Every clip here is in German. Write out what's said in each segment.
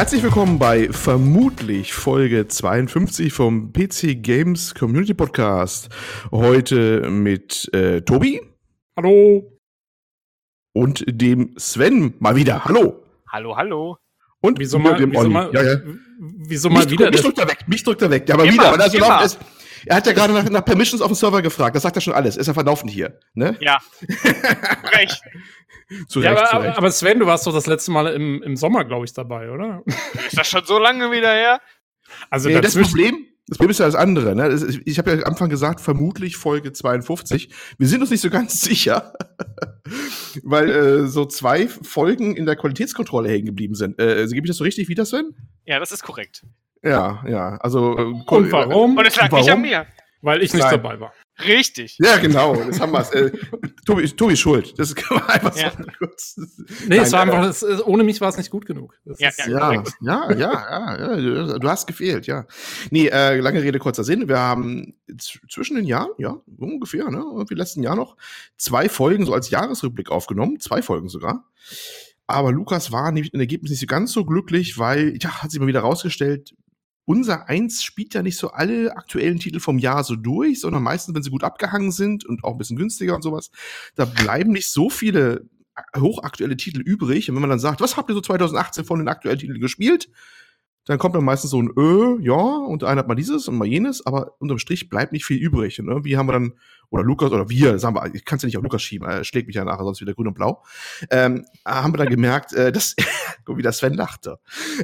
Herzlich willkommen bei vermutlich Folge 52 vom PC Games Community Podcast. Heute mit äh, Tobi. Hallo. Und dem Sven mal wieder. Hallo. Hallo, hallo. Und wieso mal, dem wieso Olli. mal, ja, ja. wieso mal mich, wieder? Mich drückt er weg, mich drückt er weg. Ja, aber Immer, wieder. Weil er, so immer. ist. er hat ja gerade nach, nach Permissions auf dem Server gefragt. Das sagt er schon alles. Ist er verlaufend hier. Ne? Ja. Recht. Zu ja, Recht, zu aber, Recht. aber Sven, du warst doch das letzte Mal im, im Sommer, glaube ich, dabei, oder? Ist das schon so lange wieder her? Also Nee, das Problem, das Problem ist ja das andere. Ne? Ich habe ja am Anfang gesagt, vermutlich Folge 52. Wir sind uns nicht so ganz sicher, weil äh, so zwei Folgen in der Qualitätskontrolle hängen geblieben sind. Äh, also, gebe ich das so richtig wieder, Sven? Ja, das ist korrekt. Ja, ja. Also äh, Und warum? Und es lag Warum? nicht an mir. Weil ich nicht Nein. dabei war. Richtig. Ja, genau. Das haben wir's. Äh, Tobi, Tobi ist schuld. Das kann man einfach Ja. so kurz. Nee, es war Nein, einfach, das, äh, ohne mich war es nicht gut genug. Das Ja, ist, ja. Ja, ja, ja, ja, ja, du- hast gefehlt, ja. Nee, äh, lange Rede, kurzer Sinn. Wir haben zwischen den Jahren, ja, ungefähr, ne, irgendwie letzten Jahr noch, zwei Folgen so als Jahresrückblick aufgenommen, zwei Folgen sogar. Aber Lukas war nämlich im Ergebnis nicht so ganz so glücklich, weil, ja, hat sich mal wieder rausgestellt, unser Eins spielt ja nicht so alle aktuellen Titel vom Jahr so durch, sondern meistens, wenn sie gut abgehangen sind und auch ein bisschen günstiger und sowas, da bleiben nicht so viele hochaktuelle Titel übrig. Und wenn man dann sagt, was habt ihr so 2018 von den aktuellen Titeln gespielt? Dann kommt dann meistens so ein Ö, ja, und einer hat mal dieses und mal jenes, aber unterm Strich bleibt nicht viel übrig. Und irgendwie haben wir dann, oder Lukas, oder wir, sagen wir, ich kann es ja nicht auf Lukas schieben, er schlägt mich ja nachher sonst wieder grün und blau, ähm, haben wir dann gemerkt, äh, das, guck, wie der Sven lachte,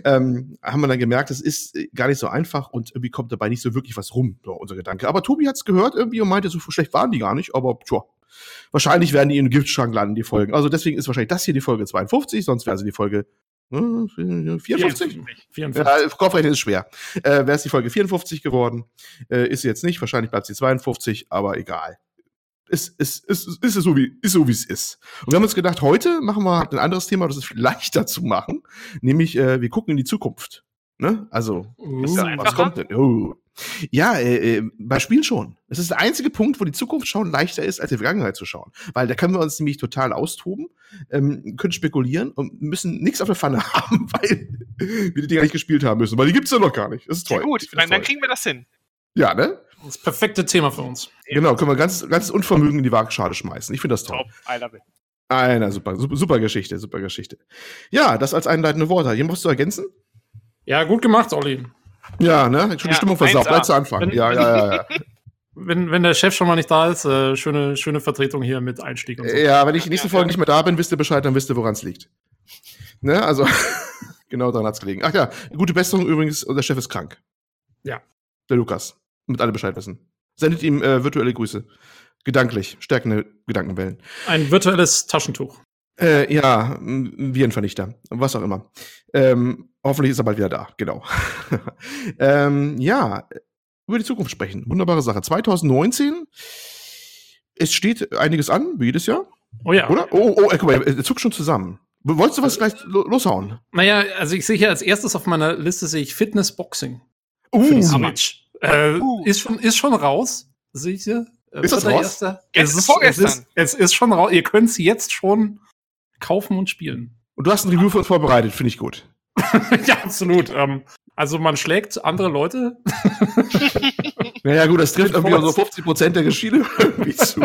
ähm, haben wir dann gemerkt, das ist äh, gar nicht so einfach und irgendwie kommt dabei nicht so wirklich was rum, so unser Gedanke. Aber Tobi hat's gehört irgendwie und meinte, so schlecht waren die gar nicht, aber tja, wahrscheinlich werden die in den Giftschrank landen, die Folgen. Also deswegen ist wahrscheinlich das hier die Folge 52, sonst wäre sie die Folge äh, 54. 54. Ja, Kopfrechnen ist schwer. Äh, Wäre es die Folge 54 geworden, äh, ist sie jetzt nicht. Wahrscheinlich bleibt sie 52, aber egal. Ist, ist, ist, ist, ist so, wie ist so, wie es ist. Und wir haben uns gedacht, heute machen wir ein anderes Thema, das ist viel leichter zu machen. Nämlich, äh, wir gucken in die Zukunft. Ne? Also, Uh, was einfacher? kommt denn? Oh. Ja, äh, äh, bei Spielen schon. Es ist der einzige Punkt, wo die Zukunft schauen leichter ist, als die Vergangenheit zu schauen. Weil da können wir uns nämlich total austoben, ähm, können spekulieren und müssen nichts auf der Pfanne haben, weil wir die Dinger nicht gespielt haben müssen. Weil die gibt's ja noch gar nicht. Das ist Ja, toll. gut, Ich find's dann, dann kriegen wir das hin. Ja, ne? das perfekte Thema für uns. Genau, können wir ganz, ganzes Unvermögen in die Waagschale schmeißen. Ich finde das toll. Top, I love it. Einer super, super, super Geschichte, super Geschichte. Ja, das als einleitende Worte. Jemand was zu ergänzen? Ja, gut gemacht, Olli. Ja, ne? Schon die Ja, Stimmung versaut. 1A. Gleich zu Anfang. Wenn- Ja, ja, ja, ja. Wenn, wenn der Chef schon mal nicht da ist, äh, schöne, schöne Vertretung hier mit Einstieg und so. Ja, wenn ich die nächste Folge nicht mehr da bin, wisst ihr Bescheid, dann wisst ihr, woran es liegt. Ne, also, genau daran hat's gelegen. Ach ja, gute Besserung übrigens, unser Chef ist krank. Ja. Der Lukas. Damit alle Bescheid wissen. Sendet ihm äh, virtuelle Grüße. Gedanklich, stärkende Gedankenwellen. Ein virtuelles Taschentuch. Äh, ja, Virenvernichter, was auch immer. Ähm, hoffentlich ist er bald wieder da, genau. ähm, ja, über die Zukunft sprechen. Wunderbare Sache. 2019, es steht einiges an, wie jedes Jahr. Oh ja. Oder? Oh, oh, ey, guck mal, der zuckt schon zusammen. Wolltest du was gleich lo loshauen? Naja, also ich sehe hier als erstes auf meiner Liste sehe ich Fitness Boxing Uh, Switch. Äh, Uh. ist, schon, ist schon raus, sehe ich hier. Äh, Ist das raus? Erster. Es ist, es, vorgestern. ist, es ist schon raus. Ihr könnt es jetzt schon kaufen und spielen. und du hast ein Review für uns vorbereitet, finde ich gut. ja, absolut. Ähm, also man schlägt andere Leute. Naja, gut, das trifft irgendwie Bevor so 50% der Geschichte irgendwie zu.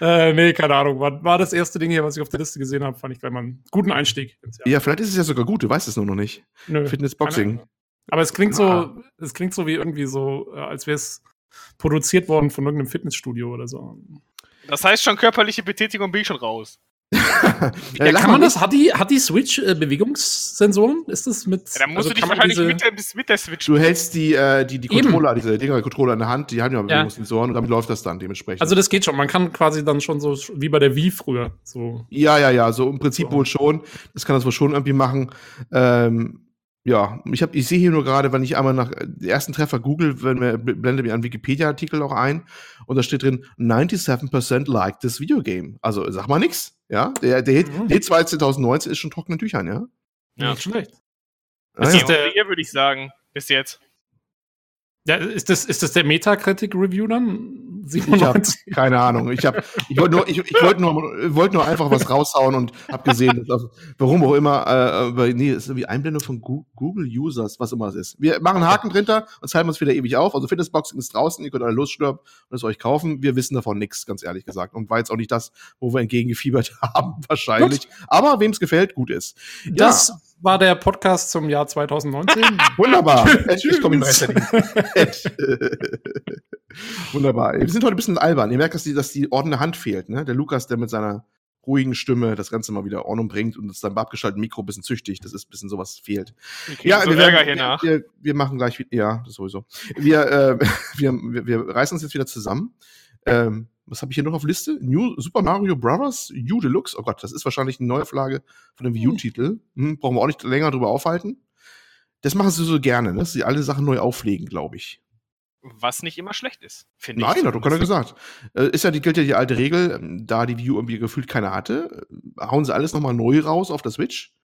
Äh, nee, keine Ahnung. War, war das erste Ding hier, was ich auf der Liste gesehen habe, fand ich gleich mal einen guten Einstieg. ja, vielleicht ist es ja sogar gut, du weißt es nur noch nicht. Nö, Fitness keine Boxing. Ahnung. Aber es klingt Ah. so, es klingt so wie irgendwie so, äh, als wäre es produziert worden von irgendeinem Fitnessstudio oder so. Das heißt schon körperliche Betätigung bin ich schon raus. Ja, kann man das? Hat die, hat die Switch äh, Bewegungssensoren? Ist das mit? Ja, dann musst also du dich wahrscheinlich diese- mit, der, mit der Switch. Du hältst die, äh, die, die Eben. Controller, diese Dinger-Controller in der Hand, die haben ja Ja. Bewegungssensoren und damit läuft das dann dementsprechend. Also das geht schon. Man kann quasi dann schon so wie bei der Wii früher. So. ja, ja, ja, so im Prinzip So. wohl schon. Das kann das wohl schon irgendwie machen. Ähm, ja, ich, hab, ich sehe hier nur gerade, wenn ich einmal nach äh, ersten Treffer google, wenn mir, blende mir einen Wikipedia-Artikel auch ein und da steht drin, 97% like this video game. Also sag mal nix. Ja, der, der Hit, Mhm. der Hit 2019 ist schon trockenen Tüchern, ja. Ja. Nicht schlecht. Ah, Das ja. ist der- hier würde ich sagen, bis jetzt. Ja, ist das, ist das der Metacritic-Review dann? Ich habe keine Ahnung. Ich, hab, ich wollte nur, ich, ich wollte nur, wollte nur einfach was raushauen und habe gesehen, dass, warum auch immer, äh, nee, ist irgendwie Einblendung von Google Users, was immer es ist. Wir machen Haken drunter und zeigen uns wieder ewig auf. Also Fitnessboxing ist draußen, ihr könnt alle losstürmen und es euch kaufen. Wir wissen davon nichts, ganz ehrlich gesagt. Und war jetzt auch nicht das, wo wir entgegengefiebert haben, wahrscheinlich. Gut. Aber wem es gefällt, gut ist. Das ja war der Podcast zum Jahr 2019. Wunderbar. ich komme in Wunderbar. Wir sind heute ein bisschen albern. Ihr merkt, dass die, dass die ordnende Hand fehlt. Ne? Der Lukas, der mit seiner ruhigen Stimme das Ganze mal wieder Ordnung bringt und es dann beim abgeschalteten Mikro ein bisschen züchtig. Das ist ein bisschen sowas fehlt. Ja, so wir, werden, hier nach. Wir, wir, machen gleich wieder, ja, das sowieso. Wir, äh, wir, wir, wir reißen uns jetzt wieder zusammen. Ähm, was habe ich hier noch auf Liste? New Super Mario Bros. U Deluxe. Oh Gott, das ist wahrscheinlich eine Neuauflage von dem Wii U-Titel. Hm, brauchen wir auch nicht länger drüber aufhalten. Das machen sie so gerne, ne? dass sie alle Sachen neu auflegen, glaube ich. Was nicht immer schlecht ist, finde ich. Nein, hat doch keiner gesagt. Äh, ist ja, die gilt ja die alte Regel, ähm, da die Wii U irgendwie gefühlt keiner hatte, äh, hauen sie alles nochmal neu raus auf der Switch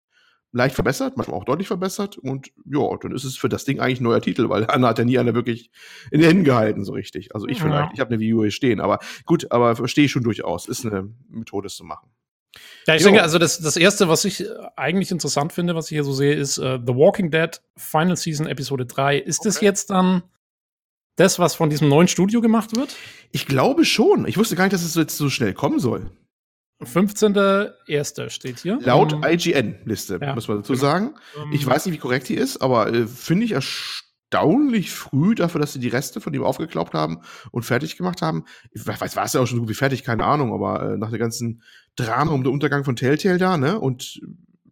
leicht verbessert, manchmal auch deutlich verbessert. Und ja, dann ist es für das Ding eigentlich ein neuer Titel, weil Anna hat ja nie einer wirklich in den Händen gehalten, so richtig. Also ich ja. vielleicht, ich habe eine hier stehen, aber gut, aber verstehe ich schon durchaus. Ist eine Methode, es zu machen. Ja, ich jo. denke, also das, das Erste, was ich eigentlich interessant finde, was ich hier so sehe, ist uh, The Walking Dead Final Season Episode 3. Ist okay. das jetzt dann das, was von diesem neuen Studio gemacht wird? Ich glaube schon. Ich wusste gar nicht, dass es jetzt so schnell kommen soll. 15.01. steht hier. Laut um, IGN-Liste, ja, muss man dazu genau. sagen. Ich weiß nicht, wie korrekt die ist, aber äh, finde ich erstaunlich früh dafür, dass sie die Reste von ihm aufgeklaubt haben und fertig gemacht haben. Ich weiß, war es ja auch schon so gut wie fertig, keine Ahnung, aber äh, nach der ganzen Drama um den Untergang von Telltale da, ne, und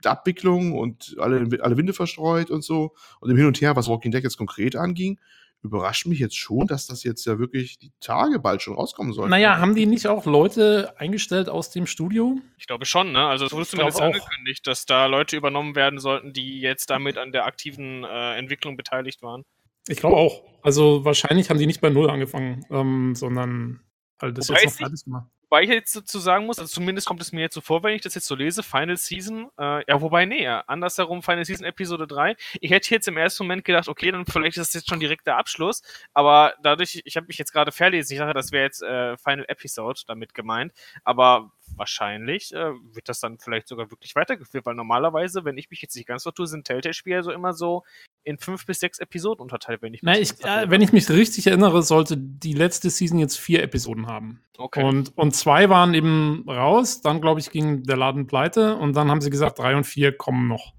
der Abwicklung und alle, alle Winde verstreut und so und im Hin und Her, was Walking Dead jetzt konkret anging, überrascht mich jetzt schon, dass das jetzt ja wirklich die Tage bald schon rauskommen soll. Naja, haben die nicht auch Leute eingestellt aus dem Studio? Ich glaube schon, ne? Also es wurde zumindest angekündigt, dass da Leute übernommen werden sollten, die jetzt damit an der aktiven äh, Entwicklung beteiligt waren. Ich glaube auch. Also wahrscheinlich haben die nicht bei Null angefangen, ähm, sondern halt das Wobei jetzt noch fertig gemacht. Wobei ich jetzt dazu sagen muss, also zumindest kommt es mir jetzt so vor, wenn ich das jetzt so lese, Final Season, äh, ja, wobei, nee, andersherum, Final Season Episode 3. Ich hätte jetzt im ersten Moment gedacht, okay, dann vielleicht ist das jetzt schon direkt der Abschluss, aber dadurch, ich habe mich jetzt gerade verlesen, ich dachte, das wäre jetzt äh, Final Episode damit gemeint, aber wahrscheinlich äh, wird das dann vielleicht sogar wirklich weitergeführt, weil normalerweise, wenn ich mich jetzt nicht ganz vertue, sind Telltale-Spiele so immer so in fünf bis sechs Episoden unterteilt, wenn ich mich, Na, ich, äh, wenn ich mich richtig erinnere, sollte die letzte Season jetzt vier Episoden haben. Okay. Und, und zwei waren eben raus, dann glaube ich ging der Laden pleite und dann haben sie gesagt, drei und vier kommen noch.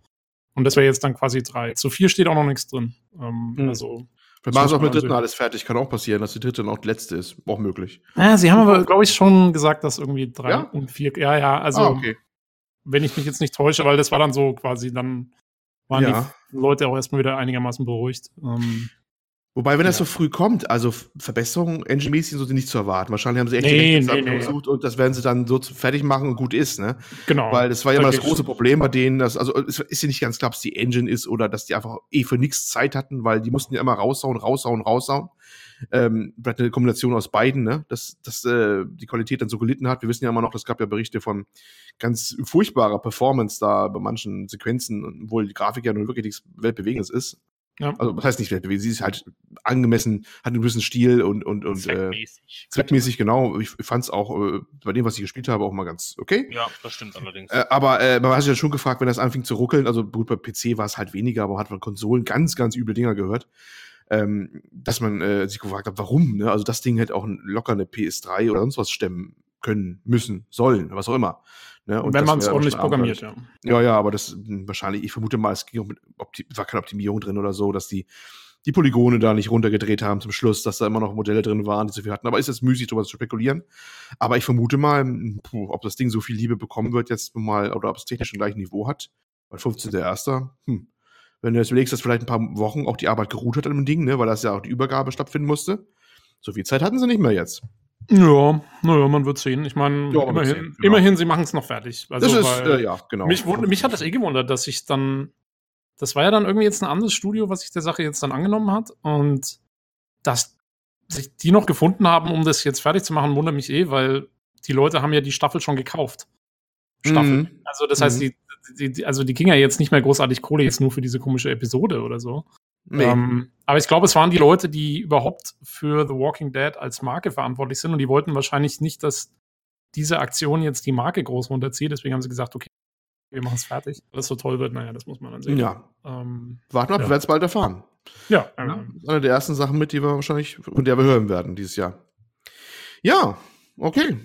Und das wäre jetzt dann quasi drei. Zu vier steht auch noch nichts drin. Ähm, mhm. Also wir machen es auch mit dritten alles fertig. Kann auch passieren, dass die dritte noch die letzte ist. Auch möglich. Ja, sie haben aber, glaube ich, schon gesagt, dass irgendwie drei ja? und vier. Ja, ja, also. Ah, okay. Wenn ich mich jetzt nicht täusche, weil das war dann so quasi, dann waren ja. Leute auch erstmal wieder einigermaßen beruhigt. Ähm, Wobei, wenn das so früh kommt, also Verbesserungen engine-mäßig sind nicht zu erwarten. Wahrscheinlich haben sie echt nee, die nee, nee, gesucht und das werden sie dann so fertig machen und gut ist, ne? Genau. Weil das war ja immer das große Problem bei denen, dass, also es ist ja nicht ganz klar, ob es die Engine ist oder dass die einfach eh für nichts Zeit hatten, weil die mussten ja immer raushauen, raushauen, raushauen. Ähm, vielleicht eine Kombination aus beiden, ne? Dass, dass äh, die Qualität dann so gelitten hat. Wir wissen ja immer noch, es gab ja Berichte von ganz furchtbarer Performance da bei manchen Sequenzen, obwohl die Grafik ja nun wirklich nichts Weltbewegendes ist. Ja. Also, was heißt nicht Wettbewerb? Sie ist halt angemessen, hat einen gewissen Stil und, und, und zweckmäßig. Äh, zweckmäßig, genau. Ich fand es auch äh, bei dem, was ich gespielt habe, auch mal ganz okay. Ja, das stimmt allerdings. Äh, aber äh, man hat sich ja schon gefragt, wenn das anfing zu ruckeln, also gut, bei PC war es halt weniger, aber man hat von Konsolen ganz, ganz üble Dinger gehört. Ähm, dass man äh, sich gefragt hat, warum? Ne? Also das Ding hätte auch locker eine PS3 oder sonst was stemmen können, müssen, sollen, was auch immer. Ne? Und Wenn man es ordentlich programmiert, ja. Ja, ja, aber das hm, wahrscheinlich, ich vermute mal, es ging auch mit war keine Optimierung drin oder so, dass die die Polygone da nicht runtergedreht haben zum Schluss, dass da immer noch Modelle drin waren, die so viel hatten. Aber ist jetzt müßig, darüber zu spekulieren. Aber ich vermute mal, hm, puh, ob das Ding so viel Liebe bekommen wird jetzt mal, oder ob es technisch ein gleiches Niveau hat. Weil 15.01. Hm. Wenn du jetzt überlegst, dass vielleicht ein paar Wochen auch die Arbeit geruht hat an dem Ding, ne, weil das ja auch die Übergabe stattfinden musste. So viel Zeit hatten sie nicht mehr jetzt. Ja, naja, man wird sehen. Ich meine, ja, immerhin, sehen, genau. immerhin, sie machen es noch fertig. Also, das ist, äh, ja, genau. Mich, mich hat das eh gewundert, dass ich dann, das war ja dann irgendwie jetzt ein anderes Studio, was sich der Sache jetzt dann angenommen hat. Und dass sich die noch gefunden haben, um das jetzt fertig zu machen, wundert mich eh, weil die Leute haben ja die Staffel schon gekauft. Staffel. Mhm. Also das heißt, mhm. die, die, also die ging ja jetzt nicht mehr großartig Kohle jetzt nur für diese komische Episode oder so. Nee. Ähm, aber ich glaube, es waren die Leute, die überhaupt für The Walking Dead als Marke verantwortlich sind und die wollten wahrscheinlich nicht, dass diese Aktion jetzt die Marke groß runterzieht. Deswegen haben sie gesagt, okay, wir machen es fertig. Weil es so toll wird, naja, das muss man dann sehen. Ja. Ähm, Warten wir ab, ja. wir werden es bald erfahren. Ja. ja. Das ist eine der ersten Sachen mit, die wir wahrscheinlich, von der wir hören werden dieses Jahr. Ja, okay.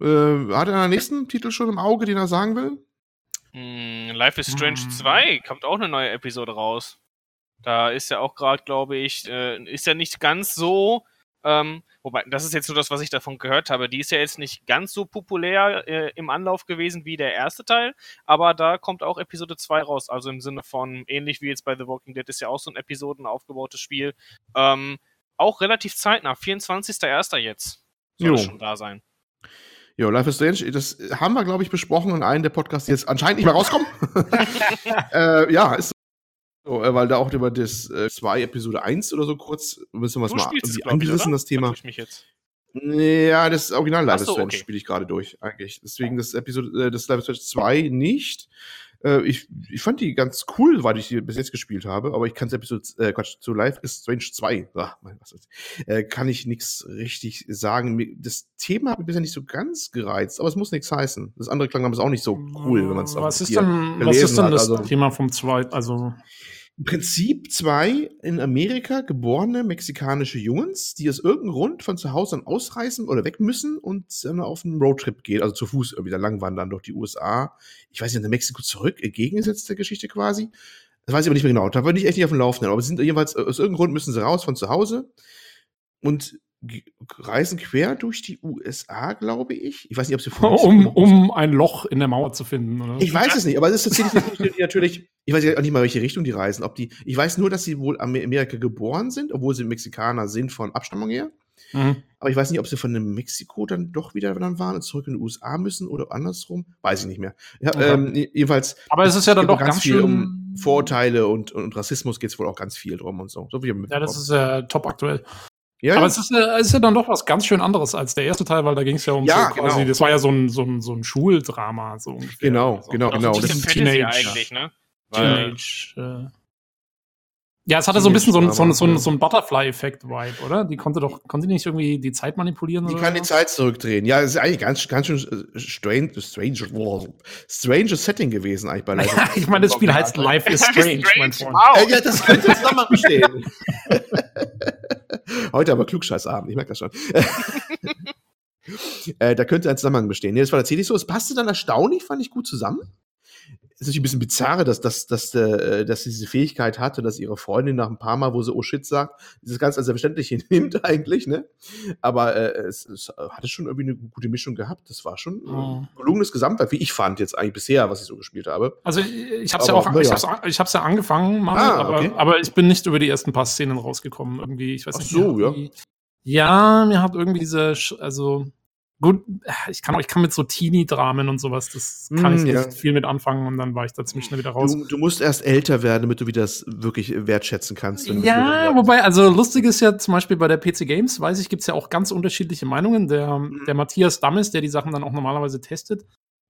Äh, hat er einen nächsten Titel schon im Auge, den er sagen will? Mm, Life is Strange mm. 2 kommt auch eine neue Episode raus. Da ist ja auch gerade, glaube ich, äh, ist ja nicht ganz so, ähm, wobei, das ist jetzt nur das, was ich davon gehört habe. Die ist ja jetzt nicht ganz so populär äh, im Anlauf gewesen wie der erste Teil, aber da kommt auch Episode 2 raus. Also im Sinne von, ähnlich wie jetzt bei The Walking Dead ist ja auch so ein Episoden aufgebautes Spiel. Ähm, auch relativ zeitnah, 24.01. jetzt soll es schon da sein. Ja, Life is Strange, das haben wir, glaube ich, besprochen in einem der Podcasts, die jetzt anscheinend nicht mehr rauskommen. äh, ja, ist so, äh, weil da auch über das 2 äh, Episode 1 oder so kurz müssen wir es mal irgendwie angerissen, das Thema. Ich mich jetzt. Ja, das Original Life is Strange okay. spiele ich gerade durch, eigentlich. Deswegen das Episode, äh, das Life is Strange 2 nicht. Äh, ich, ich fand die ganz cool, weil ich die bis jetzt gespielt habe, aber ich kann es Episode, äh, Quatsch, zu Life is Strange 2, ach, mein, was ist, äh, kann ich nichts richtig sagen. Das Thema hat mich bisher nicht so ganz gereizt, aber es muss nichts heißen. Das andere klang damals auch nicht so cool, wenn man es Was ist denn, was ist denn das also, Thema vom zweiten, also im Prinzip zwei in Amerika geborene mexikanische Jungs, die aus irgendeinem Grund von zu Hause dann ausreisen oder weg müssen und dann auf einen Roadtrip gehen, also zu Fuß wieder langwandern durch die USA. Ich weiß nicht, nach Mexiko zurück, entgegengesetzt der Geschichte quasi. Das weiß ich aber nicht mehr genau. Da bin ich echt nicht auf dem Laufenden. Aber sind jedenfalls, aus irgendeinem Grund müssen sie raus von zu Hause und reisen quer durch die USA, glaube ich. Ich weiß nicht, ob sie um, um ein Loch in der Mauer zu finden. Oder? Ich weiß es nicht, aber das ist tatsächlich natürlich, ich weiß ja auch nicht mal, welche Richtung die reisen. Ob die, ich weiß nur, dass sie wohl in Amerika geboren sind, obwohl sie Mexikaner sind von Abstammung her. Mhm. Aber ich weiß nicht, ob sie von Mexiko dann doch wieder dann waren und zurück in die USA müssen oder andersrum. Weiß ich nicht mehr. Ja, okay. ähm, jedenfalls. Aber es ist ja dann doch ganz, ganz viel um Vorurteile und, und Rassismus geht es wohl auch ganz viel drum und so. so ja, das ist äh, top aktuell. Ja, aber es ist, äh, es ist ja dann doch was ganz schön anderes als der erste Teil, weil da ging es ja um ja, so quasi, genau. das war ja so ein, so ein, so ein Schuldrama. So ungefähr. Genau, so. genau, genau. Das ist Teenage eigentlich, ne? Teenage. Äh, ja, es hatte so ein bisschen so ein, so ein, so ein, so ein Butterfly-Effekt-Vibe, oder? Die konnte doch, konnte die nicht irgendwie die Zeit manipulieren? Die kann so? die Zeit zurückdrehen. Ja, es ist eigentlich ganz, ganz schön äh, strange, strange, strange Setting gewesen eigentlich bei Life. ich meine, das Spiel heißt Life is Strange, mein Freund. Wow. Ja, das könnte jetzt nochmal bestehen. Heute aber Klugscheißabend, ich merke das schon. äh, da könnte ein Zusammenhang bestehen. Nee, das war tatsächlich so. Es passte dann erstaunlich, fand ich gut zusammen ist natürlich ein bisschen bizarre, dass, dass, dass, äh, dass sie diese Fähigkeit hatte, dass ihre Freundin nach ein paar Mal, wo sie oh shit sagt, dieses ganz als selbstverständlich hinnimmt eigentlich, ne? Aber äh, es, es hatte schon irgendwie eine gute Mischung gehabt. Das war schon oh. ein gelungenes Gesamtwerk, wie ich fand jetzt eigentlich bisher, was ich so gespielt habe. Also ich habe ja auch, ich hab's, ich hab's ja angefangen, mal, ah, aber, okay. aber ich bin nicht über die ersten paar Szenen rausgekommen irgendwie. Ich weiß Ach nicht. so, ja. Ja, mir hat irgendwie diese, also gut, ich kann, ich kann mit so Teenie-Dramen und sowas, das kann mm, ich nicht ja. viel mit anfangen und dann war ich da ziemlich schnell wieder raus. Du, du, musst erst älter werden, damit du wieder das wirklich wertschätzen kannst. Ja, wobei, also lustig ist ja zum Beispiel bei der PC Games, weiß ich, gibt's ja auch ganz unterschiedliche Meinungen. Der, mhm. der Matthias Dammes, der die Sachen dann auch normalerweise testet,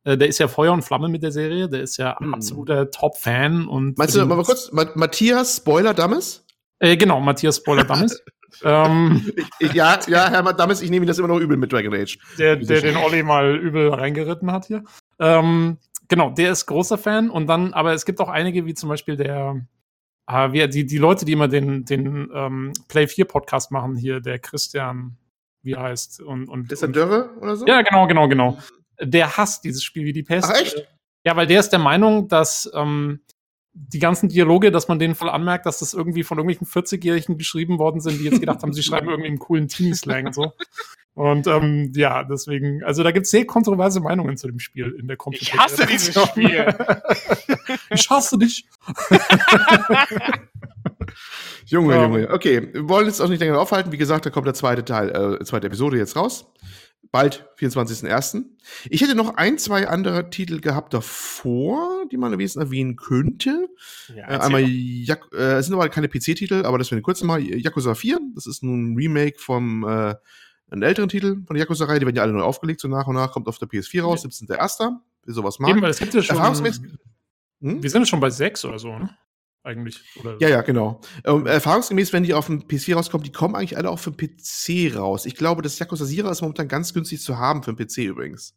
äh, der ist ja Feuer und Flamme mit der Serie, der ist ja mhm. absoluter Top-Fan und. Meinst du, mal kurz, Matthias Spoiler Dammes? Äh, genau, Matthias Spoiler Dammes. ähm, ich, ja, ja, Herr Dammes, ich nehme Ihnen das immer noch übel mit Dragon Age. Der, der den Olli mal übel reingeritten hat hier. Ähm, genau, der ist großer Fan und dann, aber es gibt auch einige, wie zum Beispiel der, äh, wie, die, die Leute, die immer den, den ähm, Play 4 Podcast machen, hier, der Christian, wie er heißt. Und, und, ist der Dörre oder so? Ja, genau, genau, genau. Der hasst dieses Spiel wie die Pest. Ach, echt? Ja, weil der ist der Meinung, dass ähm, die ganzen Dialoge, dass man denen voll anmerkt, dass das irgendwie von irgendwelchen 40-Jährigen geschrieben worden sind, die jetzt gedacht haben, sie schreiben irgendwie einen coolen Teenie-Slang und so. Und ähm, ja, deswegen, also da gibt es sehr kontroverse Meinungen zu dem Spiel in der Computer. Ich hasse dieses Spiel. ich hasse dich. Junge, Junge. Okay, wir wollen jetzt auch nicht länger aufhalten. Wie gesagt, da kommt der zweite Teil, äh, zweite Episode jetzt raus bald 24.01. Ich hätte noch ein, zwei andere Titel gehabt davor, die man wenigstens erwähnen könnte. Ja, äh, einmal, Jak äh, es sind aber keine PC-Titel, aber das wäre kurz mal Yakuza 4. Das ist ein Remake vom äh, einen älteren Titel von der Yakuza-Reihe. Die werden ja alle neu aufgelegt, so nach und nach. Kommt auf der PS4 raus, 17.01. Wer sowas mag. Eben, weil es gibt ja schon. Hm? Wir sind schon bei 6 oder so, ne? Eigentlich. Oder? Ja, ja, genau. Ähm, erfahrungsgemäß, wenn die auf dem PC rauskommen, die kommen eigentlich alle auch für den PC raus. Ich glaube, das Yakuza Zero ist momentan ganz günstig zu haben für den PC übrigens.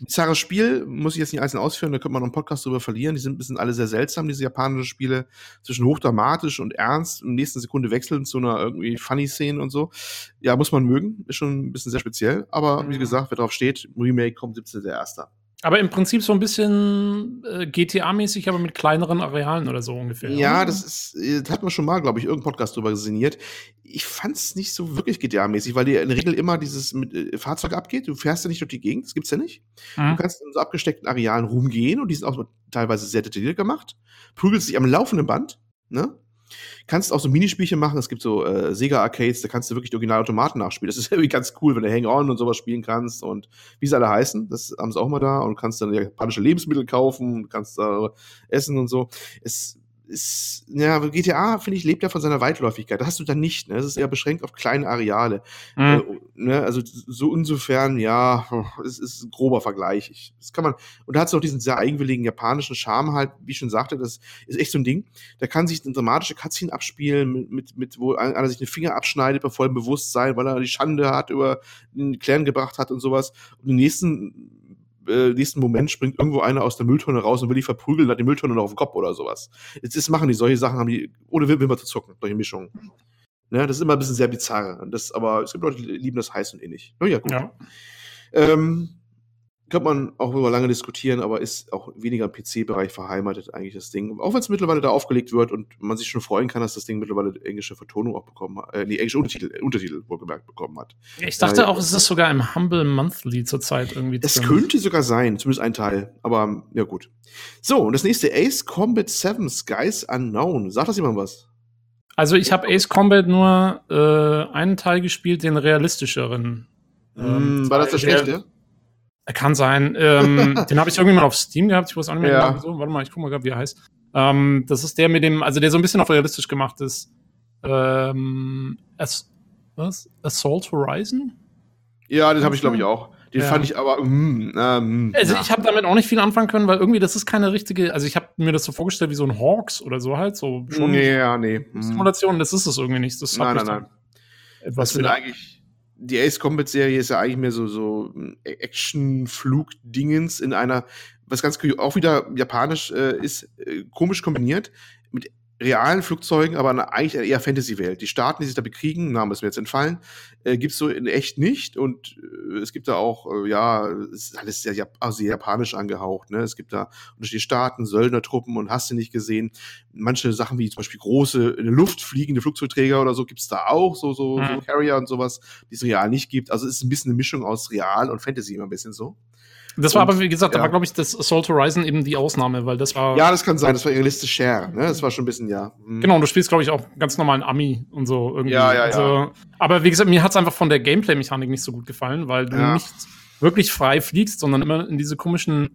Bizarres Spiel, muss ich jetzt nicht einzeln ausführen, da könnte man noch einen Podcast drüber verlieren. Die sind ein bisschen alle sehr seltsam, diese japanischen Spiele. Zwischen hochdramatisch und ernst, in der nächsten Sekunde wechseln zu einer irgendwie Funny-Szene und so. Ja, muss man mögen. Ist schon ein bisschen sehr speziell. Aber wie mhm. gesagt, wer drauf steht, Remake kommt 17.1. Aber im Prinzip so ein bisschen äh, GTA-mäßig, aber mit kleineren Arealen oder so ungefähr. Ja, das ist, äh, das hat man schon mal, glaube ich, irgendein Podcast drüber sinniert. Ich fand es nicht so wirklich GTA-mäßig, weil dir in der Regel immer dieses mit, äh, Fahrzeug abgeht. Du fährst ja nicht durch die Gegend, das gibt's ja nicht. Mhm. Du kannst in so abgesteckten Arealen rumgehen und die sind auch teilweise sehr detailliert gemacht. Prügelst dich am laufenden Band, ne? Kannst auch so Minispielchen machen. Es gibt so äh, Sega-Arcades, da kannst du wirklich die Originalautomaten nachspielen. Das ist irgendwie ganz cool, wenn du Hang-On und sowas spielen kannst und wie sie alle heißen. Das haben sie auch mal da und kannst dann japanische Lebensmittel kaufen, kannst äh, essen und so. Es ist, ja, GTA, finde ich, lebt ja von seiner Weitläufigkeit. Das hast du dann nicht, ne? Es ist eher beschränkt auf kleine Areale. Mhm. Äh, ne? Also so insofern, ja, es ist ein grober Vergleich. Ich, das kann man, und da hat es auch diesen sehr eigenwilligen japanischen Charme halt, wie ich schon sagte, das ist echt so ein Ding. Da kann sich eine dramatische Cutscene abspielen, mit, mit, mit wo einer sich den Finger abschneidet bei vollem Bewusstsein, weil er die Schande hat, über den Klären gebracht hat und sowas. Und im nächsten äh, nächsten Moment springt irgendwo einer aus der Mülltonne raus und will die verprügeln, hat die Mülltonne noch auf dem Kopf oder sowas. Jetzt ist, machen die solche Sachen, haben die ohne Wimper zu zucken, solche Mischungen. Ne, das ist immer ein bisschen sehr bizarr. Das, aber es gibt Leute, die lieben das heiß und ähnlich. Oh ja, gut. Ja. Ähm, kann man auch über lange diskutieren, aber ist auch weniger im PC-Bereich verheimatet eigentlich das Ding. Auch wenn es mittlerweile da aufgelegt wird und man sich schon freuen kann, dass das Ding mittlerweile englische Vertonung auch bekommen hat, äh, nee, englische Untertitel, äh, Untertitel wohlgemerkt bekommen hat. Ich dachte äh, auch, es ist sogar im Humble Monthly zurzeit irgendwie Es könnte sogar sein, zumindest ein Teil, aber ja gut. So, und das nächste Ace Combat 7 Skies Unknown. Sagt das jemand was? Also ich habe Ace Combat nur äh, einen Teil gespielt, den realistischeren. Ähm, war das der schlechte? Kann sein. Ähm, den habe ich irgendwann mal auf Steam gehabt. Ich weiß auch nicht mehr ja. genau so. Warte mal, ich guck mal, wie er heißt. Ähm, das ist der mit dem, also der so ein bisschen auf realistisch gemacht ist. Ähm, As was? Assault Horizon? Ja, den habe ich glaube ich auch. Den ja. fand ich aber. Mm, ähm, also ja. ich habe damit auch nicht viel anfangen können, weil irgendwie das ist keine richtige. Also ich habe mir das so vorgestellt wie so ein Hawks oder so halt so schon. Nee, ja, nee. Mm. Simulation. Das ist es irgendwie nicht. Das nein, nein, nein. Etwas das sind eigentlich die Ace Combat Serie ist ja eigentlich mehr so, so Action-Flug-Dingens in einer, was ganz auch wieder japanisch äh, ist, äh, komisch kombiniert mit realen Flugzeugen, aber eine, eigentlich eine eher Fantasy-Welt. Die Staaten, die sich da bekriegen, Name ist mir jetzt entfallen, äh, gibt's so in echt nicht. Und äh, es gibt da auch, äh, ja, es ist alles sehr, also sehr japanisch angehaucht. Ne? Es gibt da unterschiedliche Staaten, Söldnertruppen und hast du nicht gesehen. Manche Sachen wie zum Beispiel große in der Luft fliegende Flugzeugträger oder so gibt's da auch, so, so, mhm. so Carrier und sowas, die es real nicht gibt. Also es ist ein bisschen eine Mischung aus real und Fantasy immer ein bisschen so. Das war und, aber, wie gesagt, ja. da war, glaube ich, das Assault Horizon eben die Ausnahme, weil das war. Ja, das kann sein, das war ihre Liste Share, ne? Das war schon ein bisschen, ja. Hm. Genau, und du spielst, glaube ich, auch ganz normalen Ami und so irgendwie. Ja, ja, also, ja. Aber wie gesagt, mir hat es einfach von der Gameplay-Mechanik nicht so gut gefallen, weil du ja. nicht wirklich frei fliegst, sondern immer in diese komischen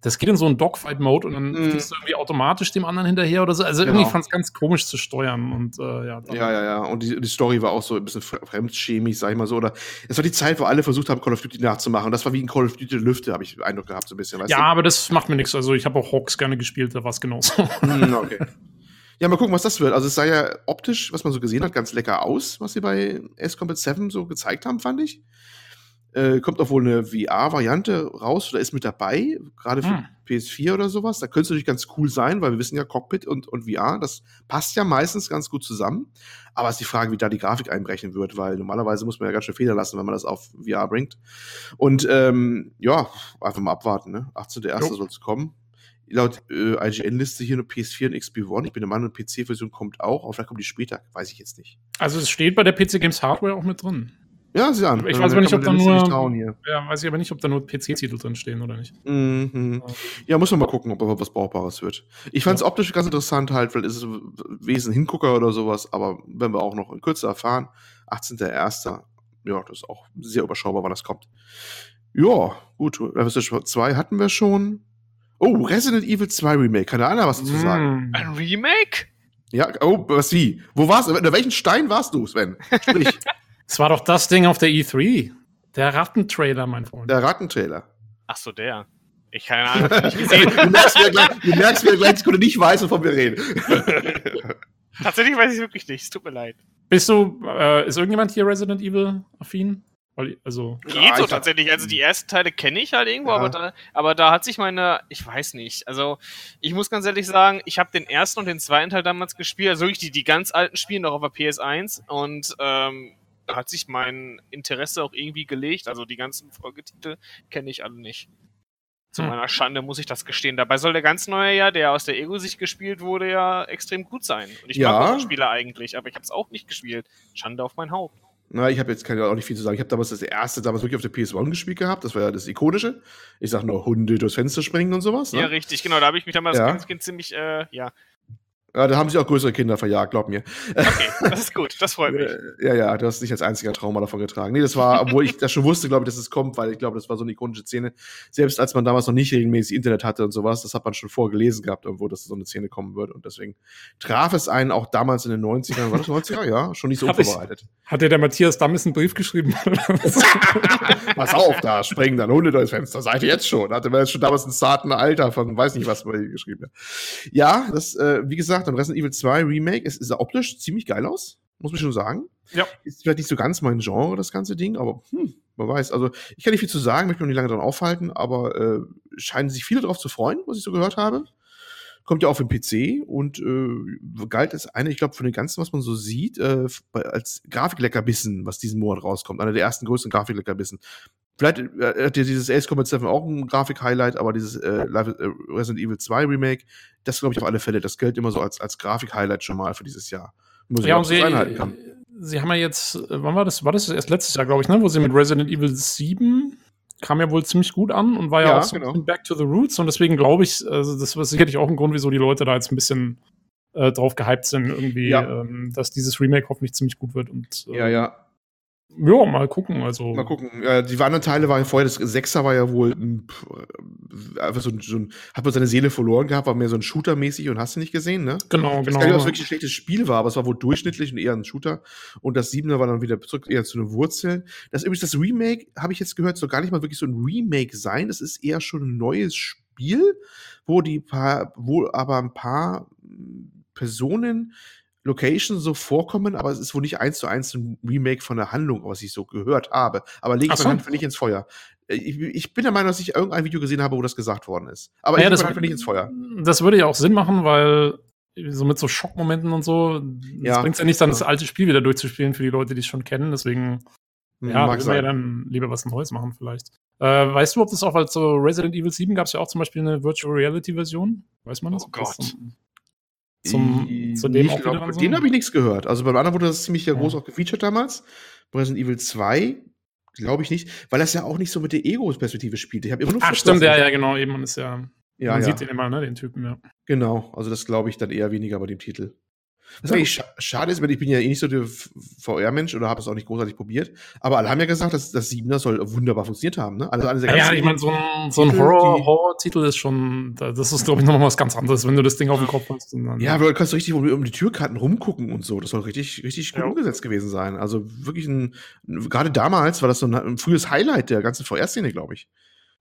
das geht in so einen Dogfight-Mode und dann mm. fliegst du irgendwie automatisch dem anderen hinterher oder so. Also genau. irgendwie fand es ganz komisch zu steuern und äh, ja. Ja, ja, ja. Und die, die Story war auch so ein bisschen fremdchemisch, sag ich mal so. Oder es war die Zeit, wo alle versucht haben, Call of Duty nachzumachen. Das war wie ein Call of Duty Lüfte, habe ich Eindruck gehabt, so ein bisschen. ja, du? aber das macht mir nichts. Also ich habe auch Hawks gerne gespielt, da war es genauso. Mm, okay. Ja, mal gucken, was das wird. Also es sah ja optisch, was man so gesehen hat, ganz lecker aus, was sie bei S Combat 7 so gezeigt haben, fand ich. Äh, kommt auch wohl eine VR-Variante raus oder ist mit dabei, gerade für hm. PS4 oder sowas. Da könnte es natürlich ganz cool sein, weil wir wissen ja, Cockpit und, und VR, das passt ja meistens ganz gut zusammen. Aber es ist die Frage, wie da die Grafik einbrechen wird, weil normalerweise muss man ja ganz schön Fehler lassen, wenn man das auf VR bringt. Und ähm, ja, einfach mal abwarten, ne? 18.01. soll es kommen. Laut äh, IGN-Liste hier nur PS4 und XP One. Ich bin der Meinung, PC-Version kommt auch, aber vielleicht kommt die später, weiß ich jetzt nicht. Also es steht bei der PC Games Hardware auch mit drin. Ja, sie an. Ich weiß aber nicht, ob da nur. Ja, weiß ich aber nicht, ob da nur PC-Titel drin stehen oder nicht. Mhm. Ja, muss man mal gucken, ob aber was Brauchbares wird. Ich fand es ja. optisch ganz interessant, halt, weil es ist Wesen Hingucker oder sowas, aber wenn wir auch noch in Kürze erfahren, 18.01. Ja, das ist auch sehr überschaubar, wann das kommt. Ja, gut. Revolution 2 hatten wir schon. Oh, Resident Evil 2 Remake. Keine Ahnung, was dazu sagen. Ein Remake? Ja, oh, was wie? Wo warst du? In welchen Stein warst du, Sven? Sprich. Es war doch das Ding auf der E3. Der Rattentrailer, mein Freund. Der Rattentrailer. Ach so, der. Ich keine Ahnung, nicht gesehen. du merkst, wer gleich, du merkst, wer gleich Sekunde nicht weiß, wovon wir reden. Tatsächlich weiß ich wirklich nicht. Es tut mir leid. Bist du, äh, ist irgendjemand hier Resident Evil affin? Also. Geht ja, so tatsächlich. Also die ersten Teile kenne ich halt irgendwo, ja. aber, da, aber da hat sich meine, ich weiß nicht. Also ich muss ganz ehrlich sagen, ich habe den ersten und den zweiten Teil damals gespielt, also wirklich die, die ganz alten Spiele noch auf der PS1 und ähm, hat sich mein Interesse auch irgendwie gelegt. Also die ganzen Folgetitel kenne ich alle nicht. Zu hm. meiner Schande muss ich das gestehen. Dabei soll der ganz neue ja, der aus der Ego-Sicht gespielt wurde, ja extrem gut sein. Und ich ja. mag diese Spiele eigentlich, aber ich habe es auch nicht gespielt. Schande auf mein Haupt. Na, ich habe jetzt keine, auch nicht viel zu sagen. Ich habe damals das erste, damals wirklich auf der PS1 gespielt gehabt. Das war ja das ikonische. Ich sag nur Hunde durchs Fenster springen und sowas. Ne? Ja, richtig, genau. Da habe ich mich damals ja. als Kind ziemlich, äh, ja, ja, da haben sich auch größere Kinder verjagt, glaub mir. Okay, das ist gut, das freut mich. ja, ja, du hast nicht als einziger Trauma davon getragen. Nee, das war, obwohl ich das schon wusste, glaube ich, dass es kommt, weil ich glaube, das war so eine ikonische Szene. Selbst als man damals noch nicht regelmäßig Internet hatte und sowas, das hat man schon vorgelesen gehabt, irgendwo, dass so eine Szene kommen wird. Und deswegen traf es einen auch damals in den 90ern, war das 90er? Ja, schon nicht so unvorbereitet. Hat dir der Matthias Dammes einen Brief geschrieben? Pass auf, da springen dann Hunde durchs Fenster. Seid ihr jetzt schon? Hatte man jetzt schon damals ein zarten Alter von, weiß nicht, was man hier geschrieben hat. Ja, das, äh, wie gesagt, und Resident Evil 2 Remake, es ist optisch ziemlich geil aus, muss man schon sagen. Ja. Ist vielleicht nicht so ganz mein Genre, das ganze Ding, aber hm, man weiß. Also, ich kann nicht viel zu sagen, möchte mich noch nicht lange dran aufhalten, aber äh, scheinen sich viele darauf zu freuen, was ich so gehört habe. Kommt ja für den PC und äh, galt als eine, ich glaube, von den ganzen, was man so sieht, äh, als Grafikleckerbissen, was diesen Monat rauskommt. Einer der ersten größten Grafikleckerbissen. Vielleicht äh, hat ja dieses Ace Combat 7 auch ein Grafik-Highlight, aber dieses äh, äh, Resident Evil 2 Remake, das glaube ich auf alle Fälle, das gilt immer so als, als Grafik-Highlight schon mal für dieses Jahr. Muss ja, und sie, sie haben ja jetzt, äh, wann war das? War das erst letztes Jahr, glaube ich, ne? Wo sie mit Resident Evil 7 kam ja wohl ziemlich gut an und war ja, ja auch so genau. Back to the Roots und deswegen glaube ich, also das war sicherlich auch ein Grund, wieso die Leute da jetzt ein bisschen äh, drauf gehypt sind, irgendwie, ja. ähm, dass dieses Remake hoffentlich ziemlich gut wird und äh, ja, ja. Ja, mal gucken. Also. Mal gucken. Ja, die anderen Teile waren vorher, das Sechser war ja wohl einfach so ein, so ein, hat man seine Seele verloren gehabt, war mehr so ein Shooter-mäßig und hast du nicht gesehen, ne? Genau, ich genau. Ich weiß nicht, ob es wirklich ein schlechtes Spiel war, aber es war wohl durchschnittlich und eher ein Shooter. Und das Siebener war dann wieder zurück eher zu den Wurzeln. Das übrigens, das Remake, habe ich jetzt gehört, soll gar nicht mal wirklich so ein Remake sein. Das ist eher schon ein neues Spiel, wo die paar, wo aber ein paar Personen Locations so vorkommen, aber es ist wohl nicht eins zu eins ein Remake von der Handlung, was ich so gehört habe. Aber lege ich so. meine Hand nicht ins Feuer. Äh, ich, ich, bin der Meinung, dass ich irgendein Video gesehen habe, wo das gesagt worden ist. Aber ja, ich lege nicht ins Feuer. Das würde ja auch Sinn machen, weil so mit so Schockmomenten und so, ja. bringt es ja nicht dann, das alte Spiel wieder durchzuspielen für die Leute, die es schon kennen. Deswegen, hm, ja, würde man ja dann lieber was Neues machen vielleicht. Äh, weißt du, ob das auch als so Resident Evil 7 gab es ja auch zum Beispiel eine Virtual Reality Version? Weiß man das? Oh Gott. Das zum, zu dem auch glaub, so? Den habe ich nichts gehört. Also beim anderen wurde das ziemlich ja. groß auch gefeatured damals. Resident Evil 2 glaube ich nicht, weil das ja auch nicht so mit der Ego-Perspektive spielt. Ich habe immer nur Ach, stimmt, ja, ja, genau. Eben, man ist ja. ja man ja. sieht den immer, ne, den Typen, ja. Genau, also das glaube ich dann eher weniger bei dem Titel. Was eigentlich sch schade ist, weil ich bin ja eh nicht so der VR-Mensch oder habe es auch nicht großartig probiert. Aber alle haben ja gesagt, dass das Siebener soll wunderbar funktioniert haben. Ne? Also, also ja, ja, ich meine, so ein, so ein Horror-Titel Horror ist schon, das ist, glaube ich, noch was ganz anderes, wenn du das Ding auf dem Kopf hast. Dann, ja, aber du kannst richtig um die Türkarten rumgucken und so. Das soll richtig, richtig gut ja. umgesetzt gewesen sein. Also wirklich ein, gerade damals war das so ein, ein frühes Highlight der ganzen VR-Szene, glaube ich.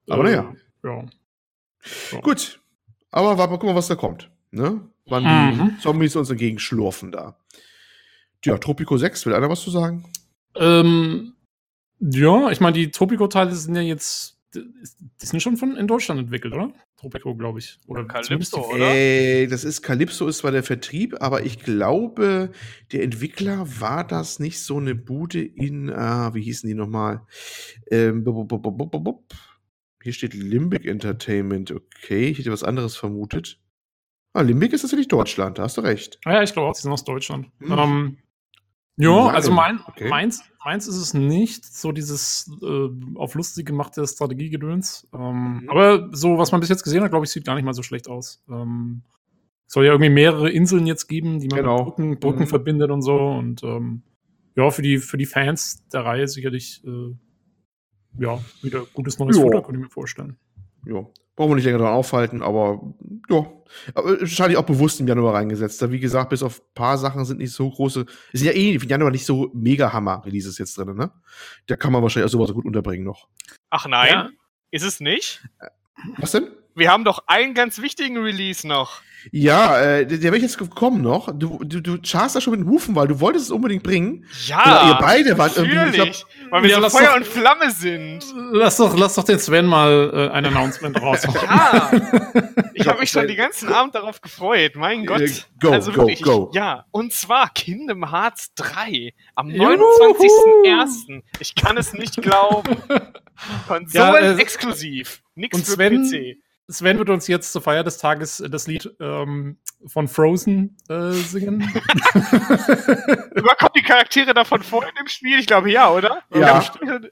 Aber äh, naja. Ja. ja. Gut. Aber warte mal gucken, was da kommt. Ne? Wann mhm. die Zombies uns entgegenschlurfen da. Ja, Tropico 6, will einer was zu sagen? Ähm, ja, ich meine, die Tropico-Teile sind ja jetzt, die sind schon von in Deutschland entwickelt, oder? Tropico, glaube ich. Oder Calypso, oder? Äh, das ist Calypso ist zwar der Vertrieb, aber ich glaube, der Entwickler war das nicht so eine Bude in, ah, wie hießen die nochmal? Ähm, hier steht Limbic Entertainment, okay. Ich hätte was anderes vermutet. Ah, Limbic ist natürlich Deutschland, da hast du recht. Ah, ja, ich glaube auch, sie sind aus Deutschland. Hm. Ähm, ja, also mein, okay. meins, meins ist es nicht, so dieses äh, auf lustig gemachte Strategiegedöns. Ähm, mhm. Aber so, was man bis jetzt gesehen hat, glaube ich, sieht gar nicht mal so schlecht aus. Ähm, soll ja irgendwie mehrere Inseln jetzt geben, die man genau. mit Brücken, Brücken mhm. verbindet und so. Und ähm, ja, für die, für die Fans der Reihe sicherlich äh, ja, wieder gutes neues jo. Futter, könnte ich mir vorstellen. Ja, brauchen wir nicht länger dran aufhalten, aber ja, aber wahrscheinlich auch bewusst im Januar reingesetzt. Da, wie gesagt, bis auf ein paar Sachen sind nicht so große, es sind ja eh im Januar nicht so mega Hammer-Releases jetzt drin, ne? Da kann man wahrscheinlich auch sowas gut unterbringen noch. Ach nein, ja. ist es nicht? Was denn? Wir haben doch einen ganz wichtigen Release noch. Ja, äh, der wäre jetzt gekommen noch. Du, du, du scharst da schon mit den Hufen, weil du wolltest es unbedingt bringen. Ja, Oder ihr beide wart irgendwie. Ich glaub, natürlich, weil wir Ja, so Feuer doch- und Flamme sind. Lass doch, lass doch den Sven mal äh, ein Announcement raushauen. Ja, ich Ja, habe mich schon den ganzen Abend darauf gefreut. Mein Gott. Äh, go, also go, wirklich, go. Ja, und zwar Kingdom Hearts 3 am Juhu. 29.01. Ich kann es nicht glauben. Ja, Konsolen äh, exklusiv. Nix und für Sven- PC. Sven wird uns jetzt zur Feier des Tages äh, das Lied ähm, von Frozen äh, singen. Überkommen die Charaktere davon vor in dem Spiel? Ich glaube ja, oder? Ja.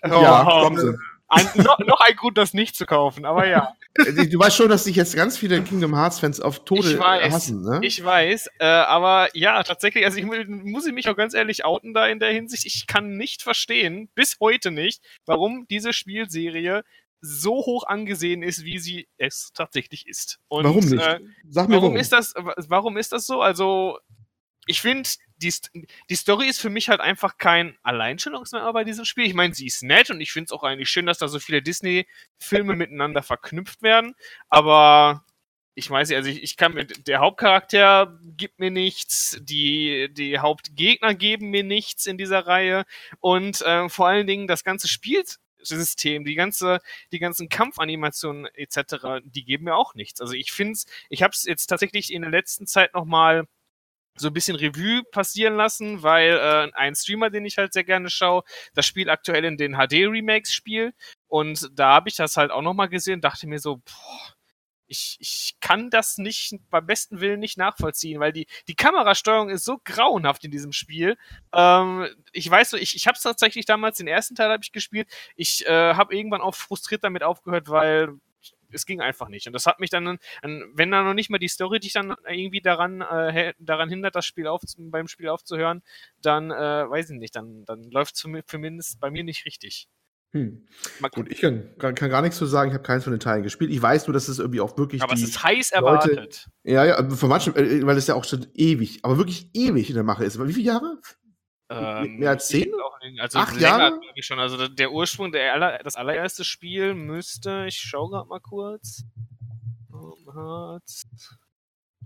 Oh, ja, kommen sie. Ein, noch, noch ein Grund, das nicht zu kaufen, aber ja. Äh, Du weißt schon, dass dich jetzt ganz viele Kingdom Hearts Fans auf Tode Ich weiß, hassen, ne? Ich weiß, äh, aber ja, tatsächlich, also ich mu- muss ich mich auch ganz ehrlich outen da in der Hinsicht. Ich kann nicht verstehen, bis heute nicht, warum diese Spielserie so hoch angesehen ist, wie sie es tatsächlich ist. Und, warum nicht? Äh, Sag mir warum warum. ist das, wa- warum ist das so? Also, ich finde, die, die Story ist für mich halt einfach kein Alleinstellungsmerkmal bei diesem Spiel. Ich meine, sie ist nett und ich finde es auch eigentlich schön, dass da so viele Disney-Filme miteinander verknüpft werden. Aber ich weiß nicht, also ich, ich kann mit, der Hauptcharakter gibt mir nichts, die, die Hauptgegner geben mir nichts in dieser Reihe und äh, vor allen Dingen das ganze Spielsystem, die ganze, die ganzen Kampfanimationen etc., die geben mir auch nichts. Also ich finde ich habe es jetzt tatsächlich in der letzten Zeit noch mal so ein bisschen Revue passieren lassen, weil äh, ein Streamer, den ich halt sehr gerne schaue, das Spiel aktuell in den HD-Remakes spielt und da habe ich das halt auch noch mal gesehen, dachte mir so, boah, ich, ich kann das nicht beim besten Willen nicht nachvollziehen, weil die, die Kamerasteuerung ist so grauenhaft in diesem Spiel. Ähm, ich weiß so, ich, ich habe es tatsächlich damals, den ersten Teil habe ich gespielt. Ich äh, habe irgendwann auch frustriert damit aufgehört, weil es ging einfach nicht. Und das hat mich dann, an, wenn da noch nicht mal die Story dich dann irgendwie daran, äh, daran hindert, das Spiel auf, beim Spiel aufzuhören, dann äh, weiß ich nicht, dann, dann läuft es zumindest bei mir nicht richtig. Hm. Gut, ich kann, kann, gar nichts zu sagen. Ich habe keins von den Teilen gespielt. Ich weiß nur, dass es irgendwie auch wirklich Aber es die. ist heiß Leute- erwartet. ja, ja, von manchen, äh, weil es ja auch schon ewig, aber wirklich ewig in der Mache ist. Wie viele Jahre? Ähm, mehr als zehn? Also Acht Jahre? schon. Also der- Ursprung, der aller, das allererste Spiel müsste, ich schau grad mal kurz. Hat-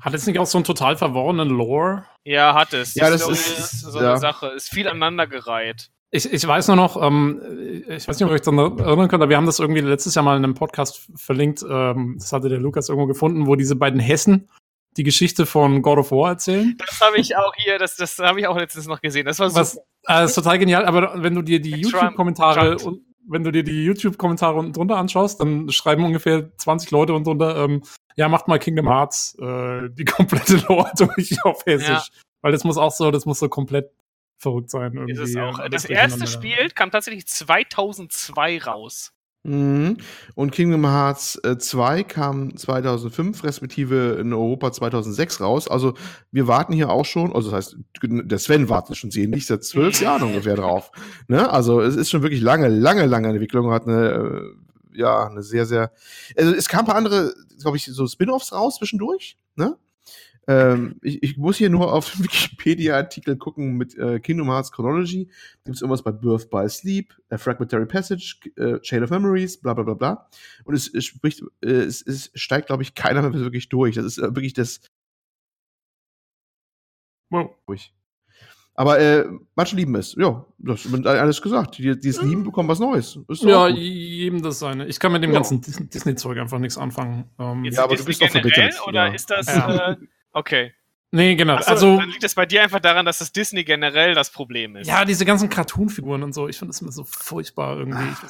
Hat es nicht auch so einen total verworrenen Lore? Ja, hat es. Ja, das Story ist- so ja. eine Sache. Ist viel aneinandergereiht. Ich, ich weiß nur noch, ähm, ich weiß nicht, ob ihr euch daran erinnern könnt, aber wir haben das irgendwie letztes Jahr mal in einem Podcast verlinkt. Ähm, das hatte der Lukas irgendwo gefunden, wo diese beiden Hessen die Geschichte von God of War erzählen. Das habe ich auch hier, das, das habe ich auch letztens noch gesehen. Das war Was äh, ist total genial, aber wenn du dir die YouTube-Kommentare wenn du dir die YouTube-Kommentare unten drunter anschaust, dann schreiben ungefähr 20 Leute unten drunter, ähm, ja, macht mal Kingdom Hearts äh, die komplette Lore durch auf Hessisch. Ja. Weil das muss auch so, das muss so komplett verrückt sein. Irgendwie. Ist es auch. Das erste. Spiel kam tatsächlich 2002 raus. Mhm. Und Kingdom Hearts äh, 2 kam 2005, respektive in Europa 2006 raus. Also wir warten hier auch schon, also das heißt, der Sven wartet schon sehnlich seit zwölf Jahren ungefähr drauf. Ne? Also es ist schon wirklich lange, lange, lange Entwicklung, hat eine, äh, ja, eine sehr, sehr, also es kam ein paar andere, glaube ich, so Spin-Offs raus zwischendurch, ne? Ähm, ich, ich muss hier nur auf den Wikipedia-Artikel gucken mit äh, Kingdom Hearts Chronology. Gibt es irgendwas bei Birth by Sleep, äh, Fragmentary Passage, äh, Chain of Memories, bla bla bla bla. Und es, es spricht, äh, es, es steigt, glaube ich, keiner mehr wirklich durch. Das ist äh, wirklich das Wow. Aber äh, manche lieben es. Ja, das wird alles gesagt. Die, die es lieben, bekommen was Neues. Ja, jedem das seine. Ich kann mit dem Ja. ganzen Dis- Disney-Zeug einfach nichts anfangen. Ähm, Ja, aber ist du bist das doch verbittert, oder ja. ist das Ja. äh, okay? nee, genau. Achso, also, dann liegt es bei dir einfach daran, dass das Disney generell das Problem ist. ja, diese ganzen Cartoon-Figuren und so, ich finde das immer so furchtbar irgendwie. Nicht.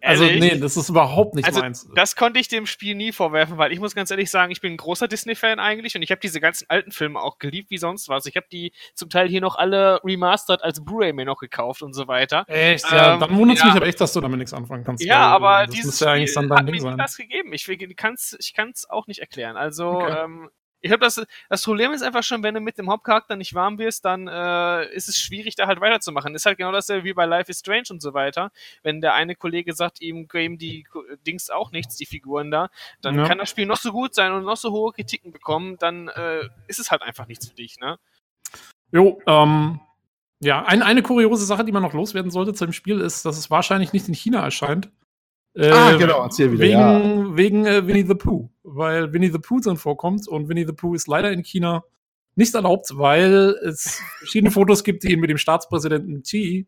Also, Ehrlich? nee, das ist überhaupt nicht Also, meins. Das konnte ich dem Spiel nie vorwerfen, weil ich muss ganz ehrlich sagen, ich bin ein großer Disney-Fan eigentlich und ich habe diese ganzen alten Filme auch geliebt wie sonst was. Ich habe die zum Teil hier noch alle remastered als Blu-ray mir noch gekauft und so weiter. Echt? Ja, ähm, dann wundert es ja. mich aber echt, dass du damit nichts anfangen kannst. Ja, aber das dieses ja eigentlich Spiel dann dein hat Ding mir sein. das gegeben. Ich, ich kann es ich kann's auch nicht erklären. Also, Okay. ähm, ich habe das, das Problem ist einfach schon, wenn du mit dem Hauptcharakter nicht warm wirst, dann äh, ist es schwierig, da halt weiterzumachen. Ist halt genau dasselbe wie bei Life is Strange und so weiter. Wenn der eine Kollege sagt, ihm geben die Dings auch nichts, die Figuren da, dann Ja. kann das Spiel noch so gut sein und noch so hohe Kritiken bekommen, dann äh, ist es halt einfach nichts für dich, ne? Jo, ähm, ja, ein, eine kuriose Sache, die man noch loswerden sollte zu dem Spiel, ist, dass es wahrscheinlich nicht in China erscheint, Äh, ah, genau, erzähl wieder. Wegen, ja. wegen äh, Winnie the Pooh. Weil Winnie the Pooh dann vorkommt und Winnie the Pooh ist leider in China nicht erlaubt, weil es verschiedene Fotos gibt, die ihn mit dem Staatspräsidenten Xi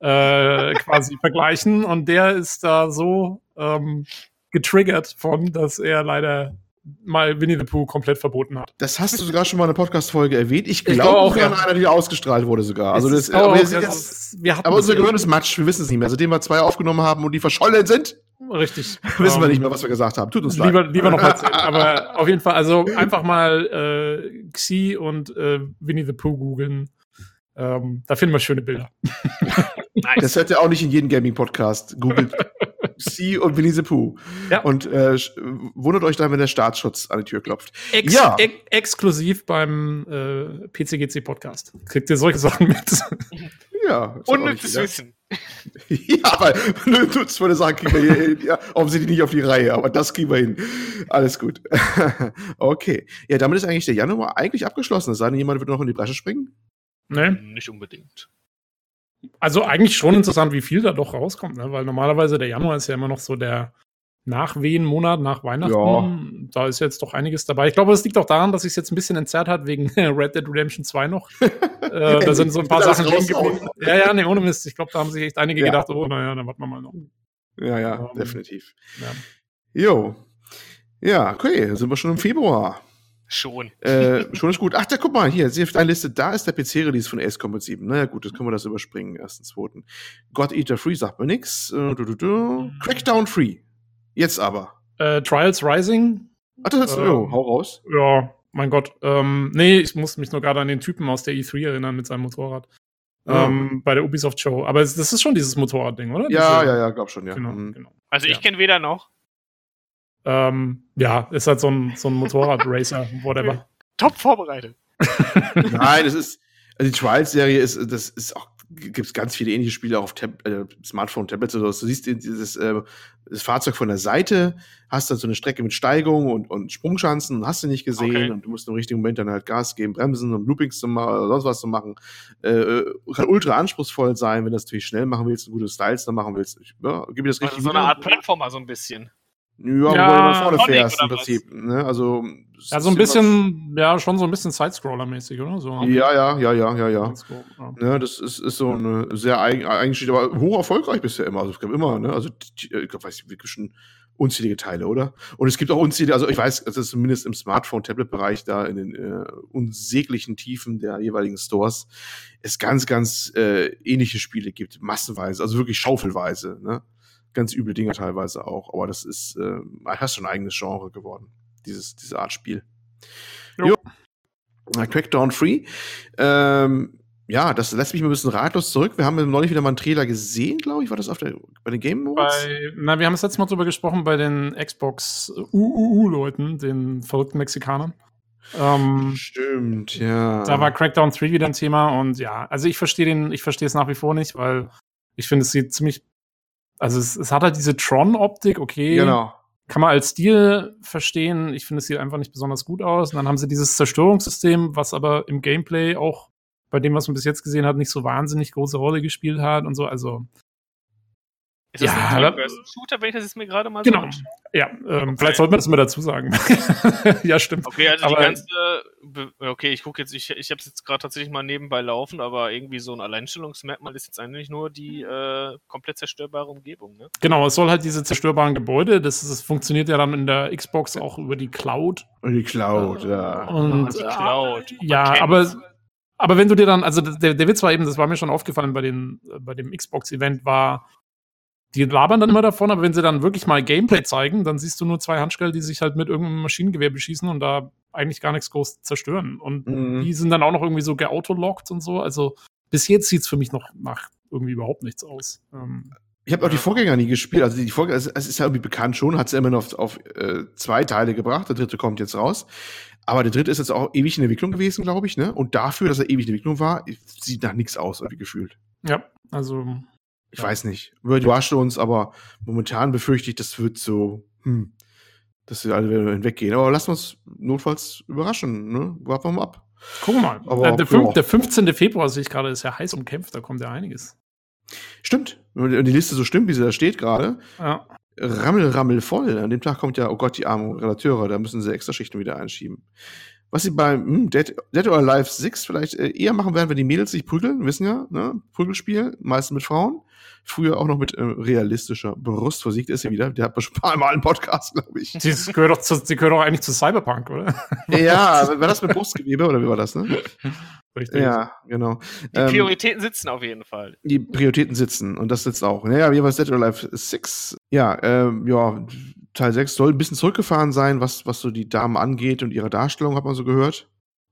äh, quasi vergleichen. Und der ist da so ähm, getriggert von, dass er leider mal Winnie the Pooh komplett verboten hat. Das hast du sogar schon mal in einer Podcast-Folge erwähnt. Ich glaube glaub auch, ja. an einer, die ausgestrahlt wurde sogar. Also das, aber, auch, wir, das, wir aber unser Gehirn ist Matsch, wir wissen es nicht mehr. Seitdem wir zwei aufgenommen haben und die verschollen sind, Richtig. Wissen wir nicht mehr, was wir gesagt haben. Tut uns lieber, leid. Lieber noch erzählen. Aber auf jeden Fall, also einfach mal äh, Xi und äh, Winnie the Pooh googeln. Ähm, da finden wir schöne Bilder. Nice. Das hört ja auch nicht in jedem Gaming-Podcast. Googelt Sie und Winnie the Pooh. Ja. Und äh, wundert euch dann, wenn der Staatsschutz an die Tür klopft. Ex ja. Ex exklusiv beim äh, PCGC-Podcast. Kriegt ihr solche Sachen mit? Ja. Unnützes Wissen. ja, aber nutzvolle Sachen kriegen wir hier ja, offensichtlich nicht auf die Reihe, aber das kriegen wir hin. Alles gut. okay. Ja, damit ist eigentlich der Januar eigentlich abgeschlossen. Es sei denn, jemand wird noch in die Bresche springen? Nee. Nicht unbedingt. Also eigentlich schon interessant, wie viel da doch rauskommt, ne? weil normalerweise der Januar ist ja immer noch so der Nachwehenmonat nach Weihnachten. Ja. Da ist jetzt doch einiges dabei. Ich glaube, es liegt auch daran, dass sich jetzt ein bisschen entzerrt hat wegen Red Dead Redemption 2 noch. äh, da sind so ein paar Sachen drin geblieben. Ja, ja, nee, ohne Mist. Ich glaube, da haben sich echt einige ja. gedacht, oh, naja, dann warten wir mal noch. Ja, ja, um, definitiv. Ja. Jo. Ja, okay, sind wir schon im Februar. Schon. Äh, schon ist gut. Ach, da guck mal, hier, sie auf eine Liste, da ist der PC-Release von Ace Combat 7. Naja, gut, das können wir das überspringen, ersten, zweiten. God Eater Free sagt mir nix. Äh, du, du, du. Crackdown Free. Jetzt aber. Äh, Trials Rising. Ach, das ist, ähm, oh, hau raus. Ja, mein Gott. Ähm, nee, ich muss mich nur gerade an den Typen aus der E3 erinnern mit seinem Motorrad. Ja. Ähm, bei der Ubisoft Show. Aber das ist schon dieses Motorrad-Ding, oder? Ja, Diese, ja, ja, glaub schon, ja. Genau, mhm. genau. Also ich ja. kenne weder noch. Ähm, ja, ist halt so ein, so ein Motorrad-Racer, whatever. Top vorbereitet. Nein, das ist, also die Trials-Serie ist, das ist auch, gibt es ganz viele ähnliche Spiele auch auf Tab äh, Smartphone, Tablets oder so. Du siehst dieses äh, das Fahrzeug von der Seite, hast dann so eine Strecke mit Steigung und, und Sprungschanzen, hast du nicht gesehen okay. und du musst im richtigen Moment dann halt Gas geben, bremsen und Loopings zu machen oder sonst was zu machen. Äh, kann ultra anspruchsvoll sein, wenn du das natürlich schnell machen willst und gute Styles dann machen willst. Ich, ja, gib mir das richtig. Also so eine Art Plattformer so ein bisschen. Ja, ja wo du mal vorne fährst im Prinzip. Ne? Also, ja, so ein bisschen, ja, schon so ein bisschen Sidescroller-mäßig, oder? So. Ja, ja, ja, ja, ja, ja. ja. Ne, das ist, ist so eine sehr eigen, eigentlich, aber hoch erfolgreich bisher immer. Also es gab immer, ne? Also ich weiß nicht, wirklich schon unzählige Teile, oder? Und es gibt auch unzählige, also ich weiß, dass es zumindest im Smartphone-Tablet-Bereich da in den äh, unsäglichen Tiefen der jeweiligen Stores es ganz, ganz äh, ähnliche Spiele gibt, massenweise, also wirklich schaufelweise, ne? Ganz üble Dinge teilweise auch. Aber das ist äh, fast schon ein eigenes Genre geworden, dieses, diese Art Spiel. Jo. jo. Crackdown Free. Ähm, ja, das lässt mich ein bisschen ratlos zurück. Wir haben neulich wieder mal einen Trailer gesehen, glaube ich. War das auf der, bei den Game Awards? Bei, na, wir haben das letzte Mal drüber gesprochen bei den Xbox UUU-Leuten, den verrückten Mexikanern. Ähm, Stimmt, ja. Da war Crackdown 3 wieder ein Thema und ja, also ich verstehe den, ich verstehe es nach wie vor nicht, weil ich finde, es sieht ziemlich also es, es hat halt diese Tron-Optik, okay. Genau. Kann man als Stil verstehen. Ich finde, es sieht einfach nicht besonders gut aus. Und dann haben sie dieses Zerstörungssystem, was aber im Gameplay auch bei dem, was man bis jetzt gesehen hat, nicht so wahnsinnig große Rolle gespielt hat und so. Also ist das ja, ein Shooter, wenn ich das jetzt mir gerade mal genau. so Ja, ähm, okay. vielleicht sollte man das mal dazu sagen. ja, stimmt. Okay, also aber, die ganze, okay, ich gucke jetzt, ich, ich habe es jetzt gerade tatsächlich mal nebenbei laufen, aber irgendwie so ein Alleinstellungsmerkmal ist jetzt eigentlich nur die äh, komplett zerstörbare Umgebung, ne? Genau, es soll halt diese zerstörbaren Gebäude, das, das funktioniert ja dann in der Xbox auch über die Cloud. Die Cloud, ja. Und, die Cloud. Ja, aber aber wenn du dir dann, also der, der Witz war eben, das war mir schon aufgefallen bei, den, bei dem Xbox-Event, war, die labern dann immer davon, aber wenn sie dann wirklich mal Gameplay zeigen, dann siehst du nur zwei Handschellen, die sich halt mit irgendeinem Maschinengewehr beschießen und da eigentlich gar nichts groß zerstören. Und mhm. die sind dann auch noch irgendwie so geautolockt und so. Also bis jetzt sieht es für mich noch nach irgendwie überhaupt nichts aus. Ähm, ich habe auch die Vorgänger nie gespielt. Also die Vorgänger, es ist ja irgendwie bekannt schon, hat es immer noch auf, auf äh, zwei Teile gebracht. Der dritte kommt jetzt raus. Aber der dritte ist jetzt auch ewig in Entwicklung gewesen, glaube ich, ne? Und dafür, dass er ewig in Entwicklung war, sieht nach nichts aus, irgendwie gefühlt. Ja, also ich ja. weiß nicht. Überrascht uns, aber momentan befürchte ich, das wird so, hm, dass sie alle hinweggehen. Aber lassen wir uns notfalls überraschen, ne? Warten wir mal ab. Gucken wir mal. Aber, der, der, der 15. Februar sehe ich gerade, ist ja heiß umkämpft, da kommt ja einiges. Stimmt. Wenn die Liste so stimmt, wie sie da steht gerade. Ja. rammel, rammel voll. An dem Tag kommt ja, oh Gott, die armen Relateure, da müssen sie extra Schichten wieder einschieben. Was sie bei hm, Dead, Dead or Alive 6 vielleicht äh, eher machen werden, wenn die Mädels sich prügeln, wissen ja, ne? Prügelspiel, meistens mit Frauen. Früher auch noch mit äh, realistischer Brust versiegt ist sie wieder. Der hat schon ein paar Mal einen Podcast, glaube ich. Die gehört, doch zu, die gehört doch eigentlich zu Cyberpunk, oder? ja, war das mit Brustgewebe oder wie war das, ne? Richtig. Ja, genau. Die ähm, Prioritäten sitzen auf jeden Fall. Die Prioritäten sitzen und das sitzt auch. Naja, jeweils Dead or Alive 6. Ja, ähm, ja, Teil 6 soll ein bisschen zurückgefahren sein, was, was so die Damen angeht und ihre Darstellung, hat man so gehört.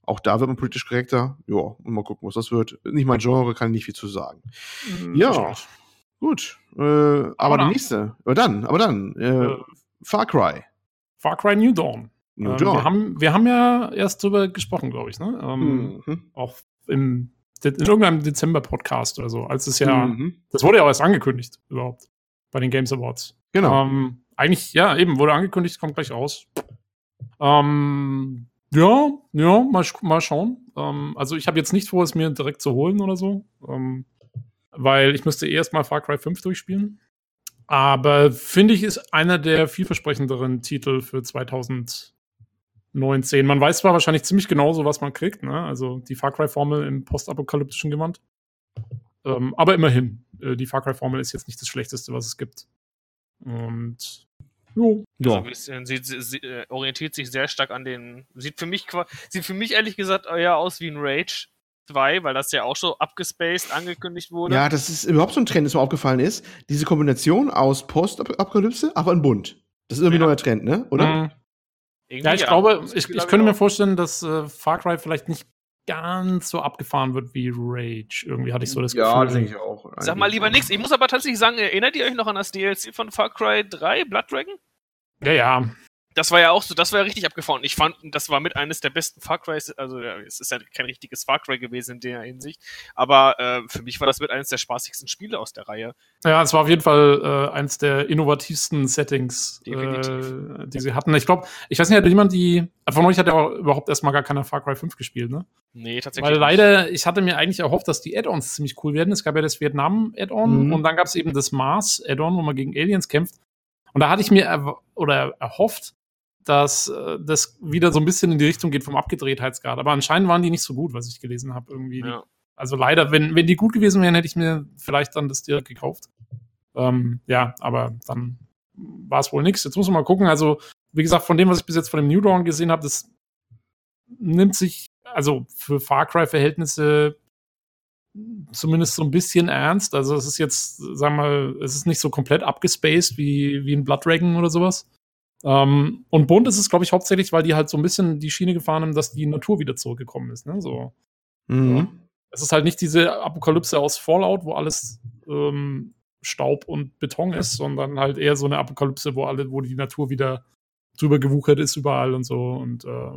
Auch da wird man politisch korrekter. Ja, mal gucken, was das wird. Nicht mein Genre, kann ich nicht viel zu sagen. Mhm, ja, gut. Äh, aber, aber die nächste. Aber dann, aber dann. Äh, äh, Far Cry. Far Cry New Dawn. New ähm, Dawn. Wir, haben, wir haben ja erst drüber gesprochen, glaube ich. Ne? Ähm, mhm. Auch im, in irgendeinem Dezember-Podcast oder so. Als es ja. Mhm. Das wurde ja auch erst angekündigt, überhaupt. Bei den Games Awards. Genau. Ähm, eigentlich, ja, eben, wurde angekündigt, kommt gleich raus. Ähm, ja, ja, mal, mal schauen. Ähm, also ich habe jetzt nicht vor, es mir direkt zu holen oder so. Ähm, weil ich müsste erst mal Far Cry 5 durchspielen. Aber finde ich, ist einer der vielversprechenderen Titel für 2019. Man weiß zwar wahrscheinlich ziemlich genau so, was man kriegt, ne? Also die Far Cry-Formel im postapokalyptischen Gewand. Ähm, aber immerhin, äh, die Far Cry-Formel ist jetzt nicht das Schlechteste, was es gibt. Und jo. ja. Also, sie, sie, sie äh, orientiert sich sehr stark an den. Sieht für mich sieht für mich ehrlich gesagt eher aus wie ein Rage 2, weil das ja auch so abgespaced angekündigt wurde. Ja, das ist überhaupt so ein Trend, das mir aufgefallen ist. Diese Kombination aus Post-Apokalypse, aber ein Bunt. Das ist irgendwie ja. ein neuer Trend, ne? Oder? Mhm. Ja, ich ja. glaube, ich, ich könnte mir vorstellen, dass äh, Far Cry vielleicht nicht ganz so abgefahren wird wie Rage. Irgendwie hatte ich so das Gefühl. Ja, denke ich auch. Sag mal lieber nichts. Ich muss aber tatsächlich sagen, erinnert ihr euch noch an das DLC von Far Cry 3, Blood Dragon? Ja, ja das war ja auch so, das war ja richtig abgefahren. Ich fand, das war mit eines der besten Far Crys, also ja, es ist ja kein richtiges Far Cry gewesen in der Hinsicht, aber äh, für mich war das mit eines der spaßigsten Spiele aus der Reihe. Ja, es war auf jeden Fall äh, eines der innovativsten Settings, äh, die sie hatten. Ich glaube, ich weiß nicht, hat jemand die, von euch hat ja überhaupt erstmal gar keiner Far Cry 5 gespielt, ne? Nee, tatsächlich. Weil leider, ich hatte mir eigentlich erhofft, dass die Add-ons ziemlich cool werden. Es gab ja das Vietnam-Add-on mhm. und dann gab es eben das Mars-Add-on, wo man gegen Aliens kämpft. Und da hatte ich mir er oder erhofft, dass äh, das wieder so ein bisschen in die Richtung geht vom Abgedrehtheitsgrad. Aber anscheinend waren die nicht so gut, was ich gelesen habe. Irgendwie. Ja. Also leider, wenn, wenn die gut gewesen wären, hätte ich mir vielleicht dann das direkt gekauft. Ähm, ja, aber dann war es wohl nichts. Jetzt muss man mal gucken. Also, wie gesagt, von dem, was ich bis jetzt von dem New Dawn gesehen habe, das nimmt sich, also für Far Cry-Verhältnisse zumindest so ein bisschen ernst. Also es ist jetzt, sagen wir mal, es ist nicht so komplett abgespaced wie, wie ein Blood Dragon oder sowas. Ähm, und bunt ist es, glaube ich, hauptsächlich, weil die halt so ein bisschen die Schiene gefahren haben, dass die Natur wieder zurückgekommen ist. Ne? So. Mhm. Ja. Es ist halt nicht diese Apokalypse aus Fallout, wo alles ähm, Staub und Beton ist, sondern halt eher so eine Apokalypse, wo alle, wo die Natur wieder drüber gewuchert ist überall und so. Und äh,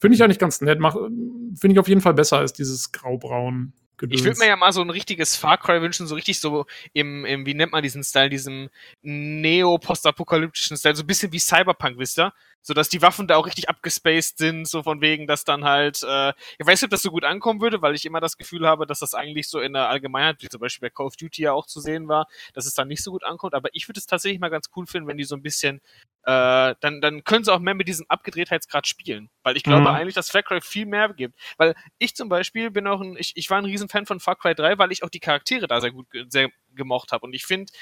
finde ich eigentlich ganz nett. Finde ich auf jeden Fall besser als dieses Graubraun. Gedöns. Ich würde mir ja mal so ein richtiges Far Cry wünschen, so richtig so im, im wie nennt man diesen Style, diesem neo-postapokalyptischen Style, so ein bisschen wie Cyberpunk, wisst ihr? So dass die Waffen da auch richtig abgespaced sind, so von wegen, dass dann halt, äh, ich weiß nicht, ob das so gut ankommen würde, weil ich immer das Gefühl habe, dass das eigentlich so in der Allgemeinheit, wie zum Beispiel bei Call of Duty ja auch zu sehen war, dass es dann nicht so gut ankommt, aber ich würde es tatsächlich mal ganz cool finden, wenn die so ein bisschen äh, dann, dann können sie auch mehr mit diesem Abgedrehtheitsgrad spielen. Weil ich glaube mhm. eigentlich, dass Far Cry viel mehr gibt. Weil ich zum Beispiel bin auch ein, ich, ich war ein Riesenfan von Far Cry 3, weil ich auch die Charaktere da sehr gut sehr gemocht habe. Und ich finde,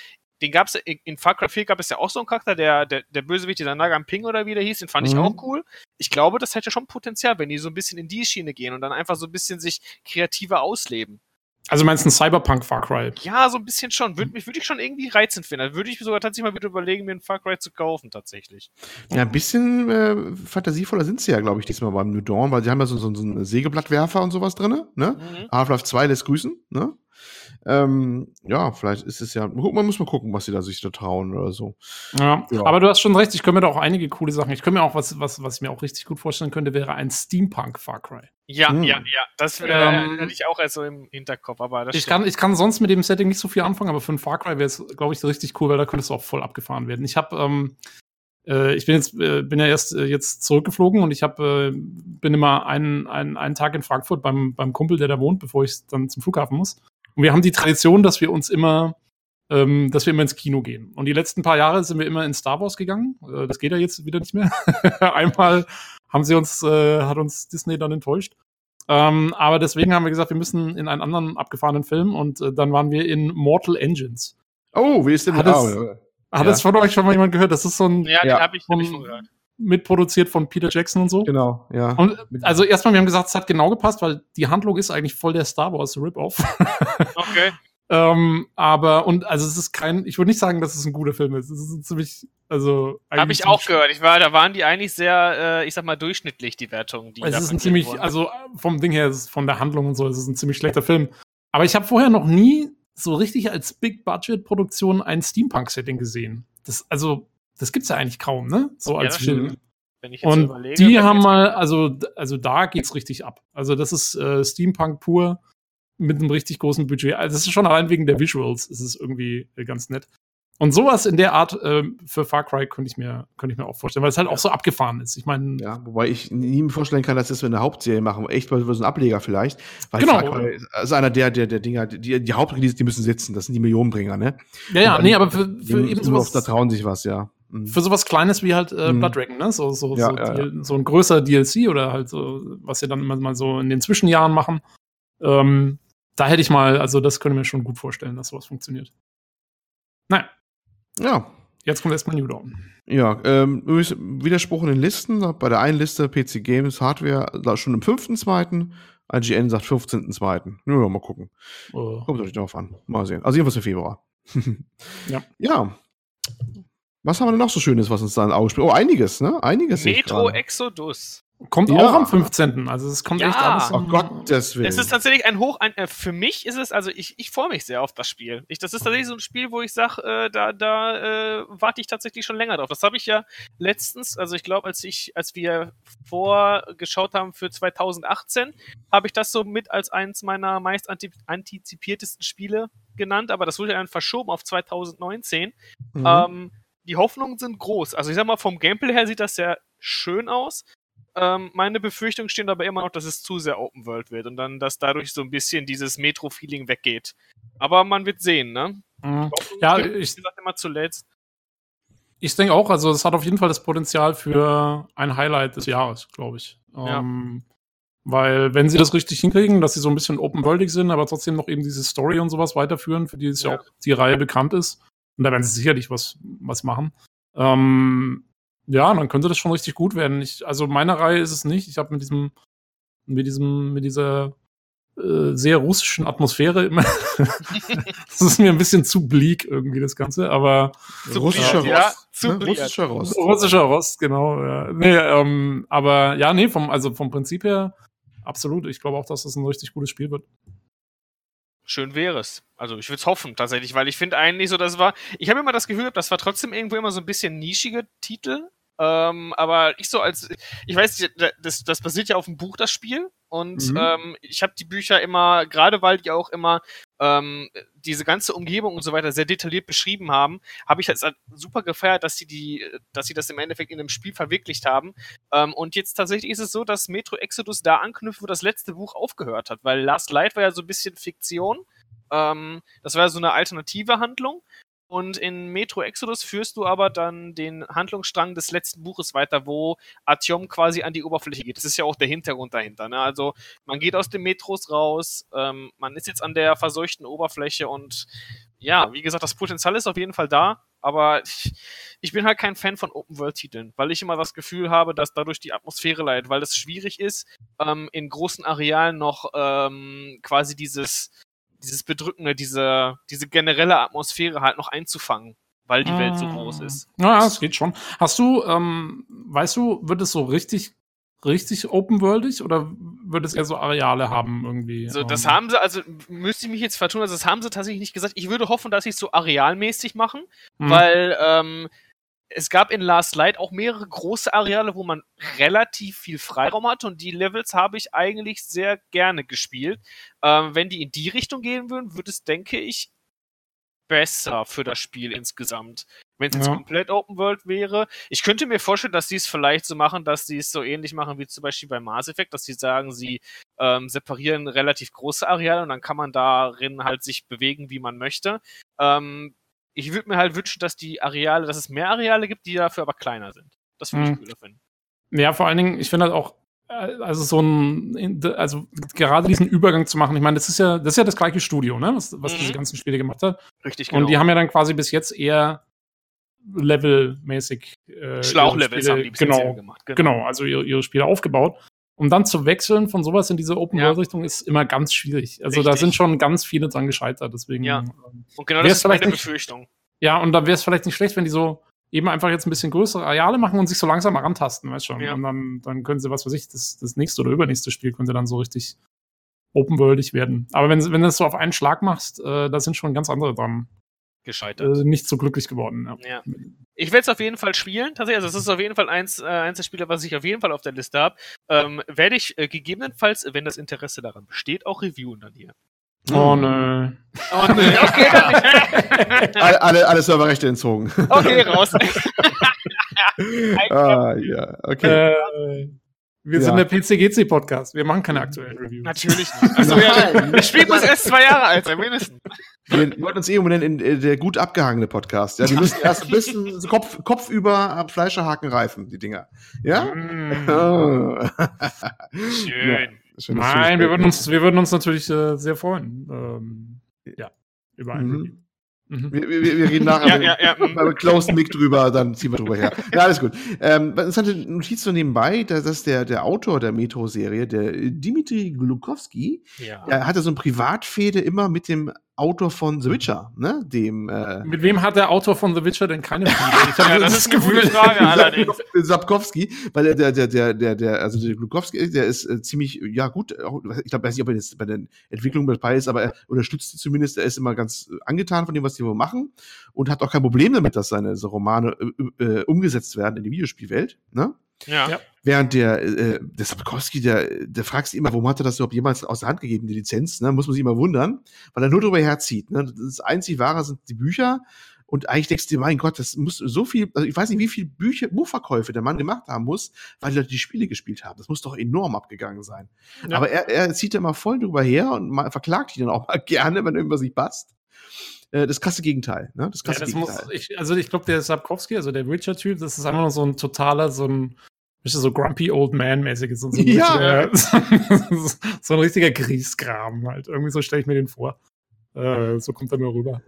den gab's in Far Cry 4 gab es ja auch so einen Charakter, der, der, der Bösewicht, dieser Nagam Ping oder wie der hieß, den fand mhm. ich auch cool. Ich glaube, das hätte schon Potenzial, wenn die so ein bisschen in die Schiene gehen und dann einfach so ein bisschen sich kreativer ausleben. Also meinst du ein Cyberpunk Far Cry? Ja, so ein bisschen schon. Würde mich würde ich schon irgendwie reizend finden. Da würde ich sogar tatsächlich mal wieder überlegen, mir ein Far Cry zu kaufen, tatsächlich. Ja, ein bisschen äh, fantasievoller sind sie ja, glaube ich, diesmal beim New Dawn, weil sie haben ja so, so, so einen Sägeblattwerfer und sowas drin, ne? Mhm. Half-Life 2 lässt grüßen, ne? Ähm, ja, vielleicht ist es ja. Man muss mal gucken, was sie da sich da trauen oder so. Ja, ja. aber du hast schon recht, ich könnte mir da auch einige coole Sachen. Ich könnte mir auch was, was, was ich mir auch richtig gut vorstellen könnte, wäre ein Steampunk Far Cry. Ja, hm. ja, ja. Das äh, ähm, hätte ich auch also im Hinterkopf, aber ich kann, ich kann sonst mit dem Setting nicht so viel anfangen, aber für ein Far Cry wäre es, glaube ich, richtig cool, weil da könnte es auch voll abgefahren werden. Ich habe ähm, äh, ich bin jetzt äh, bin ja erst äh, jetzt zurückgeflogen und ich habe bin immer einen, einen, einen Tag in Frankfurt beim, beim Kumpel, der da wohnt, bevor ich dann zum Flughafen muss. Und wir haben die Tradition, dass wir uns immer ähm, dass wir immer ins Kino gehen. Und die letzten paar Jahre sind wir immer in Star Wars gegangen. Äh, das geht ja jetzt wieder nicht mehr. Einmal haben sie uns, äh, hat uns Disney dann enttäuscht. Ähm, aber deswegen haben wir gesagt, wir müssen in einen anderen abgefahrenen Film und äh, dann waren wir in Mortal Engines. Oh, wie ist denn hat das? Es, hat ja. es von euch schon mal jemand gehört? Das ist so ein. Ja, den habe ich, hab ich schon gehört. Mitproduziert von Peter Jackson und so. Genau, ja. Und also erstmal, wir haben gesagt, es hat genau gepasst, weil die Handlung ist eigentlich voll der Star Wars Rip-Off. Okay. ähm, aber, und also es ist kein, ich würde nicht sagen, dass es ein guter Film ist. Es ist ziemlich, also. Habe ich auch gehört. Ich war, da waren die eigentlich sehr, äh, ich sag mal, durchschnittlich, die Wertungen. Die es ist ein ziemlich, wurden. also vom Ding her, von der Handlung und so, es ist ein ziemlich schlechter Film. Aber ich habe vorher noch nie so richtig als Big-Budget-Produktion ein Steampunk-Setting gesehen. Das, also, das gibt's ja eigentlich kaum, ne? So als ja, Film. und so die haben mal, also, also da geht's richtig ab. Also das ist äh, Steampunk pur mit einem richtig großen Budget. Also das ist schon allein wegen der Visuals, ist es irgendwie äh, ganz nett. Und sowas in der Art äh, für Far Cry könnte ich mir, könnte ich mir auch vorstellen, weil es halt auch so abgefahren ist. Ich meine. Ja, wobei ich nie mir vorstellen kann, dass das wir eine Hauptserie machen. Echt mal so ein Ableger vielleicht. Weil genau. Far Cry ist einer der, der, der Dinger, die, die Hauptreleases, die müssen sitzen. Das sind die Millionenbringer, ne? Ja, ja, nee, aber für, für eben sowas. Da trauen sich was, ja. Mhm. Für sowas Kleines wie halt äh, mhm. Blood Dragon, ne? So, so, ja, so, ja, ja. so ein größer DLC oder halt so, was sie dann immer mal so in den Zwischenjahren machen. Ähm, da hätte ich mal, also das könnte mir schon gut vorstellen, dass sowas funktioniert. Naja. Ja. Jetzt kommt erstmal New Dawn. Ja, ähm, Widerspruch in den Listen. Bei der einen Liste PC Games Hardware schon im 5.2. IGN sagt 15.2. Ja, mal gucken. Oh. Kommt euch darauf an. Mal sehen. Also jedenfalls im Februar. ja. Ja. Was haben wir denn noch so Schönes, was uns da in Auge spielt? Oh, einiges, ne? Einiges. Metro Exodus. Kommt ja. auch am 15. Also es kommt ja. echt alles. Oh Gottes Willen. Es ist tatsächlich ein Hoch, ein, äh, für mich ist es, also ich, ich freue mich sehr auf das Spiel. Ich, das ist tatsächlich so ein Spiel, wo ich sage, äh, da, da äh, warte ich tatsächlich schon länger drauf. Das habe ich ja letztens, also ich glaube, als ich, als wir vorgeschaut haben für 2018, habe ich das so mit als eins meiner meist antizipiertesten Spiele genannt, aber das wurde dann verschoben auf 2019. Mhm. Ähm, die Hoffnungen sind groß. Also ich sag mal, vom Gameplay her sieht das sehr schön aus. Ähm, meine Befürchtungen stehen aber immer noch, dass es zu sehr Open World wird und dann, dass dadurch so ein bisschen dieses Metro-Feeling weggeht. Aber man wird sehen, ne? Mhm. Ja, ich, ich immer zuletzt. Ich denke auch, also es hat auf jeden Fall das Potenzial für ein Highlight des Jahres, glaube ich. Ja. Ähm, weil, wenn sie das richtig hinkriegen, dass sie so ein bisschen open-worldig sind, aber trotzdem noch eben diese Story und sowas weiterführen, für die es ja, ja auch die Reihe bekannt ist, und da werden sie sicherlich was, was machen. Ähm, ja, dann könnte das schon richtig gut werden. Ich, also meine Reihe ist es nicht. Ich habe mit diesem, mit diesem, mit dieser äh, sehr russischen Atmosphäre immer. das ist mir ein bisschen zu bleak irgendwie das Ganze, aber russischer Rost. Ja, zu ne? russischer Rost. Russischer Rost, genau. Ja. Nee, ähm, aber ja, nee, vom, also vom Prinzip her absolut. Ich glaube auch, dass das ein richtig gutes Spiel wird schön wäre es. Also ich würde es hoffen tatsächlich, weil ich finde eigentlich so, das war, ich habe immer das Gefühl, das war trotzdem irgendwo immer so ein bisschen nischige Titel. Ähm, aber ich so als, ich weiß, das, das basiert ja auf dem Buch, das Spiel. Und mhm. ähm, ich habe die Bücher immer, gerade weil die auch immer ähm, diese ganze Umgebung und so weiter sehr detailliert beschrieben haben, habe ich halt super gefeiert, dass sie die, dass sie das im Endeffekt in einem Spiel verwirklicht haben. Ähm, und jetzt tatsächlich ist es so, dass Metro Exodus da anknüpft, wo das letzte Buch aufgehört hat, weil Last Light war ja so ein bisschen Fiktion. Ähm, das war ja so eine alternative Handlung. Und in Metro Exodus führst du aber dann den Handlungsstrang des letzten Buches weiter, wo Artyom quasi an die Oberfläche geht. Das ist ja auch der Hintergrund dahinter. Ne? Also man geht aus den Metros raus, ähm, man ist jetzt an der verseuchten Oberfläche und ja, wie gesagt, das Potenzial ist auf jeden Fall da, aber ich, ich bin halt kein Fan von Open-World-Titeln, weil ich immer das Gefühl habe, dass dadurch die Atmosphäre leidet, weil es schwierig ist, ähm, in großen Arealen noch ähm, quasi dieses dieses Bedrückende, diese, diese generelle Atmosphäre halt noch einzufangen, weil die Welt so groß ah. ist. Ja, es geht schon. Hast du, ähm, weißt du, wird es so richtig richtig open-worldig oder wird es eher so Areale haben irgendwie? So, das ähm? haben sie, also müsste ich mich jetzt vertun, also das haben sie tatsächlich nicht gesagt. Ich würde hoffen, dass sie es so arealmäßig machen, mhm. weil ähm, es gab in Last Light auch mehrere große Areale, wo man relativ viel Freiraum hat und die Levels habe ich eigentlich sehr gerne gespielt. Ähm, wenn die in die Richtung gehen würden, würde es, denke ich, besser für das Spiel insgesamt. Wenn es jetzt Ja. komplett Open World wäre. Ich könnte mir vorstellen, dass die es vielleicht so machen, dass die es so ähnlich machen wie zum Beispiel bei Mass Effect, dass sie sagen, sie ähm, separieren relativ große Areale und dann kann man darin halt sich bewegen, wie man möchte. Ähm, ich würde mir halt wünschen, dass die Areale, dass es mehr Areale gibt, die dafür aber kleiner sind. Das würde ich Mhm. cooler finden. Ja, vor allen Dingen, ich finde halt auch, äh, also so ein, also gerade diesen Übergang zu machen, ich meine, das ist ja, das ist ja das gleiche Studio, ne, was, was Mhm. diese ganzen Spiele gemacht hat. Richtig, genau. Und die haben ja dann quasi bis jetzt eher levelmäßig äh, Schlauchlevels haben die bis genau, gemacht. genau, also ihre, ihre Spiele aufgebaut. Um dann zu wechseln von sowas in diese Open-World-Richtung ist immer ganz schwierig. Also da Richtig. sind schon ganz viele dran gescheitert. Deswegen, Ja. ähm, Und genau das ist meine vielleicht nicht- Befürchtung. ja, und da wäre es vielleicht nicht schlecht, wenn die so eben einfach jetzt ein bisschen größere Areale machen und sich so langsam rantasten, weißt schon. Ja. Und dann, dann können sie, was weiß ich, das, das nächste oder übernächste Spiel könnte dann so richtig open-worldig werden. Aber wenn, wenn du das so auf einen Schlag machst, äh, da sind schon ganz andere dran Gescheitert. äh, nicht so glücklich geworden. Ja. Ja. Ich werde es auf jeden Fall spielen. Tatsächlich, also es ist auf jeden Fall eins, äh, eins der Spiele, was ich auf jeden Fall auf der Liste habe. Ähm, werde ich äh, gegebenenfalls, wenn das Interesse daran besteht, auch reviewen dann hier. Oh, nö. Und, äh, okay, dann, Alle, alle, alle Serverrechte entzogen. okay, raus. ah, ja, okay. Äh, wir Ja. sind der PCGC-Podcast. Wir machen keine aktuellen Reviews. Natürlich nicht. Also, ja, das Spiel muss erst zwei Jahre alt sein, mindestens. Wir wollten uns eh umbenennen in äh, der gut abgehangene Podcast. Ja, die müssen erst ein bisschen Kopf, Kopf über Fleischerhaken reifen, die Dinger. Ja? Mm, Oh. schön. Dass Nein, wir würden uns, wir würden uns natürlich äh, sehr freuen. Ähm, ja, über ein Mhm. Mhm. Wir, wir, wir reden nachher Ja, mit, ja, ja. mm. Bei Close Mic drüber, dann ziehen wir drüber her. Ja, alles gut. Ähm, interessante Notiz so nebenbei, dass, der, der Autor der Metro-Serie, der Dimitri Glukowski, Ja. der hatte so ein Privatfehde immer mit dem Autor von The Witcher, ne? Dem äh, Mit wem hat der Autor von The Witcher denn keine hab Ja, das ist eine gute Frage allerdings. Sapkowski, weil der, der, der, der, der, also der Glukowski, der ist äh, ziemlich, ja gut, ich glaube, weiß nicht, ob er jetzt bei der Entwicklung dabei ist, aber er unterstützt sie zumindest, er ist immer ganz äh, angetan von dem, was die wohl machen und hat auch kein Problem damit, dass seine so Romane äh, äh, umgesetzt werden in die Videospielwelt, ne? Ja. Ja. Während der, äh, der Sapkowski, der, der fragst du immer, warum hat er das überhaupt jemals aus der Hand gegeben, die Lizenz, ne? Muss man sich immer wundern, weil er nur drüber herzieht, ne? Das einzig Wahre sind die Bücher und eigentlich denkst du dir, mein Gott, das muss so viel, also ich weiß nicht, wie viel Bücher, Buchverkäufe der Mann gemacht haben muss, weil die Leute die Spiele gespielt haben. Das muss doch enorm abgegangen sein. Ja. Aber er, er zieht da immer voll drüber her und mal, verklagt die dann auch mal gerne, wenn irgendwas nicht passt. Äh, Das krasse Gegenteil, ne? Das Ja, krasse das muss, Gegenteil. ich, also ich glaube, der Sapkowski, also der Witcher-Typ, das ist einfach nur so ein totaler, so ein, so grumpy old man mäßiges, so, so, ein Ja. richtiger, so ein richtiger Griesgram halt. Irgendwie so stelle ich mir den vor. Äh, so kommt er mir rüber.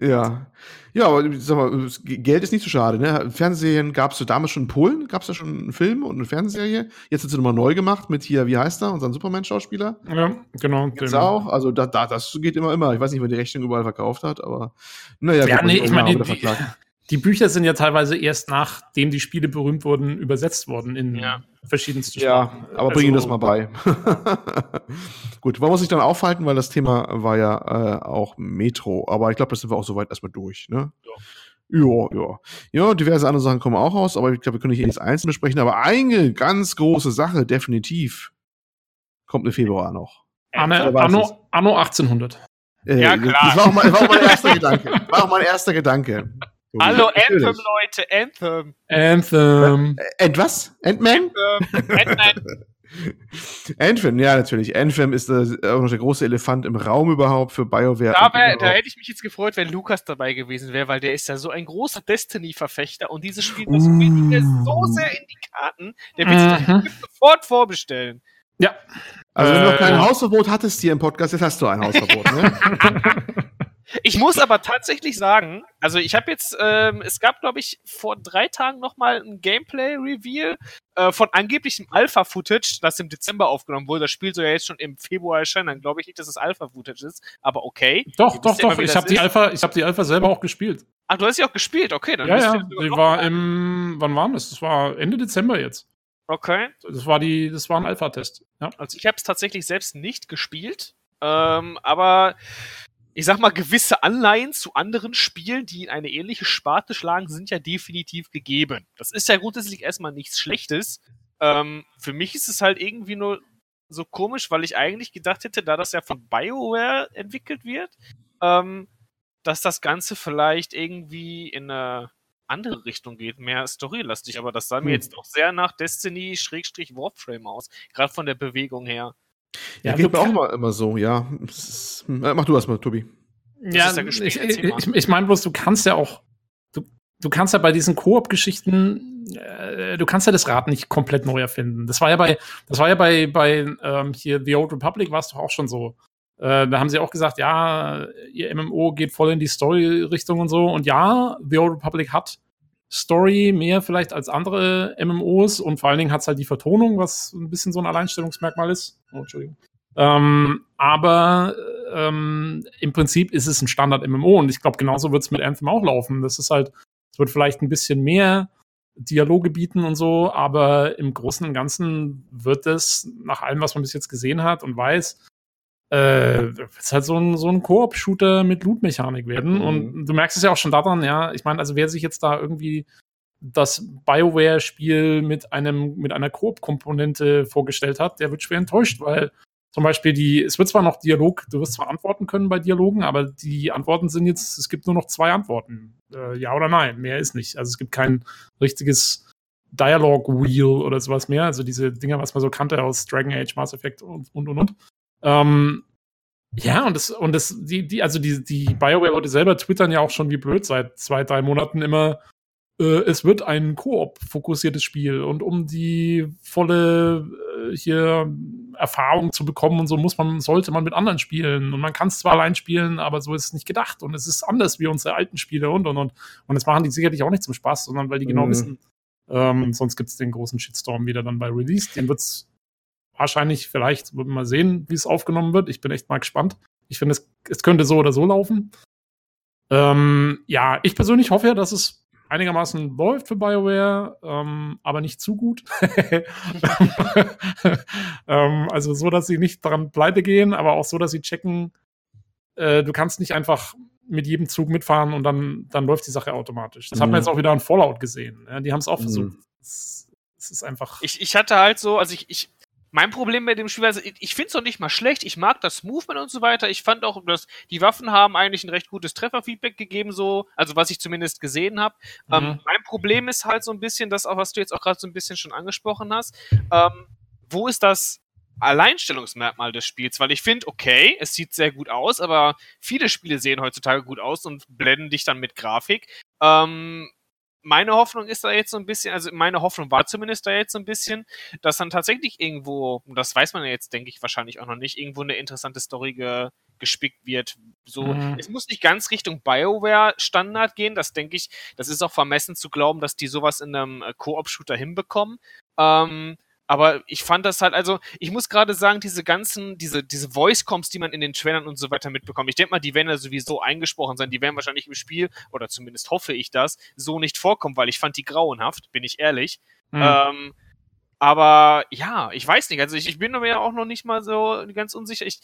Ja. Ja, aber sag mal, Geld ist nicht so schade, ne? Fernsehserien gab es damals schon in Polen, gab es da schon einen Film und eine Fernsehserie. Jetzt sind sie nochmal neu gemacht mit hier, wie heißt er, unseren Superman-Schauspieler. Ja, genau. Gibt's auch. Also da, da, das geht immer, immer. Ich weiß nicht, wer die Rechnung überall verkauft hat, aber naja, Ja, gut, nee, ich meine, die. Die Bücher sind ja teilweise erst nachdem die Spiele berühmt wurden, übersetzt worden in Ja. verschiedenste Ja, Sprachen. aber bring ihm das Also, mal bei. Gut, wollen wir uns nicht dann aufhalten, weil das Thema war ja äh, auch Metro. Aber ich glaube, das sind wir auch soweit erstmal durch, ne? Ja, ja. Ja, diverse andere Sachen kommen auch raus, aber ich glaube, wir können nicht jedes einzelne besprechen. Aber eine ganz große Sache, definitiv, kommt im Februar noch. Anno. Anno, Anno 1800. Äh, Ja, klar. Das war auch, mein, war auch mein erster Gedanke. War auch mein erster Gedanke. Hallo, natürlich. Anthem, Leute, Anthem. Anthem. Äh, Ant was? Ant-Man? Anthem. Ant-Man. Anthem, ja, natürlich. Anthem ist äh, auch noch der große Elefant im Raum überhaupt für BioWare. Da, wär, da hätte ich mich jetzt gefreut, wenn Lukas dabei gewesen wäre, weil der ist ja so ein großer Destiny-Verfechter und dieses Spiel das spielt mir so sehr in die Karten, der wird sich Mhm. das sofort vorbestellen. Ja. Also, wenn du noch Äh, kein Hausverbot hattest hier im Podcast, jetzt hast du ein Hausverbot, ne? Ich muss aber tatsächlich sagen, also ich habe jetzt, ähm, es gab, glaube ich, vor drei Tagen noch mal ein Gameplay-Reveal äh, von angeblichem Alpha-Footage, das im Dezember aufgenommen wurde. Das Spiel soll ja jetzt schon im Februar erscheinen. Dann glaube ich nicht, dass es Alpha-Footage ist, aber okay. Doch, doch, ja doch. immer, Ich habe die. Alpha, ich habe die Alpha selber auch gespielt. Ach, du hast sie auch gespielt, okay. Dann Ja, ja. Die war mehr. im, wann war das? Das war Ende Dezember jetzt. Okay. Das war die, das war ein Alpha-Test. Ja. Also ich habe es tatsächlich selbst nicht gespielt, ähm, aber ich sag mal, gewisse Anleihen zu anderen Spielen, die in eine ähnliche Sparte schlagen, sind ja definitiv gegeben. Das ist ja grundsätzlich erstmal nichts Schlechtes. Ähm, für mich ist es halt irgendwie nur so komisch, weil ich eigentlich gedacht hätte, da das ja von BioWare entwickelt wird, ähm, dass das Ganze vielleicht irgendwie in eine andere Richtung geht, mehr storylastig, aber das sah mir hm. jetzt doch sehr nach Destiny-Warframe aus, gerade von der Bewegung her. Ja, ja geht mir auch mal immer so, ja. Äh, mach du erstmal, Tobi. Ja, ich, ich, ich meine bloß, du kannst ja auch, du, du kannst ja bei diesen Koop-Geschichten, äh, du kannst ja das Rad nicht komplett neu erfinden. Das war ja bei, das war ja bei, bei ähm, hier The Old Republic war es doch auch schon so. Äh, da haben sie auch gesagt, ja, ihr MMO geht voll in die Story-Richtung und so. Und ja, The Old Republic hat Story mehr vielleicht als andere MMOs und vor allen Dingen hat es halt die Vertonung, was ein bisschen so ein Alleinstellungsmerkmal ist. Oh, Entschuldigung. Ähm, aber ähm, im Prinzip ist es ein Standard-MMO und ich glaube, genauso wird es mit Anthem auch laufen. Das ist halt, es wird vielleicht ein bisschen mehr Dialoge bieten und so, aber im Großen und Ganzen wird es, nach allem, was man bis jetzt gesehen hat und weiß, äh, es halt so ein, so ein Koop-Shooter mit Loot-Mechanik werden. Mhm. Und du merkst es ja auch schon daran, ja, ich meine, also wer sich jetzt da irgendwie das BioWare-Spiel mit einem, mit einer Koop-Komponente vorgestellt hat, der wird schwer enttäuscht, weil zum Beispiel die, es wird zwar noch Dialog, du wirst zwar antworten können bei Dialogen, aber die Antworten sind jetzt, es gibt nur noch zwei Antworten. Äh, ja oder nein, mehr ist nicht. Also es gibt kein richtiges Dialog Wheel oder sowas mehr. Also diese Dinger, was man so kannte aus Dragon Age, Mass Effect und und und. Ähm, ja, und das, und das, die, die, also die, die BioWare-Leute selber twittern ja auch schon wie blöd seit zwei, drei Monaten immer, äh, es wird ein Koop-fokussiertes Spiel und um die volle äh, hier Erfahrung zu bekommen und so muss man, sollte man mit anderen spielen. Und man kann es zwar allein spielen, aber so ist es nicht gedacht. Und es ist anders wie unsere alten Spiele und und und. Und das machen die sicherlich auch nicht zum Spaß, sondern weil die genau mhm. wissen, ähm, sonst gibt es den großen Shitstorm wieder dann bei Release. Den wird es wahrscheinlich, vielleicht, wird man mal sehen, wie es aufgenommen wird. Ich bin echt mal gespannt. Ich finde, es, es könnte so oder so laufen. Ähm, ja, ich persönlich hoffe ja, dass es einigermaßen läuft für BioWare, ähm, aber nicht zu gut. ähm, also so, dass sie nicht daran pleite gehen, aber auch so, dass sie checken, äh, du kannst nicht einfach mit jedem Zug mitfahren und dann, dann läuft die Sache automatisch. Das mhm. hat man mhm. jetzt auch wieder an Fallout gesehen. Ja, die haben es auch versucht. Mhm. Es, es ist einfach. Ich, ich hatte halt so, also ich, ich, mein Problem mit dem Spiel, also ich, finde es noch nicht mal schlecht. Ich mag das Movement und so weiter. Ich fand auch, dass die Waffen haben eigentlich ein recht gutes Trefferfeedback gegeben, so, also was ich zumindest gesehen habe. Mhm. Ähm, mein Problem ist halt so ein bisschen das, auch was du jetzt auch gerade so ein bisschen schon angesprochen hast. Ähm, wo ist das Alleinstellungsmerkmal des Spiels? Weil ich finde, okay, es sieht sehr gut aus, aber viele Spiele sehen heutzutage gut aus und blenden dich dann mit Grafik. Ähm, meine Hoffnung ist da jetzt so ein bisschen, also meine Hoffnung war zumindest da jetzt so ein bisschen, dass dann tatsächlich irgendwo, und das weiß man ja jetzt, denke ich, wahrscheinlich auch noch nicht, irgendwo eine interessante Story ge, gespickt wird. So, mhm. es muss nicht ganz Richtung BioWare-Standard gehen, das denke ich, das ist auch vermessen zu glauben, dass die sowas in einem äh, Koop-Shooter hinbekommen. Ähm, aber ich fand das halt, also ich muss gerade sagen, diese ganzen, diese, diese Voice-Coms, die man in den Trailern und so weiter mitbekommt, ich denke mal, die werden ja sowieso eingesprochen sein, die werden wahrscheinlich im Spiel, oder zumindest hoffe ich das, so nicht vorkommen, weil ich fand die grauenhaft, bin ich ehrlich. Mhm. Ähm, aber ja, ich weiß nicht, also ich, ich bin mir ja auch noch nicht mal so ganz unsicher. Ich,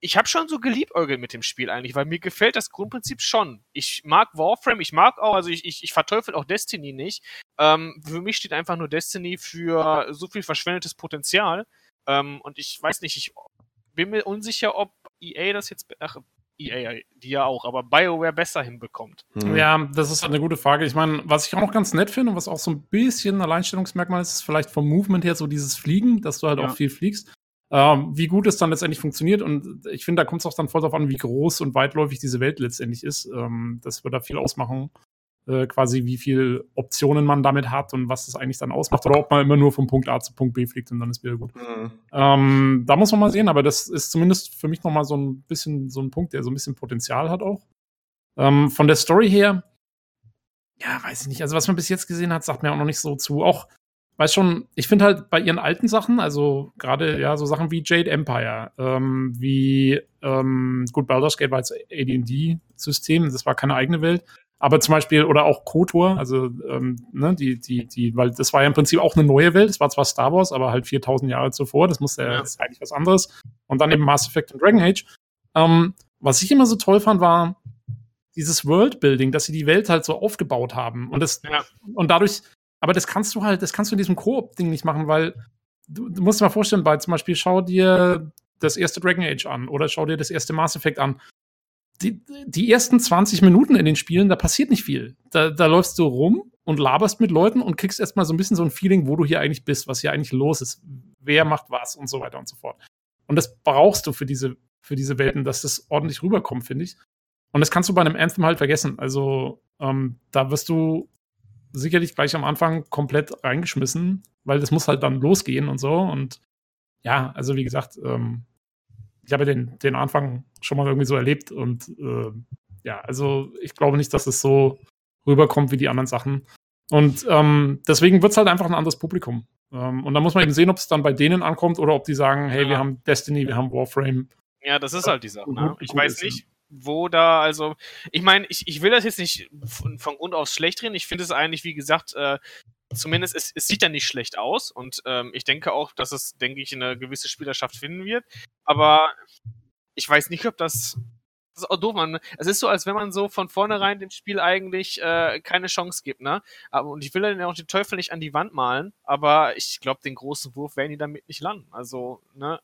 ich habe schon so geliebäugelt mit dem Spiel eigentlich, weil mir gefällt das Grundprinzip schon. Ich mag Warframe, ich mag auch, also ich, ich, ich verteufel auch Destiny nicht. Ähm, für mich steht einfach nur Destiny für so viel verschwendetes Potenzial. Ähm, und ich weiß nicht, ich bin mir unsicher, ob EA das jetzt, ach, EA, die ja auch, aber BioWare besser hinbekommt. Hm. Ja, das ist eine gute Frage. Ich meine, was ich auch noch ganz nett finde und was auch so ein bisschen ein Alleinstellungsmerkmal ist, ist vielleicht vom Movement her so dieses Fliegen, dass du halt ja. auch viel fliegst. Ähm, wie gut es dann letztendlich funktioniert. Und ich finde, da kommt es auch dann voll darauf an, wie groß und weitläufig diese Welt letztendlich ist. Ähm, das wird da viel ausmachen, äh, quasi wie viele Optionen man damit hat und was das eigentlich dann ausmacht. Oder ob man immer nur vom Punkt A zu Punkt B fliegt und dann ist wieder gut. Mhm. Ähm, da muss man mal sehen, aber das ist zumindest für mich nochmal so ein bisschen so ein Punkt, der so ein bisschen Potenzial hat auch. Ähm, von der Story her, ja, weiß ich nicht. Also, was man bis jetzt gesehen hat, sagt mir auch noch nicht so zu. Auch weiß schon, ich finde halt bei ihren alten Sachen, also gerade ja so Sachen wie Jade Empire, ähm, wie ähm, gut Baldur's Gate war jetzt AD&D-System, das war keine eigene Welt, aber zum Beispiel oder auch KOTOR, also ähm, ne, die die die, weil das war ja im Prinzip auch eine neue Welt. Es war zwar Star Wars, aber halt 4000 Jahre zuvor. Das musste ja. ist eigentlich was anderes. Und dann eben Mass Effect und Dragon Age. Ähm, was ich immer so toll fand, war dieses Worldbuilding, dass sie die Welt halt so aufgebaut haben und das ja. und dadurch aber das kannst du halt, das kannst du in diesem Koop-Ding nicht machen, weil du, du musst dir mal vorstellen, bei zum Beispiel schau dir das erste Dragon Age an oder schau dir das erste Mass Effect an. die, die ersten 20 Minuten in den Spielen, da passiert nicht viel. Da, da läufst du rum und laberst mit Leuten und kriegst erstmal so ein bisschen so ein Feeling, wo du hier eigentlich bist, was hier eigentlich los ist, wer macht was und so weiter und so fort. Und das brauchst du für diese, für diese Welten, dass das ordentlich rüberkommt, finde ich. Und das kannst du bei einem Anthem halt vergessen. Also ähm, da wirst du sicherlich gleich am Anfang komplett reingeschmissen, weil das muss halt dann losgehen und so. Und ja, also wie gesagt, ähm, ich habe den, den Anfang schon mal irgendwie so erlebt und äh, ja, also ich glaube nicht, dass es so rüberkommt wie die anderen Sachen. Und ähm, deswegen wird es halt einfach ein anderes Publikum. Ähm, und da muss man eben sehen, ob es dann bei denen ankommt oder ob die sagen, hey, wir haben Destiny, wir haben Warframe. Ja, das ist halt die Sache. Ne? Ich weiß nicht, wo da, also, ich meine, ich, ich will das jetzt nicht von, von Grund aus schlecht reden. Ich finde es eigentlich, wie gesagt, äh, zumindest, es, es sieht ja nicht schlecht aus und ähm, ich denke auch, dass es, denke ich, eine gewisse Spielerschaft finden wird. Aber ich weiß nicht, ob das. Das ist auch doof, man. Es ist so, als wenn man so von vornherein dem Spiel eigentlich äh, keine Chance gibt, ne? Aber, und ich will dann auch den Teufel nicht an die Wand malen, aber ich glaube, den großen Wurf werden die damit nicht landen. Also, ne?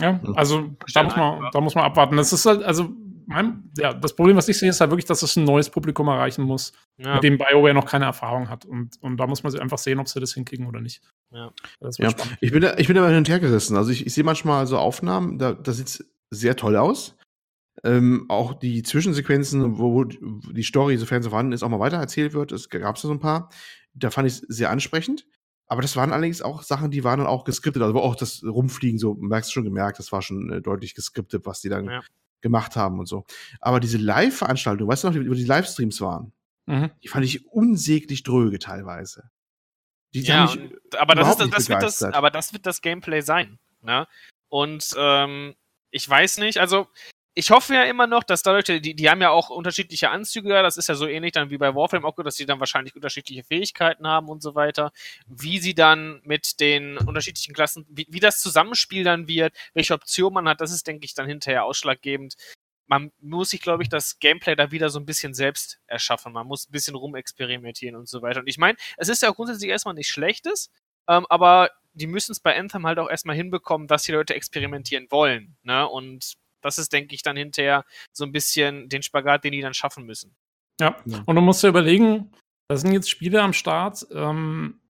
Ja, also da muss, man, da muss man abwarten. Das ist halt, also mein, ja, das Problem, was ich sehe, ist halt wirklich, dass es ein neues Publikum erreichen muss, ja. mit dem BioWare noch keine Erfahrung hat. Und, und da muss man einfach sehen, ob sie das hinkriegen oder nicht. Ja. ja. Ich bin da, ich bin da hin und her gerissen. Also ich, ich sehe manchmal so Aufnahmen, da, da sieht es sehr toll aus. Ähm, auch die Zwischensequenzen, wo, wo die Story, sofern sie vorhanden ist, auch mal weiter erzählt wird, es gab es da so ein paar. Da fand ich es sehr ansprechend. Aber das waren allerdings auch Sachen, die waren dann auch geskriptet. Also auch das Rumfliegen, so merkst du schon gemerkt, das war schon äh, deutlich geskriptet, was die dann ja gemacht haben und so. Aber diese Live-Veranstaltungen, weißt du noch, über die Livestreams waren, mhm. die fand ich unsäglich dröge teilweise. Die ja, aber das, ist, das, wird das, aber das wird das Gameplay sein. Ne? Und ähm, ich weiß nicht, also ich hoffe ja immer noch, dass dadurch, die, die haben ja auch unterschiedliche Anzüge, das ist ja so ähnlich dann wie bei Warframe auch, dass sie dann wahrscheinlich unterschiedliche Fähigkeiten haben und so weiter, wie sie dann mit den unterschiedlichen Klassen, wie, wie das Zusammenspiel dann wird, welche Option man hat, das ist, denke ich, dann hinterher ausschlaggebend. Man muss sich, glaube ich, das Gameplay da wieder so ein bisschen selbst erschaffen. Man muss ein bisschen rumexperimentieren und so weiter. Und ich meine, es ist ja grundsätzlich erstmal nichts Schlechtes, ähm, aber die müssen es bei Anthem halt auch erstmal hinbekommen, dass die Leute experimentieren wollen. Ne? Und das ist, denke ich, dann hinterher so ein bisschen den Spagat, den die dann schaffen müssen. Ja, und du musst dir überlegen, da sind jetzt Spiele am Start, ähm,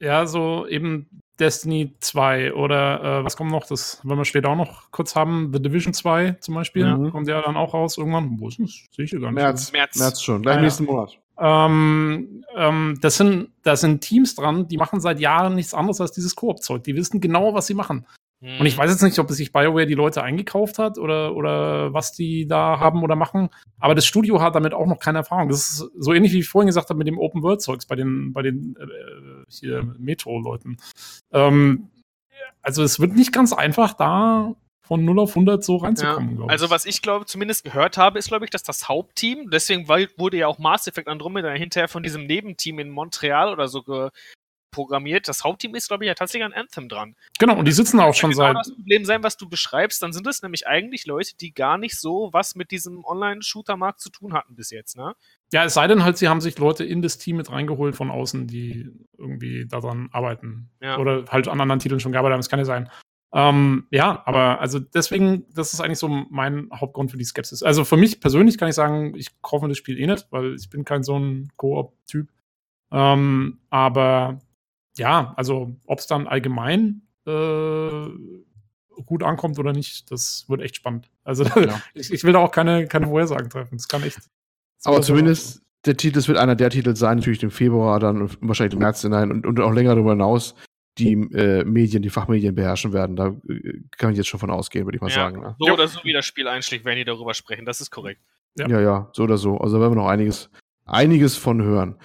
ja, so eben Destiny 2 oder äh, was kommt noch? Das wollen wir später auch noch kurz haben. The Division 2 zum Beispiel. Mhm. Kommt ja dann auch raus irgendwann. Wo ist das? Sehe ich hier gar nicht. März, März. März schon, gleich ah, nächsten ja. Monat. Ähm, ähm, das, sind, das sind Teams dran, die machen seit Jahren nichts anderes als dieses Koop-Zeug. Die wissen genau, was sie machen. Und ich mhm. weiß jetzt nicht, ob es sich BioWare die Leute eingekauft hat oder, oder was die da haben oder machen. Aber das Studio hat damit auch noch keine Erfahrung. Das ist so ähnlich, wie ich vorhin gesagt habe, mit dem Open World Zeugs bei den, bei den äh, hier Metro-Leuten. Ähm, also es wird nicht ganz einfach, da von 0 auf 100 so reinzukommen, ja, Also was ich glaube, zumindest gehört habe, ist glaube ich, dass das Hauptteam, deswegen wurde ja auch Mass Effect Andromeda hinterher von diesem Nebenteam in Montreal oder so ge programmiert. Das Hauptteam ist, glaube ich, ja tatsächlich an Anthem dran. Genau, und die sitzen auch schon genau seit. das Problem sein, was du beschreibst, dann sind es nämlich eigentlich Leute, die gar nicht so was mit diesem Online-Shooter-Markt zu tun hatten bis jetzt, ne? Ja, es sei denn halt, sie haben sich Leute in das Team mit reingeholt von außen, die irgendwie daran arbeiten. Ja. Oder halt an anderen Titeln schon gearbeitet haben, das kann ja sein. Ähm, ja, aber also deswegen, das ist eigentlich so mein Hauptgrund für die Skepsis. Also für mich persönlich kann ich sagen, ich kaufe das Spiel eh nicht, weil ich bin kein so ein Koop-Typ. Ähm, aber ja, also ob es dann allgemein äh, gut ankommt oder nicht, das wird echt spannend. Also ja. ich, ich, will da auch keine, keine Vorhersagen treffen. Das kann echt. Aber zumindest der Titel, das wird einer der Titel sein, natürlich im Februar, dann wahrscheinlich im März hinein und, und auch länger darüber hinaus die äh, Medien, die Fachmedien beherrschen werden. Da äh, kann ich jetzt schon von ausgehen, würde ich mal ja, sagen. Ne? So oder so wie das Spiel einschlägt, wenn die darüber sprechen. Das ist korrekt. Ja. ja, ja, so oder so. Also werden wir noch einiges, einiges von hören.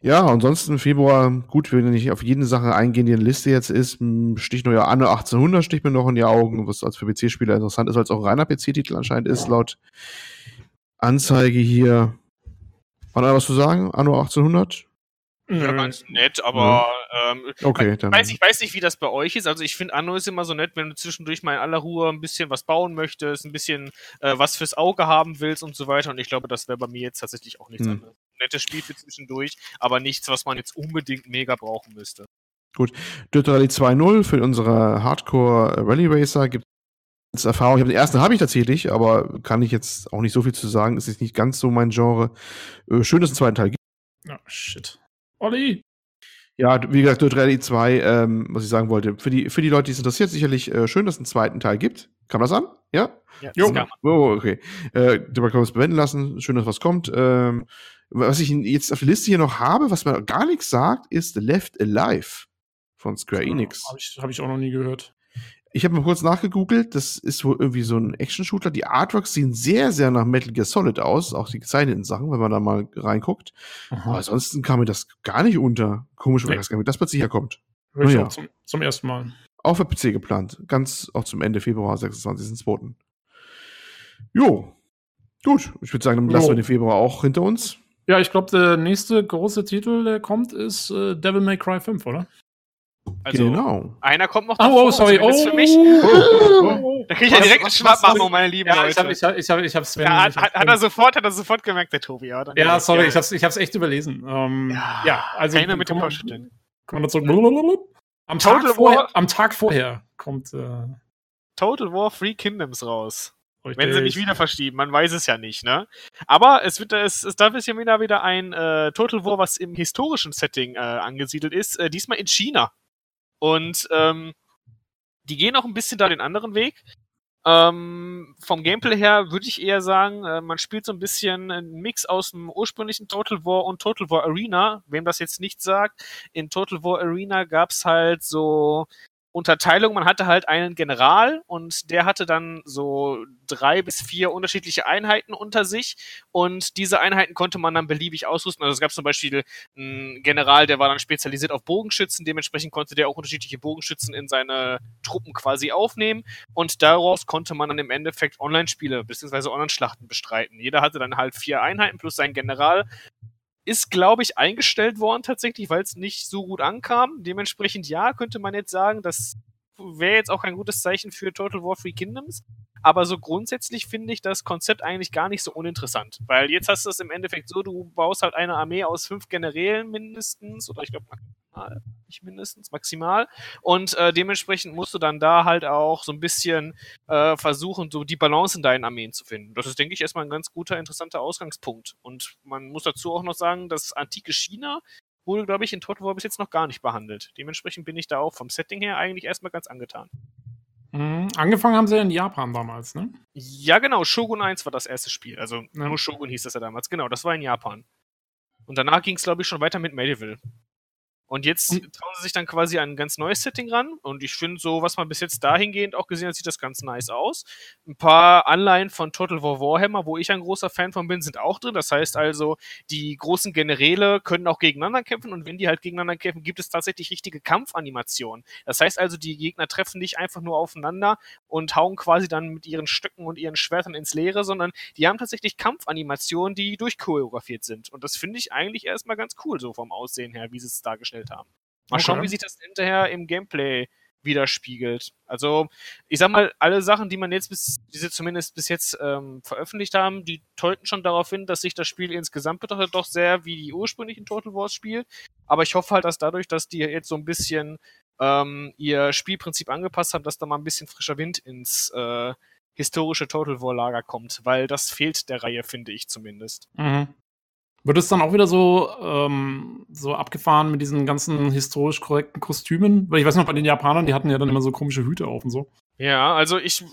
Ja, ansonsten Februar, gut, wir nicht auf jede Sache eingehen, die in der Liste jetzt ist. Stich noch ja Anno 1800 sticht mir noch in die Augen, was als für PC-Spieler interessant ist, weil es auch ein reiner PC-Titel anscheinend ist, laut Anzeige hier. War da was zu sagen? Anno 1800? Ja, ganz nett, aber ähm, okay, dann. Weiß, ich weiß nicht, wie das bei euch ist. Also ich finde, Anno ist immer so nett, wenn du zwischendurch mal in aller Ruhe ein bisschen was bauen möchtest, ein bisschen äh, was fürs Auge haben willst und so weiter. Und ich glaube, das wäre bei mir jetzt tatsächlich auch nichts hm. anderes. Nettes Spiel für zwischendurch, aber nichts, was man jetzt unbedingt mega brauchen müsste. Gut. Dirt Rally 2.0 für unsere Hardcore Rally Racer gibt Erfahrung. Ich habe den ersten habe ich tatsächlich, aber kann ich jetzt auch nicht so viel zu sagen. Es ist nicht ganz so mein Genre. Äh, schön, dass es einen zweiten Teil gibt. Oh, shit. Olli! Ja, wie gesagt, Dirt Rally 2, ähm, was ich sagen wollte, für die, für die Leute, die es interessiert, sicherlich äh, schön, dass es einen zweiten Teil gibt. Kam das an? Ja? Ja, Jo. das kann Oh, okay. Äh, dabei können wir es bewenden lassen. Schön, dass was kommt. Ähm, was ich jetzt auf der Liste hier noch habe, was mir gar nichts sagt, ist Left Alive von Square Enix. Habe ich, hab ich auch noch nie gehört. Ich habe mal kurz nachgegoogelt. Das ist wohl irgendwie so ein Action-Shooter. Die Artworks sehen sehr, sehr nach Metal Gear Solid aus. Auch die gezeichneten Sachen, wenn man da mal reinguckt. Aber ansonsten kam mir das gar nicht unter. Komisch, weil Nee. das das plötzlich herkommt. Hör ich Ja. auch zum, zum ersten Mal. Auch für PC geplant. Ganz auch zum Ende Februar, 26.02. Jo. Gut. Ich würde sagen, dann lassen Jo. wir den Februar auch hinter uns. Ja, ich glaube, der nächste große Titel, der kommt, ist äh, Devil May Cry 5, oder? Also, genau. einer kommt noch Oh, oh, davor, sorry. Oh, für mich. oh, Da kriege ich ja direkt eine was- Schnappmachung, was- meine lieben Ja, ich habe Leute. ich hab, ich hab, ich hab Sven. Ja, hat, ich hab hat, hat er sofort, hat er sofort gemerkt, der Tobi, ja. Ja, sorry, ja. ich hab's, ich hab's echt überlesen. Ähm, Ja, ja, also. keiner mit dem schütteln. Kommen wir zurück. Am Tag, Total vorher, War- am Tag vorher kommt. Äh, Total War Free Kingdoms raus. Richtig. Wenn sie nicht wieder verschieben, man weiß es ja nicht, ne? Aber es wird, es, es darf jetzt ja wieder, wieder ein äh, Total War, was im historischen Setting äh, angesiedelt ist, äh, diesmal in China. Und ähm, die gehen auch ein bisschen da den anderen Weg. Ähm, vom Gameplay her würde ich eher sagen, äh, man spielt so ein bisschen einen Mix aus dem ursprünglichen Total War und Total War Arena. Wem das jetzt nicht sagt, in Total War Arena gab's halt so Unterteilung. Man hatte halt einen General und der hatte dann so drei bis vier unterschiedliche Einheiten unter sich und diese Einheiten konnte man dann beliebig ausrüsten. Also es gab zum Beispiel einen General, der war dann spezialisiert auf Bogenschützen, dementsprechend konnte der auch unterschiedliche Bogenschützen in seine Truppen quasi aufnehmen und daraus konnte man dann im Endeffekt Online-Spiele bzw. Online-Schlachten bestreiten. Jeder hatte dann halt vier Einheiten plus seinen General ist, glaube ich, eingestellt worden tatsächlich, weil es nicht so gut ankam. Dementsprechend ja, könnte man jetzt sagen, das wäre jetzt auch kein gutes Zeichen für Total War Free Kingdoms. Aber so grundsätzlich finde ich das Konzept eigentlich gar nicht so uninteressant. Weil jetzt hast du es im Endeffekt so, du baust halt eine Armee aus fünf Generälen mindestens, oder ich glaube maximal, nicht mindestens, maximal. Und äh, dementsprechend musst du dann da halt auch so ein bisschen äh, versuchen, so die Balance in deinen Armeen zu finden. Das ist, denke ich, erstmal ein ganz guter, interessanter Ausgangspunkt. Und man muss dazu auch noch sagen, das antike China wurde, glaube ich, in Total War bis jetzt noch gar nicht behandelt. Dementsprechend bin ich da auch vom Setting her eigentlich erstmal ganz angetan. Mhm. Angefangen haben sie ja in Japan damals, ne? Ja, genau, Shogun 1 war das erste Spiel. Also Ja. nur Shogun hieß das ja damals. Genau, das war in Japan. Und danach ging es, glaube ich, schon weiter mit Medieval. Und jetzt Und- trauen sie sich dann quasi an ein ganz neues Setting ran. Und ich finde, so, was man bis jetzt dahingehend auch gesehen hat, sieht das ganz nice aus. Ein paar Anleihen von Total War Warhammer, wo ich ein großer Fan von bin, sind auch drin. Das heißt also, die großen Generäle können auch gegeneinander kämpfen. Und wenn die halt gegeneinander kämpfen, gibt es tatsächlich richtige Kampfanimationen. Das heißt also, die Gegner treffen nicht einfach nur aufeinander und hauen quasi dann mit ihren Stöcken und ihren Schwertern ins Leere, sondern die haben tatsächlich Kampfanimationen, die durchchoreografiert sind. Und das finde ich eigentlich erstmal ganz cool, so vom Aussehen her, wie sie es dargestellt haben. Mal Okay. schauen, wie sich das hinterher im Gameplay widerspiegelt. Also, ich sag mal, alle Sachen, die man jetzt bis, die sie zumindest bis jetzt ähm, veröffentlicht haben, die deuten schon darauf hin, dass sich das Spiel insgesamt betrachtet doch sehr wie die ursprünglichen Total Wars spielt. Aber ich hoffe halt, dass dadurch, dass die jetzt so ein bisschen ähm, ihr Spielprinzip angepasst haben, dass da mal ein bisschen frischer Wind ins äh, historische Total War Lager kommt, weil das fehlt der Reihe, finde ich zumindest. Mhm. Wird es dann auch wieder so, ähm, so abgefahren mit diesen ganzen historisch korrekten Kostümen? Weil ich weiß noch, bei den Japanern, die hatten ja dann immer so komische Hüte auf und so. Ja, also ich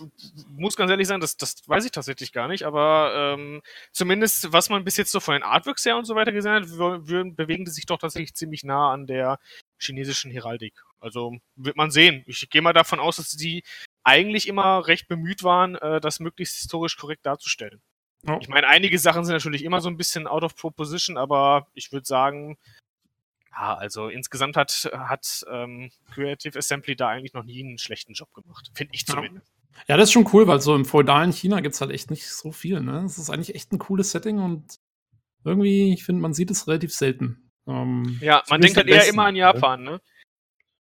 muss ganz ehrlich sagen, das, das weiß ich tatsächlich gar nicht, aber ähm, zumindest was man bis jetzt so von den Artworks her und so weiter gesehen hat, bewegen die sich doch tatsächlich ziemlich nah an der chinesischen Heraldik. Also wird man sehen. Ich gehe mal davon aus, dass die eigentlich immer recht bemüht waren, äh, das möglichst historisch korrekt darzustellen. Ja. Ich meine, einige Sachen sind natürlich immer so ein bisschen out of proposition, aber ich würde sagen, ja, also insgesamt hat, hat ähm, Creative Assembly da eigentlich noch nie einen schlechten Job gemacht. Finde ich Ja. zumindest. Ja, das ist schon cool, weil so im feudalen China gibt's halt echt nicht so viel, ne? Es ist eigentlich echt ein cooles Setting und irgendwie, ich finde, man sieht es relativ selten. Ähm, Ja, man denkt halt eher besten, immer an? Japan, ne?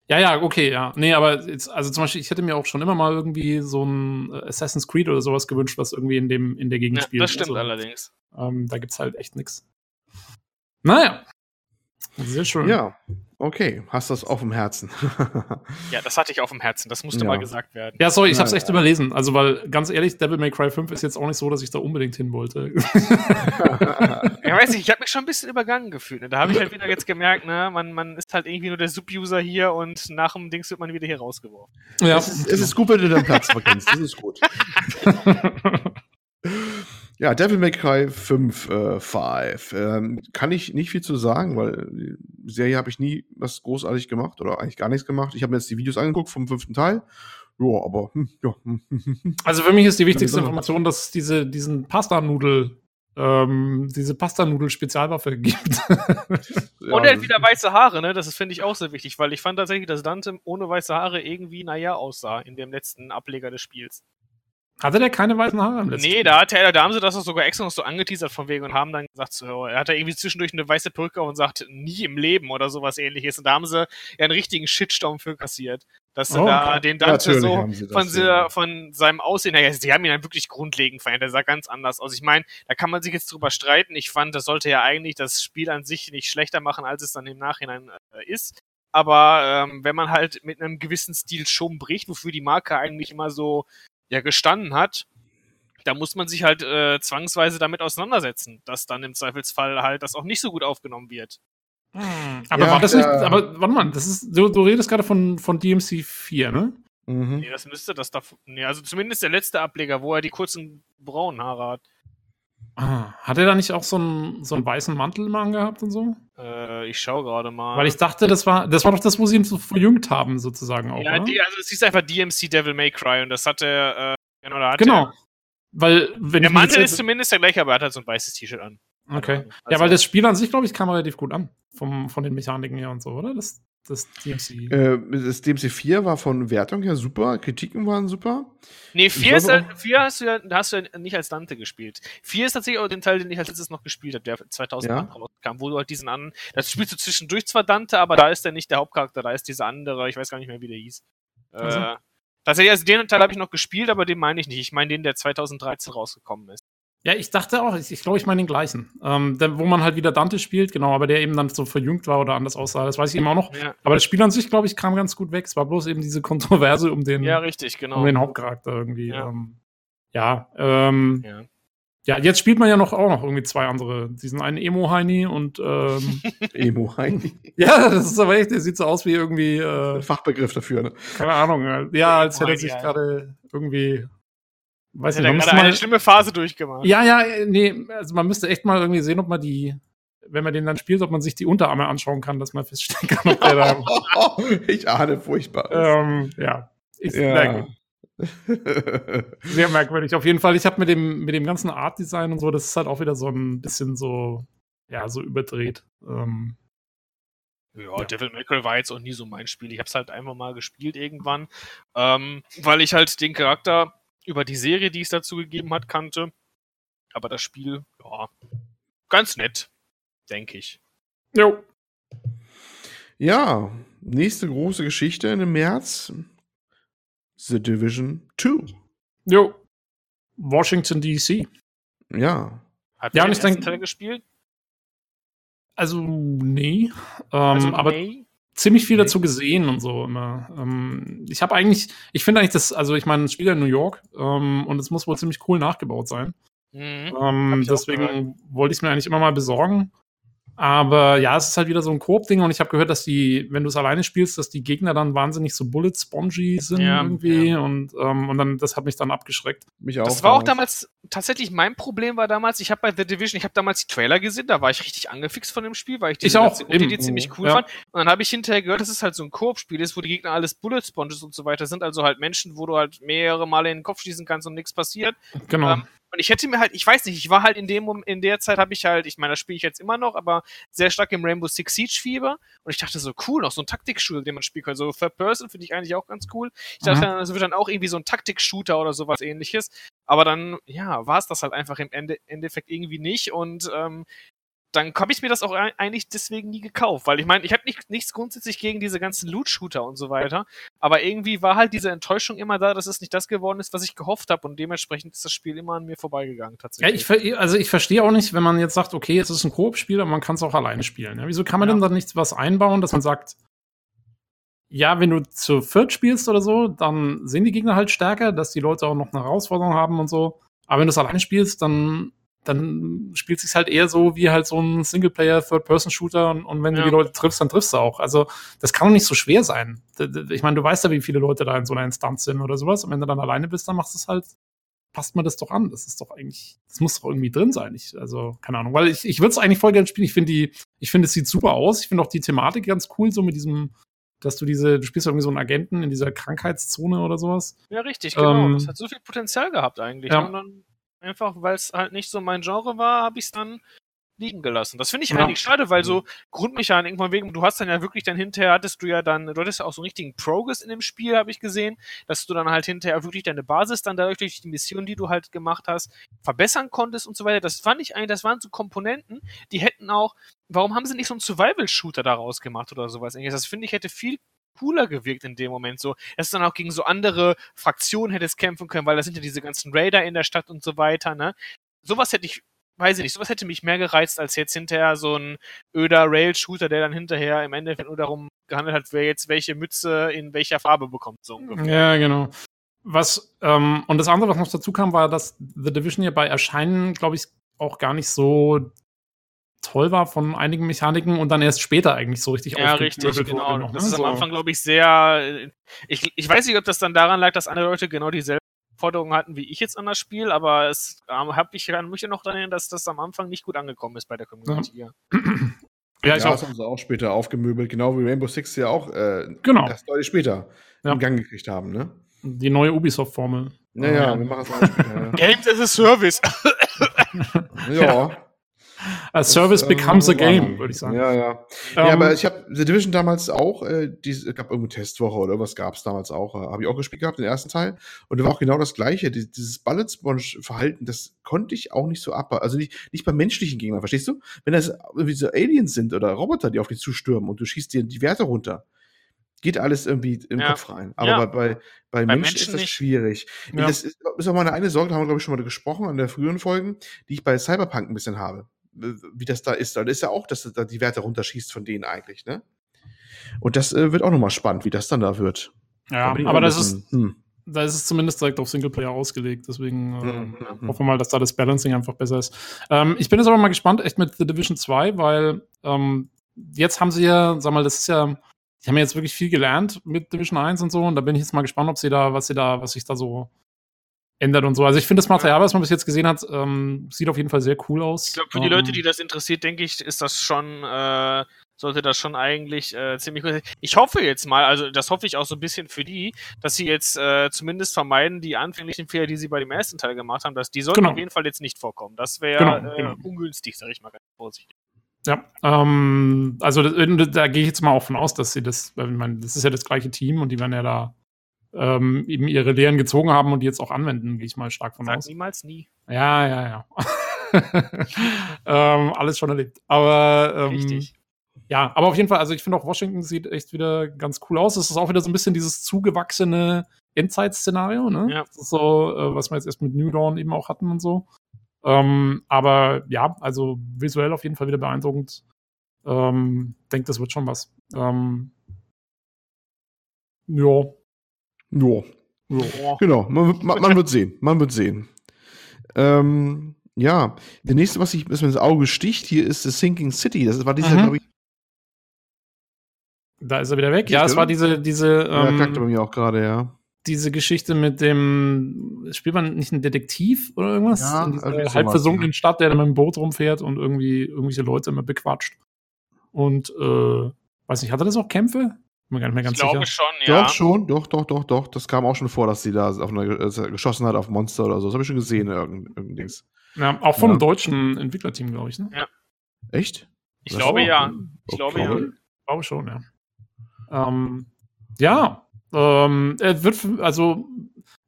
Ja, ja, okay, ja. Nee, aber jetzt, also zum Beispiel, ich hätte mir auch schon immer mal irgendwie so ein äh, Assassin's Creed oder sowas gewünscht, was irgendwie in dem, in der Gegend Ja, spielt. das stimmt also, allerdings. Ähm, da gibt's halt echt nix. Naja. Sehr schön. Ja, okay. Hast das auf dem Herzen. ja, das hatte ich auf dem Herzen. Das musste ja. mal gesagt werden. Ja, sorry, ich habe es echt ja. überlesen. Also, weil ganz ehrlich, Devil May Cry 5 ist jetzt auch nicht so, dass ich da unbedingt hin wollte. ja, weiß nicht, ich habe mich schon ein bisschen übergangen gefühlt. Ne? Da habe ich halt wieder jetzt gemerkt, ne, man, man ist halt irgendwie nur der Sub-User hier und nach dem Dings wird man wieder hier rausgeworfen. Ja, es ist, es ist gut, wenn du deinen Platz verkennst. Das ist gut. Ja, Devil May Cry 5, äh, 5. Ähm, kann ich nicht viel zu sagen, weil die Serie habe ich nie was großartig gemacht oder eigentlich gar nichts gemacht. Ich habe mir jetzt die Videos angeguckt vom fünften Teil. Ja, aber hm, ja. Also für mich ist die wichtigste Information, dass es diese, diesen Pasta-Nudel ähm, diese Pasta-Nudel-Spezialwaffe gibt. Und er hat wieder weiße Haare, ne? Das finde ich auch sehr wichtig, weil ich fand tatsächlich, dass Dante ohne weiße Haare irgendwie, naja, aussah in dem letzten Ableger des Spiels. Hatte der keine weißen Haare am letzten Nee, da, hat er, da haben sie das auch sogar extra noch so angeteasert von wegen und haben dann gesagt, so, er hat da irgendwie zwischendurch eine weiße Perücke und sagt, nie im Leben oder sowas ähnliches. Und da haben sie ja einen richtigen Shitstorm für kassiert. Dass sie oh, da okay. den Dante ja, so von, ja. von seinem Aussehen her, sie haben ihn dann wirklich grundlegend verändert. Der sah ganz anders aus. Ich meine, da kann man sich jetzt drüber streiten. Ich fand, das sollte ja eigentlich das Spiel an sich nicht schlechter machen, als es dann im Nachhinein äh, ist. Aber ähm, wenn man halt mit einem gewissen Stil schon bricht, wofür die Marke eigentlich immer so ja gestanden hat, da muss man sich halt äh, zwangsweise damit auseinandersetzen, dass dann im Zweifelsfall halt das auch nicht so gut aufgenommen wird. Hm, aber ja, war das nicht, aber warte mal, das ist, du, du redest gerade von, von DMC 4, ne? Mhm. Nee, das müsste das da, nee, also zumindest der letzte Ableger, wo er die kurzen braunen Haare hat. Ah, hat er da nicht auch so einen, so einen weißen Mantel mal angehabt und so? Äh, ich schau gerade mal. Weil ich dachte, das war, das war doch das, wo sie ihn so verjüngt haben, sozusagen auch. Ja, die, also es ist einfach DMC Devil May Cry und das hatte, äh, genau, hatte Genau. Weil, wenn der Mantel ist zumindest der gleiche, aber er hat halt so ein weißes T-Shirt an. Okay. Also, ja, weil das Spiel an sich, glaube ich, kam relativ gut an. Vom, von den Mechaniken her und so, oder? Das, das DMC. Äh, das DMC 4 war von Wertung her super, Kritiken waren super. Nee, 4, ist, halt, 4 hast, du ja, hast du ja nicht als Dante gespielt. 4 ist tatsächlich auch den Teil, den ich als letztes noch gespielt habe, der 2008 ja. rauskam, wo du halt diesen an. Das spielst du zwischendurch zwar Dante, aber da ist der nicht der Hauptcharakter, da ist dieser andere, ich weiß gar nicht mehr, wie der hieß. Also. Äh, tatsächlich, also den Teil habe ich noch gespielt, aber den meine ich nicht. Ich meine den, der 2013 rausgekommen ist. Ja, ich dachte auch, ich, ich glaube, ich meine den gleichen. Ähm, der, wo man halt wieder Dante spielt, genau, aber der eben dann so verjüngt war oder anders aussah, das weiß ich eben auch noch. Ja. Aber das Spiel an sich, glaube ich, kam ganz gut weg. Es war bloß eben diese Kontroverse um den, ja, richtig, genau. um den Hauptcharakter irgendwie. Ja, ähm, ja, ähm, ja. ja. jetzt spielt man ja noch auch noch irgendwie zwei andere. Diesen einen Emo-Heini und ähm, Emo-Heini? ja, das ist aber echt, der sieht so aus wie irgendwie äh, Fachbegriff dafür, ne? Keine Ahnung. Ja, als hätte er sich gerade irgendwie Weiß nicht, man müsste mal eine schlimme Phase durchgemacht. Ja, ja, nee, also man müsste echt mal irgendwie sehen, ob man die, wenn man den dann spielt, ob man sich die Unterarme anschauen kann, dass man feststellen kann, ob der da. ich ahne furchtbar. Ähm, ja. Ich, ja. Sehr merkwürdig. Auf jeden Fall, ich habe mit dem, mit dem ganzen Art-Design und so, das ist halt auch wieder so ein bisschen so, ja, so überdreht. Ähm, ja, ja, Devil May Cry war jetzt auch nie so mein Spiel. Ich habe es halt einfach mal gespielt irgendwann, ähm, weil ich halt den Charakter über die Serie, die es dazu gegeben hat, kannte. Aber das Spiel, ja, ganz nett, denke ich. Jo. Ja, nächste große Geschichte im März. The Division 2. Jo. Washington DC. Ja. Hat ja, ich denke, Teil gespielt? Also, nee. Ähm, also, aber nee ziemlich viel dazu gesehen und so immer. Ähm, ich habe eigentlich, ich finde eigentlich das, also ich meine, es spielt ja in New York ähm, und es muss wohl ziemlich cool nachgebaut sein. Mhm, ähm, deswegen wollte ich es mir eigentlich immer mal besorgen. Aber ja, es ist halt wieder so ein Koop-Ding und ich habe gehört, dass die, wenn du es alleine spielst, dass die Gegner dann wahnsinnig so bullet-spongy sind ja, irgendwie ja. Und, ähm, und dann, das hat mich dann abgeschreckt. Mich auch. Das war auch damals, tatsächlich mein Problem war damals, ich habe bei The Division, ich habe damals die Trailer gesehen, da war ich richtig angefixt von dem Spiel, weil ich die Idee ziemlich cool ja. fand. Und dann habe ich hinterher gehört, dass es halt so ein Koop-Spiel ist, wo die Gegner alles Bullet-Sponges und so weiter sind, also halt Menschen, wo du halt mehrere Male in den Kopf schießen kannst und nichts passiert. Genau. Ähm, und ich hätte mir halt, ich weiß nicht, ich war halt in dem in der Zeit habe ich halt, ich meine, das spiele ich jetzt immer noch, aber sehr stark im Rainbow Six Siege Fieber. Und ich dachte so, cool, noch so ein Taktik-Shooter, den man spielen kann. So Third Person finde ich eigentlich auch ganz cool. Ich dachte, mhm. das wird dann auch irgendwie so ein Taktik-Shooter oder sowas ähnliches. Aber dann, ja, war es das halt einfach im Ende, Endeffekt irgendwie nicht. Und ähm, dann habe ich mir das auch eigentlich deswegen nie gekauft, weil ich meine, ich habe nicht, nichts grundsätzlich gegen diese ganzen Loot-Shooter und so weiter, aber irgendwie war halt diese Enttäuschung immer da, dass es nicht das geworden ist, was ich gehofft habe und dementsprechend ist das Spiel immer an mir vorbeigegangen tatsächlich. Ja, ich, also ich verstehe auch nicht, wenn man jetzt sagt, okay, es ist ein Koop-Spiel, aber man kann es auch alleine spielen. Ja? Wieso kann man ja. denn dann nichts was einbauen, dass man sagt, ja, wenn du zu viert spielst oder so, dann sind die Gegner halt stärker, dass die Leute auch noch eine Herausforderung haben und so. Aber wenn du es alleine spielst, dann dann spielt sich halt eher so wie halt so ein Singleplayer Third-Person-Shooter und, und, wenn ja. du die Leute triffst, dann triffst du auch. Also das kann doch nicht so schwer sein. Ich meine, du weißt ja, wie viele Leute da in so einer Instanz sind oder sowas. Und wenn du dann alleine bist, dann machst du es halt, passt man das doch an. Das ist doch eigentlich, das muss doch irgendwie drin sein. Ich, also keine Ahnung, weil ich, ich würde es eigentlich voll gerne spielen. Ich finde die, ich finde es sieht super aus. Ich finde auch die Thematik ganz cool, so mit diesem dass du diese, du spielst irgendwie so einen Agenten in dieser Krankheitszone oder sowas. Ja, richtig, genau. Ähm, das hat so viel Potenzial gehabt eigentlich. Ja. Und dann einfach, weil es halt nicht so mein Genre war, habe ich es dann liegen gelassen. Das finde ich ja. eigentlich schade, weil so Grundmechaniken von wegen, du hast dann ja wirklich dann hinterher, hattest du ja dann, du hattest ja auch so einen richtigen Progress in dem Spiel, habe ich gesehen, dass du dann halt hinterher wirklich deine Basis dann dadurch durch die Mission, die du halt gemacht hast, verbessern konntest und so weiter. Das fand ich eigentlich, das waren so Komponenten, die hätten auch, warum haben sie nicht so einen Survival-Shooter daraus gemacht oder sowas? Das finde ich hätte viel cooler gewirkt in dem Moment so, dass du dann auch gegen so andere Fraktionen hättest kämpfen können, weil da sind ja diese ganzen Raider in der Stadt und so weiter, ne? Sowas hätte ich, weiß ich nicht, sowas hätte mich mehr gereizt, als jetzt hinterher so ein öder Rail-Shooter, der dann hinterher im Endeffekt nur darum gehandelt hat, wer jetzt welche Mütze in welcher Farbe bekommt, so ungefähr. Ja, genau. Was, ähm, und das andere, was noch dazu kam, war, dass The Division ja bei Erscheinen, glaube ich, auch gar nicht so toll war von einigen Mechaniken und dann erst später eigentlich so richtig Ja, richtig, genau. Noch, ne? Das ist am Anfang, glaube ich, sehr. Ich, ich weiß nicht, ob das dann daran lag, dass andere Leute genau dieselben Forderungen hatten wie ich jetzt an das Spiel, aber es ähm, habe ich kann mich ja noch daran erinnern, dass das am Anfang nicht gut angekommen ist bei der Community. Ja. Ja, ich ja, auch. das haben sie auch später aufgemöbelt, genau wie Rainbow Six ja auch äh, genau. erst deutlich später ja. in Gang gekriegt haben, ne? Die neue Ubisoft-Formel. Naja, wir machen es auch später. Ja. Games as a Service. ja. A Service das, becomes ähm, a game, würde ich sagen. Ja, ja. Ähm, ja, aber ich habe The Division damals auch, äh, es gab irgendeine Testwoche oder was gab es damals auch, äh, habe ich auch gespielt gehabt, den ersten Teil. Und da war auch genau das Gleiche. Die, dieses Bullet Sponge-Verhalten, das konnte ich auch nicht so ab. Also nicht, nicht bei menschlichen Gegnern, verstehst du? Wenn das irgendwie so Aliens sind oder Roboter, die auf dich zustürmen und du schießt dir die Werte runter, geht alles irgendwie im ja. Kopf rein. Aber ja. bei, bei, bei, Menschen, Menschen, ist das nicht. schwierig. Ja. Das ist, ist, auch meine eine Sorge, da haben wir, glaube ich, schon mal gesprochen an der früheren Folgen, die ich bei Cyberpunk ein bisschen habe wie das da ist. Da ist ja auch, dass da die Werte runterschießt von denen eigentlich, ne? Und das äh, wird auch nochmal spannend, wie das dann da wird. Ja, da aber das bisschen, ist, hm. da ist es zumindest direkt auf Singleplayer ausgelegt. Deswegen äh, hm, hm, hm. hoffen wir mal, dass da das Balancing einfach besser ist. Ähm, ich bin jetzt aber mal gespannt, echt mit The Division 2, weil ähm, jetzt haben sie ja, sag mal, das ist ja, die haben ja jetzt wirklich viel gelernt mit Division 1 und so. Und da bin ich jetzt mal gespannt, ob sie da, was sie da, was sich da so ändert und so. Also ich finde das Material, was man bis jetzt gesehen hat, ähm, sieht auf jeden Fall sehr cool aus. Ich glaube, für die Leute, ähm, die das interessiert, denke ich, ist das schon, äh, sollte das schon eigentlich äh, ziemlich gut sein. Ich hoffe jetzt mal, also das hoffe ich auch so ein bisschen für die, dass sie jetzt äh, zumindest vermeiden, die anfänglichen Fehler, die sie bei dem ersten Teil gemacht haben, dass die sollten genau. auf jeden Fall jetzt nicht vorkommen. Das wäre genau, äh, genau. ungünstig, sag ich mal ganz vorsichtig. Ja, ähm, also da, da gehe ich jetzt mal auch von aus, dass sie das, ich meine, das ist ja das gleiche Team und die werden ja da ähm, eben ihre Lehren gezogen haben und die jetzt auch anwenden, gehe ich mal stark von Sag aus. Niemals nie. Ja, ja, ja. ähm, alles schon erlebt. Aber ähm, Richtig. Ja, aber auf jeden Fall, also ich finde auch Washington sieht echt wieder ganz cool aus. Es ist auch wieder so ein bisschen dieses zugewachsene Endzeit-Szenario, ne? Ja. Das ist so, äh, was wir jetzt erst mit New Dawn eben auch hatten und so. Ähm, aber ja, also visuell auf jeden Fall wieder beeindruckend. Ähm, denke, das wird schon was. Ähm, ja, ja. ja. Genau, man, man, man, wird sehen. Man wird sehen. Ähm, ja, der nächste, was, ich, was mir ins Auge sticht, hier ist The Sinking City. Das war dieser, mhm. glaube ich. Da ist er wieder weg. Ja, es war diese, diese. Ähm, ja, bei mir auch gerade, ja. Diese Geschichte mit dem, spielt man nicht einen Detektiv oder irgendwas? Ja, in dieser halb versunkenen Stadt, der da mit dem Boot rumfährt und irgendwie irgendwelche Leute immer bequatscht. Und, äh, weiß nicht, hat er das auch Kämpfe? Bin gar nicht mehr ganz ich glaube sicher. schon, ja. Doch, schon, doch, doch, doch, doch. Das kam auch schon vor, dass sie da auf eine, äh, geschossen hat auf Monster oder so. Das habe ich schon gesehen, irgend, Ja, auch vom ja. deutschen Entwicklerteam, glaube ich, ne? Ja. Echt? Ich das glaube ja. Ich glaube ja. Ich glaube schon, ja. Ähm, ja, ähm, wird, also,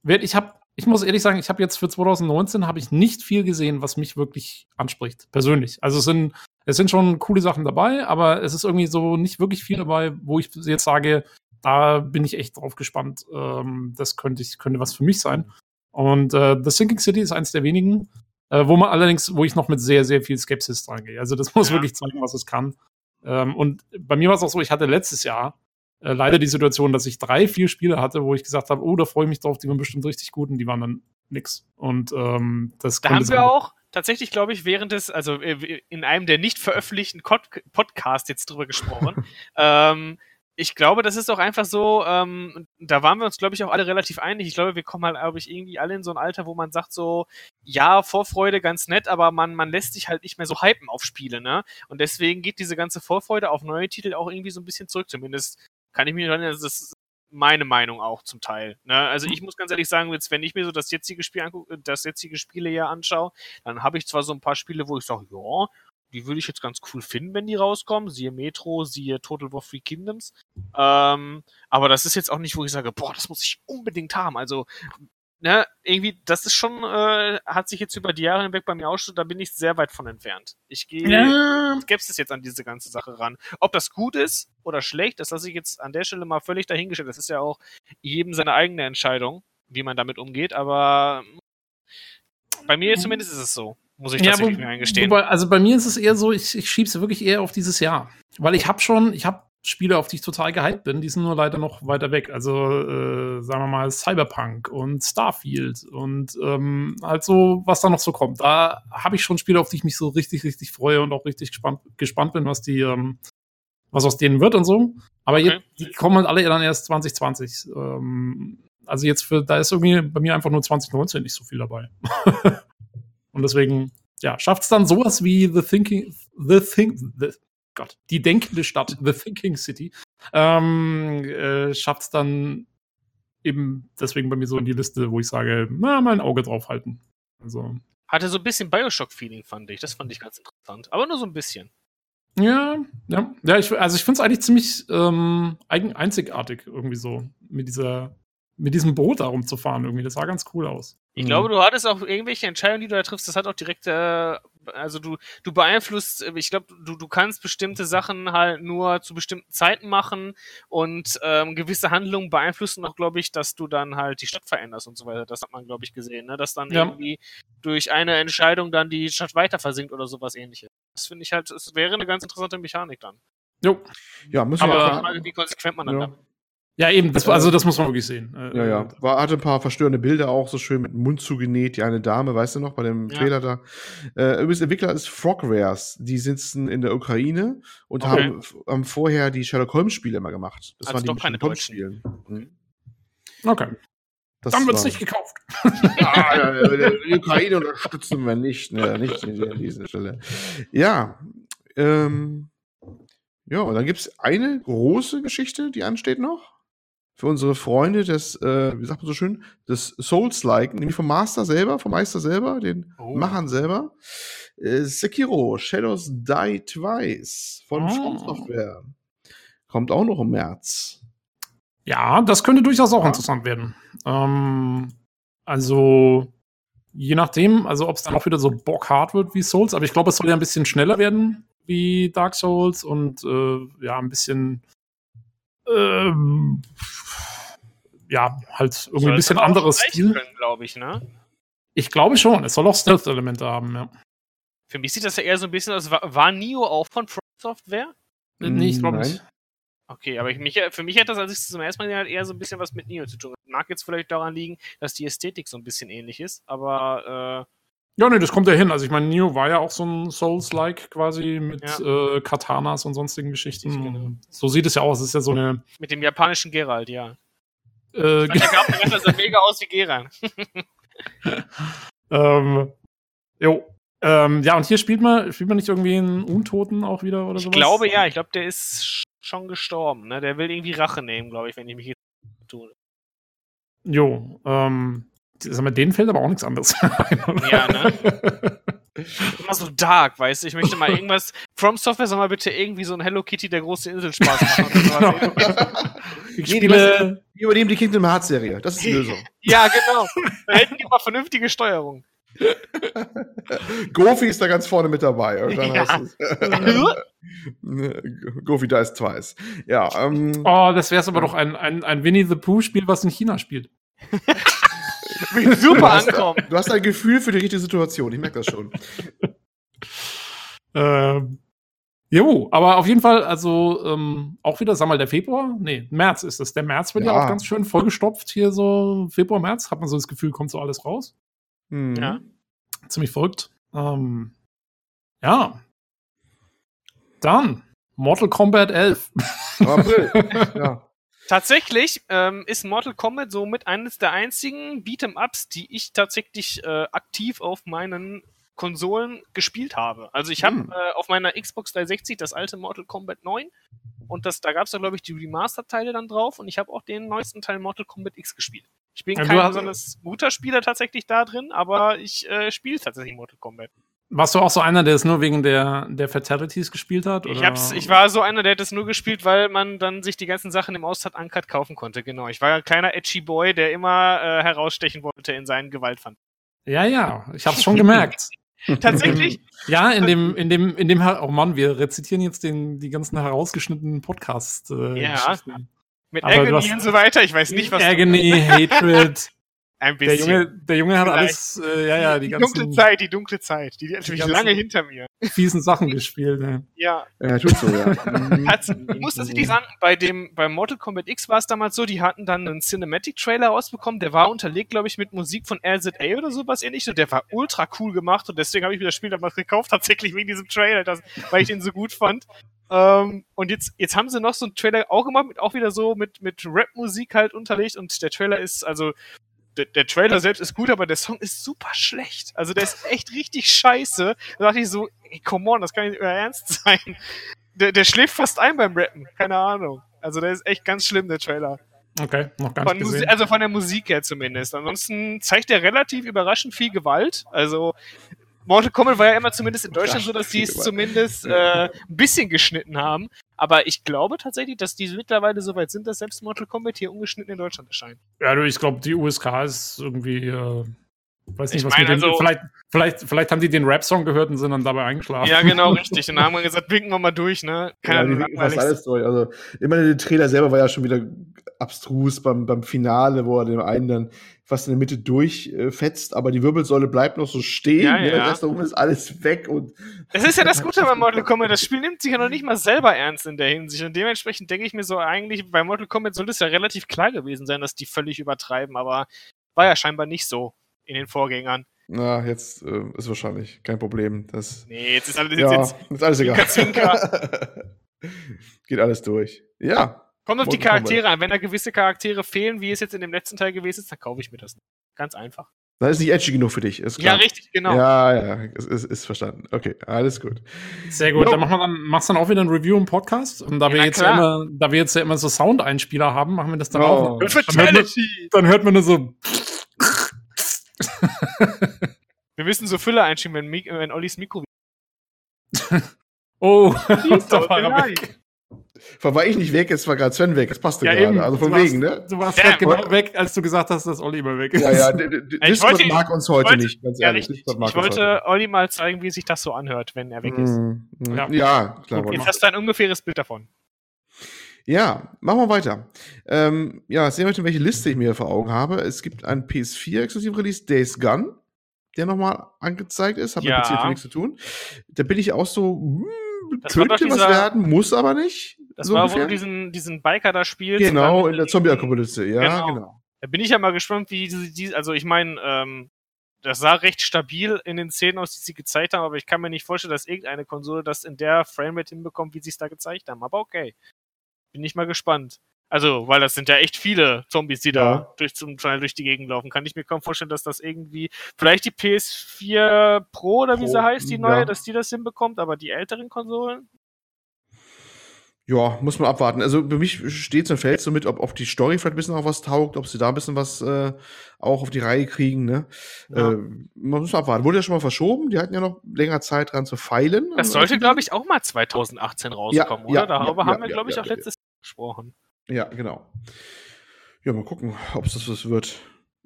ich habe, ich muss ehrlich sagen, ich habe jetzt für 2019 habe ich nicht viel gesehen, was mich wirklich anspricht, persönlich. Also es sind Es sind schon coole Sachen dabei, aber es ist irgendwie so nicht wirklich viel dabei, wo ich jetzt sage, da bin ich echt drauf gespannt. Ähm, das könnte, ich, könnte was für mich sein. Und äh, The Sinking City ist eins der wenigen, äh, wo man allerdings, wo ich noch mit sehr, sehr viel Skepsis dran gehe. Also das muss ja. wirklich zeigen, was es kann. Ähm, und bei mir war es auch so, ich hatte letztes Jahr äh, leider die Situation, dass ich drei, vier Spiele hatte, wo ich gesagt habe, oh, da freue ich mich drauf, die waren bestimmt richtig gut und die waren dann nix. Und ähm, das Da haben wir auch tatsächlich, glaube ich, während des, also äh, in einem der nicht veröffentlichten Podcasts jetzt drüber gesprochen. ähm, ich glaube, das ist auch einfach so, ähm, da waren wir uns, glaube ich, auch alle relativ einig. Ich glaube, wir kommen halt, glaube ich, irgendwie alle in so ein Alter, wo man sagt so, ja, Vorfreude ganz nett, aber man, man lässt sich halt nicht mehr so hypen auf Spiele, ne? Und deswegen geht diese ganze Vorfreude auf neue Titel auch irgendwie so ein bisschen zurück. Zumindest kann ich mir erinnern, das meine Meinung auch zum Teil. Ne? Also mhm. ich muss ganz ehrlich sagen, jetzt, wenn ich mir so das jetzige Spiel angucke, das jetzige Spiele hier anschaue, dann habe ich zwar so ein paar Spiele, wo ich sage, ja, die würde ich jetzt ganz cool finden, wenn die rauskommen. Siehe Metro, siehe Total War Free Kingdoms. Ähm, aber das ist jetzt auch nicht, wo ich sage, boah, das muss ich unbedingt haben. Also ne, irgendwie, das ist schon, äh, hat sich jetzt über die Jahre hinweg bei mir auch schon, da bin ich sehr weit von entfernt. Ich gehe ja. skeptisch jetzt an diese ganze Sache ran. Ob das gut ist oder schlecht, das lasse ich jetzt an der Stelle mal völlig dahingestellt. Das ist ja auch jedem seine eigene Entscheidung, wie man damit umgeht, aber bei mir zumindest ist es so. Muss ich tatsächlich ja, wo, mir eingestehen. Wobei, also bei mir ist es eher so, ich, ich schiebe es wirklich eher auf dieses Jahr. Weil ich habe schon, ich habe Spiele, auf die ich total gehypt bin, die sind nur leider noch weiter weg. Also, äh, sagen wir mal, Cyberpunk und Starfield und ähm, halt so, was da noch so kommt. Da habe ich schon Spiele, auf die ich mich so richtig, richtig freue und auch richtig gespannt, gespannt bin, was die, ähm, was aus denen wird und so. Aber okay. jetzt, die kommen halt alle dann erst 2020. Ähm, also jetzt für, da ist irgendwie bei mir einfach nur 2019 nicht so viel dabei. und deswegen, ja, schafft es dann sowas wie The Thinking, The Think, The, Gott, die denkende Stadt, The Thinking City, ähm, äh, schafft es dann eben deswegen bei mir so in die Liste, wo ich sage, na, mal ein Auge drauf halten. Also. Hatte so ein bisschen Bioshock-Feeling, fand ich. Das fand ich ganz interessant. Aber nur so ein bisschen. Ja, ja. ja ich, also ich finde es eigentlich ziemlich ähm, einzigartig irgendwie so mit dieser mit diesem Boot da rumzufahren irgendwie. Das sah ganz cool aus. Ich mhm. glaube, du hattest auch irgendwelche Entscheidungen, die du da triffst, das hat auch direkt, äh, also du, du beeinflusst, ich glaube, du, du kannst bestimmte Sachen halt nur zu bestimmten Zeiten machen und ähm, gewisse Handlungen beeinflussen auch, glaube ich, dass du dann halt die Stadt veränderst und so weiter. Das hat man, glaube ich, gesehen, ne? Dass dann ja. irgendwie durch eine Entscheidung dann die Stadt weiter versinkt oder sowas ähnliches. Das finde ich halt, es wäre eine ganz interessante Mechanik dann. Jo. Ja, müssen wir mal, wie konsequent man dann ja. damit ja, eben, das, also das muss man wirklich sehen. Äh, ja, ja. Äh, War, hatte ein paar verstörende Bilder auch, so schön mit dem Mund zugenäht, die eine Dame, weißt du noch, bei dem ja. Trailer da. Äh, übrigens, Entwickler ist Frogwares. Die sitzen in der Ukraine und okay. haben, haben vorher die Sherlock Holmes-Spiele immer gemacht. Das also waren die keine deutschen. Mhm. Okay. Das Dann wird's nicht gekauft. ah, ja, die Ukraine unterstützen wir nicht, ne, nicht an dieser Stelle. Ja, ähm, ja, und dann gibt's eine große Geschichte, die ansteht noch für unsere Freunde des, äh, wie sagt man so schön, des Souls-like, nämlich vom Master selber, vom Meister selber, den oh. Machern selber. Äh, Sekiro, Shadows Die Twice von oh. From Software. Kommt auch noch im März. Ja, das könnte durchaus auch ja. interessant werden. Ähm, also, je nachdem, also ob es dann auch wieder so bockhart wird wie Souls, aber ich glaube, es soll ja ein bisschen schneller werden wie Dark Souls und äh, ja, ein bisschen ähm, ja, halt irgendwie ein bisschen anderes Stil. glaube ich, ne? Ich glaube schon. Es soll auch Stealth-Elemente haben, ja. Für mich sieht das ja eher so ein bisschen aus. War, Nio auch von From Software? Nee, ich glaube nicht. Okay, aber ich, mich, für mich hat das, als ich es zum ersten Mal gesehen habe, eher so ein bisschen was mit Nio zu tun. Mag jetzt vielleicht daran liegen, dass die Ästhetik so ein bisschen ähnlich ist, aber äh, ja, nee, das kommt ja hin. Also ich meine, Neo war ja auch so ein Souls-like quasi mit ja. äh, Katanas und sonstigen Geschichten. Genau. So sieht es ja aus. Es ist ja so eine. Mit dem japanischen Geralt, ja. Äh, der sah mega aus wie Geralt. ähm, jo. Ähm, ja, und hier spielt man, spielt man nicht irgendwie einen Untoten auch wieder oder sowas? Ich glaube ja, ich glaube, der ist schon gestorben. Ne? Der will irgendwie Rache nehmen, glaube ich, wenn ich mich jetzt tue. Jo, ähm, Sag mal, denen fällt aber auch nichts anderes ein, oder? Ja, ne? Immer so dark, weißt du? Ich möchte mal irgendwas. From Software soll mal bitte irgendwie so ein Hello Kitty der große Insel Spaß machen. genau. ich spiele. Wir übernehmen die Kingdom Hearts Serie. Das ist die Lösung. ja, genau. Da hätten die mal vernünftige Steuerung. Goofy ist da ganz vorne mit dabei. Irgendwann Ja. es. Goofy Dice Twice. Ja, ähm, Oh, das wäre aber doch ein, ein, ein Winnie the Pooh-Spiel, was in China spielt. Wird super ankommen. du hast ein Gefühl für die richtige Situation. Ich merke das schon. Ähm, jo, aber auf jeden Fall, also ähm, auch wieder, sag mal, der Februar? Nee, März ist es. Der März wird ja, Ja. auch ganz schön vollgestopft hier so Februar, März. Hat man so das Gefühl, kommt so alles raus. Hm. Ja. Ziemlich verrückt. Ähm, ja. Dann Mortal Kombat 11. April. ja. Tatsächlich ähm, ist Mortal Kombat so mit eines der einzigen Beat'em-Ups, die ich tatsächlich äh, aktiv auf meinen Konsolen gespielt habe. Also ich habe Hm. äh, auf meiner Xbox 360 das alte Mortal Kombat 9 und das, da gab es da glaube ich die Remaster-Teile dann drauf und ich habe auch den neuesten Teil Mortal Kombat X gespielt. Ich bin Ja, kein besonders guter Spieler tatsächlich da drin, aber ich äh, spiele tatsächlich Mortal Kombat. Warst du auch so einer, der es nur wegen der, der Fatalities gespielt hat? Ich, oder? hab's, ich war so einer, der das nur gespielt, weil man dann sich die ganzen Sachen im Austat Uncut kaufen konnte. Genau. Ich war ein kleiner edgy Boy, der immer äh, herausstechen wollte in seinen Gewaltfant. Ja, ja, ich hab's schon gemerkt. Tatsächlich? Ja, in dem, in dem, in dem, oh Mann, wir rezitieren jetzt den, die ganzen herausgeschnittenen Podcast. Äh, Ja. Geschichten. Mit Aber Agony hast- und so weiter. Ich weiß nicht, was Agony, Hatred. ein Der bisschen. Junge, der Junge hat alles, äh, ja, ja, die die dunkle ganzen Zeit, die dunkle Zeit. Die, die natürlich lange hinter mir. fiesen Sachen gespielt. Ne? Ja. ja, tut so, ja. Hat's, ich muss tatsächlich sagen, bei dem, bei Mortal Kombat X war es damals so, die hatten dann einen Cinematic-Trailer rausbekommen, der war unterlegt, glaube ich, mit Musik von RZA oder sowas ähnliches und der war ultra cool gemacht und deswegen habe ich mir das Spiel damals gekauft, tatsächlich wegen diesem Trailer, das, weil ich den so gut fand. Ähm, und jetzt, jetzt haben sie noch so einen Trailer auch gemacht, mit, auch wieder so mit, mit Rap-Musik halt unterlegt und der Trailer ist, also, der, der Trailer selbst ist gut, aber der Song ist super schlecht. Also der ist echt richtig scheiße. Da dachte ich so, ey, come on, das kann nicht euer Ernst sein. Der, der schläft fast ein beim Rappen. Keine Ahnung. Also der ist echt ganz schlimm, der Trailer. Okay, noch gar nicht gesehen. also von der Musik her zumindest. Ansonsten zeigt er relativ überraschend viel Gewalt. Also Mortal Kombat war ja immer zumindest in Deutschland so, dass die es zumindest äh, ein bisschen geschnitten haben. Aber ich glaube tatsächlich, dass die mittlerweile so weit sind, dass selbst Mortal Kombat hier ungeschnitten in Deutschland erscheint. Ja, du, ich glaube, die USK ist irgendwie, äh, weiß nicht, Ich was mit dem, also- vielleicht, vielleicht, vielleicht haben die den Rap-Song gehört und sind dann dabei eingeschlafen. Ja, genau, richtig. Und dann haben wir gesagt, winken wir mal durch, ne? Ja, Keine die Ahnung, winken fast alles durch. Also, ich meine, der Trailer selber war ja schon wieder abstrus beim, beim Finale, wo er dem einen dann fast in der Mitte durchfetzt, aber die Wirbelsäule bleibt noch so stehen. Ja, ne? ja. Das da oben ist alles weg und Das ist ja das Gute bei Mortal Kombat. Das Spiel nimmt sich ja noch nicht mal selber ernst in der Hinsicht. Und dementsprechend denke ich mir so, eigentlich bei Mortal Kombat sollte es ja relativ klar gewesen sein, dass die völlig übertreiben. Aber war ja scheinbar nicht so in den Vorgängern. na, jetzt äh, ist wahrscheinlich kein Problem. Das, Nee, jetzt ist alles ja, jetzt, jetzt ist alles egal. Zwinker, Geht alles durch. Ja, Kommt auf die Kombat. Charaktere an. Wenn da gewisse Charaktere fehlen, wie es jetzt in dem letzten Teil gewesen ist, dann kaufe ich mir das nicht. Ganz einfach. das ist nicht edgy genug für dich, ist Ja, klar. richtig, genau. Ja, ja, es ist, ist verstanden. Okay, alles gut. Sehr gut. Dann machen wir dann, machst dann auch wieder ein Review im Podcast. Und da wir Ja, jetzt ja immer, da wir jetzt ja immer so Soundeinspieler haben, machen wir das dann Oh. auch. Dann hört, man, dann hört man nur so. Wir müssen so Füller einschieben, wenn, Mik wenn Ollis Mikro Oh, da war er vielleicht. weg. Vor war ich nicht weg, jetzt war gerade Sven weg. Das passte Ja, gerade. eben. Also von du warst, wegen, ne? Du warst Ja, genau voll- weg, als du gesagt hast, dass Olli mal weg ist. Ja, ja, Ich Discord wollte- mag uns heute wollte- nicht, ganz Ja, ehrlich. mag Ich uns wollte Olli mal zeigen, wie sich das so anhört, wenn er weg ist. Mhm, mhm. Ja. Ja, klar. Jetzt hast du ein ungefähres Bild davon. Ja, machen wir weiter. Ähm, ja, sehen wir heute, welche Liste ich mir vor Augen habe. Es gibt einen PS4-Exklusiv-Release, Days Gone, der nochmal angezeigt ist. Hat Ja. mit PS4 nichts zu tun. Da bin ich auch so, hm, Das könnte doch was dieser- werden, muss aber nicht. Das so war, wo ungefähr. du diesen, diesen Biker da spielst. Genau, in der Zombie-Apokalypse. Ja, Genau. genau. Da bin ich ja mal gespannt, wie diese, die, also ich meine, ähm, das sah recht stabil in den Szenen aus, die sie gezeigt haben, aber ich kann mir nicht vorstellen, dass irgendeine Konsole das in der Framerate hinbekommt, wie sie es da gezeigt haben. Aber okay. Bin ich mal gespannt. Also, weil das sind ja echt viele Zombies, die da Ja. durch, zum Teil durch die Gegend laufen. Kann ich mir kaum vorstellen, dass das irgendwie, vielleicht die PS4 Pro oder wie Pro, sie heißt, die ja. neue, dass die das hinbekommt, aber die älteren Konsolen? Ja, muss man abwarten. Also für mich steht und fällt so mit, ob, ob die Story vielleicht ein bisschen auch was taugt, ob sie da ein bisschen was äh, auch auf die Reihe kriegen. Ne? Ja. Äh, man muss abwarten. Wurde ja schon mal verschoben. Die hatten ja noch länger Zeit dran zu feilen. Das sollte, glaube ich, auch mal 2018 rauskommen, ja, oder? Darüber ja, haben wir, ja, glaube ich, ja, auch ja, letztes gesprochen. Ja, genau. Ja, mal gucken, ob es das was wird.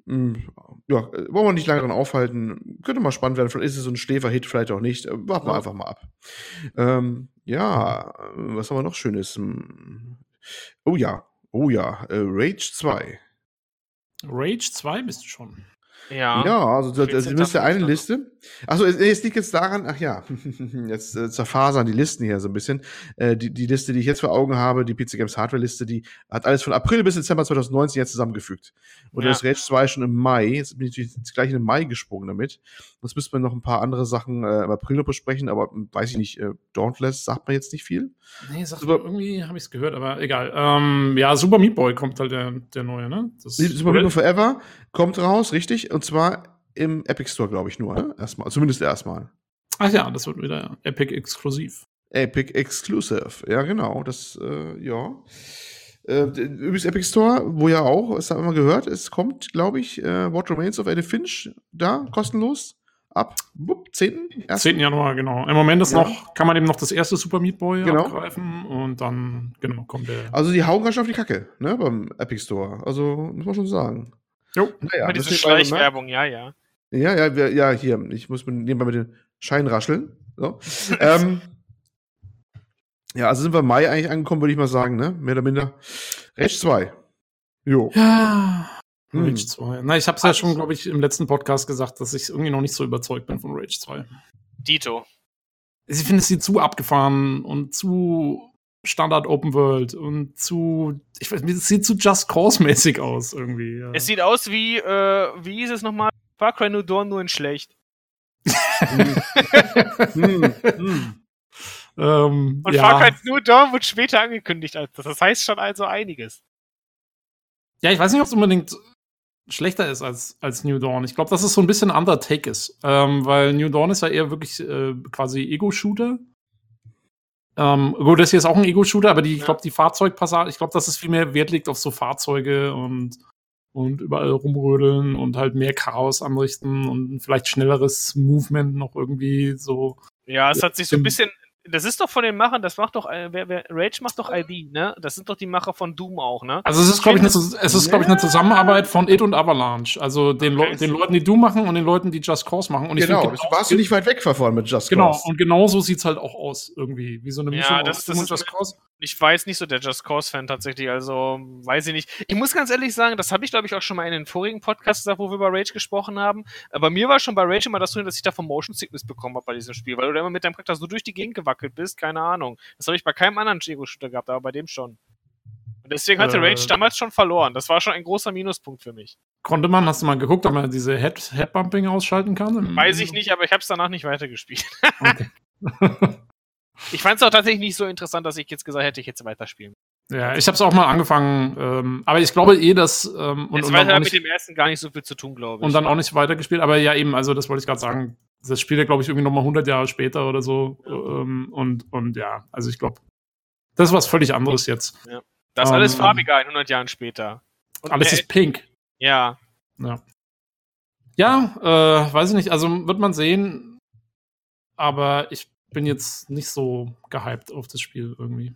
Hm, ja, äh, wollen wir nicht lange dran aufhalten. Könnte mal spannend werden. Vielleicht ist es so ein Schläfer-Hit, vielleicht auch nicht. Äh, warten wir einfach mal ab. Ähm, ja, was haben wir noch Schönes? Hm. Oh ja, oh ja, äh, Rage 2. Rage 2 bist du schon. Ja. Ja, also das, das müsste eine Liste. Achso, es, es liegt jetzt daran, ach ja, jetzt äh, zerfasern die Listen hier so ein bisschen. Äh, die, die Liste, die ich jetzt vor Augen habe, die PC Games Hardware Liste, die hat alles von April bis Dezember 2019 jetzt zusammengefügt. Und ja. das Rage 2 schon im Mai. Jetzt bin ich natürlich gleich in den Mai gesprungen damit. Jetzt müsste man noch ein paar andere Sachen äh, im April noch besprechen, aber hm, weiß ich nicht, äh, Dauntless sagt man jetzt nicht viel. Nee, sagt Super, irgendwie habe ich es gehört, aber egal. Ähm, ja, Super Meat Boy kommt halt der, der neue, ne? Das Super Meat Boy Forever kommt raus, richtig? Und zwar im Epic Store, glaube ich, nur. Ne? Erstmal, zumindest erstmal. Ach ja, das wird wieder Epic exklusiv. Epic Exclusive, ja, genau. Das, äh, ja. Äh, übrigens Epic Store, wo ja auch, es haben wir gehört, es kommt, glaube ich, äh, What Remains of Edith Finch da, kostenlos. Ab bup, 10. 10. Januar, genau. Im Moment ist ja. noch, kann man eben noch das erste Super Meat Boy genau. abgreifen und dann, genau, kommt der. Also die hauen ganz schön auf die Kacke, ne, beim Epic Store. Also, muss man schon sagen. Jo. Naja, Mit diese Schleichwerbung, ja, ja. Ja, ja, wir, ja, hier, ich muss nebenbei mit den Schein rascheln. So. ähm, ja, also sind wir im Mai eigentlich angekommen, würde ich mal sagen, ne? Mehr oder minder. Rage 2. Jo. Ja. Hm. Rage 2. Na, ich habe es ja schon, glaube ich, im letzten Podcast gesagt, dass ich irgendwie noch nicht so überzeugt bin von Rage 2. Dito. Ich finde, es sieht zu abgefahren und zu Standard Open World und zu, ich weiß nicht, es sieht zu Just Cause-mäßig aus irgendwie. Ja. Es sieht aus wie, äh, wie hieß es nochmal? Far Cry New Dawn nur in schlecht. hm, hm. Ähm, und ja. Far Cry New Dawn wird später angekündigt als das. Das heißt schon also einiges. Ja, ich weiß nicht, ob es unbedingt schlechter ist als, als New Dawn. Ich glaube, dass es so ein bisschen ein anderer Take ist. Ähm, weil New Dawn ist ja eher wirklich äh, quasi Ego-Shooter. Ähm, gut, das hier ist auch ein Ego-Shooter, aber die, ich glaube, die Fahrzeugpassage, ich glaube, dass es viel mehr Wert liegt auf so Fahrzeuge und, und überall rumrödeln und halt mehr Chaos anrichten und vielleicht schnelleres Movement noch irgendwie so. Ja, es hat sich so ein bisschen das ist doch von den Machern, das macht doch, äh, wer, wer, Rage macht doch ID, ne? Das sind doch die Macher von Doom auch, ne? Also es ist, glaube ich, eine, es ist, glaube ich, eine Zusammenarbeit von It und Avalanche. Also den, okay. Le den Leuten, die Doom machen und den Leuten, die Just Cause machen. Und genau, find, genau warst du nicht weit weg davon mit Just genau, Cause. Genau, und genau so sieht's halt auch aus, irgendwie. Wie so eine Mischung ja, das, das ist Just Cause. Ich weiß nicht so der Just Cause-Fan tatsächlich, also weiß ich nicht. Ich muss ganz ehrlich sagen, das habe ich, glaube ich, auch schon mal in den vorigen Podcasts gesagt, wo wir über Rage gesprochen haben. Aber mir war schon bei Rage immer das so, dass ich da von Motion Sickness bekommen habe bei diesem Spiel, weil du da immer mit deinem Charakter so durch die Gegend gewackelt bist, keine Ahnung. Ahnung. Das habe ich bei keinem anderen Ego-Shooter gehabt, aber bei dem schon. Und deswegen hatte äh, Rage damals schon verloren. Das war schon ein großer Minuspunkt für mich. Konnte man, hast du mal geguckt, ob man diese Head, Headbumping ausschalten kann? Weiß ich nicht, aber ich habe es danach nicht weitergespielt. Okay. ich fand es auch tatsächlich nicht so interessant, dass ich jetzt gesagt hätte, ich jetzt weiterspielen. Ja, ich habe es auch mal angefangen, ähm, aber ich glaube eh, dass ähm, und, und hat mit dem ersten gar nicht so viel zu tun, glaube ich. Und dann auch nicht weitergespielt, aber ja eben, also das wollte ich gerade sagen, das spielt ja, glaube ich, irgendwie nochmal 100 Jahre später oder so. Ähm, und, und ja, also ich glaube, das ist was völlig anderes jetzt. Ja. Das ist alles ähm, farbiger 100 Jahren später. Und alles ist pink. Ja. Ja, ja äh, weiß ich nicht. Also wird man sehen. Aber ich bin jetzt nicht so gehypt auf das Spiel irgendwie.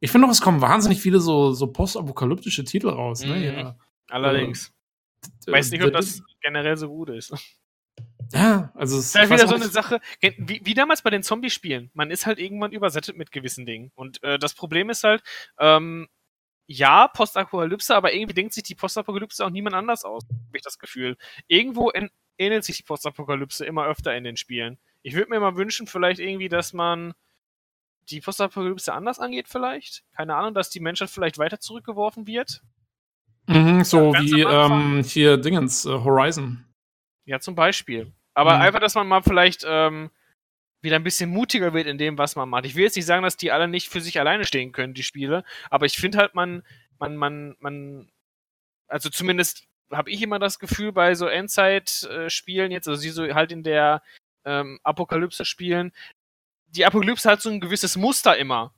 Ich finde auch, es kommen wahnsinnig viele so, so postapokalyptische Titel raus. Ne? Mhm. Ja. Allerdings. Äh, Weiß nicht, ob das generell so gut ist. Ja, also es ist halt wieder so eine Sache, wie, wie damals bei den Zombie-Spielen. Man ist halt irgendwann übersättet mit gewissen Dingen. Und äh, das Problem ist halt, ähm, ja, Postapokalypse, aber irgendwie denkt sich die Postapokalypse auch niemand anders aus, habe ich das Gefühl. Irgendwo ähnelt sich die Postapokalypse immer öfter in den Spielen. Ich würde mir mal wünschen, vielleicht irgendwie, dass man die Postapokalypse anders angeht, vielleicht. Keine Ahnung, dass die Menschheit vielleicht weiter zurückgeworfen wird. Mhm, so wie ähm, hier Dingens, äh, Horizon. Ja, zum Beispiel. Aber mhm. einfach, dass man mal vielleicht ähm, wieder ein bisschen mutiger wird in dem, was man macht. Ich will jetzt nicht sagen, dass die alle nicht für sich alleine stehen können, die Spiele, aber ich finde halt, man, man, man, man, also zumindest habe ich immer das Gefühl bei so Endzeit-Spielen jetzt, also sie so halt in der ähm, Apokalypse-Spielen, die Apokalypse hat so ein gewisses Muster immer.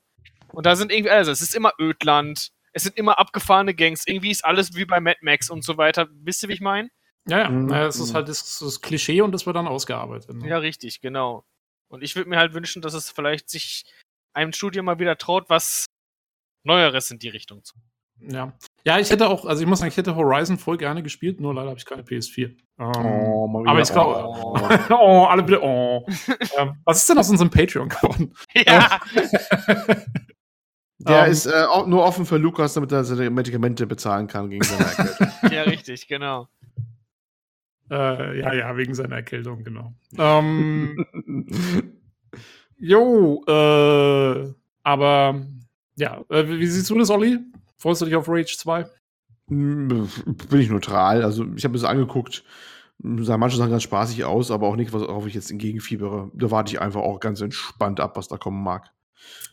Und da sind irgendwie, also es ist immer Ödland, es sind immer abgefahrene Gangs, irgendwie ist alles wie bei Mad Max und so weiter. Wisst ihr, wie ich meine? Ja, ja. Mhm. es ist halt das, das, Klischee und das wird dann ausgearbeitet. Ne? Ja, richtig, genau. Und ich würde mir halt wünschen, dass es vielleicht sich einem Studio mal wieder traut, was Neueres in die Richtung zu. Ja. Ja, ich hätte auch, also ich muss sagen, ich hätte Horizon voll gerne gespielt, nur leider habe ich keine PS4. Ähm, Oh, mal wieder. aber ich glaube, Oh. oh. alle bitte, oh. ähm, was ist denn aus unserem Patreon geworden? Ja, Der Ähm, ist äh, nur offen für Lukas, damit er seine Medikamente bezahlen kann gegen seine Erkältung. ja, richtig, genau. Äh, ja, ja, wegen seiner Erkältung, genau. Ähm, jo, äh, aber ja, äh, wie wie siehst du das, Olli? Freust du dich auf Rage 2? Bin ich neutral. Also ich habe es angeguckt. Sah manche Sachen ganz spaßig aus, aber auch nicht, worauf ich jetzt entgegenfiebere. Da warte ich einfach auch ganz entspannt ab, was da kommen mag.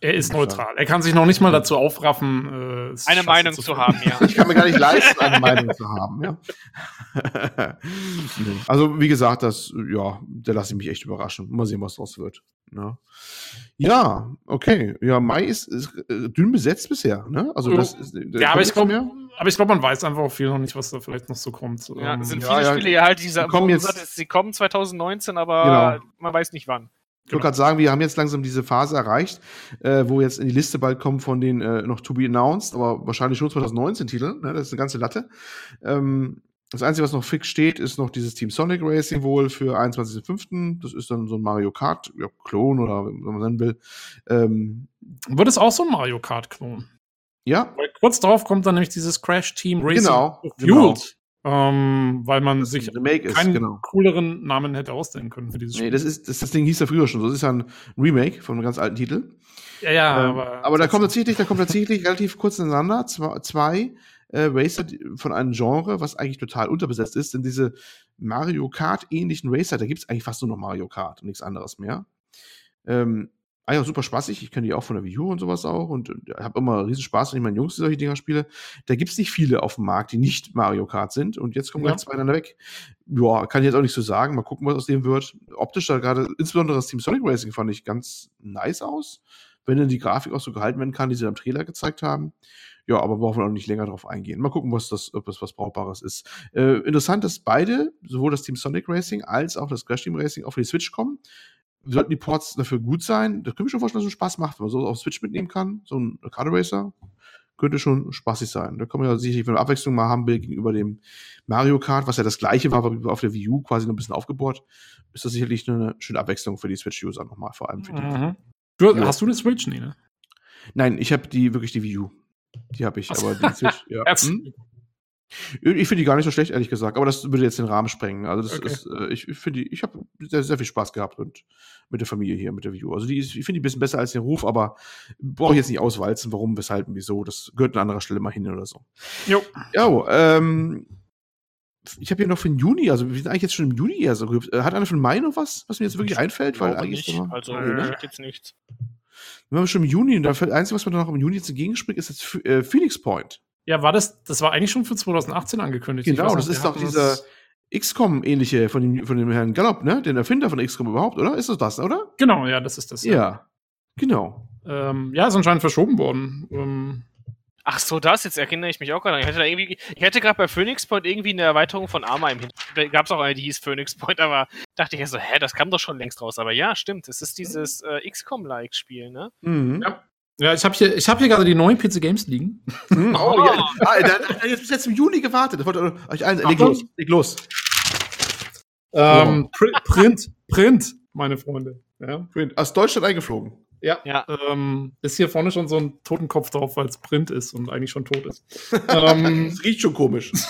Er ist Ja. neutral. Er kann sich noch nicht mal dazu aufraffen, äh, Eine Meinung zu haben, ja. Ich kann mir gar nicht leisten, eine Meinung zu haben. Ja. Nee. also, wie gesagt, das, ja, da lasse ich mich echt überraschen. Mal sehen, was draus wird. Ne? Ja, okay. Ja, Mai ist, ist äh, dünn besetzt bisher. Ne? Also, das ist, da Ja, aber ich glaube, aber ich glaube, man weiß einfach auch viel noch nicht, was da vielleicht noch so kommt. Ja, Ähm, es sind ja, viele ja. Spiele ja halt, die Die kommen jetzt- sie kommen 2019, aber Genau. man weiß nicht wann. Ich wollte gerade sagen, wir haben jetzt langsam diese Phase erreicht, äh, wo jetzt in die Liste bald kommen von den äh, noch to be announced, aber wahrscheinlich schon 2019 Titel. Ne? Das ist eine ganze Latte. Ähm, das Einzige, was noch fix steht, ist noch dieses Team Sonic Racing wohl für 21.05. Das ist dann so ein Mario Kart ja, Klon oder wenn man nennen will. Ähm, Wird es auch so ein Mario Kart-Klon? ja, Weil kurz darauf kommt dann nämlich dieses Crash Team Racing Genau, Fueled. Ähm, weil man das sich ein Remake ist, keinen genau. cooleren Namen hätte ausdenken können für dieses Nee, Spiel. das, ist, das, das Ding hieß ja früher schon so. Das ist ja ein Remake von einem ganz alten Titel. ja, ja, Ähm, aber, aber da kommt tatsächlich, da kommt tatsächlich relativ kurz ineinander zwei, zwei äh, Racer von einem Genre, was eigentlich total unterbesetzt ist, denn diese Mario Kart ähnlichen Racer, da gibt es eigentlich fast nur noch Mario Kart und nichts anderes mehr. Ähm, ah ja, super spaßig. Ich kenne die auch von der Wii U und sowas auch und habe immer riesen Spaß, wenn ich meinen Jungs solche Dinger spiele. Da gibt es nicht viele auf dem Markt, die nicht Mario Kart sind und jetzt kommen Ja. gleich zwei dann weg. Ja, kann ich jetzt auch nicht so sagen. Mal gucken, was aus dem wird. Optisch da gerade, insbesondere das Team Sonic Racing fand ich ganz nice aus wenn dann die Grafik auch so gehalten werden kann, die sie am Trailer gezeigt haben. Ja, aber brauchen wir auch nicht länger drauf eingehen. Mal gucken, was das, ob das was Brauchbares ist. Äh, interessant, dass beide, sowohl das Team Sonic Racing als auch das Crash Team Racing, auf die Switch kommen. Sollten die Ports dafür gut sein, das könnte ich schon vorstellen, dass es Spaß macht, wenn man so auf Switch mitnehmen kann. So ein Arcade Racer könnte schon spaßig sein. Da kann man ja sicherlich, wenn man Abwechslung mal haben will gegenüber dem Mario Kart, was ja das gleiche war, aber auf der Wii U quasi noch ein bisschen aufgebohrt, ist das sicherlich eine schöne Abwechslung für die Switch-User nochmal, vor allem für die. Mhm. Du, Ja. Hast du eine Switch? Nee, ne? Nein, ich habe die wirklich die Wii U. Die habe ich, aber die Switch, ja. Hm? Ich finde die gar nicht so schlecht, ehrlich gesagt, aber das würde jetzt den Rahmen sprengen. Also das Okay. ist, äh, ich finde ich habe sehr, sehr viel Spaß gehabt und mit der Familie hier, mit der U. Also die ist, ich finde die ein bisschen besser als den Ruf, aber brauche ich jetzt nicht auswalzen, warum, weshalb und wieso. Das gehört an anderer Stelle mal hin oder so. Jo. Ja, ähm, ich habe hier noch für den Juni, also wir sind eigentlich jetzt schon im Juni eher so. Äh, Hat einer von Mai noch was, was mir jetzt wirklich einfällt? Weil eigentlich nicht. immer- Also, ne? jetzt nichts. Wir haben schon im Juni und das Einzige, was mir noch im Juni jetzt entgegenspringt, ist jetzt äh, Phoenix Point. Ja, war das, das war eigentlich schon für 2018 angekündigt. Genau, weiß das ist doch dieser XCOM-ähnliche von dem, von dem Herrn Gallop, ne? Den Erfinder von XCOM überhaupt, oder? Ist das das, oder? Genau, ja, das ist das. Ja. Genau. Ähm, ja, ist anscheinend verschoben worden. Ähm, Ach so, das, jetzt erinnere ich mich auch gerade. Ich hatte da irgendwie, ich hätte gerade bei Phoenix Point irgendwie eine Erweiterung von Arma im Hintergrund. Da gab es auch eine, die hieß Phoenix Point, aber dachte ich ja so, hä, das kam doch schon längst raus. Aber ja, stimmt, es ist dieses äh, XCOM-like-Spiel, ne? Mhm. Ja. Ja, ich habe hier, ich hab hier gerade die neuen PC Games liegen. Mhm. Oh, ja. Ah, da, da, jetzt bis jetzt im Juli gewartet. Das wollte euch allen. Leg los. Leg los. Ähm, Pr Print, Print, meine Freunde. Ja, Aus Deutschland eingeflogen. ja. Ja. Ähm, ist hier vorne schon so ein Totenkopf drauf, weil es Print ist und eigentlich schon tot ist. ähm, Das riecht schon komisch.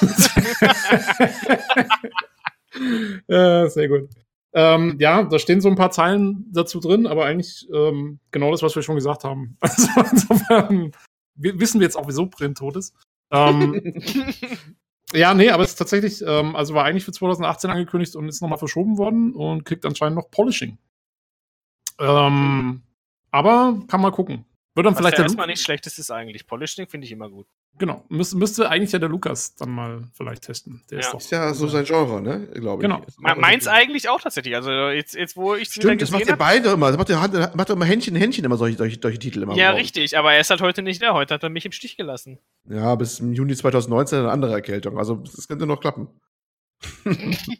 ja, sehr gut. Ähm, ja, da stehen so ein paar Zeilen dazu drin, aber eigentlich ähm, genau das, was wir schon gesagt haben. Also insofern wi- wissen wir jetzt auch, wieso Print tot ist. Ähm, ja, nee, aber es ist tatsächlich, ähm, also war eigentlich für 2018 angekündigt und ist nochmal verschoben worden und kriegt anscheinend noch Polishing. Ähm, aber kann mal gucken. Wird dann Was vielleicht ja der erstmal nichts Schlechtes ist eigentlich. Polishing finde ich immer gut. Genau, müsste, müsste eigentlich ja der Lukas dann mal vielleicht testen. Der Ja. ist doch Ist ja so sein Genre, ne? Glaube ich. Genau. Me- Meins eigentlich auch tatsächlich. Also jetzt, jetzt wo ich Stimmt, das macht ihr beide immer. Das macht ihr, macht ihr immer Händchen in Händchen immer solche, solche, solche Titel immer. Ja, ich. richtig, aber er ist halt heute nicht da. Heute hat er mich im Stich gelassen. Ja, bis im Juni 2019 eine andere Erkältung. Also, das könnte noch klappen.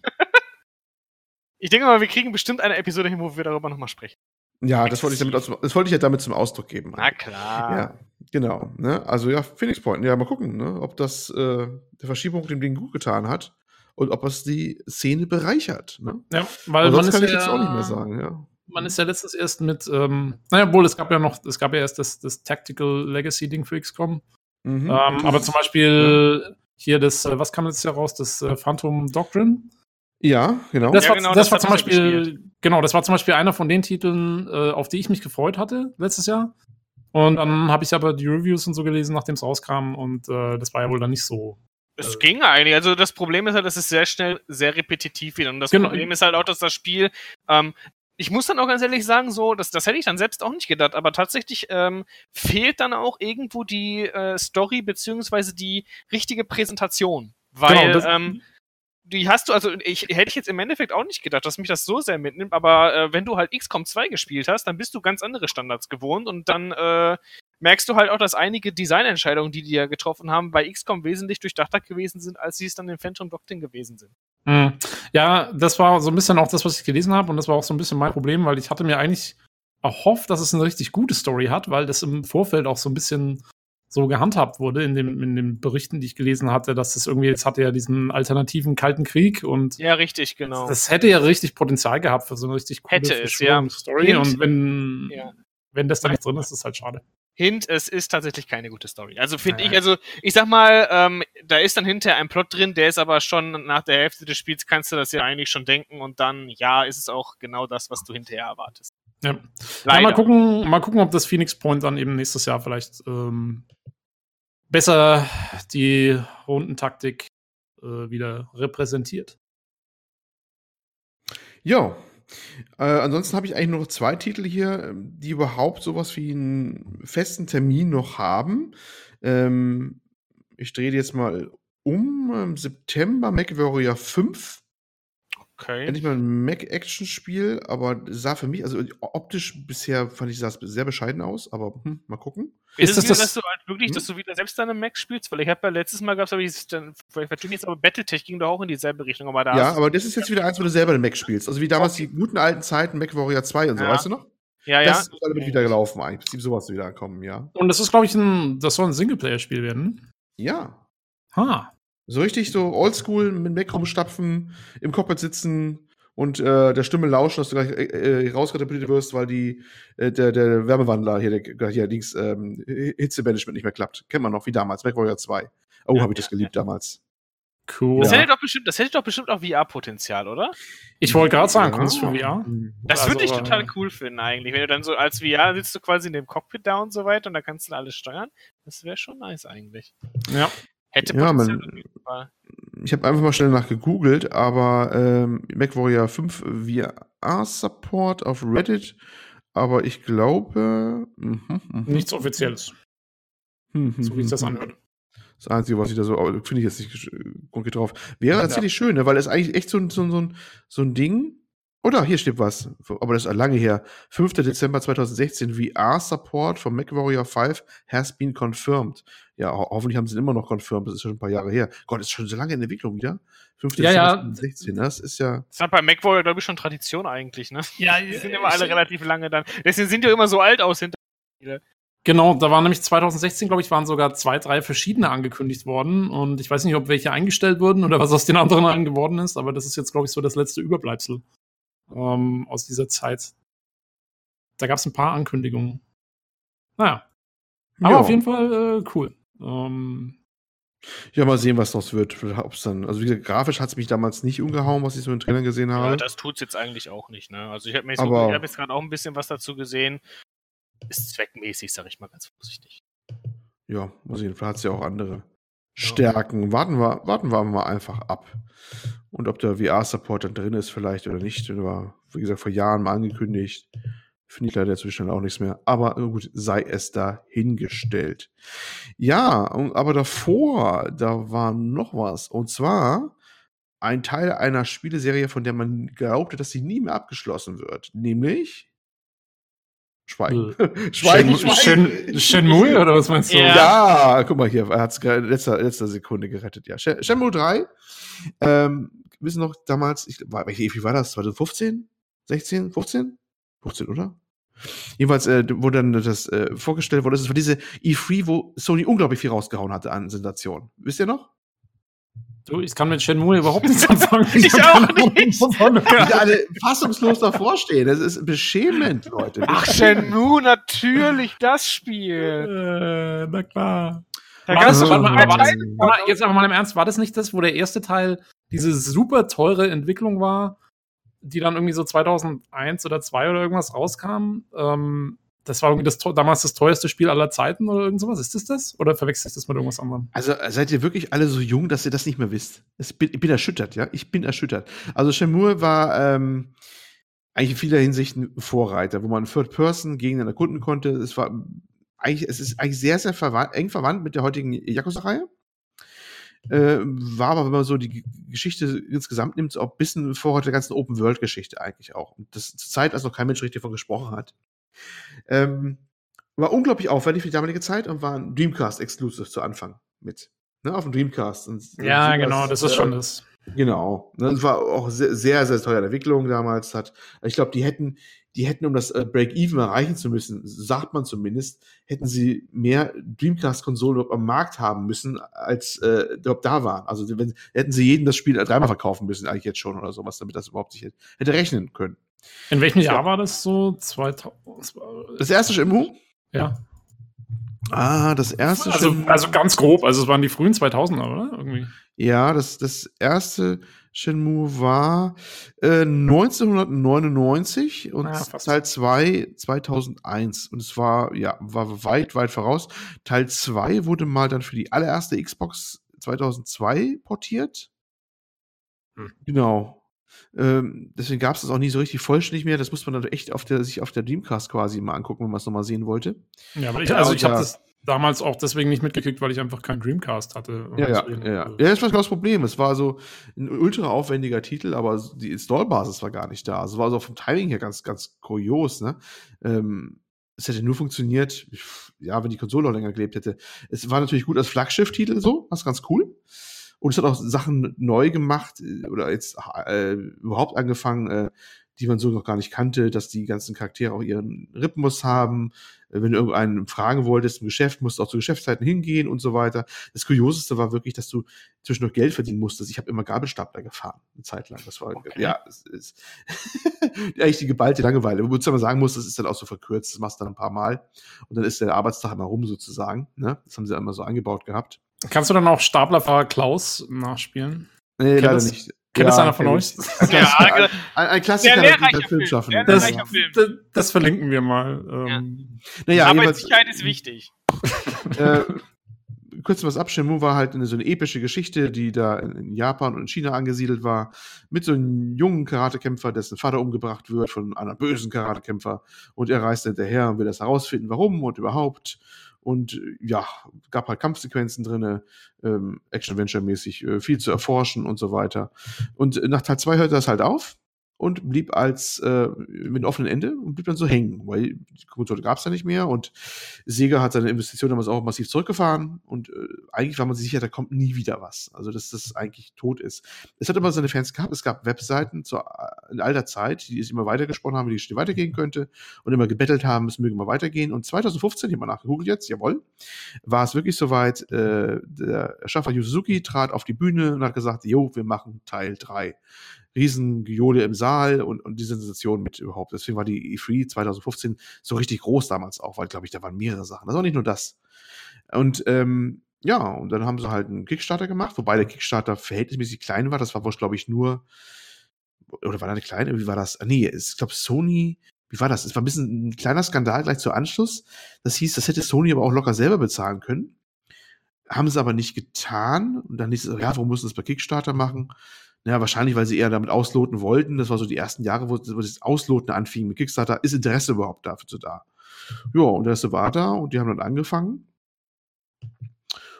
Ich denke mal, wir kriegen bestimmt eine Episode hin, wo wir darüber nochmal sprechen. Ja, das wollte ich damit, das wollte ich ja damit zum Ausdruck geben. Na klar. Ja. Genau, ne? Also ja, Phoenix Point, ja, mal gucken, ne? ob das äh, der Verschiebung dem Ding gut getan hat und ob es die Szene bereichert. Ne? Ja, weil man kann ich ja, jetzt auch nicht mehr sagen, ja. Man ist ja letztens erst mit, ähm, naja, wohl, es gab ja noch, es gab ja erst das, das Tactical Legacy-Ding für XCOM. Mhm. Ähm, aber zum Beispiel hier das, äh, was kam jetzt heraus, das äh, Phantom Doctrine? Ja, genau. Das, Ja, war, genau, das das war zum Beispiel, gespielt. genau, das war zum Beispiel einer von den Titeln, äh, auf die ich mich gefreut hatte letztes Jahr. Und dann habe ich aber die Reviews und so gelesen, nachdem es rauskam, und äh, das war ja wohl dann nicht so. Es Äh. ging eigentlich. Also das Problem ist halt, dass es sehr schnell sehr repetitiv wird. Und das Genau. Problem ist halt auch, dass das Spiel, ähm, ich muss dann auch ganz ehrlich sagen, so, das, das hätte ich dann selbst auch nicht gedacht, aber tatsächlich ähm, fehlt dann auch irgendwo die äh, Story beziehungsweise die richtige Präsentation. Weil Genau, das- ähm, die hast du, also ich hätte ich jetzt im Endeffekt auch nicht gedacht, dass mich das so sehr mitnimmt, aber äh, wenn du halt XCOM 2 gespielt hast, dann bist du ganz andere Standards gewohnt und dann äh, merkst du halt auch, dass einige Designentscheidungen, die die ja getroffen haben, bei XCOM wesentlich durchdachter gewesen sind, als sie es dann in Phantom Doctrine gewesen sind. Hm. Ja, das war so ein bisschen auch das, was ich gelesen habe, und das war auch so ein bisschen mein Problem, weil ich hatte mir eigentlich erhofft, dass es eine richtig gute Story hat, weil das im Vorfeld auch so ein bisschen so gehandhabt wurde in, dem, in den Berichten, die ich gelesen hatte, dass es irgendwie, jetzt hatte ja diesen alternativen Kalten Krieg und Ja, richtig, genau. das hätte ja richtig Potenzial gehabt für so eine richtig coole Hätte es, ja. Story. Hint. Und wenn, Ja. wenn das da nicht drin ist, ist es halt schade. Hint, es ist tatsächlich keine gute Story. Also finde Ja. ich, also ich sag mal, ähm, da ist dann hinterher ein Plot drin, der ist aber schon nach der Hälfte des Spiels kannst du das ja eigentlich schon denken und dann, ja, ist es auch genau das, was du hinterher erwartest. Ja. Ja, mal gucken, mal gucken, ob das Phoenix Point dann eben nächstes Jahr vielleicht ähm, besser die Rundentaktik äh, wieder repräsentiert. Ja. Äh, ansonsten habe ich eigentlich nur noch zwei Titel hier, ähm, die überhaupt sowas wie einen festen Termin noch haben. Ähm, ich drehe jetzt mal um. Im September MacWarrior 5. Okay. Endlich mal ein Mac-Action-Spiel, aber sah für mich, also optisch bisher fand ich, sah es sehr bescheiden aus, aber hm, mal gucken. Ist, Ist es das wieder, das- dass du halt wirklich, Hm? dass du wieder selbst deine Mac spielst? Weil ich habe ja letztes Mal gab es aber dieses, dann, vielleicht verstehe ich jetzt, aber Battletech ging doch auch in dieselbe Richtung, aber da ja, aber das ist jetzt wieder eins, wo du selber den Mac spielst. Also wie damals die guten alten Zeiten, MacWarrior 2 und so, Ja. weißt du noch? ja, ja. Das ist damit wieder gelaufen eigentlich. Prinzip sowas wieder kommen, ja. Und das ist, glaube ich, ein, das soll ein Singleplayer-Spiel werden. Ja. Ha. So richtig so oldschool mit Mac rumstapfen, im Cockpit sitzen und äh, der Stimme lauschen, dass du gleich äh, äh, rauskatapultiert wirst, weil die, äh, der, der Wärmewandler hier, der, hier links, ähm, Hitzemanagement nicht mehr klappt. Kennt man noch, wie damals, MacWarrior 2. Oh, Ja, habe ich das ja, geliebt damals. Cool. Das Ja. hätte doch bestimmt, das hätte doch bestimmt auch VR-Potenzial, oder? Ich wollte gerade sagen, Ja. kommt es für VR? Das Also, würde ich äh, total cool finden eigentlich. Wenn du dann so als VR sitzt du quasi in dem Cockpit da und so weiter und da kannst du alles steuern. Das wäre schon nice eigentlich. Ja. Hätte Ja, Potenzial man-. Ich habe einfach mal schnell nach gegoogelt, aber ähm, MacWarrior 5 VR-Support auf Reddit, aber ich glaube. mhm, mhm. Nichts Offizielles, Hm, hm, so wie sich das hm, anhört. Das Einzige, was ich da so, aber finde ich jetzt nicht konkret drauf. Wäre tatsächlich schön, ne? weil es eigentlich echt so, ein- so, ein- so, ein, so ein Ding. Oder hier steht was, aber das ist lange her. 5. Dezember 2016, VR-Support von MacWarrior 5 has been confirmed. Ja, ho hoffentlich haben sie ihn immer noch confirmed, das ist schon ein paar Jahre her. Gott, das ist schon so lange in Entwicklung wieder. 5. Ja, Dezember ja. 2016, das ist ja. Das hat bei MacWarrior, glaube ich, schon Tradition eigentlich, ne? Ja, Die sind immer alle relativ lange dann. Deswegen sind die immer so alt aus hinter. Genau, da waren nämlich 2016, glaube ich, waren sogar zwei, drei verschiedene angekündigt worden. Und ich weiß nicht, ob welche eingestellt wurden oder was aus den anderen geworden ist, aber das ist jetzt, glaube ich, so das letzte Überbleibsel ähm, aus dieser Zeit. Da gab es ein paar Ankündigungen. Naja, aber ja. auf jeden Fall äh, cool. Ähm, Ja, mal sehen, was daraus wird. Ob's dann, also wie gesagt, grafisch hat es mich damals nicht umgehauen, was ich so in den Trailern gesehen habe. Ja, das tut's jetzt eigentlich auch nicht, ne? Also ich habe mir so, hab jetzt gerade auch ein bisschen was dazu gesehen. Ist zweckmäßig, sag ich mal ganz vorsichtig. Ja, muss ich, vielleicht hat es ja auch andere Stärken. Warten wir, warten wir mal einfach ab. Und ob der VR-Support dann drin ist, vielleicht oder nicht. Der war, wie gesagt, vor Jahren mal angekündigt. Finde ich leider inzwischen auch nichts mehr. Aber äh, gut, sei es dahingestellt. Ja, aber davor, da war noch was. Und zwar ein Teil einer Spieleserie, von der man glaubte, dass sie nie mehr abgeschlossen wird. Nämlich Schweigen. Schweigen, Shen- Shen- Shenmue oder was meinst du? Ja. ja, guck mal hier, er hat es letzter, letzter Sekunde gerettet. Ja, Shen- Shenmue 3. Ähm, wir wissen noch damals, ich, war, wie, wie war das? 2015? 16? 15? 15, oder? Jedenfalls äh, wurde dann das äh, vorgestellt worden. Das war diese E3, wo Sony unglaublich viel rausgehauen hatte an Sensationen. Wisst ihr noch? Du, ich kann mit Shenmue überhaupt nichts anfangen. ich auch nicht. Die alle fassungslos davor stehen. Das ist beschämend, Leute. Ach, Shenmue, natürlich das Spiel. Äh, na klar. Da War das, warte mal, aber war das, jetzt aber mal im Ernst, war das nicht das, wo der erste Teil diese super teure Entwicklung war, die dann irgendwie so 2001 oder 2 oder irgendwas rauskam? Ähm, das war irgendwie das, damals das teuerste Spiel aller Zeiten oder irgend sowas. Ist das das? Oder verwechsel ich das mit irgendwas anderem? Also seid ihr wirklich alle so jung, dass ihr das nicht mehr wisst? Es bin, ich bin erschüttert, ja. Ich bin erschüttert. Also Shenmue war ähm, eigentlich in vieler Hinsicht ein Vorreiter, wo man Third Person gegen erkunden konnte. Es war eigentlich, es ist eigentlich sehr, sehr verwandt, eng verwandt mit der heutigen Yakuza-Reihe. Äh, war aber, wenn man so die Geschichte insgesamt nimmt, auch ein bisschen Vorreiter der ganzen Open-World-Geschichte eigentlich auch. Und das zur Zeit, als noch kein Mensch richtig davon gesprochen hat. Ähm, war unglaublich aufwendig für die damalige Zeit und war ein Dreamcast-Exclusive zu Anfang mit. Ne, auf dem Dreamcast. Und, Ja, und genau, das ist äh, schon das. Genau. Ne, Das war auch sehr, sehr, sehr teuer in der Entwicklung damals. Hat, ich glaube, die hätten, die hätten, um das äh, Break-Even erreichen zu müssen, sagt man zumindest, hätten sie mehr Dreamcast-Konsolen am Markt haben müssen, als äh, überhaupt da waren. Also wenn, hätten sie jedem das Spiel dreimal verkaufen müssen, eigentlich jetzt schon oder sowas, damit das überhaupt sich hätte, hätte rechnen können. In welchem. Jahr war das so? 2000? Das erste Shenmue? Ja. Ah, das erste Also, Shenmue- also ganz grob, also es waren die frühen 2000er, oder? Irgendwie. Ja, das, das erste Shenmue war äh, 1999 und Ah. Teil 2 2001. Und es war, ja, war weit, weit voraus. Teil 2 wurde mal dann für die allererste Xbox 2002 portiert. Hm. Genau. Ähm, deswegen gab es das auch nie so richtig vollständig mehr. Das muss man dann echt auf der, sich auf der Dreamcast quasi mal angucken, wenn man es nochmal sehen wollte. Ja, aber ich, also ich habe das damals auch deswegen nicht mitgekriegt, weil ich einfach keinen Dreamcast hatte. Ja, ja, ja, ja. also- Ja, das war genau das Problem. Es war so ein ultra aufwendiger Titel, aber die Installbasis war gar nicht da. Also es war so vom Timing her ganz, ganz kurios, ne? Ähm, es hätte nur funktioniert, ja, wenn die Konsole auch länger gelebt hätte. Es war natürlich gut als Flaggschiff-Titel so, was ganz cool. Und es hat auch Sachen neu gemacht äh, oder jetzt äh, überhaupt angefangen, äh, die man so noch gar nicht kannte, dass die ganzen Charaktere auch ihren Rhythmus haben. Äh, Wenn du irgendeinen fragen wolltest im Geschäft, musst du auch zu Geschäftszeiten hingehen und so weiter. Das Kurioseste war wirklich, dass du zwischendurch Geld verdienen musstest. Ich habe immer Gabelstapler gefahren, eine Zeit lang. Das war, Okay. ja, es ist eigentlich die geballte Langeweile. Wo du aber sagen musst, das ist dann auch so verkürzt. Das machst du dann ein paar Mal. Und dann ist der Arbeitstag immer rum sozusagen. Ne? Das haben sie immer so eingebaut gehabt. Kannst du dann auch Staplerfahrer Klaus nachspielen? Nee, Kennt leider das- nicht. Kennt das einer von euch? ich. Ja, ein, ein, ein Klassiker der, lehrreicher der Film, sehr Das, das, das verlinken wir mal. Ähm, Naja, jedenfalls, Arbeitssicherheit ist wichtig. äh, kurz was ab, Shenmue war halt eine, so eine epische Geschichte, die da in, in Japan und in China angesiedelt war, mit so einem jungen Karatekämpfer, dessen Vater umgebracht wird von einer bösen Karatekämpfer und er reist hinterher und will das herausfinden, warum und überhaupt. Und äh, ja, gab halt Kampfsequenzen drinne, ähm, Action-Adventure-mäßig, äh, viel zu erforschen und so weiter. Und äh, nach Teil 2 hörte das halt auf und blieb als äh, mit offenen Ende und blieb dann so hängen, weil die Konsole gab es ja nicht mehr und Sega hat seine Investition damals auch massiv zurückgefahren und äh, eigentlich war man sich sicher, da kommt nie wieder was. Also dass das eigentlich tot ist. Es hat immer seine Fans gehabt, es gab Webseiten zu, in alter Zeit, die es immer weitergesprochen haben, wie die weitergehen könnte und immer gebettelt haben, es möge mal weitergehen. Und 2015, ich habe mal nachgegoogelt jetzt, jawohl, war es wirklich soweit, äh, der Schaffer Yu Suzuki trat auf die Bühne und hat gesagt, jo, wir machen Teil 3. Riesengeole im Saal und, und die Sensation mit überhaupt. Deswegen war die E3 2015 so richtig groß damals auch, weil, glaube ich, da waren mehrere Sachen. Das war nicht nur das. Und ähm, ja, und dann haben sie halt einen Kickstarter gemacht, wobei der Kickstarter verhältnismäßig klein war. Das war wohl, glaube ich, nur, oder war da eine kleine, wie war das? Ah, Nee, ich glaube, Sony, wie war das? Es war ein bisschen ein kleiner Skandal gleich zu Anschluss. Das hieß, das hätte Sony aber auch locker selber bezahlen können. Haben sie aber nicht getan. Und dann hieß es, ja, warum mussten sie es bei Kickstarter machen? Ja, wahrscheinlich, weil sie eher damit ausloten wollten. Das war so die ersten Jahre, wo, wo das Ausloten anfing mit Kickstarter. Ist Interesse überhaupt dafür so da? Ja, und Interesse war da und die haben dann angefangen.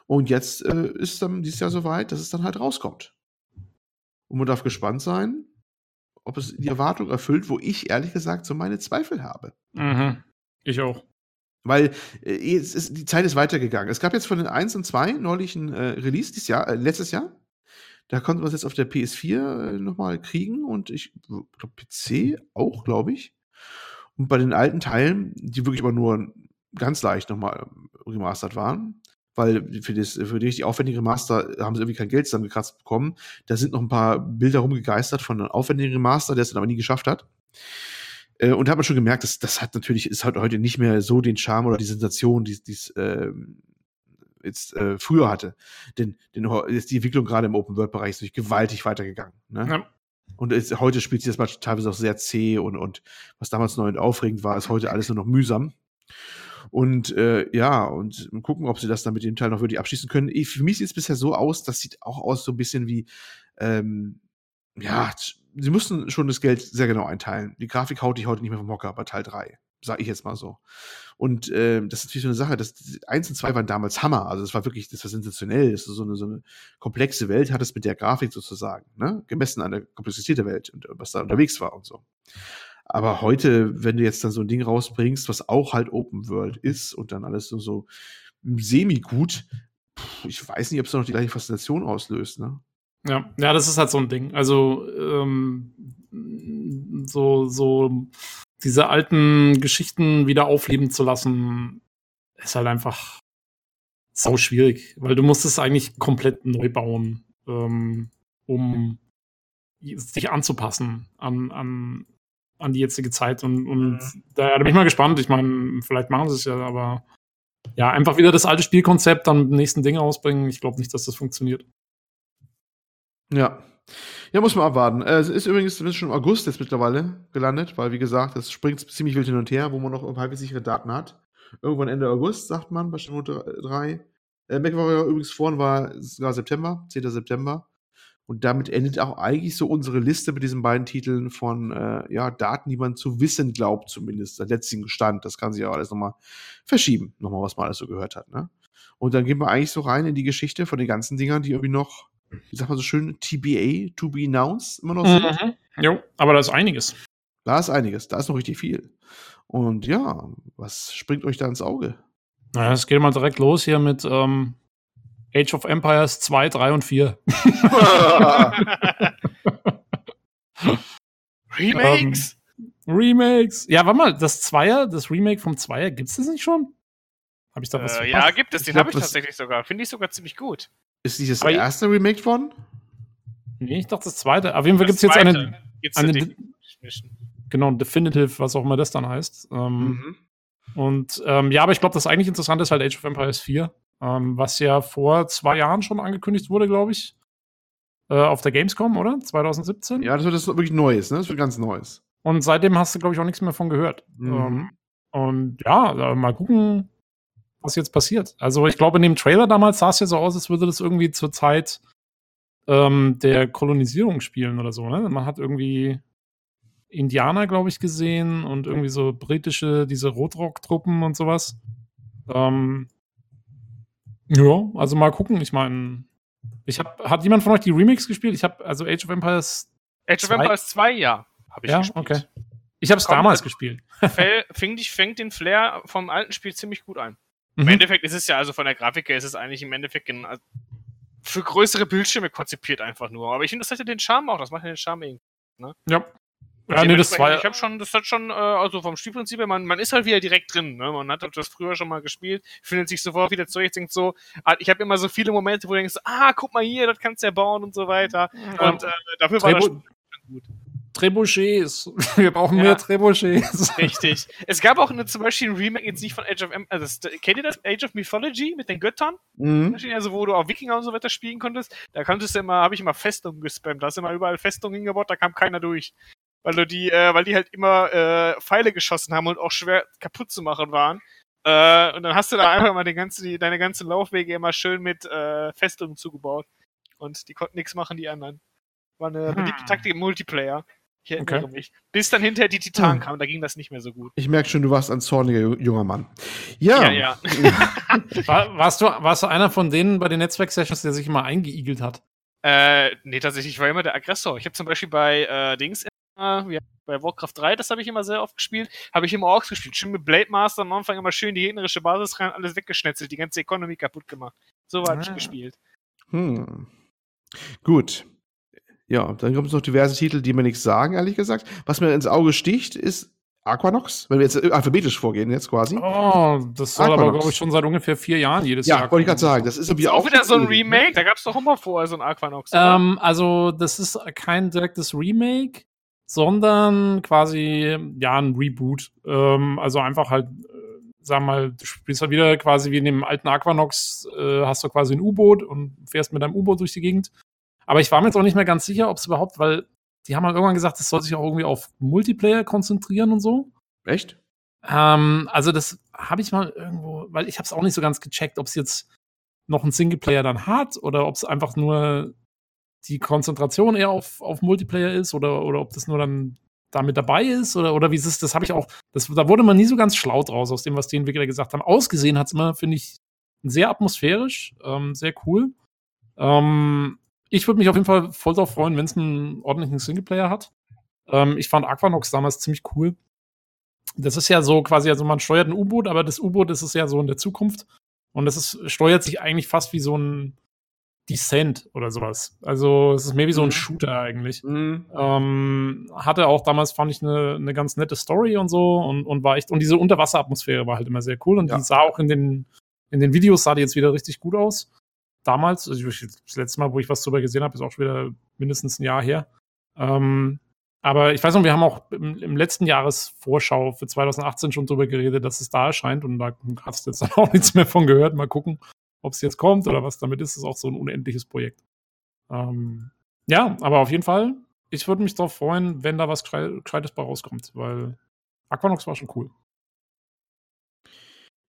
Und jetzt äh, ist dann dieses Jahr soweit, dass es dann halt rauskommt. Und man darf gespannt sein, ob es die Erwartung erfüllt, wo ich ehrlich gesagt so meine Zweifel habe. mhm. Ich auch. Weil äh, ist, die Zeit ist weitergegangen. Es gab jetzt von den 1 und 2 neulich ein äh, Release dieses Jahr, äh, letztes Jahr. Da konnte man es jetzt auf der PS4 äh, nochmal kriegen und ich glaube PC auch, glaube ich. Und bei den alten Teilen, die wirklich aber nur ganz leicht nochmal remastert waren, weil für, das, für die richtig aufwendige Remaster haben sie irgendwie kein Geld zusammengekratzt bekommen. Da sind noch ein paar Bilder rumgegeistert von einem aufwendigen Remaster, der es dann aber nie geschafft hat. Äh, und da hat man schon gemerkt, dass das hat natürlich, ist halt heute nicht mehr so den Charme oder die Sensation, die es äh, jetzt äh, früher hatte. Denn, denn ist die Entwicklung gerade im Open-World-Bereich ist natürlich gewaltig weitergegangen. Ne? Ja. Und es, heute spielt sich das mal teilweise auch sehr zäh und, und was damals neu und aufregend war, ist heute alles nur noch mühsam. Und äh, ja, und gucken, ob sie das dann mit dem Teil noch wirklich abschließen können. Ich, für mich sieht es bisher so aus, das sieht auch aus so ein bisschen wie, ähm, ja, sie mussten schon das Geld sehr genau einteilen. Die Grafik haut dich heute nicht mehr vom Hocker bei Teil 3. Sag ich jetzt mal so. Und äh, das ist natürlich so eine Sache, das, 1 und 2 waren damals Hammer. Also das war wirklich, das war sensationell. Das ist so eine, so eine komplexe Welt, hat es mit der Grafik sozusagen, ne? Gemessen an der Komplexität der Welt und was da unterwegs war und so. Aber heute, wenn du jetzt dann so ein Ding rausbringst, was auch halt Open World ist und dann alles so, so semi-gut, ich weiß nicht, ob es noch die gleiche Faszination auslöst, ne? Ja, ja, das ist halt so ein Ding. Also ähm, so, so diese alten Geschichten wieder aufleben zu lassen, ist halt einfach sau schwierig, weil du musst es eigentlich komplett neu bauen, ähm, um sich anzupassen an, an, an die jetzige Zeit. Und, und mhm. da, da bin ich mal gespannt. Ich meine, vielleicht machen sie es ja, aber ja, einfach wieder das alte Spielkonzept dann mit dem nächsten Ding ausbringen. Ich glaube nicht, dass das funktioniert. Ja. Ja, muss man abwarten. Äh, es ist übrigens schon im August jetzt mittlerweile gelandet, weil, wie gesagt, es springt ziemlich wild hin und her, wo man noch halbwegs sichere Daten hat. Irgendwann Ende August, sagt man, bei Shenmue 3. Äh, MacWarrior übrigens vorhin war sogar September, 10. September. Und damit endet auch eigentlich so unsere Liste mit diesen beiden Titeln von äh, ja, Daten, die man zu wissen glaubt, zumindest. Der letzten Stand. Das kann sich auch alles nochmal verschieben, nochmal, was man alles so gehört hat. Ne? Und dann gehen wir eigentlich so rein in die Geschichte von den ganzen Dingern, die irgendwie noch wie sagt man so schön, TBA, to be announced, immer noch sind. Mhm. Jo, aber da ist einiges. Da ist einiges, da ist noch richtig viel. Und ja, was springt euch da ins Auge? Naja, es geht mal direkt los hier mit ähm, Age of Empires 2, 3 und 4. Remakes! Ähm, Remakes! Ja, warte mal, das Zweier, das Remake vom Zweier, gibt es das nicht schon? Habe ich da was äh, Ja, gibt es, den habe ich tatsächlich sogar. Finde ich sogar ziemlich gut. Ist dieses Aber erste remake worden? Nee, ich dachte das zweite. Auf jeden Fall gibt es jetzt eine. Gibt's eine genau, Definitive, was auch immer das dann heißt. Ähm, mhm. Und ähm, ja, aber ich glaube, das eigentlich Interessante ist halt Age of Empires 4, ähm, was ja vor zwei Jahren schon angekündigt wurde, glaube ich. Äh, auf der Gamescom, oder? 2017? Ja, das wird das wirklich Neues, ne? Das wird ganz Neues. Und seitdem hast du, glaube ich, auch nichts mehr von gehört. Mhm. Ähm, und ja, mal gucken, was jetzt passiert. Also ich glaube, in dem Trailer damals sah es ja so aus, als würde das irgendwie zur Zeit ähm, der Kolonisierung spielen oder so. Ne? Man hat irgendwie Indianer, glaube ich, gesehen und irgendwie so britische, diese Rotrock-Truppen und sowas. Ähm, ja, also mal gucken. Ich meine, ich habe, hat jemand von euch die Remix gespielt? Ich habe also Age of Empires. Age of Empires 2, ja, habe ich ja? gespielt. Okay. Ich habe es damals gespielt. Fängt fängt den Flair vom alten Spiel ziemlich gut ein. Mhm. Im Endeffekt ist es ja, also von der Grafik her ist es eigentlich im Endeffekt also für größere Bildschirme konzipiert einfach nur. Aber ich finde, das hat ja den Charme auch, das macht ja den Charme irgendwie. Ne? Ja. Ja, nee, das war, ich habe schon, das hat schon, äh, also vom Spielprinzip her, man, man ist halt wieder direkt drin. Ne? Man hat das früher schon mal gespielt, findet sich sofort wieder zurecht, denkt so, ah, ich habe immer so viele Momente, wo du denkst, ah, guck mal hier, das kannst du ja bauen und so weiter. Ja. Und äh, dafür war das schon gut. Trebuchets. Wir brauchen ja. mehr Trebuchets. Richtig. Es gab auch eine, zum Beispiel ein Remake jetzt nicht von Age of M also kennt ihr das? Age of Mythology mit den Göttern? Mhm. Also wo du auch Wikinger und so weiter spielen konntest. Da konntest du immer, habe ich immer Festungen gespammt. Da hast du immer überall Festungen hingebaut, da kam keiner durch. Weil du die, äh, weil die halt immer äh, Pfeile geschossen haben und auch schwer kaputt zu machen waren. Äh, und dann hast du da einfach mal den ganzen, die, deine ganzen Laufwege immer schön mit äh, Festungen zugebaut. Und die konnten nichts machen, die anderen. War eine beliebte hm. Taktik im Multiplayer. Ich erinnere okay. mich. Bis dann hinterher die Titanen hm. kamen, da ging das nicht mehr so gut. Ich merke schon, du warst ein zorniger junger Mann. Ja. ja, ja. War, warst, du, warst du einer von denen bei den Netzwerk-Sessions, der sich immer eingeigelt hat? Äh, nee, tatsächlich, ich war immer der Aggressor. Ich habe zum Beispiel bei äh, Dings, immer, ja, bei Warcraft 3, das habe ich immer sehr oft gespielt, habe ich immer Orks gespielt. Schön mit Blade Master am Anfang immer schön die gegnerische Basis rein, alles weggeschnetzelt, die ganze Economy kaputt gemacht. So habe ah. ich gespielt. Hm. Gut. Ja, dann kommt es noch diverse Titel, die mir nichts sagen, ehrlich gesagt. Was mir ins Auge sticht, ist Aquanox, wenn wir jetzt alphabetisch vorgehen, jetzt quasi. Oh, das soll Aquanox. aber, glaube ich, schon seit ungefähr vier Jahren jedes ja, Jahr. Ja, wollte ich gerade sagen. Das ist, ist auch wieder so ein Remake. Da gab es doch immer vorher so ein Aquanox. Ähm, also, das ist kein direktes Remake, sondern quasi, ja, ein Reboot. Ähm, also einfach halt, äh, sag mal, du spielst halt wieder quasi wie in dem alten Aquanox, äh, hast du quasi ein U-Boot und fährst mit deinem U-Boot durch die Gegend. Aber ich war mir jetzt auch nicht mehr ganz sicher, ob es überhaupt, weil die haben halt irgendwann gesagt, es soll sich auch irgendwie auf Multiplayer konzentrieren und so. Echt? Ähm, also das habe ich mal irgendwo, weil ich habe es auch nicht so ganz gecheckt, ob es jetzt noch einen Singleplayer dann hat oder ob es einfach nur die Konzentration eher auf, auf Multiplayer ist oder, oder ob das nur dann damit dabei ist oder, oder wie es ist, das habe ich auch, das, da wurde man nie so ganz schlau draus aus dem, was die Entwickler gesagt haben. Ausgesehen hat es immer, finde ich, sehr atmosphärisch, ähm, sehr cool. Ähm, ich würde mich auf jeden Fall voll darauf freuen, wenn es einen ordentlichen Singleplayer hat. Ähm, ich fand Aquanox damals ziemlich cool. Das ist ja so quasi, also man steuert ein U-Boot, aber das U-Boot ist es ja so in der Zukunft. Und das ist, steuert sich eigentlich fast wie so ein Descent oder sowas. Also es ist mehr wie so ein mhm. Shooter eigentlich. Mhm. Ähm, hatte auch damals, fand ich, eine, eine ganz nette Story und so und, und war echt, und diese Unterwasseratmosphäre war halt immer sehr cool und ja. die sah auch in den, in den Videos sah die jetzt wieder richtig gut aus damals, also das letzte Mal, wo ich was drüber gesehen habe, ist auch schon wieder mindestens ein Jahr her. Ähm, aber ich weiß noch, wir haben auch im, im, letzten Jahresvorschau für 2018 schon drüber geredet, dass es da erscheint und da hast du jetzt auch nichts mehr von gehört. Mal gucken, ob es jetzt kommt oder was damit ist. Das ist auch so ein unendliches Projekt. Ähm, ja, aber auf jeden Fall, ich würde mich darauf freuen, wenn da was Gescheites bei rauskommt, weil Aquanox war schon cool.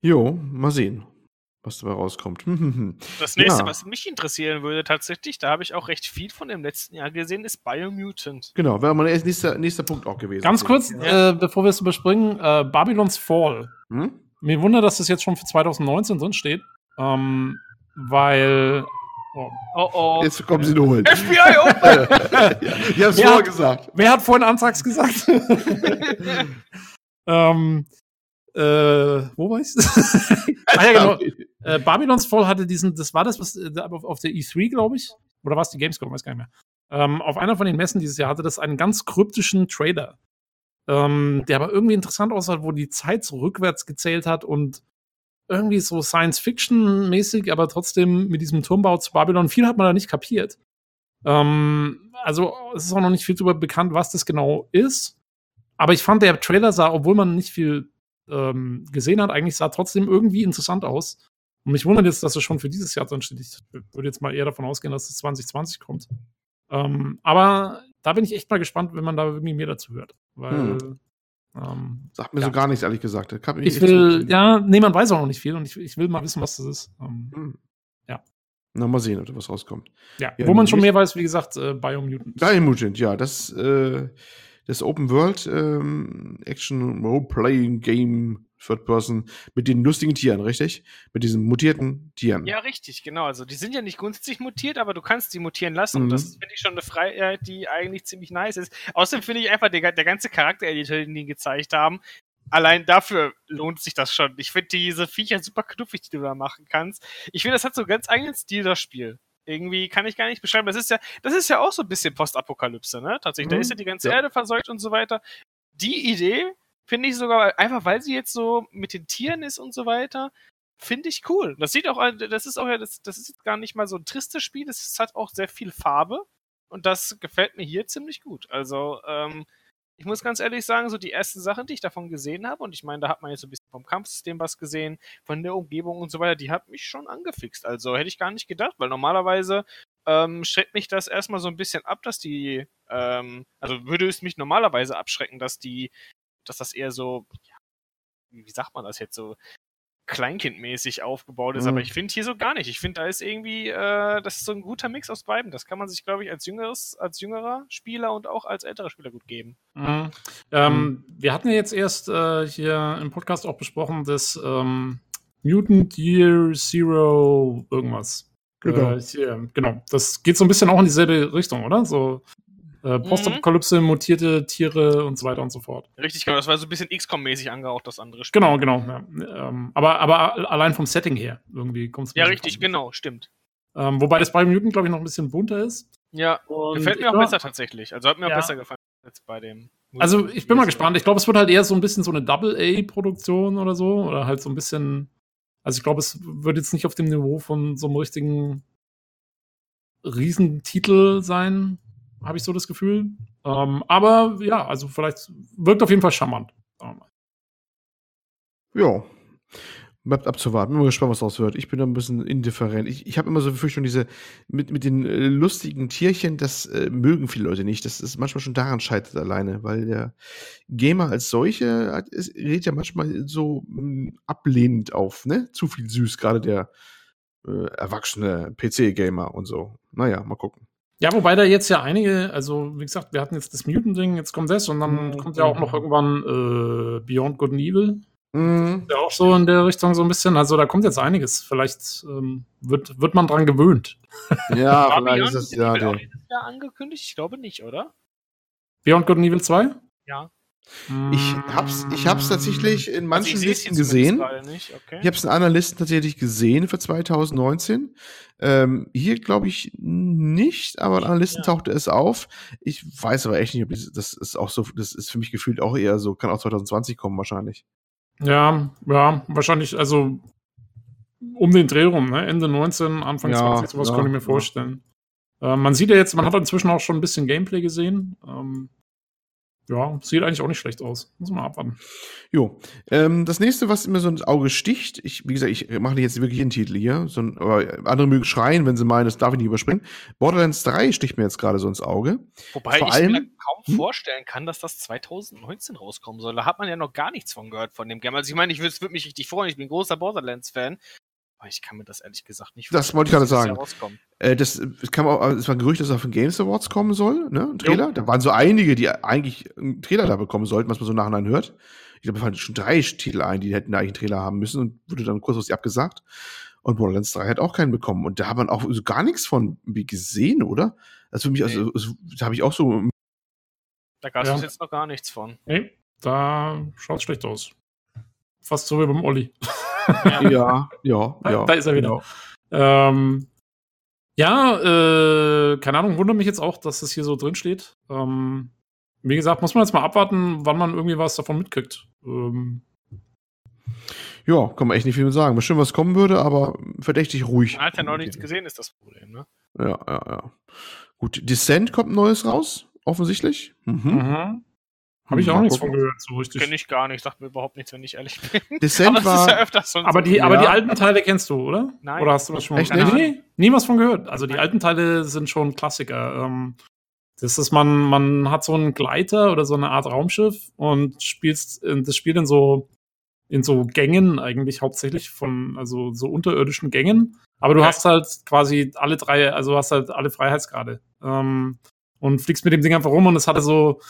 Jo, mal sehen was dabei rauskommt. das nächste, ja. was mich interessieren würde, tatsächlich, da habe ich auch recht viel von dem letzten Jahr gesehen, ist Biomutant. Genau, wäre mein nächster, nächster Punkt auch gewesen. Ganz kurz, ja. äh, bevor wir es überspringen, äh, Babylons Fall. Hm? Mir wundert, dass das jetzt schon für 2019 drin steht. Ähm, weil. Oh. oh, oh. Jetzt kommen sie nur holen. FBI Open! ich hab's vorher gesagt. Wer hat vorhin Antrags gesagt? ähm, äh, wo war ich? ah ja, genau. Äh, Babylons Fall hatte diesen, das war das, was äh, auf der E3, glaube ich, oder war es die Gamescom, weiß gar nicht mehr. Ähm, auf einer von den Messen dieses Jahr hatte das einen ganz kryptischen Trailer, ähm, der aber irgendwie interessant aussah, wo die Zeit so rückwärts gezählt hat und irgendwie so Science-Fiction-mäßig, aber trotzdem mit diesem Turmbau zu Babylon. Viel hat man da nicht kapiert. Ähm, also es ist auch noch nicht viel darüber bekannt, was das genau ist. Aber ich fand, der Trailer sah, obwohl man nicht viel ähm, gesehen hat, eigentlich sah trotzdem irgendwie interessant aus. Und mich wundert jetzt, dass es schon für dieses Jahr drin steht. Ich würde jetzt mal eher davon ausgehen, dass es 2020 kommt. Ähm, aber da bin ich echt mal gespannt, wenn man da irgendwie mehr dazu hört. Weil. Hm. Ähm, Sagt mir ja. so gar nichts, ehrlich gesagt. ich will, ja, nee, man weiß auch noch nicht viel und ich, ich will mal wissen, was das ist. Ähm, hm. Ja. Na, mal sehen, ob da was rauskommt. Ja, ja wo man schon mehr weiß, wie gesagt, äh, Biomutant. Biomutant, ja, das äh, das Open World ähm, Action Role-Playing Game Third Person mit den lustigen Tieren, richtig? Mit diesen mutierten Tieren. Ja, richtig, genau. Also die sind ja nicht grundsätzlich mutiert, aber du kannst sie mutieren lassen. Mhm. Und das finde ich schon eine Freiheit, die eigentlich ziemlich nice ist. Außerdem finde ich einfach der, der ganze Charakter-Editor, den die gezeigt haben, allein dafür lohnt sich das schon. Ich finde diese Viecher super knuffig, die du da machen kannst. Ich finde, das hat so einen ganz eigenen Stil, das Spiel irgendwie kann ich gar nicht beschreiben. Das ist ja, das ist ja auch so ein bisschen Postapokalypse, ne? Tatsächlich, mhm. da ist ja die ganze ja. Erde verseucht und so weiter. Die Idee finde ich sogar, einfach weil sie jetzt so mit den Tieren ist und so weiter, finde ich cool. Das sieht auch, das ist auch ja, das, das ist gar nicht mal so ein tristes Spiel, es hat auch sehr viel Farbe und das gefällt mir hier ziemlich gut. Also, ähm, ich muss ganz ehrlich sagen, so die ersten Sachen, die ich davon gesehen habe, und ich meine, da hat man jetzt so ein bisschen vom Kampfsystem was gesehen, von der Umgebung und so weiter, die hat mich schon angefixt. Also hätte ich gar nicht gedacht, weil normalerweise ähm, schreckt mich das erstmal so ein bisschen ab, dass die, ähm, also würde es mich normalerweise abschrecken, dass die, dass das eher so, ja, wie sagt man das jetzt so, Kleinkindmäßig aufgebaut ist, mhm. aber ich finde hier so gar nicht. Ich finde, da ist irgendwie, äh, das ist so ein guter Mix aus beiden. Das kann man sich, glaube ich, als jüngeres, als jüngerer Spieler und auch als älterer Spieler gut geben. Mhm. Ähm, mhm. Wir hatten ja jetzt erst äh, hier im Podcast auch besprochen, dass ähm, Mutant Year Zero irgendwas. Genau. Äh, hier, genau. Das geht so ein bisschen auch in dieselbe Richtung, oder? So äh, mhm. Postapokalypse, mutierte Tiere und so weiter und so fort. Richtig, genau. Das war so ein bisschen XCOM-mäßig angehaucht, das andere Spiel. Genau, genau. Ja. Ähm, aber, aber allein vom Setting her irgendwie kommt es Ja, richtig, genau, stimmt. Ähm, wobei das bei glaube ich, noch ein bisschen bunter ist. Ja, und gefällt mir auch besser tatsächlich. Also hat mir ja. auch besser gefallen als bei dem Also ich bin mal gespannt. Ich glaube, es wird halt eher so ein bisschen so eine Double-A-Produktion oder so. Oder halt so ein bisschen. Also ich glaube, es wird jetzt nicht auf dem Niveau von so einem richtigen Riesentitel sein, habe ich so das Gefühl. Ähm, aber ja, also vielleicht wirkt auf jeden Fall charmant. Ja, Bleibt abzuwarten. Bin mal gespannt, was daraus wird. Ich bin da ein bisschen indifferent. Ich, ich habe immer so Befürchtung, diese mit, mit den äh, lustigen Tierchen, das äh, mögen viele Leute nicht. Das ist manchmal schon daran scheitert alleine, weil der Gamer als solche hat, ist, redet ja manchmal so mh, hm, ablehnend auf, ne? Zu viel süß, gerade der äh, erwachsene PC-Gamer und so. Naja, mal gucken. Ja, wobei da jetzt ja einige, also wie gesagt, wir hatten jetzt das Mutant-Ding, jetzt kommt das und dann mhm. kommt ja auch noch irgendwann äh, Beyond Good and Evil Mhm. Ja, auch so in der Richtung so ein bisschen. Also da kommt jetzt einiges. Vielleicht ähm, wird, wird man dran gewöhnt. Ja, vielleicht ist es ja. Der... ja angekündigt? Ich glaube nicht, oder? Beyond Good and Evil 2? Ja. Ich hab's, ich hab's tatsächlich in also manchen also Listen gesehen. Okay. Ich hab's in anderen Listen tatsächlich gesehen für 2019. Ähm, hier glaube ich nicht, aber in anderen Listen ja. tauchte es auf. Ich weiß aber echt nicht, ob das, das ist auch so, das ist für mich gefühlt auch eher so, kann auch 2020 kommen wahrscheinlich. Ja, ja, wahrscheinlich, also um den Dreh rum, ne? Ende 19, Anfang ja, 20, sowas ja, könnte ich mir vorstellen. Ja. Äh, man sieht ja jetzt, man hat inzwischen auch schon ein bisschen Gameplay gesehen. Ähm, ja, sieht eigentlich auch nicht schlecht aus. Muss man abwarten. Jo. Ähm, das nächste, was mir so ins Auge sticht, ich, wie gesagt, ich mache jetzt wirklich einen Titel hier, so ein, aber andere mögen schreien, wenn sie meinen, das darf ich nicht überspringen. Borderlands 3 sticht mir jetzt gerade so ins Auge. Wobei Vor ich allem, mir kaum hm? vorstellen kann, dass das 2019 rauskommen soll. Da hat man ja noch gar nichts von gehört von dem Game. Also ich meine, ich würde würd mich richtig freuen, ich bin großer Borderlands-Fan. Aber ich kann mir das ehrlich gesagt nicht vorstellen. Das wollte ich gerade sagen. Äh, das, es, kam auch, es war ein Gerücht, dass er auf den Games Awards kommen soll, ne? Ein Trailer. Jo. Da waren so einige, die eigentlich einen Trailer da bekommen sollten, was man so nachhinein hört. Ich glaube, es fallen schon drei Titel ein, die hätten da eigentlich einen Trailer haben müssen und wurde dann kurzfristig abgesagt. Und Borderlands 3 hat auch keinen bekommen. Und da hat man auch so gar nichts von gesehen, oder? Also für mich, also, also da habe ich auch so. Da gab es ja. jetzt noch gar nichts von. Nee, da schaut schlecht aus. Fast so wie beim Olli. Ja, ja, ja. Da, da ist er wieder. Genau. Ähm, ja, äh, keine Ahnung, wundert mich jetzt auch, dass das hier so drin steht. Ähm, wie gesagt, muss man jetzt mal abwarten, wann man irgendwie was davon mitkriegt. Ähm, ja, kann man echt nicht viel mit sagen. Bestimmt was kommen würde, aber verdächtig ruhig. Man hat ja noch nichts gesehen, ist das Problem, ne? Ja, ja, ja. Gut, Descent kommt ein neues raus, offensichtlich. Mhm. mhm. Habe ich auch nichts von gehört, so richtig. Kenne ich gar nicht, sagt mir überhaupt nichts, wenn ich ehrlich bin. Descent aber war. Ja so aber, die, ja. aber die alten Teile kennst du, oder? Nein. Oder hast du was schon Echt nicht? Nee, nie was von gehört. Also die alten Teile sind schon Klassiker. Ähm, das ist, man, man hat so einen Gleiter oder so eine Art Raumschiff und spielst, das spielt in so, in so Gängen eigentlich hauptsächlich von, also so unterirdischen Gängen. Aber du okay. hast halt quasi alle drei, also hast halt alle Freiheitsgrade. Ähm, und fliegst mit dem Ding einfach rum und es hatte so,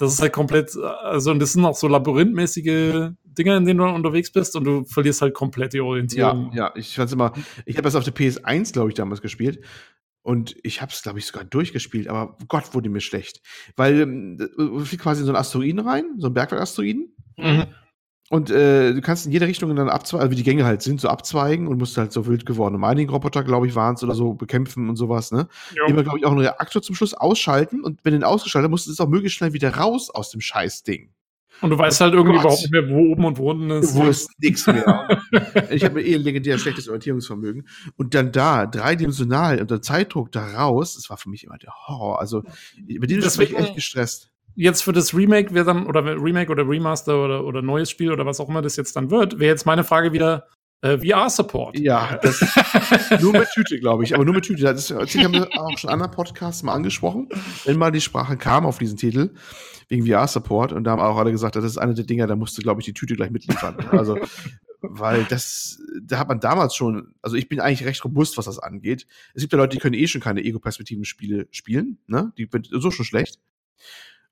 das ist halt komplett, also und das sind auch so labyrinthmäßige Dinge, in denen du unterwegs bist und du verlierst halt komplett die Orientierung. Ja, ja, ich fand's immer, ich habe das auf der PS1, glaube ich, damals gespielt. Und ich habe es, glaube ich, sogar durchgespielt, aber Gott, wurde mir schlecht. Weil ähm, du fliegst quasi in so einen Asteroiden rein, so einen Bergwerk-Asteroiden. Mhm. Und äh, du kannst in jede Richtung dann abzweigen, also wie die Gänge halt sind, so abzweigen und musst halt so wild gewordene Mining-Roboter, glaube ich, waren es oder so, bekämpfen und sowas, ne? Jo. Immer, glaube ich, auch einen Reaktor zum Schluss ausschalten und wenn den ausgeschaltet musst du es auch möglichst schnell wieder raus aus dem Scheißding. Und du weißt halt irgendwie Gott. überhaupt nicht mehr, wo oben und wo unten ist. Wo ist nichts mehr. ich habe eh ein legendär schlechtes Orientierungsvermögen. Und dann da, dreidimensional, unter Zeitdruck da raus, das war für mich immer der Horror. Also, über die war ich echt gestresst jetzt für das Remake wäre dann, oder Remake oder Remaster oder, oder neues Spiel oder was auch immer das jetzt dann wird, wäre jetzt meine Frage wieder, äh, VR-Support. Ja, das, nur mit Tüte, glaube ich. Aber nur mit Tüte. Das, das haben wir auch schon in anderen Podcasts mal angesprochen, wenn mal die Sprache kam auf diesen Titel, wegen VR-Support. Und da haben auch alle gesagt, das ist eine der Dinger, da musste, glaube ich, die Tüte gleich mitliefern. Also, weil das, da hat man damals schon, also ich bin eigentlich recht robust, was das angeht. Es gibt ja Leute, die können eh schon keine Ego-Perspektiven-Spiele spielen, ne? Die sind so schon schlecht.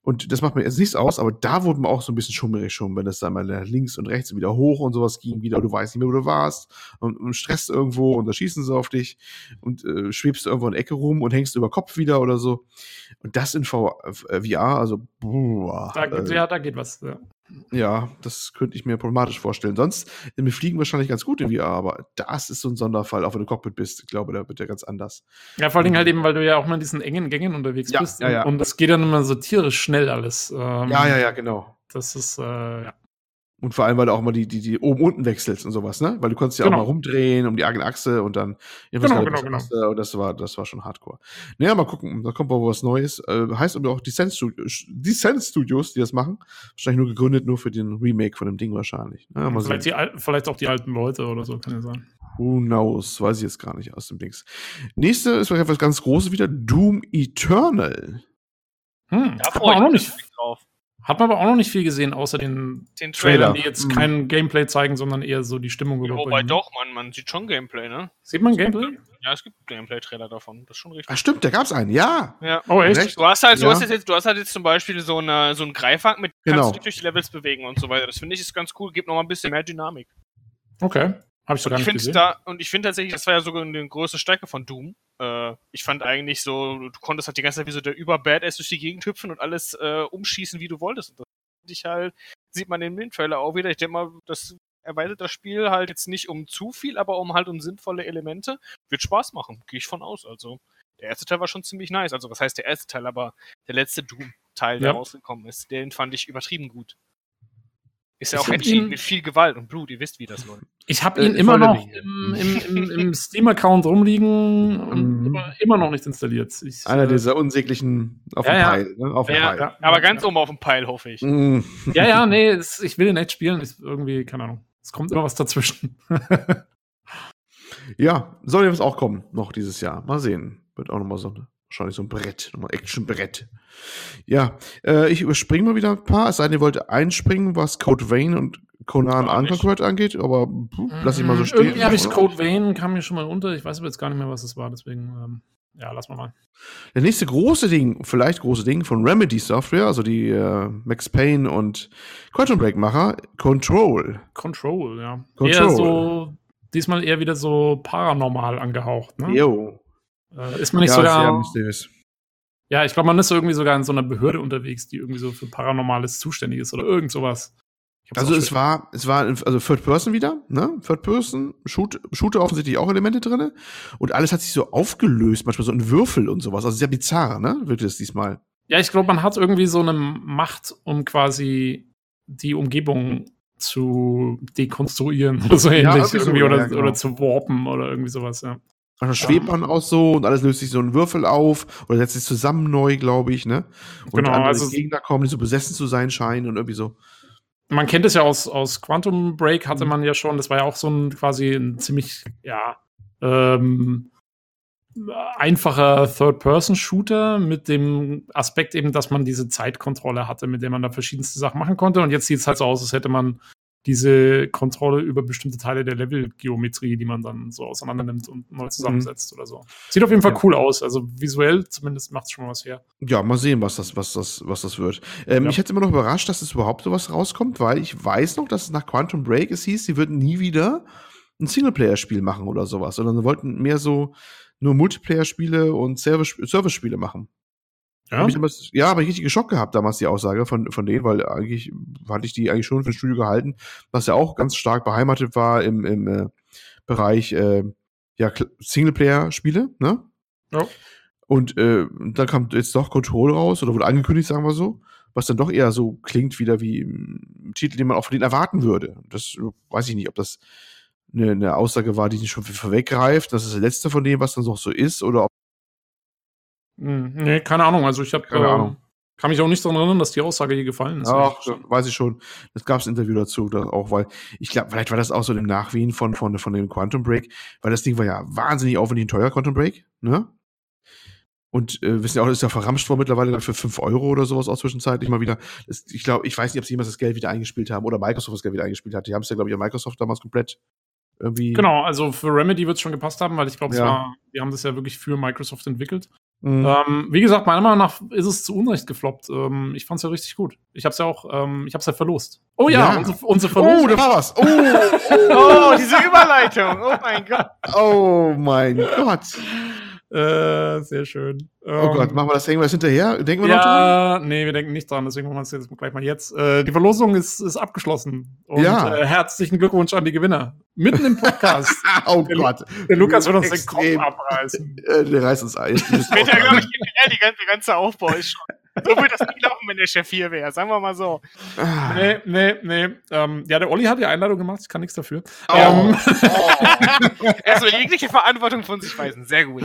Und das macht mir jetzt nichts aus, aber da wurde man auch so ein bisschen schummerig schon, wenn das dann mal links und rechts und wieder hoch und sowas ging, wieder, du weißt nicht mehr, wo du warst und, und stresst irgendwo und da schießen sie auf dich und äh, schwebst irgendwo in der Ecke rum und hängst über Kopf wieder oder so. Und das in v äh, VR, also boah, da, äh, ja, da geht was. Ja. Ja, das könnte ich mir problematisch vorstellen. Sonst, wir fliegen wahrscheinlich ganz gut in VR, aber das ist so ein Sonderfall, auch wenn du Cockpit bist. Ich glaube, da wird ja ganz anders. Ja, vor allen Dingen halt eben, weil du ja auch mal in diesen engen Gängen unterwegs Ja, bist. ja, ja. Und das geht dann immer so tierisch schnell alles. Ähm, Ja, ja, ja, genau. Das ist, äh, ja. Und vor allem, weil du auch mal die, die, die oben unten wechselst und sowas, ne? Weil du konntest ja Genau. auch mal rumdrehen um die eigene Achse und dann Genau, genau, Achse, Und das war, das war schon hardcore. Naja, mal gucken, da kommt mal was Neues. Äh, heißt aber auch Descent Studios, Descent Studios, die das machen. Wahrscheinlich nur gegründet, nur für den Remake von dem Ding wahrscheinlich. Naja, mal vielleicht, sehen. die, vielleicht auch die alten Leute oder so, kann ja sein. Who knows? Weiß ich jetzt gar nicht aus dem Dings. Nächste ist vielleicht etwas ganz Großes wieder. Doom Eternal. Hm, Da freue ich noch mich nicht, drauf. Hat man aber auch noch nicht viel gesehen, außer den Den Trailern, Trailer. die jetzt Mhm. kein Gameplay zeigen, sondern eher so die Stimmung Ja, wobei doch, man, man sieht schon Gameplay, ne? Sieht man Gameplay? Ja, es gibt Gameplay-Trailer davon. Das ist schon richtig. Ah, stimmt, da gab's einen. Ja. Ja. Oh, echt? Recht. Du hast halt, Ja. du hast jetzt, du hast halt jetzt zum Beispiel so, eine, so einen Greifhaken mit Genau. kannst du dich durch die Levels bewegen und so weiter. Das finde ich ist ganz cool, gibt noch mal ein bisschen mehr Dynamik. Okay. Habe ich so Und gar ich nicht finde gesehen. da und ich finde tatsächlich, das war ja sogar eine größte Stärke von Doom. Äh, ich fand eigentlich so, du konntest halt die ganze Zeit wie so der über Badass durch die Gegend hüpfen und alles äh, umschießen, wie du wolltest. Und das finde ich halt, sieht man in dem Trailer auch wieder. Ich denke mal, das erweitert das Spiel halt jetzt nicht um zu viel, aber um halt um sinnvolle Elemente. Wird Spaß machen, gehe ich von aus. Also der erste Teil war schon ziemlich nice. Also was heißt der erste Teil, aber der letzte Doom-Teil, der Ja. rausgekommen ist, den fand ich übertrieben gut. Ist ja Ich auch ihn- mit viel Gewalt und Blut, ihr wisst, wie das läuft. Ich habe Äh, ihn immer voll noch im, im, im, im Steam-Account rumliegen und Mhm. immer, immer noch nicht installiert. Ich, Einer äh, dieser unsäglichen auf Ja, dem ja. Pfeil. Ne? Auf dem Ja, Pfeil. ja. Aber ganz oben auf dem Pile, hoffe ich. Mm. Ja, ja, nee, es, ich will den echt spielen. Ist irgendwie, keine Ahnung. Es kommt immer was dazwischen. Ja, soll ja was auch kommen, noch dieses Jahr. Mal sehen. Wird auch nochmal so eine, wahrscheinlich so ein Brett, nochmal Action-Brett. Ja, äh, ich überspringe mal wieder ein paar, es sei denn, ihr wollt einspringen, was Code Vein und Conan. Unconquered angeht, aber puh, lass ich mal so Mm, stehen. Irgendwie habe ich? Code Vein, kam mir schon mal unter. Ich weiß aber jetzt gar nicht mehr, was es war. Deswegen, ähm, ja, lass mal mal. Der nächste große Ding, vielleicht große Ding von Remedy Software, also die äh, Max Payne und Quantum Break Macher, Control. Control, ja. Control. Eher so, diesmal eher wieder so paranormal angehaucht. Ne? Jo. Äh, ist man nicht ja, sogar. Ja, ich glaube, man ist so irgendwie sogar in so einer Behörde unterwegs, die irgendwie so für Paranormales zuständig ist oder irgend sowas. Also es war, es war also Third Person wieder, ne? Third Person, Shoot, Shooter offensichtlich auch Elemente drinne und alles hat sich so aufgelöst, manchmal so in Würfel und sowas. Also sehr bizarr, ne? Wird es diesmal. Ja, ich glaube, man hat irgendwie so eine Macht, um quasi die Umgebung zu dekonstruieren oder so ähnlich. irgendwie so, irgendwie, ja, oder, ja, genau. oder zu warpen oder irgendwie sowas, ja. Manchmal schwebt man auch so und alles löst sich so in Würfel auf oder setzt sich zusammen neu, glaube ich, ne? Und Genau, andere also- Gegner kommen, die so besessen zu sein scheinen und irgendwie so. Man kennt es ja aus, aus Quantum Break, hatte Mhm. man ja schon, das war ja auch so ein quasi ein ziemlich, ja, ähm, einfacher Third-Person-Shooter mit dem Aspekt eben, dass man diese Zeitkontrolle hatte, mit der man da verschiedenste Sachen machen konnte. Und jetzt sieht es halt so aus, als hätte man diese Kontrolle über bestimmte Teile der Levelgeometrie, die man dann so auseinander nimmt und neu zusammensetzt oder so. Sieht auf jeden Fall Ja. cool aus. Also visuell zumindest macht es schon mal was her. Ja, mal sehen, was das, was das, was das wird. Ähm, Ja. Ich hätte immer noch überrascht, dass es überhaupt sowas rauskommt, weil ich weiß noch, dass es nach Quantum Break es hieß, sie würden nie wieder ein Singleplayer-Spiel machen oder sowas, sondern sie wollten mehr so nur Multiplayer-Spiele und Service- Service-Spiele machen. Ja, Hab ich damals, ja, aber ich richtig geschockt gehabt damals die Aussage von, von denen, weil eigentlich hatte ich die eigentlich schon für ein Studio gehalten, was ja auch ganz stark beheimatet war im, im äh, Bereich äh, ja, Singleplayer-Spiele, ne? Ja. Und äh, dann kam jetzt doch Control raus oder wurde angekündigt, sagen wir so, was dann doch eher so klingt wieder wie ein Titel, den man auch von denen erwarten würde. Das weiß ich nicht, ob das eine, eine Aussage war, die nicht schon vorweggreift, das ist das letzte von dem, was dann noch so ist, oder ob Hm, nee, keine Ahnung. Also ich habe Keine äh, Ahnung. kann mich auch nicht daran erinnern, dass die Aussage hier gefallen ist. Ach, weiß ich schon. Das gab es ein Interview dazu, da auch, weil ich glaube, vielleicht war das auch so im Nachwehen von, von, von dem Quantum Break, weil das Ding war ja wahnsinnig aufwendig und teuer, Quantum Break, ne? Und äh, wissen ja auch, das ist ja verramscht worden mittlerweile für 5 Euro oder sowas auch zwischenzeitlich mal wieder. Das, ich glaube, ich weiß nicht, ob sie jemals das Geld wieder eingespielt haben oder Microsoft das Geld wieder eingespielt hat. Die haben es ja, glaube ich, an Microsoft damals komplett irgendwie. Genau, also für Remedy wird es schon gepasst haben, weil ich glaube, Ja. die haben das ja wirklich für Microsoft entwickelt. Mhm. Ähm, wie gesagt, meiner Meinung nach ist es zu Unrecht gefloppt. Ähm, ich fand es ja richtig gut. Ich habe es ja auch, ähm, ich habe es ja verlost. Oh ja, Ja. Unser, unser Verlust. Oh, da war was. Oh, Oh, diese Überleitung. Oh mein Gott. oh mein Gott. Äh, sehr schön. Oh ähm, Gott, machen wir das irgendwas hinterher? Denken wir ja, noch dran? Nee, wir denken nicht dran, deswegen machen wir es jetzt gleich mal jetzt. Äh, die Verlosung ist, ist abgeschlossen. Und ja. äh, herzlichen Glückwunsch an die Gewinner. Mitten im Podcast. oh der, Gott. Der Lukas wird uns Extrem. den Kopf abreißen. Äh, der reißt uns ein. Später, glaube ich, die ganze, ganze Aufbau ist schon so würde das nicht laufen, wenn der Chef hier wäre, sagen wir mal so. Nee, nee, nee. Ähm, ja, der Olli hat die Einladung gemacht, ich kann nichts dafür. Oh. Ähm. Oh. er soll jegliche Verantwortung von sich weisen, sehr gut.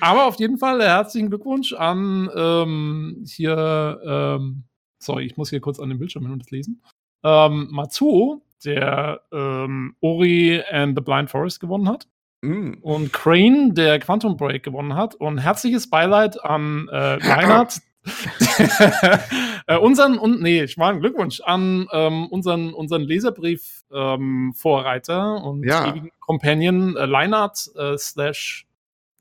Aber auf jeden Fall herzlichen Glückwunsch an ähm, hier, ähm, sorry, ich muss hier kurz an den Bildschirm hin und das lesen. Ähm, Matsuo, der ähm, Ori and the Blind Forest gewonnen hat. Mm. Und Crane, der Quantum Break gewonnen hat. Und herzliches Beileid an äh, Reinhard, äh, unseren, und, nee, schmalen Glückwunsch an ähm, unseren, unseren Leserbrief-Vorreiter ähm, und ja. ewigen Companion äh, Leinart äh, slash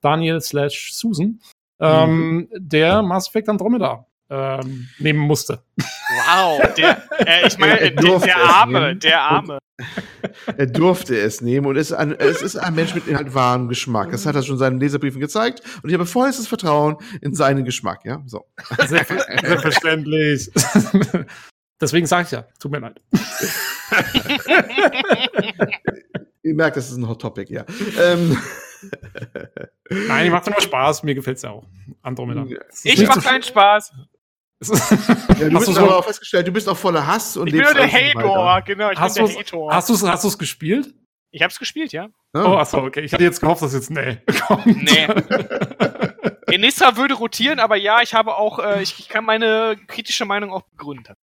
Daniel slash Susan, ähm, mhm. der Mass Effect Andromeda ähm, nehmen musste. Wow, der, äh, ich meine, der, der Arme, der Arme. er durfte es nehmen und es ist, ein, es ist ein Mensch mit halt wahrem Geschmack. Das hat er schon in seinen Leserbriefen gezeigt und ich habe vollstes Vertrauen in seinen Geschmack, ja. So. Selbstverständlich. Deswegen sage ich ja, tut mir leid. Ihr merkt, das ist ein Hot Topic, ja. Ähm. Nein, macht immer Spaß, mir gefällt es ja auch. Andromeda. Ich mach keinen Spaß. ja, du hast bist aber auch festgestellt, du bist auch voller Hass und ich bin der Hator, genau, ich hast bin der Hator. Hast du es hast gespielt? Ich hab's gespielt, ja. Oh, oh achso, okay. Ich hatte jetzt gehofft, dass jetzt nee kommt. Nee. Enissa würde rotieren, aber ja, ich habe auch, äh, ich, ich, kann meine kritische Meinung auch begründen.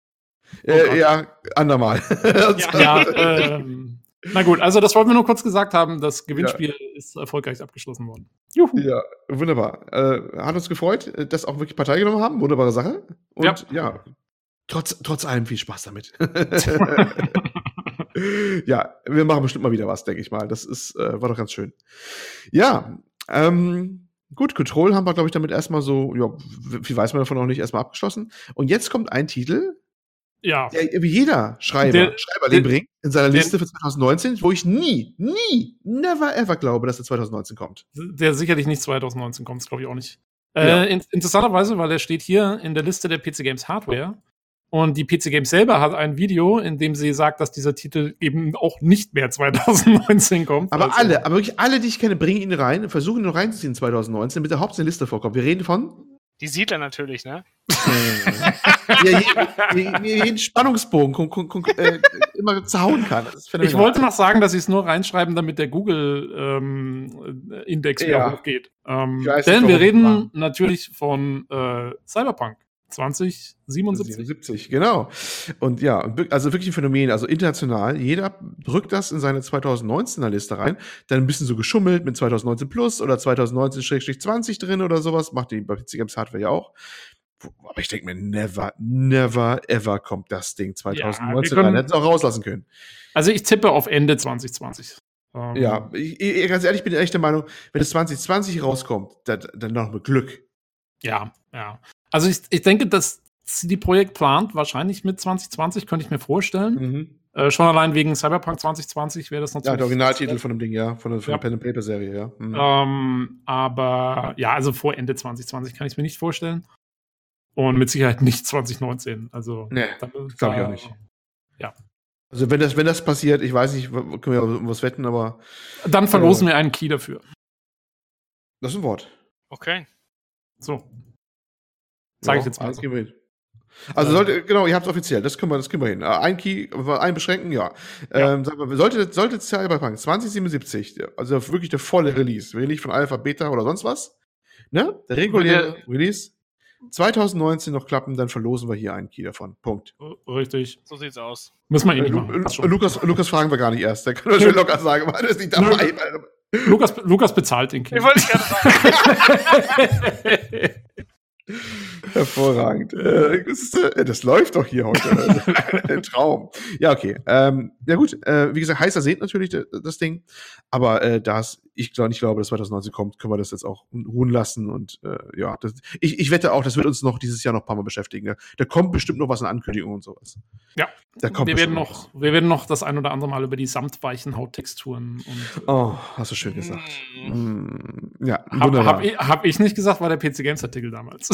Äh, oh ja, andermal. ja, ja ähm, na gut, also das wollten wir nur kurz gesagt haben. Das Gewinnspiel ja. ist erfolgreich abgeschlossen worden. Juhu. Ja, wunderbar. Äh, hat uns gefreut, äh, dass auch wirklich Partei genommen haben. Wunderbare Sache. Und ja, ja trotz, trotz allem viel Spaß damit. ja, wir machen bestimmt mal wieder was, denke ich mal. Das ist, äh, war doch ganz schön. Ja, ähm, gut, Control haben wir, glaube ich, damit erstmal so, ja, viel weiß man davon noch nicht, erstmal abgeschlossen. Und jetzt kommt ein Titel, ja. Der, wie jeder Schreiber, der, Schreiber den bringt in seiner Liste für 2019, wo ich nie, nie, never ever glaube, dass er 2019 kommt. Der sicherlich nicht 2019 kommt, glaube ich auch nicht. Äh, ja. Äh, in, interessanterweise, weil er steht hier in der Liste der PC Games Hardware. Und die PC Games selber hat ein Video, in dem sie sagt, dass dieser Titel eben auch nicht mehr 2019 kommt. Aber also. alle, aber wirklich alle, die ich kenne, bringen ihn rein, versuchen ihn reinzuziehen 2019, damit er hauptsächlich in der Liste vorkommt. Wir reden von die Siedler natürlich, ne? ja, jeden, jeden Spannungsbogen äh, immer zerhauen kann. Ich wollte noch sagen, dass sie es nur reinschreiben, damit der Google-Index ähm, wieder ja. hochgeht. Ähm, denn wir reden natürlich von äh, Cyberpunk. 2077. 70, genau. Und ja, also wirklich ein Phänomen, also international. Jeder drückt das in seine 2019er Liste rein, dann ein bisschen so geschummelt mit 2019 Plus oder 2019-20 drin oder sowas, macht die bei PC Games Hardware ja auch. Aber ich denke mir, never, never, ever kommt das Ding 2019 ja, rein. Hätten es auch rauslassen können. Also ich tippe auf Ende 2020. Um, ja, ich, ich, ganz ehrlich, ich bin echt der Meinung, wenn es 2020 rauskommt, dann, dann noch mit Glück. Ja, ja. Also ich, ich denke, dass CD Projekt plant, wahrscheinlich mit 2020, könnte ich mir vorstellen. Mhm. Äh, schon allein wegen Cyberpunk 2020 wäre das natürlich. Ja, der Originaltitel von dem Ding, ja, von der, von ja. der Pen and Paper Serie, ja. Mhm. Ähm, aber ja, also vor Ende 2020 kann ich mir nicht vorstellen. Und mit Sicherheit nicht 2019. Also, nee, glaube ich auch nicht. Ja. Also, wenn das, wenn das passiert, ich weiß nicht, können wir um was wetten, aber. Dann verlosen äh, wir einen Key dafür. Das ist ein Wort. Okay. So. Sag ich jetzt mal. So. Also sollte, genau, ihr habt es offiziell, das können wir, das können wir hin. Äh, ein Key, ein beschränken, ja. ja. Ähm, wir, sollte, sollte Cyberpunk 2077, also wirklich der volle Release, will nicht von Alpha, Beta oder sonst was, ne? Der reguläre Release 2019 noch klappen, dann verlosen wir hier einen Key davon. Punkt. Richtig. So sieht's aus. Müssen wir eh nicht machen. Lu Lukas, Lukas fragen wir gar nicht erst. Der kann schon locker sagen, weil er ist nicht dabei. Lukas, Lukas bezahlt den Key. Ich wollte gerade sagen. Hervorragend. Äh, das, äh, das, läuft doch hier heute. Ein Traum. Ja, okay. Ähm, ja gut, äh, wie gesagt, heißer seht natürlich das Ding. Aber äh, da ich glaube, ich glaube, dass 2019 kommt, können wir das jetzt auch ruhen lassen. Und äh, ja, das, ich, ich wette auch, das wird uns noch dieses Jahr noch ein paar Mal beschäftigen. Ja. Da kommt bestimmt noch was an Ankündigungen und sowas. Ja, da kommt wir werden noch, was. wir werden noch das ein oder andere Mal über die samtweichen Hauttexturen und. Äh, oh, hast du schön gesagt. Mm. Ja, habe hab ich, hab ich nicht gesagt, war der PC Games Artikel damals.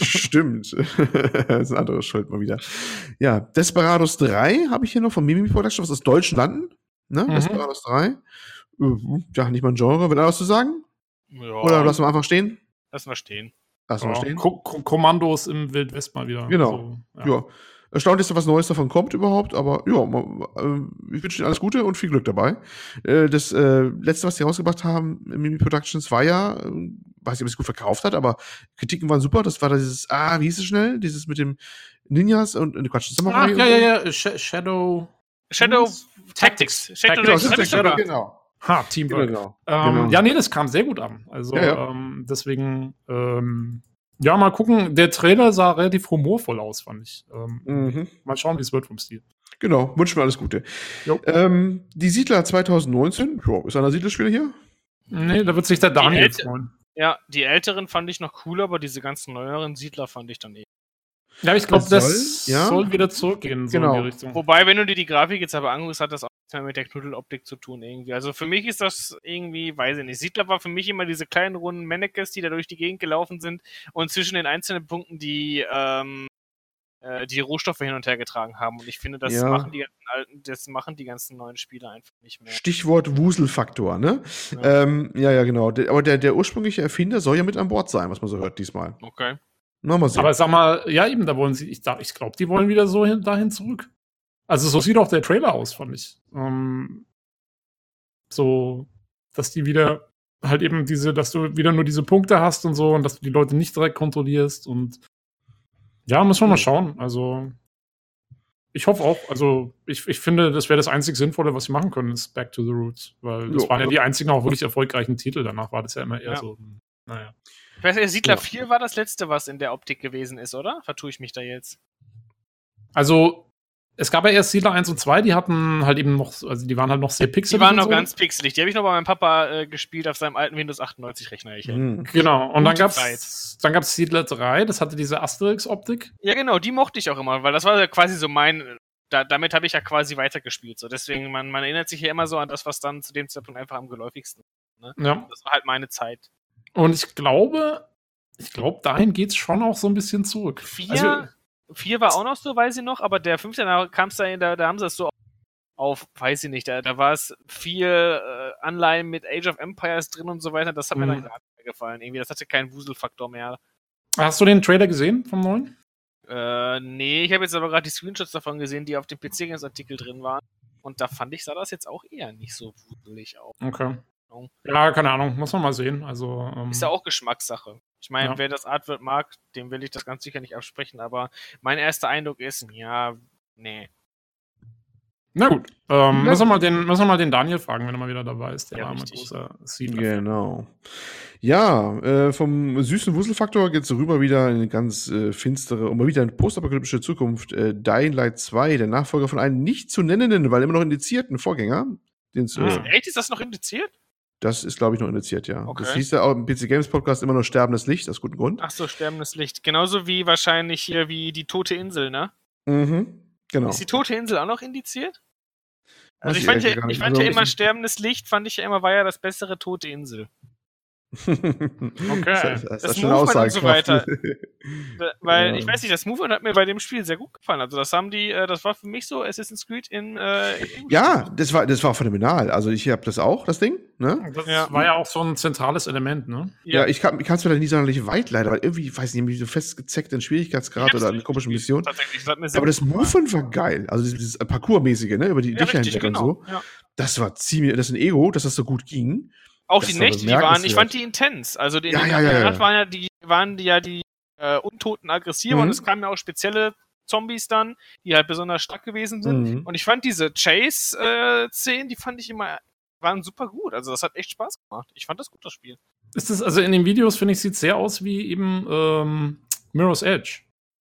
Stimmt. das ist eine andere Schuld mal wieder. Ja, Desperados 3 habe ich hier noch von Mimi Production, was aus deutschen Landen. Ne? Mhm. Desperados 3. Äh, ja, nicht mal ein Genre. Will er was zu sagen? Ja. Oder lassen wir einfach stehen? Lassen wir stehen. Lassen wir stehen. Ko Kommandos im Wildwest mal wieder. Genau. So, ja. ja. Erstaunlich, dass was Neues davon kommt überhaupt, aber ja, äh, ich wünsche Ihnen alles Gute und viel Glück dabei. Äh, das letzte, was sie rausgebracht haben, Mimi Productions, war ja, weiß nicht, ob es gut verkauft hat, aber Kritiken waren super. Das war dieses, ah, wie hieß es schnell? Dieses mit dem Ninjas und, und Quatsch, Samurai. Ach, ja, ja, ja, Shadow. Shadow Tactics. Shadow Tactics, genau, Shadow, genau. Ha, Teamwork. Genau, ähm, genau. Ja, nee, das kam sehr gut an. Also ja, ja. Ähm, deswegen, ähm, ja, mal gucken. Der Trailer sah relativ humorvoll aus, fand ich. Ähm, mhm. Mal schauen, wie es wird vom Stil. Genau, wünschen wir alles Gute. Ähm, die Siedler 2019, jo, ist einer Siedlerspieler hier? Nee, da wird sich der Daniel freuen. Ja, die älteren fand ich noch cooler, aber diese ganzen neueren Siedler fand ich dann eh. Ja, ich glaube, das, das soll, ja? soll, wieder zurückgehen. So genau. Wobei, wenn du dir die Grafik jetzt aber anguckst, hat das auch nichts mehr mit der Knuddeloptik zu tun irgendwie. Also für mich ist das irgendwie, weiß ich nicht. Siedler war für mich immer diese kleinen runden Mannekes, die da durch die Gegend gelaufen sind und zwischen den einzelnen Punkten die ähm, äh, die Rohstoffe hin und her getragen haben. Und ich finde, das ja. machen die ganzen alten, das machen die ganzen neuen Spieler einfach nicht mehr. Stichwort Wuselfaktor, ne? Ja, ähm, ja, ja, genau. Aber der, der ursprüngliche Erfinder soll ja mit an Bord sein, was man so hört diesmal. Okay. Na, mal sehen. Aber sag mal, ja, eben, da wollen sie, ich, ich glaube, die wollen wieder so hin, dahin zurück. Also, so sieht auch der Trailer aus, fand ich. Ähm, so, dass die wieder halt eben diese, dass du wieder nur diese Punkte hast und so und dass du die Leute nicht direkt kontrollierst und ja, muss man mal schauen. Also, ich hoffe auch, also ich, ich finde, das wäre das einzig Sinnvolle, was sie machen können, ist Back to the Roots. Weil das jo, waren ja die einzigen auch wirklich erfolgreichen Titel. Danach war das ja immer eher ja. so, naja. Ich weiß, Siedler ja. 4 war das letzte, was in der Optik gewesen ist, oder? Vertue ich mich da jetzt? Also, es gab ja erst Siedler 1 und 2, die hatten halt eben noch, also die waren halt noch sehr pixelig. Die waren noch so. ganz pixelig. Die habe ich noch bei meinem Papa äh, gespielt auf seinem alten Windows 98 Rechner. Ich mhm. Genau. Und dann gab's, dann gab's Siedler 3, das hatte diese Asterix-Optik. Ja, genau, die mochte ich auch immer, weil das war ja quasi so mein, da, damit habe ich ja quasi weitergespielt. So. Deswegen, man, man erinnert sich ja immer so an das, was dann zu dem Zeitpunkt einfach am geläufigsten. Ne? Ja. Das war halt meine Zeit. Und ich glaube, ich glaube, dahin geht es schon auch so ein bisschen zurück. Vier, also, vier war auch noch so, weiß ich noch, aber der fünfte, da kam es da, da, da haben sie es so auf, weiß ich nicht, da, da war es viel äh, Anleihen mit Age of Empires drin und so weiter. Das hat mir dann mhm. gar nicht mehr gefallen. Irgendwie, das hatte keinen Wuselfaktor mehr. Hast du den Trailer gesehen vom neuen? Äh, nee, ich habe jetzt aber gerade die Screenshots davon gesehen, die auf dem PC Games Artikel drin waren. Und da fand ich, sah das jetzt auch eher nicht so wuselig aus. Okay. Ja, keine Ahnung, muss man mal sehen. Also, ähm, ist ja auch Geschmackssache. Ich meine, ja. wer das Artwork mag, dem will ich das ganz sicher nicht absprechen, aber mein erster Eindruck ist, ja, nee. Na gut, ähm, müssen, wir mal den, müssen wir mal den Daniel fragen, wenn er mal wieder dabei ist. Der ja, war ein großer Genau. Ja, äh, vom süßen Wuselfaktor geht es rüber wieder in eine ganz äh, finstere und mal wieder eine postapokalyptische Zukunft. Äh, Dying Light 2, der Nachfolger von einem nicht zu nennenden, weil immer noch indizierten Vorgänger. Den's, ah, echt, ist das noch indiziert? Das ist, glaube ich, noch indiziert, ja. Okay. Das hieß ja auch im PC Games Podcast immer nur Sterbendes Licht, aus gutem Grund. Ach so, Sterbendes Licht. Genauso wie wahrscheinlich hier wie die Tote Insel, ne? Mhm, genau. Ist die Tote Insel auch noch indiziert? Also ich, ich fand, ja, ich fand also, ja immer Sterbendes Licht, fand ich ja immer, war ja das bessere Tote Insel. Okay. Das, das, das Movement und so weiter. Weil, ja. ich weiß nicht, das Movement hat mir bei dem Spiel sehr gut gefallen. Also, das haben die, äh, das war für mich so Assassin's Creed in. Äh, in ja, das war, das war phänomenal. Also, ich habe das auch, das Ding. Ne? Das ja. war ja auch so ein zentrales Element, ne? Ja, ja ich kann es mir nie sonderlich weit leider, weil irgendwie, ich weiß nicht, so festgezeckt in Schwierigkeitsgrad oder eine komische Mission. Das Aber das Movement war geil. Also, dieses Parkour-mäßige, ne? Über die ja, Dächer hinweg genau. und so. Ja. Das war ziemlich, das ist ein Ego, dass das so gut ging. Auch die Nächte, die waren, ich fand die intens. Also die, ja, ja, ja, ja. waren ja die, waren die ja die äh, Untoten aggressiver mhm. und es kamen ja auch spezielle Zombies dann, die halt besonders stark gewesen sind. Mhm. Und ich fand diese Chase-Szenen, äh, die fand ich immer, waren super gut. Also das hat echt Spaß gemacht. Ich fand das gut, das Spiel. Ist das, also in den Videos, finde ich, sieht sehr aus wie eben, ähm, Mirror's Edge.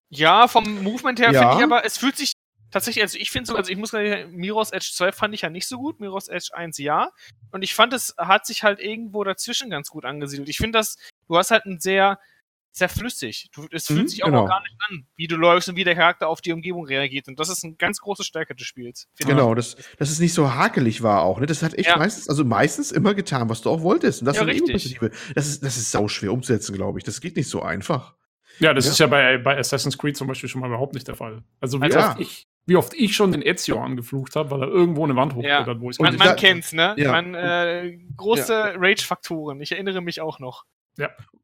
Ja, vom Movement her Ja. finde ich aber, es fühlt sich tatsächlich, also ich finde so, also ich muss sagen, Mirror's Edge 2 fand ich ja nicht so gut, Mirror's Edge 1 ja. Und ich fand, es hat sich halt irgendwo dazwischen ganz gut angesiedelt. Ich finde das, du hast halt ein sehr, sehr flüssig. Du, es fühlt Mhm, sich auch genau. gar nicht an, wie du läufst und wie der Charakter auf die Umgebung reagiert. Und das ist eine ganz große Stärke des Spiels. Genau, dass, dass es nicht so hakelig war auch. Ne? Das hat echt Ja. meistens, also meistens immer getan, was du auch wolltest. Und das Ja, ist richtig. Das ist, das ist sauschwer umzusetzen, glaube ich. Das geht nicht so einfach. Ja, das Ja. ist ja bei, bei Assassin's Creed zum Beispiel schon mal überhaupt nicht der Fall. Also wie, Also- oft, ich, wie oft ich schon den Ezio angeflucht habe, weil er irgendwo eine Wand Ja. hochklettert, wo ich Man, man kennt's, ne? Ja. Man, äh, große Rage-Faktoren. Ich erinnere mich auch noch.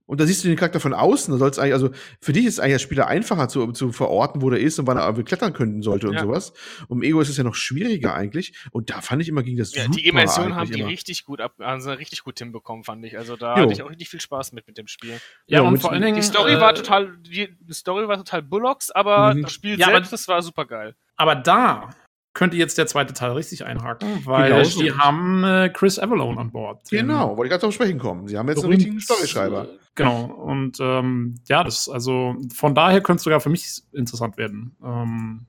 Und da siehst du den Charakter von außen. Da soll's eigentlich, also für dich ist eigentlich als Spieler einfacher zu, zu verorten, wo der ist und wann er irgendwie klettern können sollte und Ja. sowas. Um Ego ist es ja noch schwieriger eigentlich. Und da fand ich immer, ging das Ja, super die Immersion haben die immer. richtig gut ab, also richtig gut hinbekommen, fand ich. Also da Jo. hatte ich auch richtig viel Spaß mit mit dem Spiel. Ja, Ja, und vor allen Dingen. Die Story äh, war total, die, Story war total Bullocks, aber Mhm. das Spiel Ja, aber- selbst, das war super geil. Aber da könnte jetzt der zweite Teil richtig einhaken, weil Genau so. die haben äh, Chris Avalone an Bord. Genau, wollte ich gerade darauf sprechen kommen. Sie haben jetzt einen berühmt- richtigen Storyschreiber. Genau. Und ähm, ja, das, also von daher könnte es sogar für mich interessant werden. Ähm,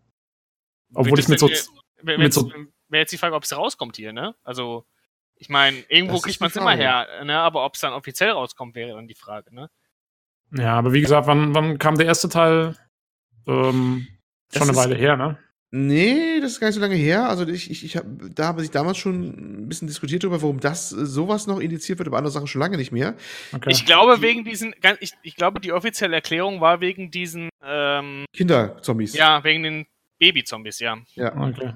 obwohl ich mit so. Wäre jetzt, so- wär jetzt die Frage, ob es rauskommt hier, ne? Also, ich meine, irgendwo kriegt man es immer her, ne? Aber ob es dann offiziell rauskommt, wäre dann die Frage, ne? Ja, aber wie gesagt, wann, wann kam der erste Teil? Ähm, schon eine Weile her, ne? Nee, das ist gar nicht so lange her. Also ich, ich, ich hab, da habe ich damals schon ein bisschen diskutiert darüber, warum das äh, sowas noch indiziert wird, aber andere Sachen schon lange nicht mehr. Okay. Ich glaube, wegen diesen, ich, ich glaube, die offizielle Erklärung war wegen diesen, ähm, Kinderzombies. ja, wegen den Baby-Zombies, ja. ja. Okay.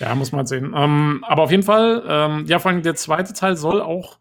Ja, muss man sehen. Ähm, aber auf jeden Fall, ähm, ja, vor allem der zweite Teil soll auch,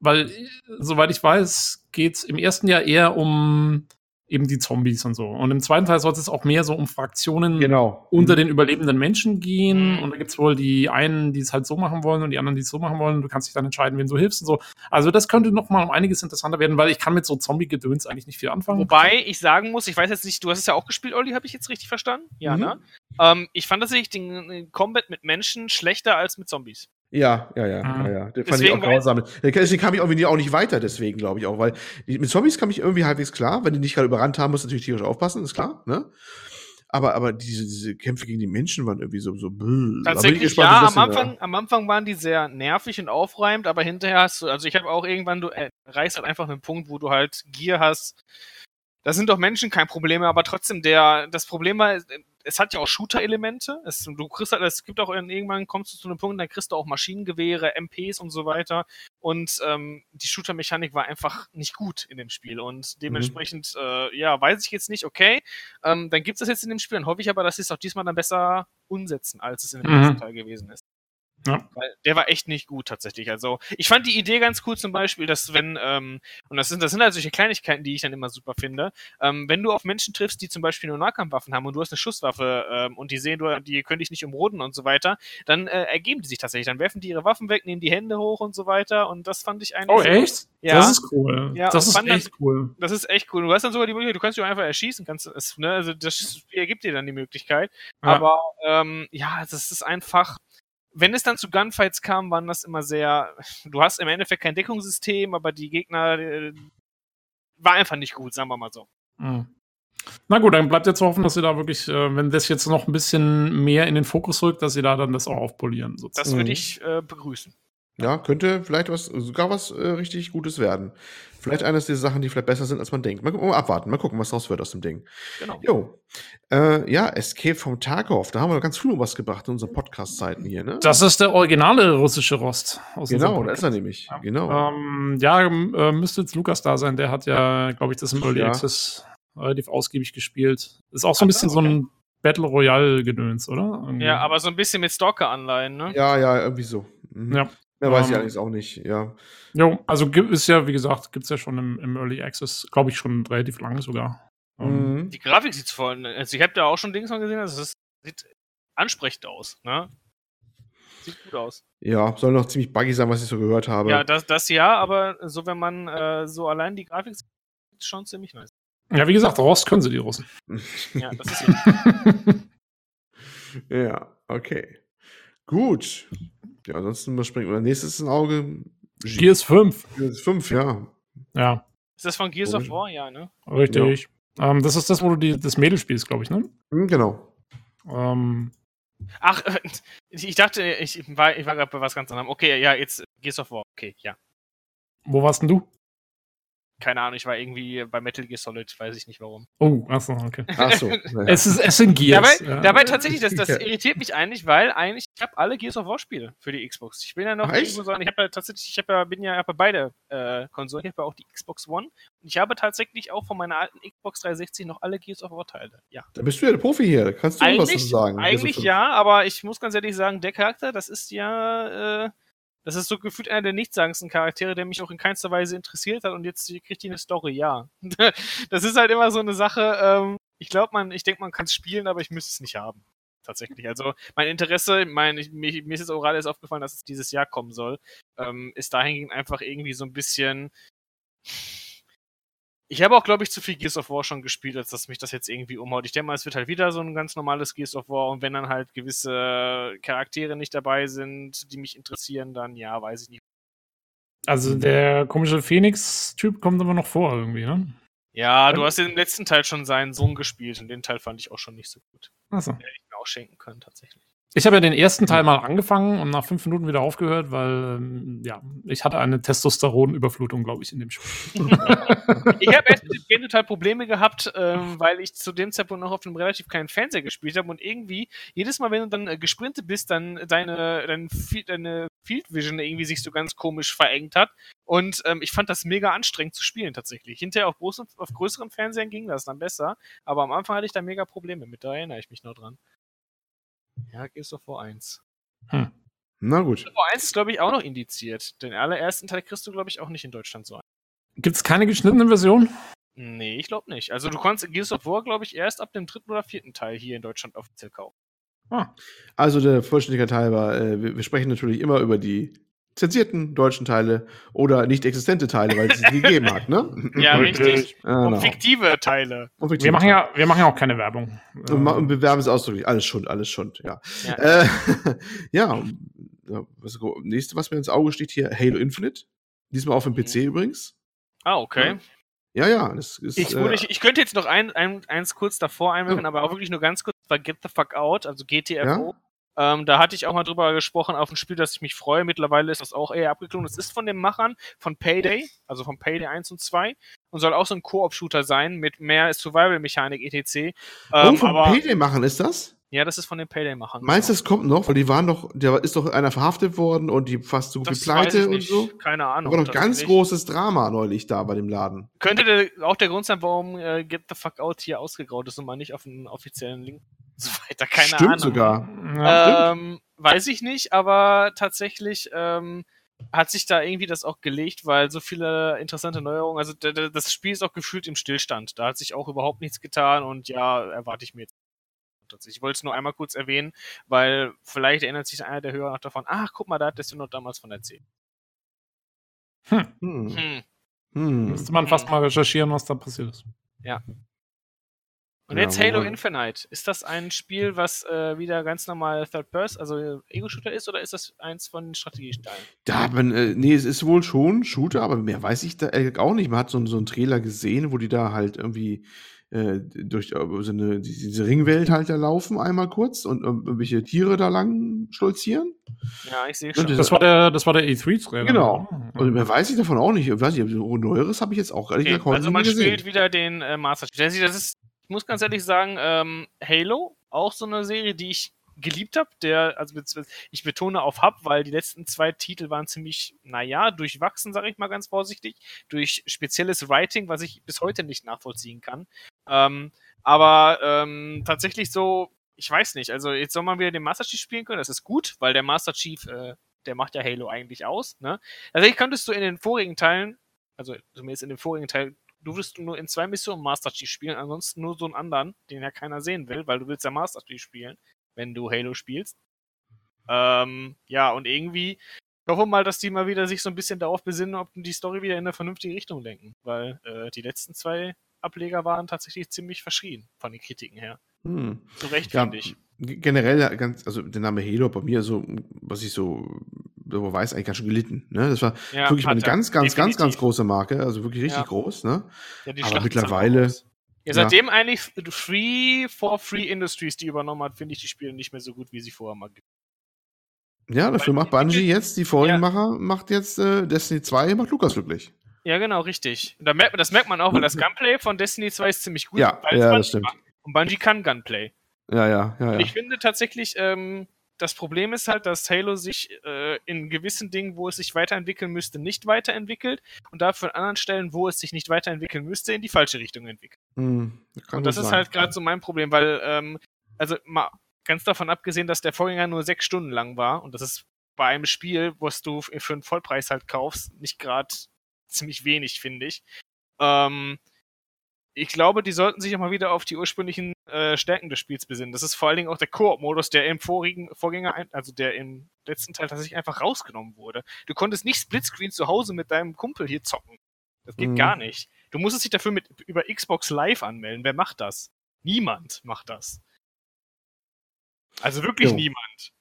weil, äh, soweit ich weiß, geht es im ersten Jahr eher um eben die Zombies und so. Und im zweiten Teil sollte es auch mehr so um Fraktionen Genau. unter den überlebenden Menschen gehen. Mhm. Und da gibt es wohl die einen, die es halt so machen wollen und die anderen, die es so machen wollen. Du kannst dich dann entscheiden, wen du hilfst und so. Also das könnte noch mal um einiges interessanter werden, weil ich kann mit so Zombie-Gedöns eigentlich nicht viel anfangen. Wobei ich sagen muss, ich weiß jetzt nicht, du hast es ja auch gespielt, Olli, habe ich jetzt richtig verstanden? Ja, Mhm. ne? Ähm, ich fand tatsächlich den, den Combat mit Menschen schlechter als mit Zombies. Ja, ja, ja, Mhm. ja, ja. Den fand ich Deswegen auch grausam. Deswegen kam ich irgendwie auch nicht weiter, deswegen glaube ich auch, weil mit Zombies kam ich irgendwie halbwegs klar. Wenn die nicht gerade überrannt haben, musst du natürlich tierisch aufpassen, ist klar, ne? Aber, aber diese, diese Kämpfe gegen die Menschen waren irgendwie so, so ich Tatsächlich, gespannt, ja, am Anfang, am Anfang waren die sehr nervig und aufreibend, aber hinterher hast du, also ich habe auch irgendwann, du äh, erreichst halt einfach einen Punkt, wo du halt Gier hast. Da sind doch Menschen kein Problem mehr, aber trotzdem, der, das Problem war, es- hat ja auch Shooter-Elemente. Es, du kriegst halt, es gibt auch irgendwann kommst du zu einem Punkt, da kriegst du auch Maschinengewehre, MPs und so weiter. Und ähm, die Shooter-Mechanik war einfach nicht gut in dem Spiel. Und dementsprechend, äh, ja, weiß ich jetzt nicht, okay, ähm, dann gibt es das jetzt in dem Spiel, dann hoffe ich aber, dass sie es auch diesmal dann besser umsetzen, als es in dem Mhm. ersten Teil gewesen ist. Ja. Der war echt nicht gut tatsächlich. Also ich fand die Idee ganz cool zum Beispiel, dass wenn, ähm, und das sind, das sind halt solche Kleinigkeiten, die ich dann immer super finde, ähm, wenn du auf Menschen triffst, die zum Beispiel nur Nahkampfwaffen haben und du hast eine Schusswaffe ähm, und die sehen, du, die können dich nicht umroden und so weiter, dann äh, ergeben die sich tatsächlich. Dann werfen die ihre Waffen weg, nehmen die Hände hoch und so weiter und das fand ich eigentlich. Oh, echt? Ja. Das ist cool. Ja, das ist fand das- echt cool. Das ist echt cool. Du hast dann sogar die Möglichkeit, du kannst dich einfach erschießen, kannst es, ne, also das Spiel gibt dir dann die Möglichkeit. Ja. Aber ähm, ja, das ist einfach. Wenn es dann zu Gunfights kam, waren das immer sehr. Du hast im Endeffekt kein Deckungssystem, aber die Gegner äh, war einfach nicht gut, sagen wir mal so. Mhm. Na gut, dann bleibt jetzt zu hoffen, dass sie da wirklich, äh, wenn das jetzt noch ein bisschen mehr in den Fokus rückt, dass sie da dann das auch aufpolieren. Das Sozusagen. würde Mhm. ich äh, begrüßen. Ja, könnte vielleicht was, sogar was äh, richtig Gutes werden. Vielleicht eines dieser Sachen, die vielleicht besser sind, als man denkt. Mal, gucken, mal abwarten, mal gucken, was draus wird aus dem Ding. Genau. Jo. Äh, ja, Escape vom Tarkov. Da haben wir ganz früh was gebracht in unseren Podcast-Zeiten hier, ne? Das ist der originale russische Rost. Aus genau, da ist er nämlich. Ja. Genau. Ähm, ja, ähm, äh, müsste jetzt Lukas da sein. Der hat ja, glaube ich, das im Early Ja. Access relativ ausgiebig gespielt. Ist auch so ein bisschen so, so ein Battle Royale-Gedöns, oder? Irgendwie. Ja, aber so ein bisschen mit Stalker-Anleihen, ne? ja, ja, irgendwie so. Mhm. Ja. Mehr weiß ich Ähm, allerdings auch nicht, ja. Jo, also gibt ist ja, wie gesagt, gibt es ja schon im, im Early Access, glaube ich, schon relativ lange sogar. Ähm, Mhm. Die Grafik sieht voll. Also ich habe da auch schon Dings mal gesehen, also das sieht ansprechend aus, ne? Sieht gut aus. Ja, soll noch ziemlich buggy sein, was ich so gehört habe. Ja, das, das ja, aber so wenn man äh, so allein die Grafik sieht, ist schon ziemlich nice. Ja, wie gesagt, Rost können sie die Russen. Ja, das ist richtig. ja, okay. Gut. Ja, ansonsten überspringen wir. Nächstes ein Auge. Gears 5. Gears 5, ja. Ja, Ist das von Gears of. War? Ja, ne? richtig. Ähm, das ist das, wo du die, das Mädel spielst, glaube ich, ne? Hm, genau. Ähm, Ach, ich dachte, ich war, ich war gerade bei was ganz anderem. Okay, ja, jetzt Gears of War. Okay, ja. wo warst denn du? Keine Ahnung, ich war irgendwie bei Metal Gear Solid, weiß ich nicht warum. Oh, achso, okay. Ach so. Ja. Es, ist, es sind Gears. Dabei, ja. dabei tatsächlich, das, das irritiert mich eigentlich, weil eigentlich, ich habe alle Gears of War Spiele für die Xbox. Ich bin ja noch Ach, irgendwo so, ich habe ja tatsächlich, ich hab ja, bin ja, hab ja beide äh, Konsolen, ich habe ja auch die Xbox One und ich habe tatsächlich auch von meiner alten Xbox 360 noch alle Gears of War Teile. Ja. Da bist du ja der Profi hier. Da kannst du was Eigentlich, dazu sagen. eigentlich Also, ja, aber ich muss ganz ehrlich sagen, der Charakter, das ist ja, äh, das ist so gefühlt einer der nichtssagendsten Charaktere, der mich auch in keinster Weise interessiert hat und jetzt kriegt die eine Story, ja. das ist halt immer so eine Sache, ähm, ich glaube, man, ich denke, man kann es spielen, aber ich müsste es nicht haben. Tatsächlich. Also mein Interesse, mein, ich, mir, mir ist jetzt auch gerade erst aufgefallen, dass es dieses Jahr kommen soll, ähm, ist dahingehend einfach irgendwie so ein bisschen. Ich habe auch, glaube ich, zu viel Gears of War schon gespielt, als dass mich das jetzt irgendwie umhaut. Ich denke mal, es wird halt wieder so ein ganz normales Gears of War und wenn dann halt gewisse Charaktere nicht dabei sind, die mich interessieren, dann ja, weiß ich nicht. Also der komische Phoenix-Typ kommt aber noch vor irgendwie, ne? Ja, du hast im letzten Teil schon seinen Sohn gespielt und den Teil fand ich auch schon nicht so gut. Achso. Hätte ich mir auch schenken können, tatsächlich. Ich habe ja den ersten Teil mal angefangen und nach fünf Minuten wieder aufgehört, weil ähm, ja, ich hatte eine Testosteronüberflutung, glaube ich, in dem Spiel. Ich habe erst mit dem Game total Probleme gehabt, ähm, weil ich zu dem Zeitpunkt noch auf einem relativ kleinen Fernseher gespielt habe und irgendwie jedes Mal, wenn du dann äh, gesprintet bist, dann deine, dein, deine Field Vision irgendwie sich so ganz komisch verengt hat. Und ähm, ich fand das mega anstrengend zu spielen tatsächlich. Hinterher auf, großen, auf größeren Fernsehern ging das dann besser, aber am Anfang hatte ich da mega Probleme mit, da erinnere ich mich noch dran. Ja, Gears of War 1. Na gut. Gears of War 1 ist, glaube ich, auch noch indiziert. Den allerersten Teil kriegst du, glaube ich, auch nicht in Deutschland so ein. Gibt es keine geschnittene Version? Nee, ich glaube nicht. Also du konntest Gears of War, glaube ich, erst ab dem dritten oder vierten Teil hier in Deutschland offiziell kaufen. Ah, Also der Vollständigkeit halber, äh, wir, wir sprechen natürlich immer über die zensierten deutschen Teile oder nicht existente Teile, weil es sie gegeben hat, ne? Ja, Richtig. Ah, Und genau. fiktive Teile. Und fiktive wir, machen ja, wir machen ja auch keine Werbung. Und, ma- und bewerben es ausdrücklich. Alles Schund, alles Schund, ja. Ja. Äh, ja, ja, was, nächste, was mir ins Auge steht hier, Halo Infinite. Diesmal auf dem PC übrigens. Ah, okay. Ja, ja, das ist. Ich, äh, ich, ich könnte jetzt noch ein, ein, eins kurz davor einwerfen, aber auch wirklich nur ganz kurz, war Get the Fuck Out, also GTFO. Ähm, da hatte ich auch mal drüber gesprochen auf ein Spiel, das ich mich freue. Mittlerweile ist das auch eher abgeklungen. Es ist von den Machern von Payday, also von Payday 1 und 2 und soll auch so ein Koop-Shooter sein mit mehr Survival-Mechanik etc. oh, Ähm, von aber, Payday machen ist das? ja, das ist von den Payday-Machern. Meinst du, das kommt noch? Weil die waren doch, da ist doch einer verhaftet worden und die fast so gut wie pleite und so. Keine Da Ahnung. war doch ganz großes Drama neulich da bei dem Laden. Könnte der, auch der Grund sein, warum äh, Get the Fuck Out hier ausgegraut ist und man nicht auf einen offiziellen Link so weiter. Keine Stimmt Ahnung. sogar. ja, Ähm, weiß ich nicht, aber tatsächlich ähm, hat sich da irgendwie das auch gelegt, weil so viele interessante Neuerungen, also das Spiel ist auch gefühlt im Stillstand. Da hat sich auch überhaupt nichts getan und ja, erwarte ich mir jetzt. Ich wollte es nur einmal kurz erwähnen, weil vielleicht erinnert sich einer der Hörer noch davon, ach, guck mal, da hat noch damals von erzählt. Hm. Hm. Hm. müsste man fast mal recherchieren, was da passiert ist. Und Ja, jetzt Halo wobei- Infinite. Ist das ein Spiel, was äh, wieder ganz normal Third Person, also Ego-Shooter ist, oder ist das eins von den Strategiesteilen? Da man, äh, nee, es ist wohl schon Shooter, aber mehr weiß ich da ehrlich auch nicht. Man hat so, so einen Trailer gesehen, wo die da halt irgendwie äh, durch äh, so eine, die- diese Ringwelt halt da laufen einmal kurz und irgendwelche Tiere da lang stolzieren. Ja, ich sehe Und schon. das- war der, das war der E3-Trailer. Genau. ne? Und mehr weiß ich davon auch nicht. Ich weiß nicht, so Neueres habe ich jetzt auch ehrlich Okay, gesagt also man gesehen. spielt wieder den äh, Master Chief. Das ist, ich muss ganz ehrlich sagen, ähm, Halo, auch so eine Serie, die ich geliebt habe. Der, also ich betone auf Hub, weil die letzten zwei Titel waren ziemlich, naja, durchwachsen, sage ich mal ganz vorsichtig, durch spezielles Writing, was ich bis heute nicht nachvollziehen kann. Ähm, aber ähm, tatsächlich so, ich weiß nicht, also jetzt soll man wieder den Master Chief spielen können, das ist gut, weil der Master Chief, äh, der macht ja Halo eigentlich aus, ne? Tatsächlich könntest du in den vorigen Teilen, also zumindest in dem vorigen Teil, du wirst nur in zwei Missionen Master Chief spielen, ansonsten nur so einen anderen, den ja keiner sehen will, weil du willst ja Master Chief spielen, wenn du Halo spielst. Ähm, ja, und irgendwie, ich hoffe mal, dass die mal wieder sich so ein bisschen darauf besinnen, ob die Story wieder in eine vernünftige Richtung lenken, weil äh, die letzten zwei Ableger waren tatsächlich ziemlich verschrien von den Kritiken her. Hm. Zu Recht, Ja, finde ich. generell ganz, also der Name Halo bei mir so, was ich so so weiß, eigentlich ganz schön gelitten. Ne? Das war Ja, wirklich eine ganz, ganz, ganz, ganz große Marke, also wirklich richtig Ja. groß. Ne? Ja, aber Schlacht mittlerweile- Ja, seitdem eigentlich Free for Free Industries die übernommen hat, finde ich die Spiele nicht mehr so gut, wie sie vorher mal. Ja, dafür macht Bungie jetzt, die Vorhinmacher, ja. macht jetzt äh, Destiny 2, macht Lukas glücklich. Ja, genau, richtig. Da merkt, das merkt man auch, weil das Gunplay von Destiny 2 ist ziemlich gut. Ja, ja das stimmt. Und Bungie kann Gunplay. Ja, ja, ja. ja. Ich finde tatsächlich, ähm, das Problem ist halt, dass Halo sich äh, in gewissen Dingen, wo es sich weiterentwickeln müsste, nicht weiterentwickelt und dafür an anderen Stellen, wo es sich nicht weiterentwickeln müsste, in die falsche Richtung entwickelt. Mm, und das ist sein. halt gerade so mein Problem, weil, ähm, also mal ganz davon abgesehen, dass der Vorgänger nur sechs Stunden lang war und das ist bei einem Spiel, was du für einen Vollpreis halt kaufst, nicht gerade ziemlich wenig, finde ich. Ähm, ich glaube, die sollten sich auch mal wieder auf die ursprünglichen äh, Stärken des Spiels besinnen. Das ist vor allen Dingen auch der Koop-Modus, der im vorigen Vorgänger, also der im letzten Teil tatsächlich einfach rausgenommen wurde. Du konntest nicht Splitscreen zu Hause mit deinem Kumpel hier zocken. Das geht mhm. gar nicht. Du musstest dich dafür mit über Xbox Live anmelden. Wer macht das? Niemand macht das. Also wirklich jo. niemand.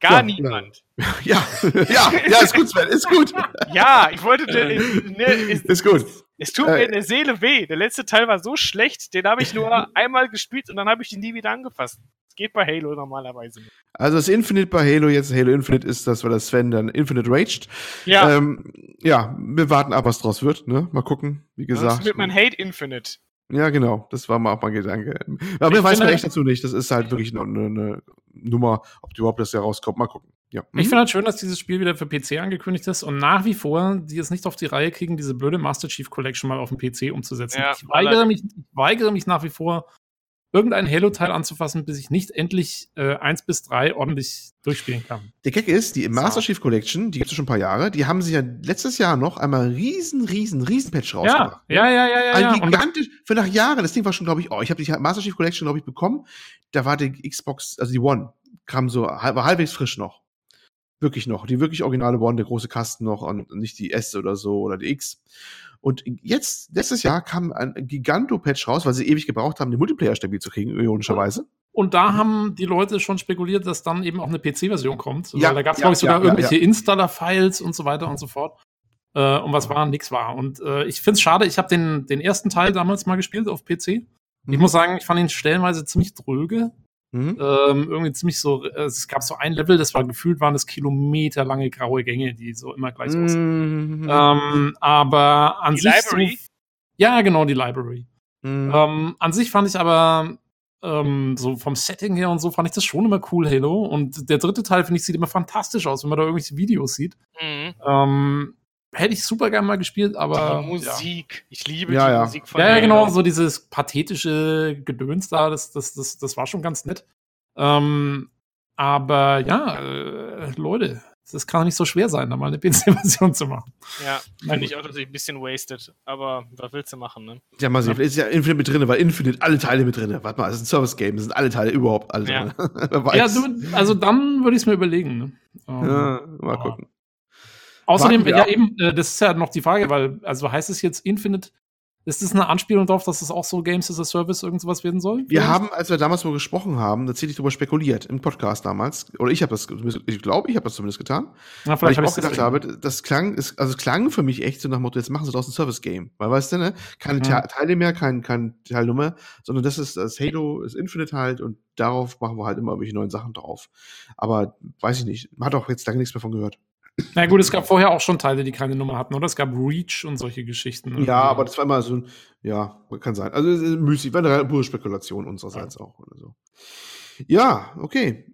Gar ja, niemand. Ja, ja, ja, ist gut, Sven, ist gut. ja, ich wollte. Ne, ist, ist gut. Es tut mir in der Seele weh. Der letzte Teil war so schlecht, den habe ich nur einmal gespielt und dann habe ich ihn nie wieder angefasst. Das geht bei Halo normalerweise nicht. Also das Infinite bei Halo, jetzt Halo Infinite ist das, weil das Sven dann Infinite raged. Ja. Ähm, ja, wir warten ab, was draus wird, ne? Mal gucken, wie gesagt. Das wird man Hate Infinite. Ja, genau. Das war mal auch mein Gedanke. Aber mir weiß man echt dazu nicht. Das ist halt wirklich eine, eine Nummer, ob die überhaupt das Jahr rauskommt. Mal gucken. Ja. Ich finde halt schön, dass dieses Spiel wieder für PC angekündigt ist und nach wie vor die es nicht auf die Reihe kriegen, diese blöde Master Chief Collection mal auf dem PC umzusetzen. Ja, ich, weigere mich, ich weigere mich nach wie vor, irgendein Halo-Teil anzufassen, bis ich nicht endlich äh, 1 bis 3 ordentlich durchspielen kann. Der Gag ist, die Master Chief Collection, die gibt es schon ein paar Jahre, die haben sich ja letztes Jahr noch einmal riesen, riesen, riesen Patch rausgebracht. Ja, ja, ja, ja. ja, also gigantisch, für nach Jahren, das Ding war schon, glaube ich, oh, ich habe die Master Chief Collection, glaube ich, bekommen, da war die Xbox, also die One, kam so, war halbwegs frisch noch. Wirklich noch. Die wirklich originale One, der große Kasten noch und nicht die S oder so oder die X. Und jetzt, letztes Jahr kam ein Giganto-Patch raus, weil sie ewig gebraucht haben, den Multiplayer stabil zu kriegen, ironischerweise. Und da haben die Leute schon spekuliert, dass dann eben auch eine PC-Version kommt. Ja, da gab es, ja, glaube ich, sogar ja, irgendwelche. Installer-Files und so weiter und so fort. Äh, und was war, nix war. Und äh, ich finde es schade, ich habe den, den ersten Teil damals mal gespielt auf PC. Ich mhm. muss sagen, ich fand ihn stellenweise ziemlich dröge. Mhm. Ähm, irgendwie ziemlich so, es gab so ein Level, das war gefühlt, waren es kilometerlange graue Gänge, die so immer gleich mhm. aussehen. Ähm, aber an die sich. Library? So, ja, genau, die Library. Mhm. Ähm, an sich fand ich aber ähm, so vom Setting her und so fand ich das schon immer cool, Halo. Und der dritte Teil, finde ich, sieht immer fantastisch aus, wenn man da irgendwelche Videos sieht. Mhm. Ähm, hätte ich super gerne mal gespielt, aber. Die Musik. Ja. Ich liebe ja, die ja. Musik von Ja, ja, genau, so dieses pathetische Gedöns da, das, das, das, das war schon ganz nett. Ähm, aber ja, äh, Leute, das kann doch nicht so schwer sein, da mal eine PC-Version zu machen. Ja, finde ich auch natürlich ein bisschen wasted, aber was willst du machen, ne? Ja, mal sehen, ist ja Infinite mit drin, weil Infinite alle Teile mit drin. Warte mal, es ist ein Service-Game, es sind alle Teile überhaupt alle ja. drin. ja, du, also dann würde ich es mir überlegen. Ne? Um, ja, mal gucken. Außerdem, ja eben, äh, das ist ja noch die Frage, weil, also heißt es jetzt Infinite, ist das eine Anspielung darauf, dass das auch so Games as a Service irgendwas werden soll? Wir haben, als wir damals mal gesprochen haben, tatsächlich darüber spekuliert, im Podcast damals, oder ich habe das, ich glaube, ich habe das zumindest getan, Na, weil ich auch gedacht habe, das klang, ist, also klang für mich echt so nach dem Motto, jetzt machen sie daraus ein Service-Game. Weil, weißt du, ne, keine mhm. Teile mehr, kein, kein Teilnummer, sondern das ist das Halo, ist Infinite halt und darauf machen wir halt immer irgendwelche neuen Sachen drauf. Aber weiß ich nicht, man hat auch jetzt lange nichts mehr von gehört. Na gut, es gab vorher auch schon Teile, die keine Nummer hatten, oder? Es gab Reach und solche Geschichten. Ne? Ja, aber das war immer so ein, ja, kann sein. Also müßig, war eine pure Spekulation unsererseits ja. auch oder so. Ja, okay.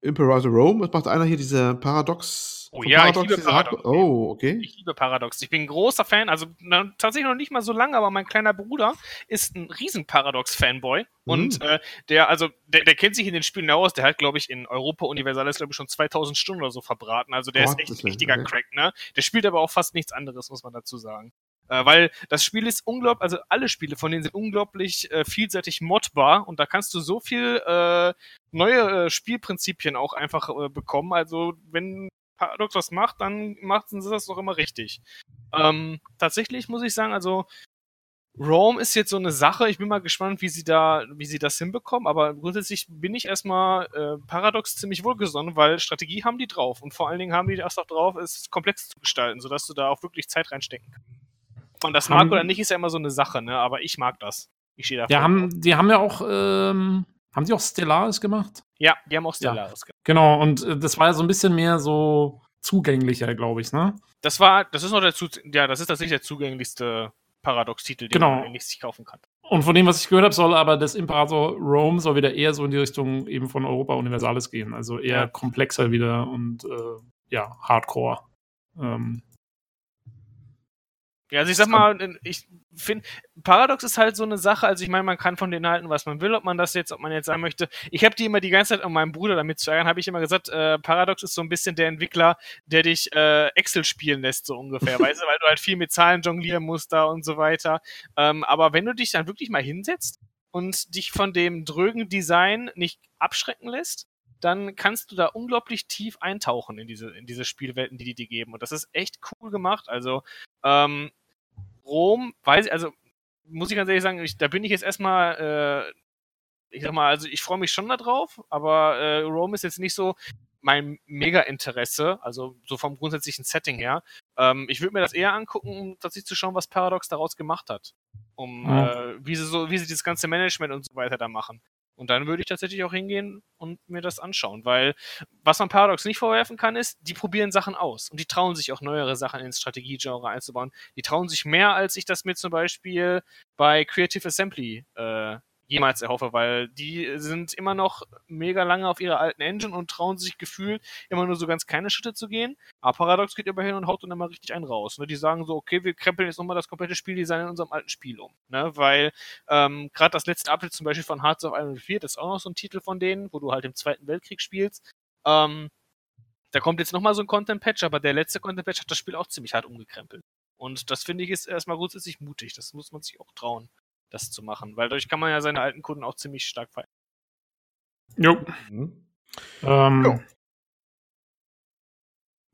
Imperator Rome, was macht einer hier diese Paradox Oh ja, Paradox, ich liebe Paradox. Oh, okay. Ich liebe Paradox. Ich bin ein großer Fan, also na, tatsächlich noch nicht mal so lange, aber mein kleiner Bruder ist ein riesen Paradox-Fanboy. Mhm. Und äh, der, also, der, der kennt sich in den Spielen aus. Der hat, glaube ich, in Europa Universalis, glaube ich, schon 2000 Stunden oder so verbraten. Also der oh, ist echt ein richtiger okay. Crack, ne? Der spielt aber auch fast nichts anderes, muss man dazu sagen. Äh, weil das Spiel ist unglaublich, also alle Spiele von denen sind unglaublich äh, vielseitig modbar und da kannst du so viel äh, neue äh, Spielprinzipien auch einfach äh, bekommen. Also wenn Paradox was macht, dann macht sie das doch immer richtig. Ähm, tatsächlich muss ich sagen, also Rome ist jetzt so eine Sache. Ich bin mal gespannt, wie sie da, wie sie das hinbekommen. Aber grundsätzlich bin ich erstmal äh, Paradox ziemlich wohlgesonnen, weil Strategie haben die drauf und vor allen Dingen haben die das auch drauf, es komplex zu gestalten, sodass du da auch wirklich Zeit reinstecken kannst. man das mag oder nicht, ist ja immer so eine Sache, ne? Aber ich mag das. Ich stehe da. Ja, haben, die haben ja auch, ähm, haben die auch Stellaris gemacht? Ja, die haben auch Stellaris ja. gemacht. Genau, und äh, das war ja so ein bisschen mehr so zugänglicher, glaube ich, ne? Das war, das ist noch der, ja, das ist tatsächlich der zugänglichste Paradox-Titel, den genau. man eigentlich sich kaufen kann. Und von dem, was ich gehört habe, soll aber das Imperator Rome soll wieder eher so in die Richtung eben von Europa Universalis gehen. Also eher ja. komplexer wieder und äh, ja, Hardcore. Ähm, ja, also ich sag mal, ich finde, Paradox ist halt so eine Sache, also ich meine, man kann von denen halten, was man will, ob man das jetzt, ob man jetzt sagen möchte. Ich habe die immer die ganze Zeit, um meinem Bruder damit zu ärgern, habe ich immer gesagt, äh, Paradox ist so ein bisschen der Entwickler, der dich äh, Excel spielen lässt, so ungefähr, weißt du, weil du halt viel mit Zahlen jonglieren musst da und so weiter. Ähm, aber wenn du dich dann wirklich mal hinsetzt und dich von dem drögen Design nicht abschrecken lässt, dann kannst du da unglaublich tief eintauchen in diese, in diese Spielwelten, die die dir geben. Und das ist echt cool gemacht. Also, ähm, Rom, weiß ich, also muss ich ganz ehrlich sagen, ich, da bin ich jetzt erstmal, äh, ich sag mal, also ich freue mich schon darauf, aber äh, Rome ist jetzt nicht so mein Mega-Interesse, also so vom grundsätzlichen Setting her. Ähm, ich würde mir das eher angucken, um tatsächlich zu schauen, was Paradox daraus gemacht hat. Um mhm. äh, wie sie so, wie sie das ganze Management und so weiter da machen. Und dann würde ich tatsächlich auch hingehen und mir das anschauen, weil was man Paradox nicht vorwerfen kann, ist, die probieren Sachen aus und die trauen sich auch neuere Sachen ins Strategiegenre einzubauen. Die trauen sich mehr, als ich das mir zum Beispiel bei Creative Assembly äh, jemals erhoffe, weil die sind immer noch mega lange auf ihrer alten Engine und trauen sich gefühlt immer nur so ganz kleine Schritte zu gehen. Aber Paradox geht immerhin und haut dann immer richtig einen raus. Ne? Die sagen so, okay, wir krempeln jetzt nochmal das komplette Spieldesign in unserem alten Spiel um. Ne? Weil ähm, gerade das letzte Update zum Beispiel von Hearts of Iron 4, das ist auch noch so ein Titel von denen, wo du halt im Zweiten Weltkrieg spielst. Ähm, da kommt jetzt nochmal so ein Content-Patch, aber der letzte Content-Patch hat das Spiel auch ziemlich hart umgekrempelt. Und das finde ich ist erstmal grundsätzlich mutig. Das muss man sich auch trauen das zu machen, weil dadurch kann man ja seine alten Kunden auch ziemlich stark verändern. Jo. Mhm. Ähm, jo.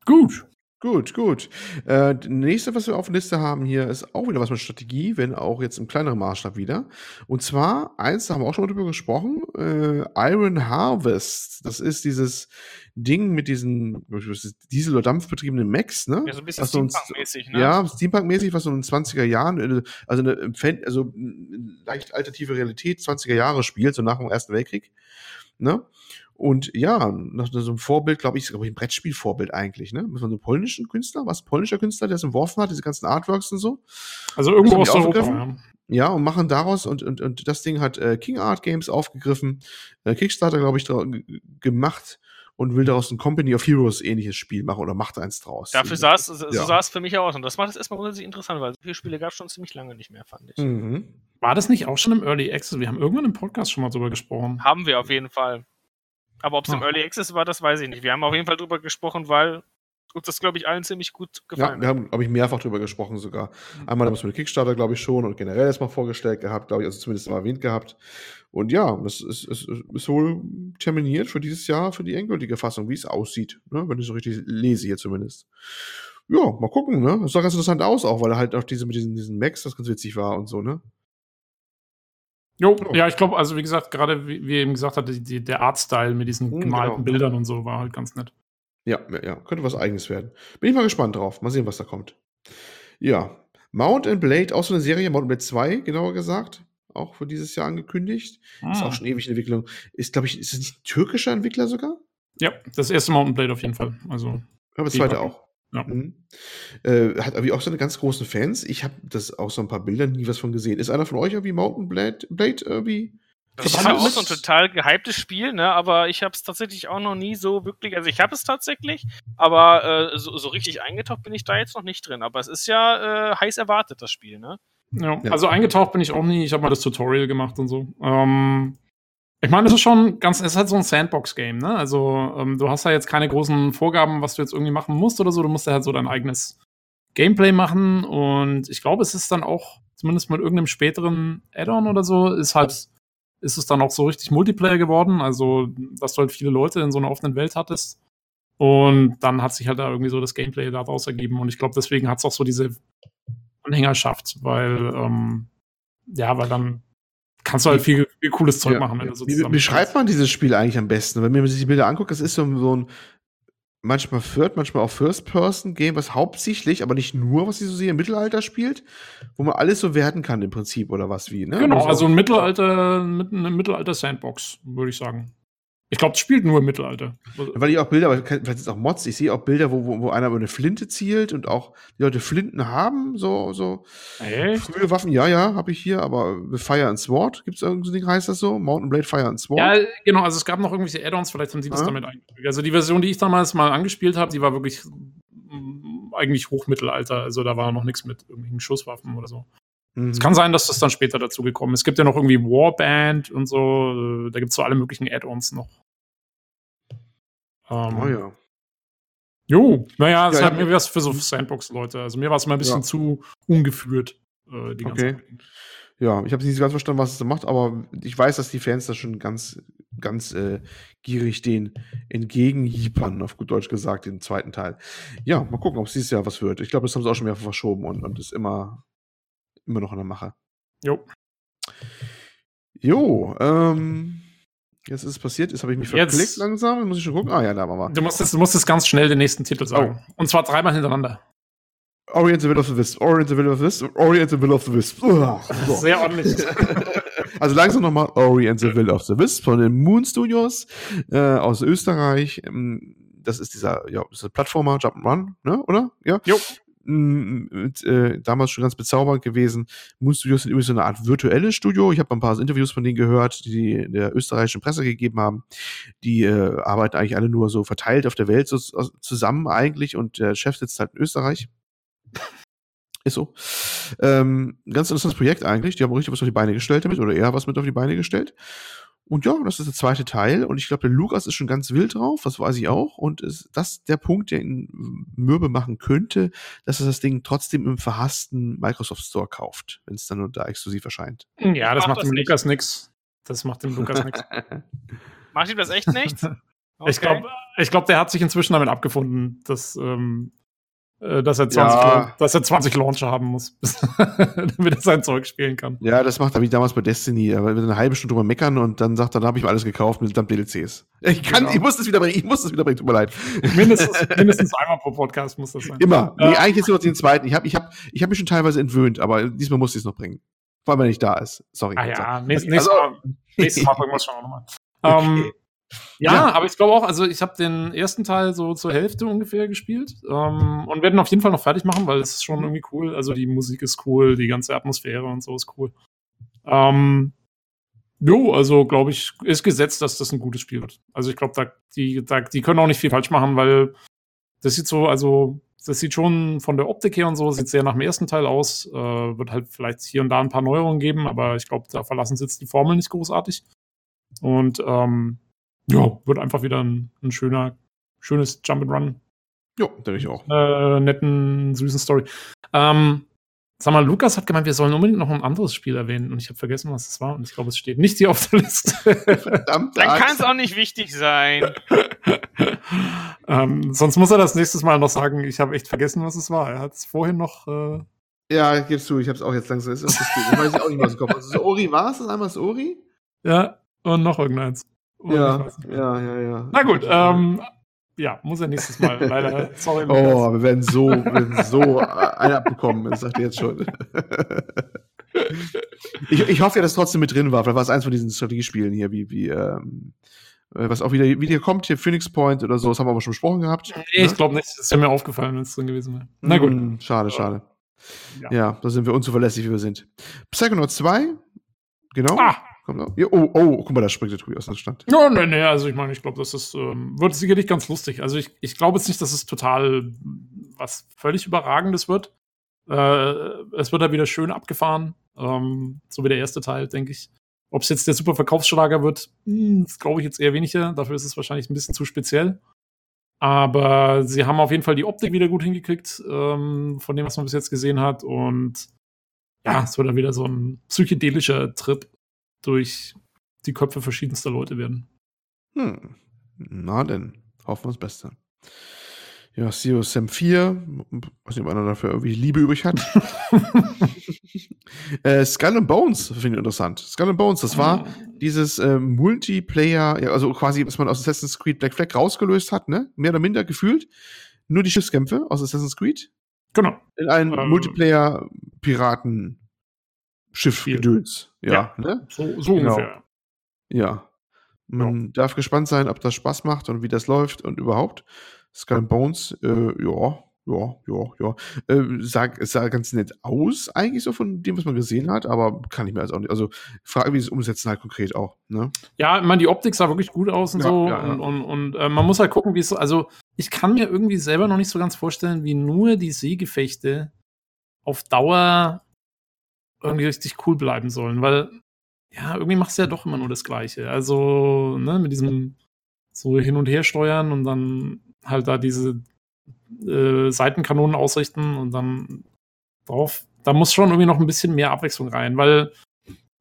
Gut. Gut, gut. Äh, nächste, was wir auf der Liste haben hier, ist auch wieder was mit Strategie, wenn auch jetzt im kleineren Maßstab wieder. Und zwar, eins, da haben wir auch schon mal drüber gesprochen, äh, Iron Harvest. Das ist dieses Ding mit diesen Diesel- oder Dampfbetriebenen Macs, ne? Ja, so ein bisschen Steampunk-mäßig, ne? Ja, Steampunk-mäßig, was so in den 20er Jahren, äh, also eine also leicht alternative Realität, 20er Jahre spielt, so nach dem Ersten Weltkrieg, ne? Und ja, nach so einem Vorbild, glaube ich, glaube ich, ein Brettspielvorbild eigentlich, ne? Von so einem polnischen Künstler, was polnischer Künstler, der es entworfen hat, diese ganzen Artworks und so. Also irgendwo aus Europa, ja. Ja, und machen daraus, und, und, und das Ding hat äh, King Art Games aufgegriffen, äh, Kickstarter, glaube ich, gemacht und will daraus ein Company of Heroes ähnliches Spiel machen oder macht eins draus. Dafür sah es, so ja. sah es für mich aus. Und das macht es erstmal grundsätzlich interessant, weil so viele Spiele gab es schon ziemlich lange nicht mehr, fand ich. Mhm. War das nicht auch schon im Early Access? Wir haben irgendwann im Podcast schon mal drüber gesprochen. Haben wir auf jeden Fall. Aber ob es ah. im Early Access war, das weiß ich nicht. Wir haben auf jeden Fall drüber gesprochen, weil uns das, glaube ich, allen ziemlich gut gefallen Ja, wir haben, glaube ich, mehrfach drüber gesprochen sogar. Einmal haben wir es mit Kickstarter, glaube ich, schon und generell erstmal vorgestellt gehabt, glaube ich, also zumindest mal erwähnt gehabt. Und ja, das ist, ist, ist wohl terminiert für dieses Jahr, für die endgültige Fassung, wie es aussieht, ne? wenn ich so richtig lese hier zumindest. Ja, mal gucken, ne? Das sah ganz interessant aus auch, weil er halt auch diese mit diesen, diesen Macs, das ganz witzig war und so, ne? Jo, ja, ich glaube, also wie gesagt, gerade wie, wie eben gesagt hat, die, der Artstyle mit diesen hm, gemalten genau. Bildern und so war halt ganz nett. Ja, ja, ja, könnte was eigenes werden. Bin ich mal gespannt drauf. Mal sehen, was da kommt. Ja, Mount and Blade, auch so eine Serie, Mount and Blade 2, genauer gesagt. Auch für dieses Jahr angekündigt. Ah. Ist auch schon ewig in Entwicklung. Ist, glaube ich, ist es nicht ein türkischer Entwickler sogar? Ja, das erste Mount and Blade auf jeden Fall. Also. Aber das zweite auch. Ja. Mhm. Äh, hat irgendwie auch seine ganz großen Fans. Ich habe das auch so ein paar Bilder nie was von gesehen. Ist einer von euch irgendwie Mountain Blade, Blade irgendwie? Das ist ja auch so ein total gehyptes Spiel, ne? Aber ich habe es tatsächlich auch noch nie so wirklich. Also ich habe es tatsächlich, aber äh, so, so, richtig eingetaucht bin ich da jetzt noch nicht drin. Aber es ist ja äh, heiß erwartet, das Spiel, ne? Ja, ja. also eingetaucht bin ich auch nie. Ich habe mal das Tutorial gemacht und so. Ähm, ich meine, es ist schon ganz, es ist halt so ein Sandbox-Game, ne? Also, ähm, du hast ja jetzt keine großen Vorgaben, was du jetzt irgendwie machen musst oder so. Du musst ja halt so dein eigenes Gameplay machen. Und ich glaube, es ist dann auch, zumindest mit irgendeinem späteren Add-on oder so, ist halt, ist es dann auch so richtig Multiplayer geworden. Also, dass du halt viele Leute in so einer offenen Welt hattest. Und dann hat sich halt da irgendwie so das Gameplay daraus ergeben. Und ich glaube, deswegen hat es auch so diese Anhängerschaft, weil, ähm, ja, weil dann kannst du halt viel, viel cooles Zeug ja. machen. Wenn du so wie, wie schreibt man dieses Spiel eigentlich am besten? Wenn man sich die Bilder anguckt, das ist so, so ein manchmal Third, manchmal auch First-Person-Game, was hauptsächlich, aber nicht nur, was ich so sehe, im Mittelalter spielt, wo man alles so werten kann im Prinzip oder was wie, ne? Genau, also ein Mittelalter, eine Mittelalter-Sandbox, würde ich sagen. Ich glaube, es spielt nur im Mittelalter. Weil ich auch Bilder, vielleicht sind es auch Mods, ich sehe auch Bilder, wo, wo, wo einer über eine Flinte zielt und auch die Leute Flinten haben, so, so Echt? frühe Waffen, ja, ja, habe ich hier, aber Fire and Sword, gibt es irgendein Ding, heißt das so? Mountain Blade Fire and Sword? Ja, genau, also es gab noch irgendwelche Add-ons, vielleicht haben sie das Ah. damit eingefügt. Also die Version, die ich damals mal angespielt habe, die war wirklich mm, eigentlich Hochmittelalter, also da war noch nichts mit irgendwelchen Schusswaffen oder so. Mhm. Es kann sein, dass das dann später dazu gekommen ist. Es gibt ja noch irgendwie Warband und so, da gibt es so alle möglichen Add-ons noch. Ähm, Oh ja. Jo, naja, es Ja, halt ja. mir was für so Sandbox-Leute. Also mir war es mal ein bisschen Ja. zu ungeführt, äh, die ganze Okay. Zeit. Ja, ich habe nicht ganz verstanden, was es da macht, aber ich weiß, dass die Fans da schon ganz, ganz äh, gierig den entgegenhiepern, auf gut Deutsch gesagt, den zweiten Teil. Ja, mal gucken, ob es dieses Jahr was wird. Ich glaube, das haben sie auch schon mehrfach verschoben und, und ist immer, immer noch in der Mache. Jo. Jo, ähm, jetzt ist es passiert, jetzt habe ich mich Jetzt- verklickt langsam, jetzt muss ich schon gucken. Ah ja, da wir. Du musstest, du musstest ganz schnell den nächsten Titel sagen. Oh. Und zwar dreimal hintereinander. Orient the Will of the Wisp, Orient the Will of the Wisp, Orient the Will of the Wisp. Uah, so. Sehr ordentlich. Also langsam nochmal Orient the Will of the Wisp von den Moon Studios äh, aus Österreich. Ähm, Das ist dieser, ja, das ist ein Plattformer, Jump'n'Run, ne, oder? Ja. Jo. Mit, äh, damals schon ganz bezaubernd gewesen. Moon Studios sind übrigens so eine Art virtuelles Studio. Ich habe ein paar Interviews von denen gehört, die in der österreichischen Presse gegeben haben. Die äh, arbeiten eigentlich alle nur so verteilt auf der Welt so, zusammen eigentlich und der Chef sitzt halt in Österreich. Ist so. Ähm, ganz interessantes Projekt eigentlich. Die haben richtig was auf die Beine gestellt damit, oder er was mit auf die Beine gestellt. Und ja, das ist der zweite Teil. Und ich glaube, der Lukas ist schon ganz wild drauf, das weiß ich auch. Und ist das der Punkt, der ihn mürbe machen könnte, dass er das Ding trotzdem im verhassten Microsoft Store kauft, wenn es dann nur da exklusiv erscheint. ja, das Macht macht das dem nicht. Lukas nix. Das macht dem Lukas nix. Macht ihm das echt nichts? Ich glaube, ich glaub, der hat sich inzwischen damit abgefunden, dass, ähm, äh, dass, er 20 Ja. Dass er 20 Launcher haben muss, damit er sein Zeug spielen kann. Ja, das macht er wie damals bei Destiny. Aber eine halbe Stunde drüber meckern und dann sagt er, dann habe ich mir alles gekauft mit samt DLCs. Ich kann, Genau. ich muss das wieder bringen, ich muss das wieder bringen, tut mir leid. Mindestens, mindestens einmal pro Podcast muss das sein. Immer. Ja. Nee, eigentlich jetzt nur den zweiten. Ich habe ich hab, ich hab mich schon teilweise entwöhnt, aber diesmal muss ich es noch bringen. Vor allem, wenn er nicht da ist. Sorry. Ah ja, nächstes, nächstes, Also- Mal, nächstes Mal bringen wir es schon nochmal. Okay. Ähm, ja, Ja. aber ich glaube auch, also ich habe den ersten Teil so zur Hälfte ungefähr gespielt ähm, und werden auf jeden Fall noch fertig machen, weil es ist schon irgendwie cool. Also die Musik ist cool, die ganze Atmosphäre und so ist cool. Ähm, jo, also glaube ich, ist gesetzt, dass das ein gutes Spiel wird. Also ich glaube, da, die, da, die können auch nicht viel falsch machen, weil das sieht so, also das sieht schon von der Optik her und so, sieht sehr nach dem ersten Teil aus. Äh, wird halt vielleicht hier und da ein paar Neuerungen geben, aber ich glaube, da verlassen sie jetzt die Formel nicht großartig. Und ähm, ja, wird einfach wieder ein, ein schöner, schönes Jump'n'Run. Jo, denke ich auch. Äh, netten, süßen Story. Ähm, sag mal, Lukas hat gemeint, wir sollen unbedingt noch ein anderes Spiel erwähnen und ich habe vergessen, was es war und ich glaube, es steht nicht hier auf der Liste. Verdammt. Dann kann es auch nicht wichtig sein. ähm, sonst muss er das nächstes Mal noch sagen, ich habe echt vergessen, was es war. Er hat es vorhin noch. Äh, Ja, gibst du, ich hab's auch jetzt langsam. Ist das das Spiel? Ich weiß ich auch nicht mehr aus dem Kopf. Also, das Ori war es das einmal das Ori? ja, und noch irgendeins. Ja, ja, ja, ja. Na gut, ähm, ja, muss er nächstes Mal. Leider, sorry. Oh, wir werden so, so äh, eine abbekommen, das sagt ihr jetzt schon. ich, ich hoffe ja, dass es trotzdem mit drin war. Vielleicht war es eins von diesen Strategiespielen hier, wie, wie, ähm, äh, was auch wieder, wieder kommt, hier Phoenix Point oder so, das haben wir aber schon besprochen gehabt. Nee, ich glaube nicht. Das wäre mir aufgefallen, wenn es drin gewesen wäre. Na gut. Hm, schade, schade. Ja. Ja. da sind wir unzuverlässig, wie wir sind. Psychonaut 2, genau. Ah, Kommt. Ja, oh, oh, guck mal, da springt der Tobi aus dem Stand. Ja, nee, nee, also ich meine, ich glaube, das ist, ähm, wird sicherlich ganz lustig. Also ich, ich glaube jetzt nicht, dass es total was völlig Überragendes wird. Äh, es wird da wieder schön abgefahren, ähm, so wie der erste Teil, denke ich. Ob es jetzt der super Verkaufsschlager wird, hm, das glaube ich jetzt eher weniger. Dafür ist es wahrscheinlich ein bisschen zu speziell. Aber sie haben auf jeden Fall die Optik wieder gut hingekriegt, ähm, von dem, was man bis jetzt gesehen hat. Und ja, es wird dann wieder so ein psychedelischer Trip durch die Köpfe verschiedenster Leute werden. Hm. Na denn, hoffen wir das Beste. Ja, Zero Sam 4, was nicht, ob einer dafür irgendwie Liebe übrig hat. äh, Skull and Bones finde ich interessant. Skull and Bones, das war dieses äh, Multiplayer, ja, also quasi, was man aus Assassin's Creed Black Flag rausgelöst hat, ne? Mehr oder minder gefühlt. Nur die Schiffskämpfe aus Assassin's Creed. Genau. In ein Ähm. Multiplayer-Piraten-Schiff-Gedöns. Ja, Ja. ne? So, so Genau. ungefähr. Ja. Man darf gespannt sein, ob das Spaß macht und wie das läuft und überhaupt. Skull and Bones, äh, ja, ja, ja, ja. Äh, sah, es sah ganz nett aus, eigentlich so von dem, was man gesehen hat, aber kann ich mir also auch nicht. Also, frage, wie sie es umsetzen halt konkret auch, ne? Ja, ich meine, die Optik sah wirklich gut aus und Ja, so. ja, ja. Und, und, und äh, man muss halt gucken, wie es. Also, ich kann mir irgendwie selber noch nicht so ganz vorstellen, wie nur die Seegefechte auf Dauer irgendwie richtig cool bleiben sollen, weil ja, irgendwie machst du ja doch immer nur das Gleiche. Also, ne, mit diesem so hin und her steuern und dann halt da diese äh, Seitenkanonen ausrichten und dann drauf. Da muss schon irgendwie noch ein bisschen mehr Abwechslung rein, weil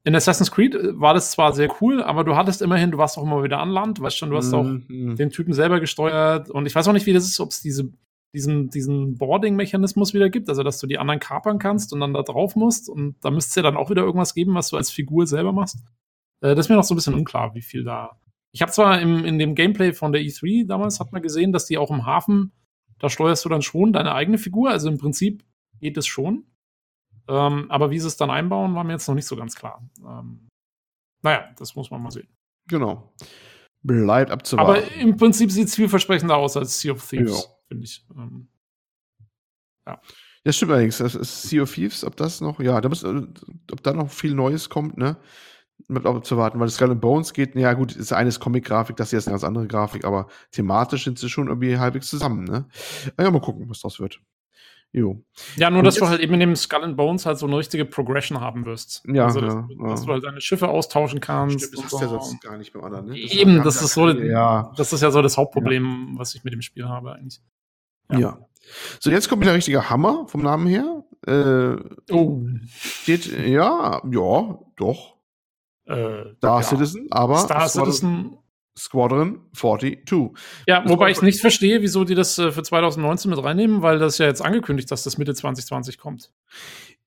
in Assassin's Creed äh, war das zwar sehr cool, aber du hattest immerhin, du warst auch immer wieder an Land, weißt schon, du hast auch Mhm. den Typen selber gesteuert und ich weiß auch nicht, wie das ist, ob es diese, diesen, diesen Boarding-Mechanismus wieder gibt, also dass du die anderen kapern kannst und dann da drauf musst und da müsste es ja dann auch wieder irgendwas geben, was du als Figur selber machst. Äh, das ist mir noch so ein bisschen unklar, wie viel da. Ich habe zwar im, in dem Gameplay von der E3 damals hat man gesehen, dass die auch im Hafen, da steuerst du dann schon deine eigene Figur, also im Prinzip geht es schon. Ähm, aber wie sie es dann einbauen, war mir jetzt noch nicht so ganz klar. Ähm, naja, das muss man mal sehen. Genau. Bleibt abzuwarten. Aber im Prinzip sieht es vielversprechender aus als Sea of Thieves, Ja. Finde ich. Ähm, Ja, stimmt allerdings. Das ist Sea of Thieves, ob das noch, ja, da muss, äh, ob da noch viel Neues kommt, ne? Bleibt auch zu warten, weil das Skull and Bones geht, ja gut, ist eines Comic-Grafik, das hier ist eine ganz andere Grafik, aber thematisch sind sie schon irgendwie halbwegs zusammen, ne? Ja, mal gucken, was das wird. Jo. ja, nur Und dass du halt eben in dem Skull and Bones halt so eine richtige Progression haben wirst. Ja, also, dass, ja, dass ja. du halt deine Schiffe austauschen kannst. Stimmt, das du ja so. sonst gar nicht beim anderen, ne? Das Eben, das ist so, ja, das ist ja so das Hauptproblem, was ich mit dem Spiel habe eigentlich. Ja. So, jetzt kommt der richtige Hammer vom Namen her. Äh, Oh. steht, ja, ja, doch. Äh, Star ja. Citizen, aber Star Squadron, Citizen. Squadron 42. Ja, wobei ich nicht verstehe, wieso die das äh, für 2019 mit reinnehmen, weil das ja jetzt angekündigt, dass das Mitte 2020 kommt.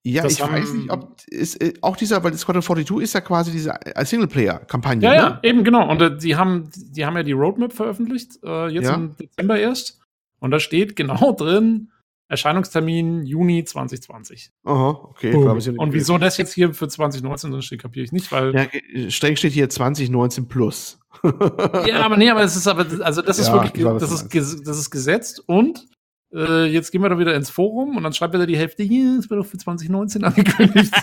Ja, Das ich weiß nicht, ob ist, äh, auch dieser, weil Squadron 42 ist ja quasi diese äh, Singleplayer-Kampagne, Ja, ne? ja, eben genau. Und äh, die haben, die haben ja die Roadmap veröffentlicht, äh, jetzt Ja. im Dezember erst. Und da steht genau drin, Erscheinungstermin Juni 2020. Aha, okay. Nicht Und wieso das jetzt hier für 2019 drin steht, kapiere ich nicht, weil. Ja, äh, streng steht hier 2019 plus. Ja, aber nee, aber es ist aber, also das ist Ja, wirklich, das ist, das ist gesetzt und äh, jetzt gehen wir doch wieder ins Forum und dann schreibt er da die Hälfte, hier, das war doch für 2019 angekündigt.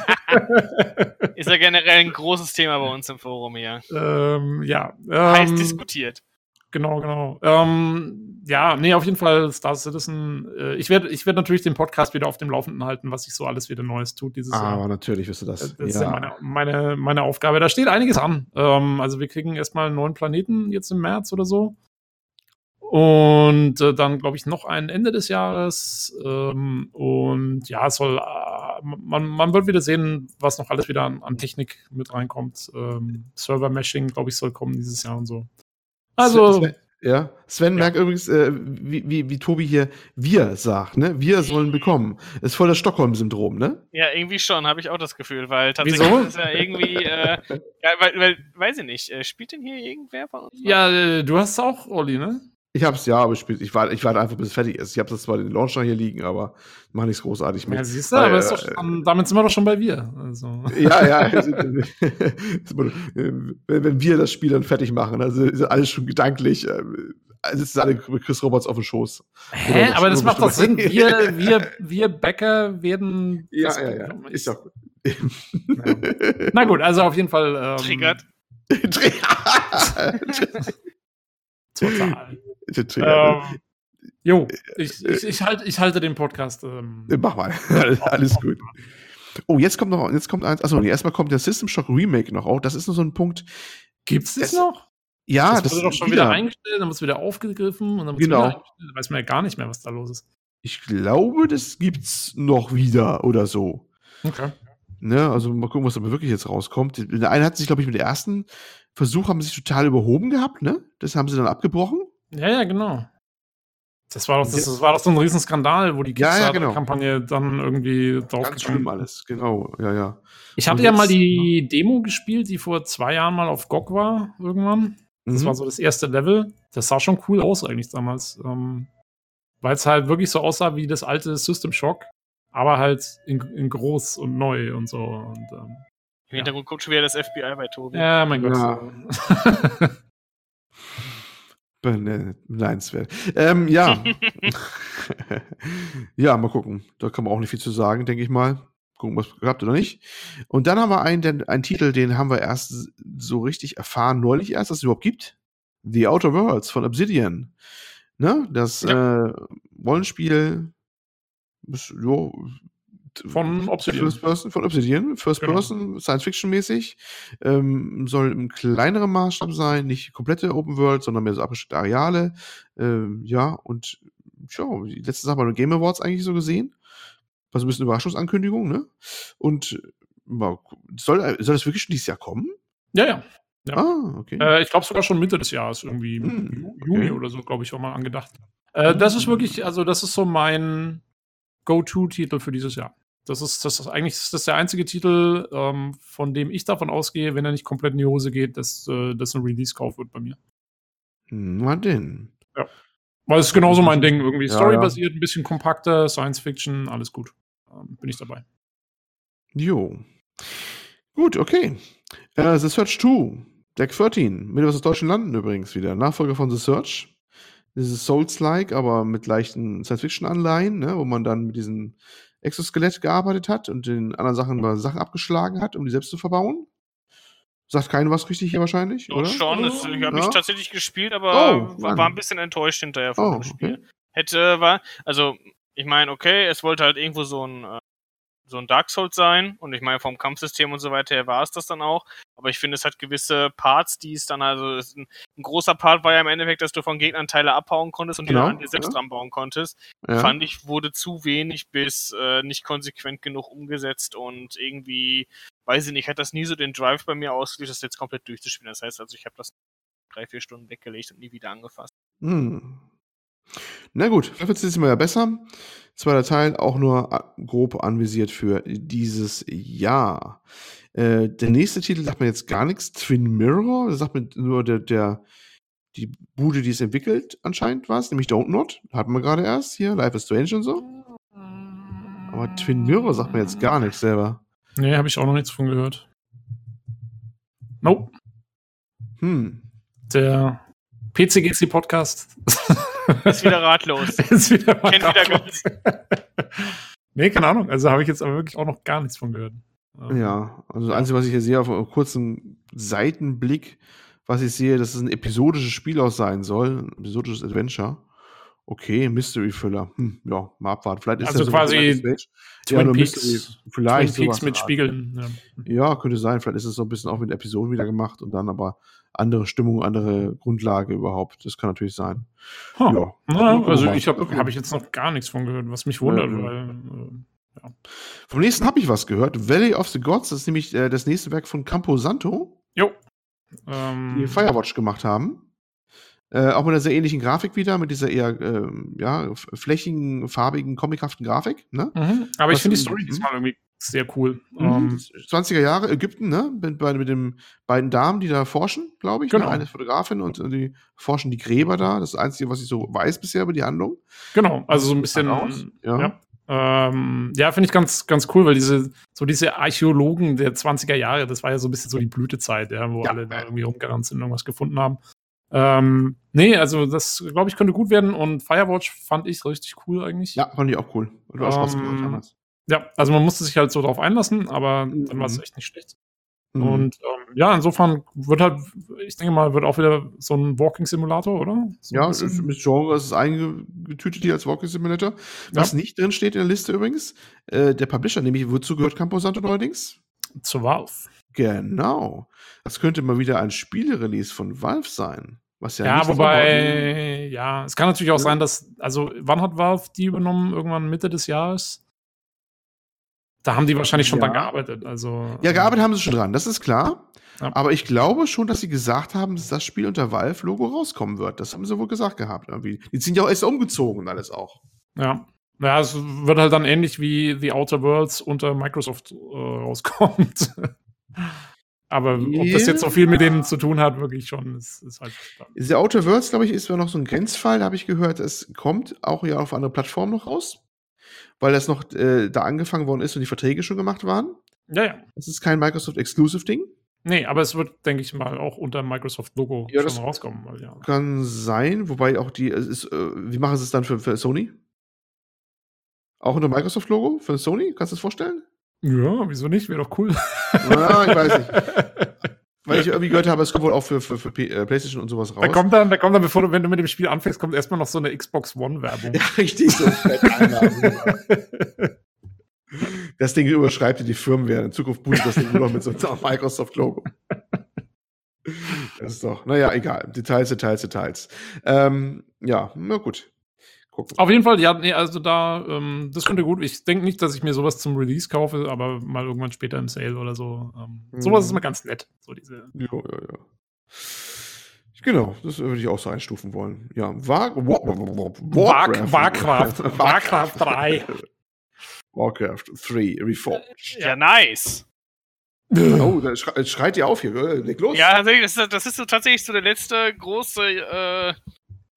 Ist ja generell ein großes Thema bei uns im Forum hier. ähm, ja. Heiß Ähm, diskutiert. Genau, genau. Ähm, ja, nee, auf jeden Fall Star Citizen. Äh, ich werde ich werd natürlich den Podcast wieder auf dem Laufenden halten, was sich so alles wieder Neues tut dieses Aber Jahr. natürlich wirst du das. Das ist ja meine, meine, meine Aufgabe. Da steht einiges an. Ähm, also wir kriegen erstmal einen neuen Planeten jetzt im März oder so. Und äh, dann, glaube ich, noch ein Ende des Jahres. Ähm, und ja, es soll, äh, man, man wird wieder sehen, was noch alles wieder an, an Technik mit reinkommt. Ähm, Server-Meshing, glaube ich, soll kommen dieses Jahr und so. Also, Sven, ja, Sven merkt übrigens, äh, wie, wie, wie Tobi hier wir sagt, ne? Wir sollen bekommen. Ist voll das Stockholm-Syndrom, ne? Ja, irgendwie schon, habe ich auch das Gefühl, weil tatsächlich Wieso? ist ja irgendwie, äh, ja, weil, weil, weiß ich nicht, äh, spielt denn hier irgendwer von uns? ja, äh, du hast auch, Olli, ne? Ich hab's ja, aber ich, spiel- ich warte ich warte einfach, bis es fertig ist. Ich habe das zwar den Launcher hier liegen, aber mach nichts großartig mit. Ja, siehst du, Weil, aber ist äh, doch schon, damit sind wir doch schon bei wir. Also. Ja, ja. wenn wenn wir das Spiel dann fertig machen, also ist alles schon gedanklich. äh, Also es ist alle mit Chris Roberts auf dem Schoß. Hä? Oder Aber das macht doch Sinn. Wir, wir, wir Bäcker werden. Ja, das- ja, ja. Ist doch gut. Na gut, also auf jeden Fall. Ähm, Triggert. Total. Ähm, jo, ich, ich, ich, halt, ich halte den Podcast. Ähm, Mach mal. Alles, gut. Oh, jetzt kommt noch, jetzt kommt eins. Achso, nee, erstmal kommt der System Shock Remake noch auch. Das ist nur so ein Punkt. Gibt's das das- noch? Ja, das wurde doch schon wieder, eingestellt, dann wird es wieder aufgegriffen und dann wird Genau. wieder. Da weiß man ja gar nicht mehr, was da los ist. Ich glaube, das gibt's noch wieder oder so. Okay. Ne, also mal gucken, was da wirklich jetzt rauskommt. Der eine hat sich, glaube ich, mit dem ersten Versuch haben sie sich total überhoben gehabt, ne? Das haben sie dann abgebrochen. Ja, ja, genau. Das war doch, das, das war doch so ein Riesenskandal, wo die Kickstarter-Kampagne ja, ja, genau. dann irgendwie drauf Ganz schlimm alles, genau, ja, ja. Ich hatte ja mal die Demo gespielt, die vor zwei Jahren mal auf GOG war, irgendwann. Das mhm. war so das erste Level. Das sah schon cool aus eigentlich damals. Ähm, Weil es halt wirklich so aussah wie das alte System Shock, aber halt in, in groß und neu und so. Und, ähm, Im Hintergrund ja. guckt schon wieder das FBI bei Tobi. Ja, mein Gott. Ja. Beneidenswert. Ähm, ja. ja, mal gucken. Da kann man auch nicht viel zu sagen, denke ich mal. Gucken, was gehabt oder nicht. Und dann haben wir einen, den, einen Titel, den haben wir erst so richtig erfahren, neulich erst, dass es überhaupt gibt. The Outer Worlds von Obsidian. Ne? Das ja. äh, Rollenspiel. Ist, jo, von Obsidian. First Person, von Obsidian, First genau. Person, Science-Fiction-mäßig. Ähm, soll im kleineren Maßstab sein, nicht komplette Open World, sondern mehr so abgesteckte Areale. Ähm, ja, und ja, die letzte Sache bei den Game Awards eigentlich so gesehen. Was ein bisschen Überraschungsankündigung, ne? Und soll, soll das wirklich schon dieses Jahr kommen? Ja, ja. ja. Ah, okay. Äh, ich glaube sogar schon Mitte des Jahres, irgendwie hm, okay. Juni oder so, glaube ich, war mal angedacht. Äh, das ist wirklich, also das ist so mein Go-To-Titel für dieses Jahr. Das ist, das ist eigentlich ist das der einzige Titel, ähm, von dem ich davon ausgehe, wenn er nicht komplett in die Hose geht, dass äh, das ein Release-Kauf wird bei mir. Na denn. Ja. Weil es ist genauso mein Ding. Irgendwie ja, storybasiert, ja. ein bisschen kompakter, Science-Fiction, alles gut. Ähm, bin ich dabei. Jo. Gut, okay. Uh, The Search 2, Deck 13, mit aus deutschen Landen übrigens wieder. Nachfolger von The Search. Das ist Souls-like, aber mit leichten Science-Fiction-Anleihen, ne, wo man dann mit diesen Exoskelett gearbeitet hat und den anderen Sachen mal Sachen abgeschlagen hat, um die selbst zu verbauen. Sagt keiner was richtig hier wahrscheinlich, Doch oder? Schon, das, ich habe ja. nicht tatsächlich gespielt, aber oh, war, war, ein bisschen enttäuscht hinterher von oh, dem Spiel. Okay. Hätte, war, also, ich meine, okay, es wollte halt irgendwo so ein äh, so ein Dark Souls sein. Und ich meine, vom Kampfsystem und so weiter her war es das dann auch. Aber ich finde, es hat gewisse Parts, die es dann, also ein, ein, großer Part war ja im Endeffekt, dass du von Gegnern Teile abhauen konntest und genau. die dann an dir selbst ja. dran bauen konntest. Ja. Fand ich, wurde zu wenig bis äh, nicht konsequent genug umgesetzt und irgendwie, weiß ich nicht, hat das nie so den Drive bei mir ausgelöst, das jetzt komplett durchzuspielen. Das heißt also, ich habe das drei, vier Stunden weggelegt und nie wieder angefasst. Hm. Na gut, es dieses Mal ja besser. Zweiter Teil auch nur äh, grob anvisiert für dieses Jahr. Äh, der nächste Titel sagt mir jetzt gar nichts. Twin Mirror, da sagt mir nur der, der, die Bude, die es entwickelt, anscheinend war es, nämlich Don't Not. Hatten wir gerade erst hier, Life is Strange und so. Aber Twin Mirror sagt mir jetzt gar nichts selber. Nee, habe ich auch noch nichts von gehört. Nope. Hm. Der PCGC Podcast ist wieder ratlos. ist wieder Kennt ratlos. wieder nee, keine Ahnung. Also habe ich jetzt aber wirklich auch noch gar nichts von gehört. Ja, also das Einzige, was ich hier sehe, auf einem kurzen Seitenblick, was ich sehe, dass es ein episodisches Spiel aus sein soll, ein episodisches Adventure. Okay, Mystery Füller. Hm, ja, mal abwarten. Vielleicht ist also das quasi Twin ja, Peaks, Mystery, vielleicht Twin Peaks mit Spiegeln. Ja. ja. könnte sein. Vielleicht ist es so ein bisschen auch mit Episoden wieder gemacht und dann aber andere Stimmung, andere Grundlage überhaupt. Das kann natürlich sein. Huh. Ja. ja also ich habe okay. hab ich jetzt noch gar nichts von gehört, was mich wundert, ja, weil äh, ja. Vom nächsten habe ich was gehört. Valley of the Gods, das ist nämlich äh, das nächste Werk von Campo Santo. Jo. Ähm, die Firewatch gemacht haben. Äh, auch mit einer sehr ähnlichen Grafik wieder, mit dieser eher äh, ja, flächigen, farbigen, comichaften Grafik. Ne? Mhm. Aber Was ich finde die Story diesmal irgendwie sehr cool. Mhm. Um, ähm, 20er Jahre, Ägypten, ne? Mit, mit den beiden Damen, die da forschen, glaube ich. Ne? Genau. Eine Fotografin und die forschen die Gräber da. Das ist das Einzige, was ich so weiß bisher über die Handlung. Genau, also so ein bisschen. Ja. ja. Ähm, ja, finde ich ganz, ganz cool, weil diese, so diese Archäologen der 20er Jahre, das war ja so ein bisschen so die Blütezeit, ja, wo ja. alle da irgendwie rumgerannt sind und irgendwas gefunden haben. Ähm, nee, also das, glaube ich, könnte gut werden und Firewatch fand ich richtig cool eigentlich. Ja, fand ich auch cool. Du hast ähm, was gemacht damals. Ja, also man musste sich halt so drauf einlassen, aber mhm. dann war es echt nicht schlecht. Mhm. Und ähm, ja, insofern wird halt, ich denke mal, wird auch wieder so ein Walking Simulator, oder? So ja, mit Genre ist es eingetütet hier als Walking Simulator. Was ja. nicht drin steht in der Liste übrigens, äh, der Publisher, nämlich wozu gehört Camposanto neuerdings? Zu Valve. Genau. Das könnte mal wieder ein Spielerelease von Valve sein. Was ja, ja wobei, ja, es kann natürlich auch ja. sein, dass, also, wann hat Valve die übernommen? Irgendwann Mitte des Jahres? Da haben die wahrscheinlich schon ja. dran gearbeitet. Also, ja, gearbeitet haben sie schon dran, das ist klar. Ja. Aber ich glaube schon, dass sie gesagt haben, dass das Spiel unter Valve-Logo rauskommen wird. Das haben sie wohl gesagt gehabt. Irgendwie. Die sind ja auch erst umgezogen und alles auch. Ja. Ja, es wird halt dann ähnlich wie The Outer Worlds unter Microsoft äh, rauskommt. Aber yeah. ob das jetzt so viel mit denen zu tun hat, wirklich schon, ist, ist halt. The Outer Worlds, glaube ich, ist noch so ein Grenzfall, da habe ich gehört. Es kommt auch ja auf andere Plattformen noch raus, weil das noch äh, da angefangen worden ist und die Verträge schon gemacht waren. Ja, ja. Das ist kein Microsoft-Exclusive-Ding. Nee, aber es wird, denke ich mal, auch unter Microsoft-Logo ja, schon rauskommen. Weil, ja. Kann sein, wobei auch die, es ist, äh, wie machen sie es dann für, für Sony? Auch unter Microsoft-Logo für Sony? Kannst du das vorstellen? Ja, wieso nicht? Wäre doch cool. Ja, ich weiß nicht. Weil ich irgendwie gehört habe, es kommt wohl auch für, für, für äh, PlayStation und sowas raus. Da kommt dann, da kommt dann, bevor du, wenn du mit dem Spiel anfängst, kommt erstmal noch so eine Xbox One-Werbung. Ja, richtig. So das Ding überschreibt dir die Firmware. In Zukunft bootet das Ding nur noch mit so einem Microsoft-Logo. Das ist doch, naja, egal. Details, Details, Details. Ähm, ja, na gut gucken. Auf jeden Fall, ja, nee, also da, ähm, das könnte gut. Ich denke nicht, dass ich mir sowas zum Release kaufe, aber mal irgendwann später im Sale oder so. Ähm, mhm. Sowas ist immer ganz nett. So diese. Ja, ja, ja. Genau, das würde ich auch so einstufen wollen. Ja, War Warcraft. Warcraft. Warcraft 3. Warcraft 3 Reforged. Ja, nice. Oh, da schreit ihr auf hier, leg los. Ja, das ist, das ist so tatsächlich so der letzte große äh,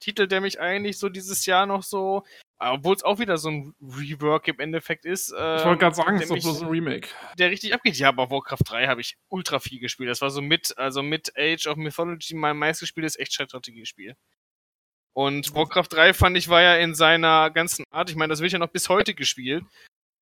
Titel, der mich eigentlich so dieses Jahr noch so, obwohl es auch wieder so ein Rework im Endeffekt ist. Äh, ich wollte gerade sagen, es ist doch bloß ein Remake. Der richtig abgeht. Ja, aber Warcraft 3 habe ich ultra viel gespielt. Das war so mit, also mit Age of Mythology mein meistgespieltes Echtzeitstrategiespiel. Und Warcraft 3 fand ich war ja in seiner ganzen Art, ich meine, das wird ja noch bis heute gespielt.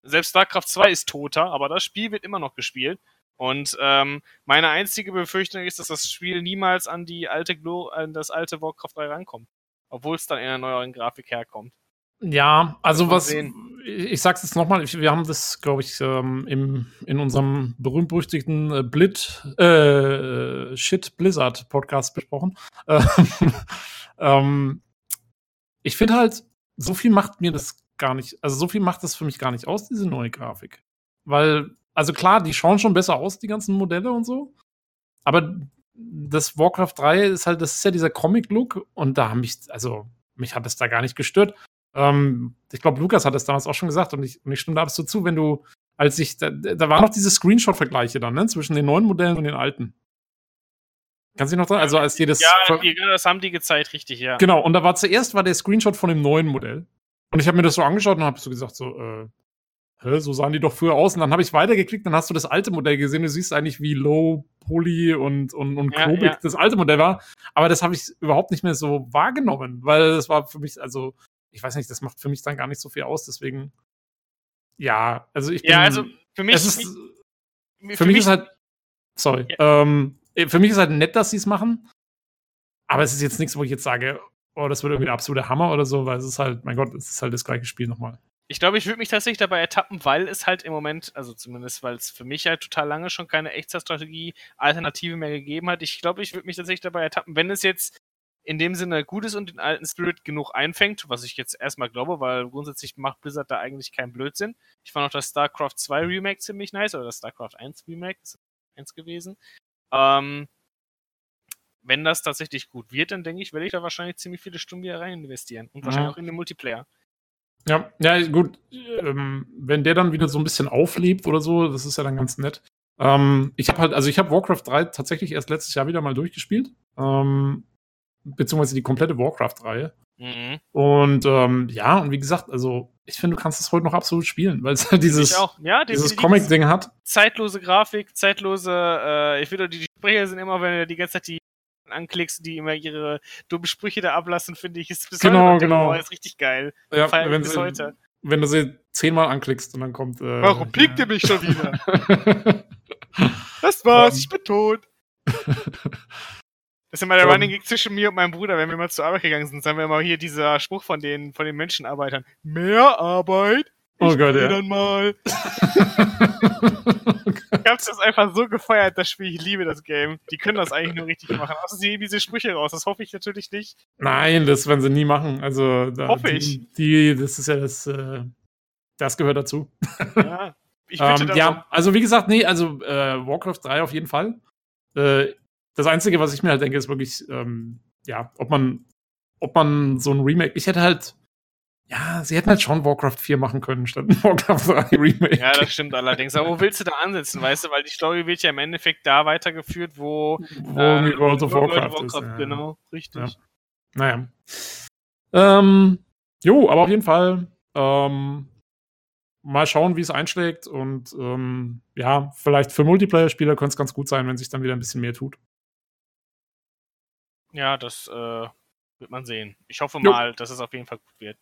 Selbst Warcraft 2 ist toter, aber das Spiel wird immer noch gespielt. Und ähm, meine einzige Befürchtung ist, dass das Spiel niemals an die alte Glo an das alte Warcraft 3 rankommt obwohl es dann in einer neueren Grafik herkommt. Ja, also was, sehen. ich sag's jetzt nochmal, wir haben das, glaube ich, ähm, im, in unserem berühmt-berüchtigten äh, Blit, äh, Shit Blizzard Podcast besprochen. ähm, ich finde halt, so viel macht mir das gar nicht, also so viel macht das für mich gar nicht aus, diese neue Grafik. Weil, also klar, die schauen schon besser aus, die ganzen Modelle und so. Aber das Warcraft 3 ist halt, das ist ja dieser Comic-Look und da haben mich, also mich hat es da gar nicht gestört. Ähm, ich glaube, Lukas hat es damals auch schon gesagt und ich, und ich stimme da absolut zu, wenn du, als ich, da, da waren noch diese Screenshot-Vergleiche dann, ne, zwischen den neuen Modellen und den alten. Kannst du dich noch dran? Also als die das. Ja, das haben die gezeigt, richtig, ja. Genau, und da war zuerst war der Screenshot von dem neuen Modell. Und ich habe mir das so angeschaut und habe so gesagt, so, äh, hä, so sahen die doch früher aus. Und dann habe ich weitergeklickt, dann hast du das alte Modell gesehen. Du siehst eigentlich, wie low poly und, und, und ja, klobig ja. das alte Modell war. Aber das habe ich überhaupt nicht mehr so wahrgenommen, weil das war für mich, also, ich weiß nicht, das macht für mich dann gar nicht so viel aus. Deswegen, ja, also ich bin. Ja, also für mich. Ist, für, für, mich, ist halt. Sorry. Ja. Ähm, für mich ist halt nett, dass sie es machen. Aber es ist jetzt nichts, wo ich jetzt sage, oh, das wird irgendwie ein absoluter Hammer oder so, weil es ist halt, mein Gott, es ist halt das gleiche Spiel nochmal. Ich glaube, ich würde mich tatsächlich dabei ertappen, weil es halt im Moment, also zumindest, weil es für mich halt total lange schon keine Echtzeitstrategie-Alternative mehr gegeben hat. Ich glaube, ich würde mich tatsächlich dabei ertappen, wenn es jetzt in dem Sinne gut ist und den alten Spirit genug einfängt, was ich jetzt erstmal glaube, weil grundsätzlich macht Blizzard da eigentlich keinen Blödsinn. Ich fand auch das StarCraft 2 Remake ziemlich nice, oder das StarCraft 1 Remake ist eins gewesen. Ähm, wenn das tatsächlich gut wird, dann denke ich, werde ich da wahrscheinlich ziemlich viele Stunden wieder rein investieren und wahrscheinlich ja. auch in den Multiplayer. Ja, ja, gut. Ähm, wenn der dann wieder so ein bisschen auflebt oder so, das ist ja dann ganz nett. Ähm, ich habe halt, also ich habe Warcraft 3 tatsächlich erst letztes Jahr wieder mal durchgespielt. Ähm, beziehungsweise die komplette Warcraft-Reihe. Mhm. Und ähm, ja, und wie gesagt, also ich finde, du kannst es heute noch absolut spielen, weil es halt dieses, ja, dieses Comic-Ding hat. Zeitlose Grafik, zeitlose, äh, ich finde, die Sprecher sind immer, wenn du die ganze Zeit die anklickst, die immer ihre dummen Sprüche da ablassen, finde ich, ist bis genau, heute genau. ist richtig geil. Ja, wenn bis sie, heute. Wenn du sie zehnmal anklickst und dann kommt. Äh, Warum blinkt ja. ihr mich schon wieder? das war's, um. ich bin tot. Das ist immer der um, Running Gag zwischen mir und meinem Bruder, wenn wir mal zur Arbeit gegangen sind, haben wir immer hier dieser Spruch von den, von den Menschenarbeitern. Mehr Arbeit? Oh Gott, ja. dann mal. ich hab's das einfach so gefeiert, das Spiel. Ich liebe das Game. Die können das eigentlich nur richtig machen. Außer sie nehmen diese Sprüche raus. Das hoffe ich natürlich nicht. Nein, das werden sie nie machen. Also, da, hoffe ich. Die, das ist ja das, äh, das gehört dazu. ja. Ich bitte ähm, ja, also wie gesagt, nee, also äh, Warcraft 3 auf jeden Fall. Äh, das Einzige, was ich mir halt denke, ist wirklich, ähm, ja, ob man, ob man so ein Remake, ich hätte halt, ja, sie hätten halt schon Warcraft 4 machen können, statt ein Warcraft 3 Remake. Ja, das stimmt allerdings. Aber wo willst du da ansetzen, weißt du? Weil die Story wird ja im Endeffekt da weitergeführt, wo, wo äh, World of Warcraft, Warcraft ist. Ja. Genau, richtig. Ja. Naja. Ähm, jo, aber auf jeden Fall, ähm, mal schauen, wie es einschlägt. Und ähm, ja, vielleicht für Multiplayer-Spieler könnte es ganz gut sein, wenn sich dann wieder ein bisschen mehr tut. Ja, das äh, wird man sehen. Ich hoffe mal, jo. dass es auf jeden Fall gut wird.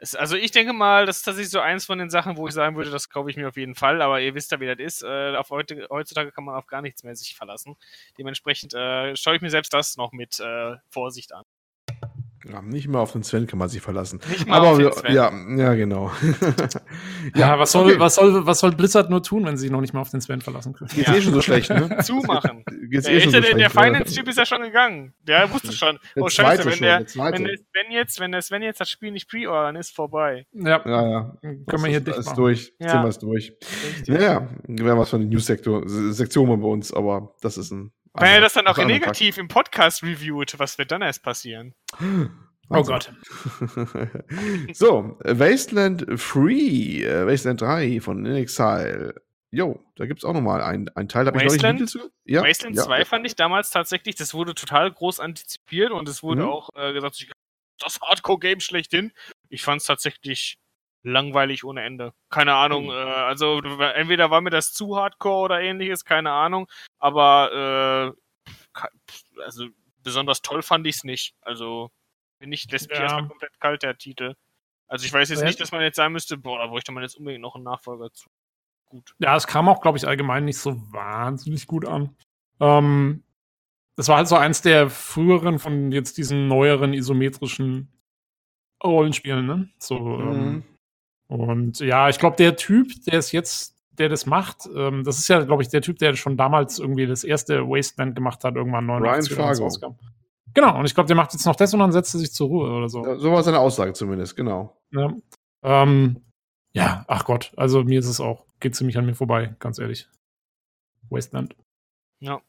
Es, also ich denke mal, das ist tatsächlich so eins von den Sachen, wo ich sagen würde, das kaufe ich mir auf jeden Fall, aber ihr wisst ja, wie das ist. Äh, auf heute, heutzutage kann man auf gar nichts mehr sich verlassen. Dementsprechend äh, schaue ich mir selbst das noch mit äh, Vorsicht an. Ja, nicht mal auf den Sven kann man sich verlassen. Nicht mal Aber auf den Sven. ja, ja, genau. ja, ja, was soll, okay. was soll, was soll Blizzard nur tun, wenn sie sich noch nicht mal auf den Sven verlassen können? Geht's ja. eh schon so schlecht, ne? Zumachen. Geht's der, eh schon so der, der Finance-Typ ist ja schon gegangen. Der wusste schon. Der oh Scheiße, wenn der, der wenn der Sven jetzt, wenn der Sven jetzt das Spiel nicht pre-ordern, ist vorbei. Ja, ja, ja. Können wir hier dicht machen. Ist durch. Ja. Ziehen wir es durch. Richtig. Ja, ja. Wäre was von der News-Sektion bei uns, aber das ist ein. Wenn er das dann auch negativ im Podcast reviewt, was wird dann erst passieren? Oh Gott. so, Wasteland 3, äh, Wasteland 3 von In Exile. Jo, da gibt es auch nochmal einen, einen Teil. Wasteland, ich zu? Ja, Wasteland ja. 2 fand ich damals tatsächlich, das wurde total groß antizipiert und es wurde mhm. auch äh, gesagt, das Hardcore-Game schlechthin. Ich fand es tatsächlich langweilig ohne Ende. Keine Ahnung, mhm. äh, also entweder war mir das zu Hardcore oder ähnliches, keine Ahnung, aber äh, also besonders toll fand ich es nicht. Also bin ich, lässt mich ja. erstmal komplett kalt, der Titel. Also ich weiß jetzt ja. nicht, dass man jetzt sagen müsste, boah, da bräuchte man jetzt unbedingt noch einen Nachfolger zu. Gut. Ja, es kam auch, glaube ich, allgemein nicht so wahnsinnig gut an. Ähm, das war halt so eins der früheren von jetzt diesen neueren isometrischen Rollenspielen, ne? So, mhm. ähm, und ja, ich glaube, der Typ, der es jetzt, der das macht, ähm, das ist ja, glaube ich, der Typ, der schon damals irgendwie das erste Wasteland gemacht hat, irgendwann 89 Ryan Fargo. Genau, und ich glaube, der macht jetzt noch das und dann setzt er sich zur Ruhe oder so. Ja, so war seine Aussage zumindest, genau. Ja. Ähm, ja, ach Gott, also mir ist es auch, geht ziemlich an mir vorbei, ganz ehrlich. Wasteland. Ja.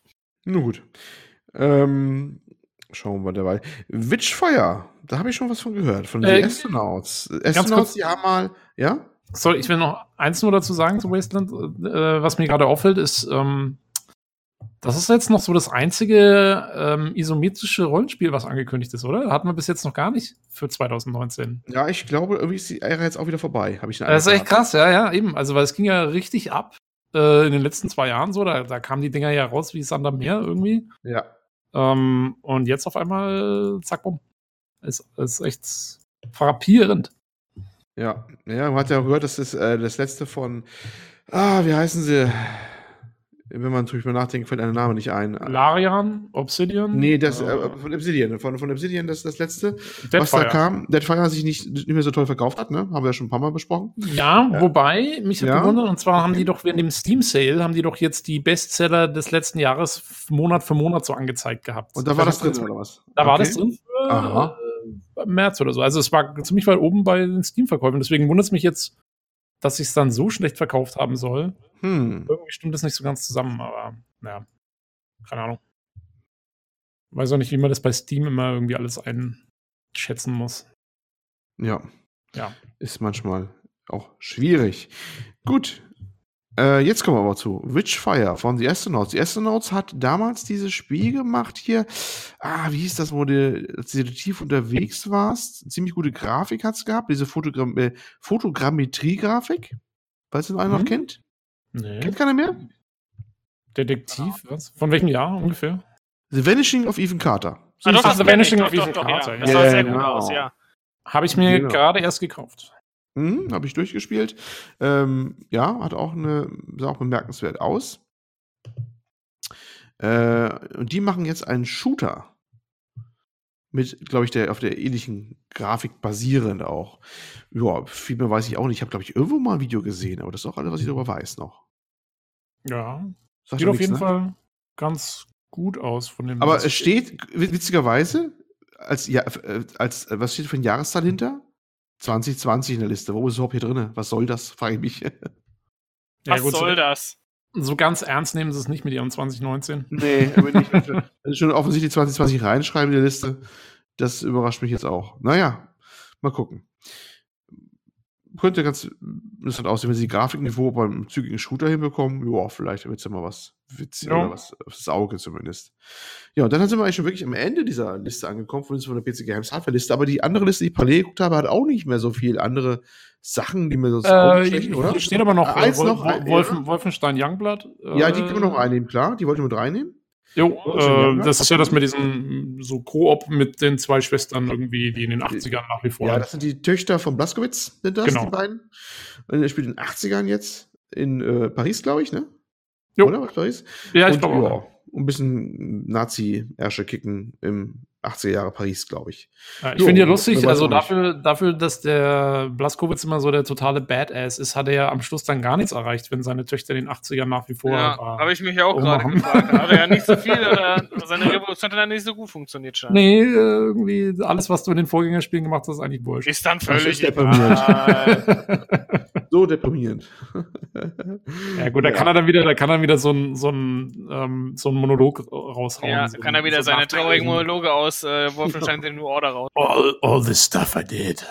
Nun gut. Ähm, schauen wir dabei. Witchfire, da habe ich schon was von gehört, von den äh, Astronauts. Astronauts, die haben mal, ja? Soll ich will noch eins nur dazu sagen zu Wasteland? Äh, was mir gerade auffällt, ist, ähm, das ist jetzt noch so das einzige ähm, isometrische Rollenspiel, was angekündigt ist, oder? Hatten wir bis jetzt noch gar nicht für 2019. Ja, ich glaube, irgendwie ist die Ära jetzt auch wieder vorbei. Habe ich Das ist echt krass, ja, ja, eben. Also, weil es ging ja richtig ab äh, in den letzten zwei Jahren so. Da, da kamen die Dinger ja raus wie Sand am Meer irgendwie. Ja. Ähm, und jetzt auf einmal, zack, bumm. Ist, ist echt frappierend. Ja, ja, man hat ja gehört, das ist äh, das letzte von, ah, wie heißen sie? Wenn man drüber nachdenkt, fällt ein Name nicht ein. Larian? Obsidian? Nee, das, äh, von Obsidian. Von, von Obsidian, das das letzte, Deadfire. was da kam. Deadfire sich nicht, nicht mehr so toll verkauft hat, ne? Haben wir ja schon ein paar Mal besprochen. Ja, äh, wobei, mich hat ja. gewundert, und zwar haben die doch während dem Steam Sale, haben die doch jetzt die Bestseller des letzten Jahres Monat für Monat so angezeigt gehabt. Und da war das, drin, oder was? Da okay. war das drin für Aha. Äh, März oder so. Also es war ziemlich weit oben bei den Steam-Verkäufen. Deswegen wundert es mich jetzt, dass sich es dann so schlecht verkauft haben soll. Hm. Irgendwie stimmt das nicht so ganz zusammen, aber naja, keine Ahnung. Weiß auch nicht, wie man das bei Steam immer irgendwie alles einschätzen muss. Ja. Ja. Ist manchmal auch schwierig. Gut. Äh, jetzt kommen wir aber zu Witchfire von The Astronauts. The Astronauts hat damals dieses Spiel gemacht hier. Ah, wie hieß das, wo du, als tief unterwegs warst? Ziemlich gute Grafik hat es gehabt. Diese Fotogramm äh, Fotogrammetrie-Grafik. Weißt du, noch einer mhm. noch kennt? Nee. Kennt keiner mehr? Detektiv, was? Von welchem Jahr ungefähr? The Vanishing of Ethan Carter. So ah, doch, The Vanishing of Ethan Carter. Ja. Das sah sehr gut genau. aus, ja. Habe ich mir genau. gerade erst gekauft. Mhm, Habe ich durchgespielt. Ähm, ja, hat auch eine, sah auch bemerkenswert aus. Äh, und die machen jetzt einen Shooter. Mit, glaube ich, der auf der ähnlichen Grafik basierend auch. Ja, viel mehr weiß ich auch nicht. Ich habe, glaube ich, irgendwo mal ein Video gesehen, aber das ist auch alles, was ich darüber weiß noch. Ja. Sag Sieht auf jeden ne? Fall ganz gut aus von dem. Aber es steht, witzigerweise, als, ja, äh, als, was steht für ein Jahreszahl hinter? 2020 in der Liste. Wo ist es überhaupt hier drin? Was soll das? Frage ich mich. Ja, Was gut, soll so, das? So ganz ernst nehmen sie es nicht mit ihrem 2019. Nee, aber nicht. Also schon offensichtlich 2020 reinschreiben in die Liste. Das überrascht mich jetzt auch. Naja, mal gucken könnte ganz interessant aussehen, wenn sie die Grafikniveau beim zügigen Shooter hinbekommen. Ja, vielleicht wird es ja mal was witzig ja. oder was aufs Auge zumindest. Ja, und dann sind wir eigentlich schon wirklich am Ende dieser Liste angekommen, von der PC Games Hardware Liste. Aber die andere Liste, die ich parallel geguckt habe, hat auch nicht mehr so viel andere Sachen, die mir so äh, oder? Hier steht aber noch, äh, Eins noch Wolfen, Wolfenstein Youngblood. Äh, ja, die können wir noch reinnehmen, klar. Die wollten wir mit reinnehmen. Jo, äh, das ist ja das mit diesem so Koop mit den zwei Schwestern irgendwie, die in den 80ern nach wie vor. Ja, das sind die Töchter von Blaskowitz, sind das, genau. die beiden. Und er spielt in den 80ern jetzt in äh, Paris, glaube ich, ne? Jo. Oder Paris? Ja, ich glaube ja, ein bisschen Nazi-Ärsche kicken im 80er Jahre Paris, glaube ich. Ja, ich finde ja lustig, also dafür, dafür, dass der Blaskowitz immer so der totale Badass ist, hat er ja am Schluss dann gar nichts erreicht, wenn seine Töchter in den 80ern nach wie vor. Ja, habe ich mich ja auch gerade gefragt. Hat er ja nicht so viel oder seine Revolution hat dann nicht so gut funktioniert schon. Nee, irgendwie alles, was du in den Vorgängerspielen gemacht hast, ist eigentlich wurscht. Ist dann völlig deprimierend. so deprimierend. ja gut, da ja. kann er dann wieder, da kann er wieder so ein, so ein, ähm, so ein Monolog raushauen. Ja, so kann er wieder so seine traurigen Monologe aus aus äh, Wolfenstein The New Order raus. All, all the stuff I did.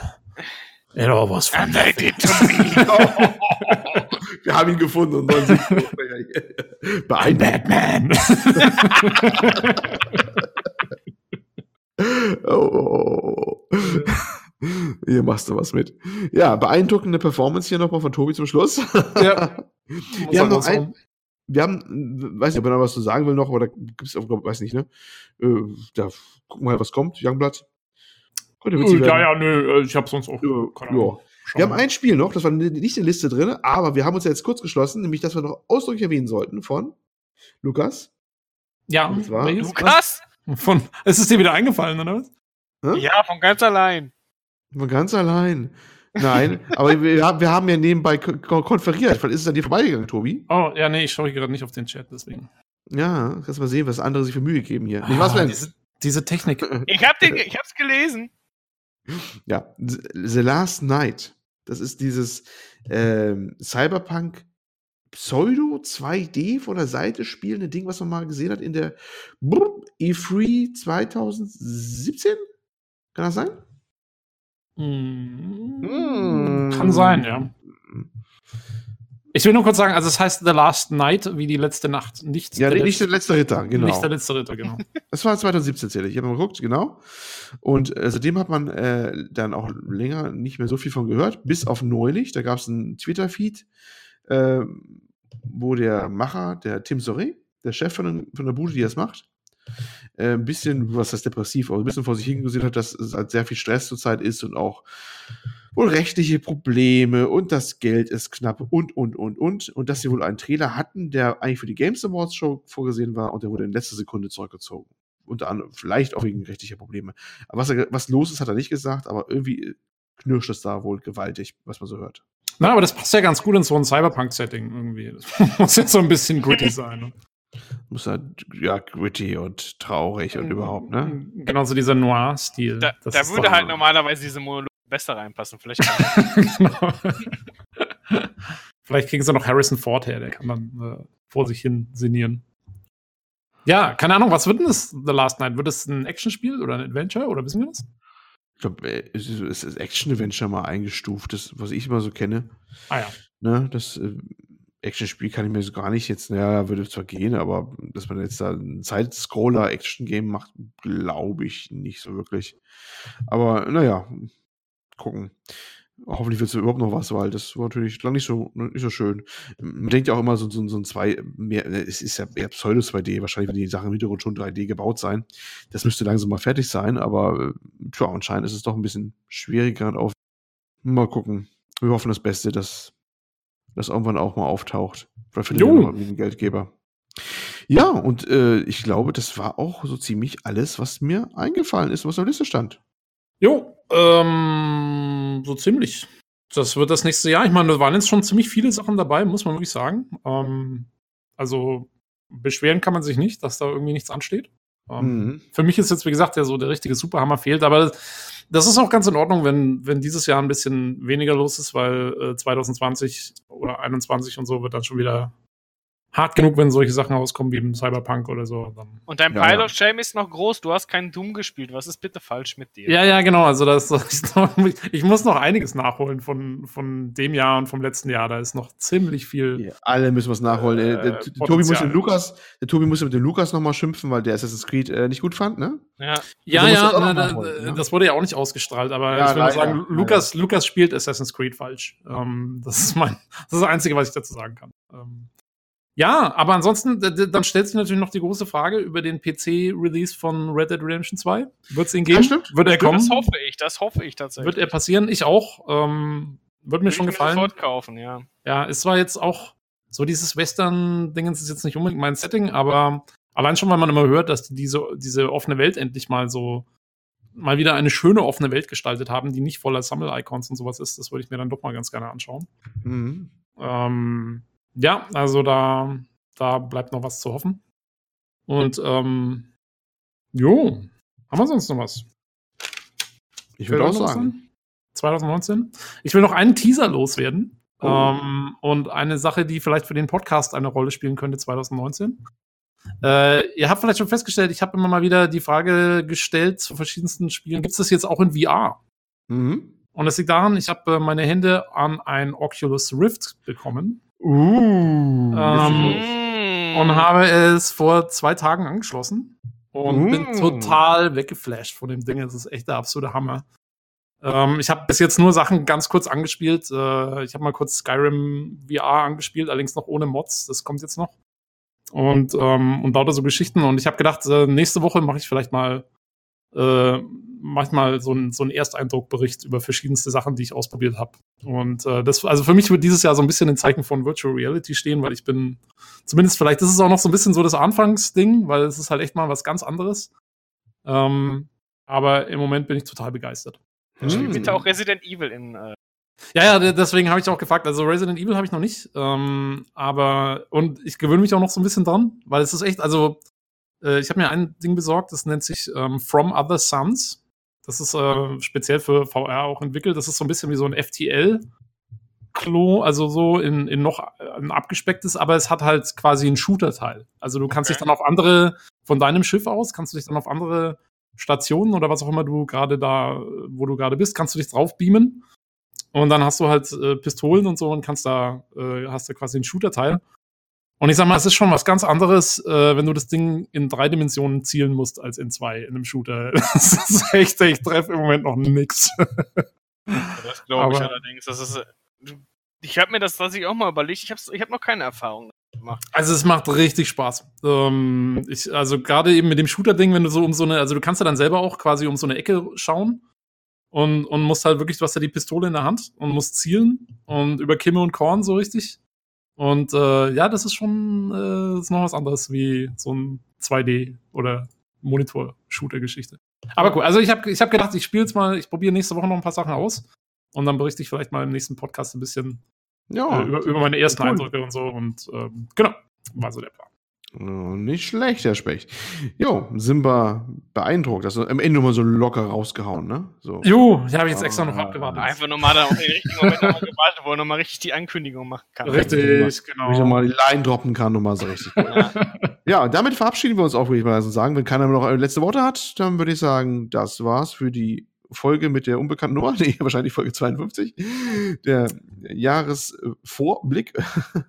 It all was fun. And they did to me. Wir haben ihn gefunden und Bei Batman. oh, oh, oh. Hier machst du was mit. Ja, beeindruckende Performance hier nochmal von Tobi zum Schluss. Ja. Wir haben noch ein, wir haben, weiß nicht, ob er noch was zu sagen will noch, aber da gibt es, weiß nicht, ne? Äh, da gucken wir mal, was kommt. Youngblood. Könnte witzig ja, ja, nö, äh, ich habe sonst auch. Keine. Wir haben ein Spiel noch, das war nicht in der Liste drin, aber wir haben uns ja jetzt kurz geschlossen, nämlich, dass wir noch ausdrücklich erwähnen sollten von Lukas. Ja, Lukas? Von, ist es dir wieder eingefallen, oder was? Ja, von ganz allein. Von ganz allein. Nein, aber wir, wir, haben ja nebenbei konferiert. Vielleicht ist es an dir vorbeigegangen, Tobi. Oh, ja, nee, ich schaue gerade nicht auf den Chat, deswegen. Ja, kannst mal sehen, was andere sich für Mühe geben hier. Ah, was diese, diese Technik. Ich, hab den, ich hab's gelesen. Ja, The Last Night. Das ist dieses ähm, Cyberpunk Pseudo 2D von der Seite spielende Ding, was man mal gesehen hat in der E3 2017. Kann das sein? Mm. Kann sein, ja. Ich will nur kurz sagen, also es heißt The Last Night, wie die letzte Nacht. Nicht ja, der nicht der letzte Ritter, genau. Nicht der letzte Ritter, genau. Das war 2017 zähle ich. Ich habe mal geguckt, genau. Und äh, seitdem hat man äh, dann auch länger nicht mehr so viel von gehört, bis auf neulich. Da gab es einen Twitter-Feed, äh, wo der Macher, der Tim Soré, der Chef von, von der Bude, die das macht, äh, ein bisschen, was heißt depressiv, aber ein bisschen vor sich hingesehen hat, dass es halt sehr viel Stress zurzeit ist und auch wohl rechtliche Probleme und das Geld ist knapp und, und, und, und. Und dass sie wohl einen Trailer hatten, der eigentlich für die Games Awards Show vorgesehen war und der wurde in letzter Sekunde zurückgezogen. Unter anderem, vielleicht auch wegen rechtlicher Probleme. Aber was, er, was los ist, hat er nicht gesagt, aber irgendwie knirscht es da wohl gewaltig, was man so hört. Na, aber das passt ja ganz gut in so ein Cyberpunk-Setting irgendwie. Das muss jetzt so ein bisschen gritty sein. Muss halt, ja, gritty und traurig und überhaupt, ne? Genau, so dieser Noir-Stil. Da, da würde halt normalerweise diese Monologe besser reinpassen. Vielleicht, genau. Vielleicht kriegen sie noch Harrison Ford her, der kann dann äh, vor sich hin sinnieren. Ja, keine Ahnung, was wird denn das The Last Night? Wird es ein Actionspiel oder ein Adventure oder wissen wir das? Ich glaube, äh, es ist Action-Adventure mal eingestuft, das, was ich immer so kenne. Ah ja. Ne, das äh, Action-Spiel kann ich mir so gar nicht jetzt, naja, würde zwar gehen, aber dass man jetzt da ein Side-Scroller-Action-Game macht, glaube ich nicht so wirklich. Aber naja, gucken. Hoffentlich wird es überhaupt noch was, weil das war natürlich lang nicht so, nicht so schön. Man denkt ja auch immer so, so, so ein 2, mehr, es ist ja eher Pseudo 2D, wahrscheinlich werden die Sachen im Hintergrund schon 3D gebaut sein. Das müsste langsam mal fertig sein, aber tja, anscheinend ist es doch ein bisschen schwieriger auf. Mal gucken. Wir hoffen das Beste, dass das irgendwann auch mal auftaucht. Vielleicht findet ihr einen Geldgeber. Ja, und äh, ich glaube, das war auch so ziemlich alles, was mir eingefallen ist, was auf der Liste stand. Jo, ähm, so ziemlich. Das wird das nächste Jahr. Ich meine, da waren jetzt schon ziemlich viele Sachen dabei, muss man wirklich sagen. Ähm, also beschweren kann man sich nicht, dass da irgendwie nichts ansteht. Ähm, mhm. Für mich ist jetzt, wie gesagt, ja so der richtige Superhammer fehlt, aber das ist auch ganz in Ordnung, wenn, wenn dieses Jahr ein bisschen weniger los ist, weil äh, 2020 oder 2021 und so wird dann schon wieder hart genug, wenn solche Sachen rauskommen wie im Cyberpunk oder so. Dann und dein Ja, Pile ja. of Shame ist noch groß, du hast keinen Doom gespielt. Was ist bitte falsch mit dir? ja, ja, genau. Also das, das ist noch, ich muss noch einiges nachholen von, von dem Jahr und vom letzten Jahr. Da ist noch ziemlich viel. Ja, alle müssen was nachholen. Äh, Äh, der, der Tobi muss den Lukas, der Tobi musste mit dem Lukas nochmal schimpfen, weil der Assassin's Creed äh, nicht gut fand, ne? Ja. Ja, Also ja, auch noch na, da, nachholen, ne? das wurde ja auch nicht ausgestrahlt, aber Ja, ich leider, sagen. Lukas, Lukas spielt Assassin's Creed falsch. Ähm, das ist mein, das ist das Einzige, was ich dazu sagen kann. Ähm, ja, aber ansonsten, dann stellt sich natürlich noch die große Frage über den PC-Release von Red Dead Redemption 2. Wird es ihn geben? Ja, stimmt. Wird er kommen? Das hoffe ich, das hoffe ich tatsächlich. Wird er passieren? Ich auch. Ähm, wird mir Würde schon ich gefallen. sofort kaufen, ja. Ja, es war jetzt auch so dieses Western-Dingens ist jetzt nicht unbedingt mein Setting, aber allein schon, weil man immer hört, dass die diese, diese offene Welt endlich mal so mal wieder eine schöne offene Welt gestaltet haben, die nicht voller Sammel-Icons und sowas ist, das würde ich mir dann doch mal ganz gerne anschauen. Mhm. Ähm, ja, also da, da bleibt noch was zu hoffen. Und ähm, jo, haben wir sonst noch was? Ich würde auch sagen. ein? 2019. Ich will noch einen Teaser loswerden. Oh. Ähm, und eine Sache, die vielleicht für den Podcast eine Rolle spielen könnte 2019. Äh, ihr habt vielleicht schon festgestellt, ich habe immer mal wieder die Frage gestellt zu verschiedensten Spielen, gibt es das jetzt auch in VR? Mhm. Und das liegt daran, ich habe äh, meine Hände an ein Oculus Rift bekommen Uh. Ähm, und habe es vor zwei Tagen angeschlossen und Mm. bin total weggeflasht von dem Ding. Es ist echt der absolute Hammer. Ähm, ich habe bis jetzt nur Sachen ganz kurz angespielt. Äh, ich habe mal kurz Skyrim VR angespielt, allerdings noch ohne Mods. Das kommt jetzt noch. Und, ähm, und lauter so Geschichten. Und ich habe gedacht, äh, nächste Woche mache ich vielleicht mal, äh, mach ich mal so einen so einen Ersteindruckbericht über verschiedenste Sachen, die ich ausprobiert habe. Und äh, das, also für mich wird dieses Jahr so ein bisschen ein Zeichen von Virtual Reality stehen, weil ich bin, zumindest vielleicht ist es auch noch so ein bisschen so das Anfangsding, weil es ist halt echt mal was ganz anderes. Ähm, aber im Moment bin ich total begeistert. Spiel Mhm. bitte auch Resident Evil in. Äh, Ja, ja, de- deswegen habe ich auch gefragt. Also Resident Evil habe ich noch nicht, ähm, aber und ich gewöhne mich auch noch so ein bisschen dran, weil es ist echt, also äh, ich habe mir ein Ding besorgt, das nennt sich ähm, From Other Suns. Das ist äh, speziell für VR auch entwickelt. Das ist so ein bisschen wie so ein FTL. Klo, also so in, in noch ein abgespecktes, aber es hat halt quasi einen Shooter-Teil. Also du kannst Okay. dich dann auf andere, von deinem Schiff aus, kannst du dich dann auf andere Stationen oder was auch immer du gerade da, wo du gerade bist, kannst du dich drauf beamen. Und dann hast du halt äh, Pistolen und so und kannst da, äh, hast du quasi einen Shooter-Teil. Und ich sag mal, es ist schon was ganz anderes, äh, wenn du das Ding in drei Dimensionen zielen musst, als in zwei in einem Shooter. Das ist echt, ich treffe im Moment noch nix. das glaube ich allerdings. Das ist, ich habe mir das tatsächlich auch mal überlegt. Ich habe ich hab noch keine Erfahrung gemacht. Also es macht richtig Spaß. Ähm, ich, also gerade eben mit dem Shooter-Ding, wenn du so um so eine, also du kannst ja dann selber auch quasi um so eine Ecke schauen und, und musst halt wirklich, du hast ja die Pistole in der Hand und musst zielen und über Kimme und Korn so richtig. Und äh, ja, das ist schon äh, ist noch was anderes wie so ein 2D oder Monitor-Shooter-Geschichte. Aber cool, also ich habe ich hab gedacht, ich spiele jetzt mal, ich probiere nächste Woche noch ein paar Sachen aus und dann berichte ich vielleicht mal im nächsten Podcast ein bisschen Ja, äh, über, über meine ersten cool. Eindrücke und so. Und ähm, genau, war so der Plan. Nicht schlecht, Herr Specht. Jo, sind wir beeindruckt. Das ist am Ende mal so locker rausgehauen, ne? So. Jo, ich habe jetzt extra noch Ah. abgewartet. Einfach nochmal da auf den richtigen Moment nochmal gewartet, wo er nochmal richtig die Ankündigung machen kann. Richtig, ich genau. mal die Line droppen kann, nochmal so richtig. Ja. ja, damit verabschieden wir uns auch, würde ich mal so sagen. Wenn keiner mehr noch äh, letzte Worte hat, dann würde ich sagen, das war's für die Folge mit der unbekannten Nummer, nee, wahrscheinlich Folge 52, der Jahresvorblick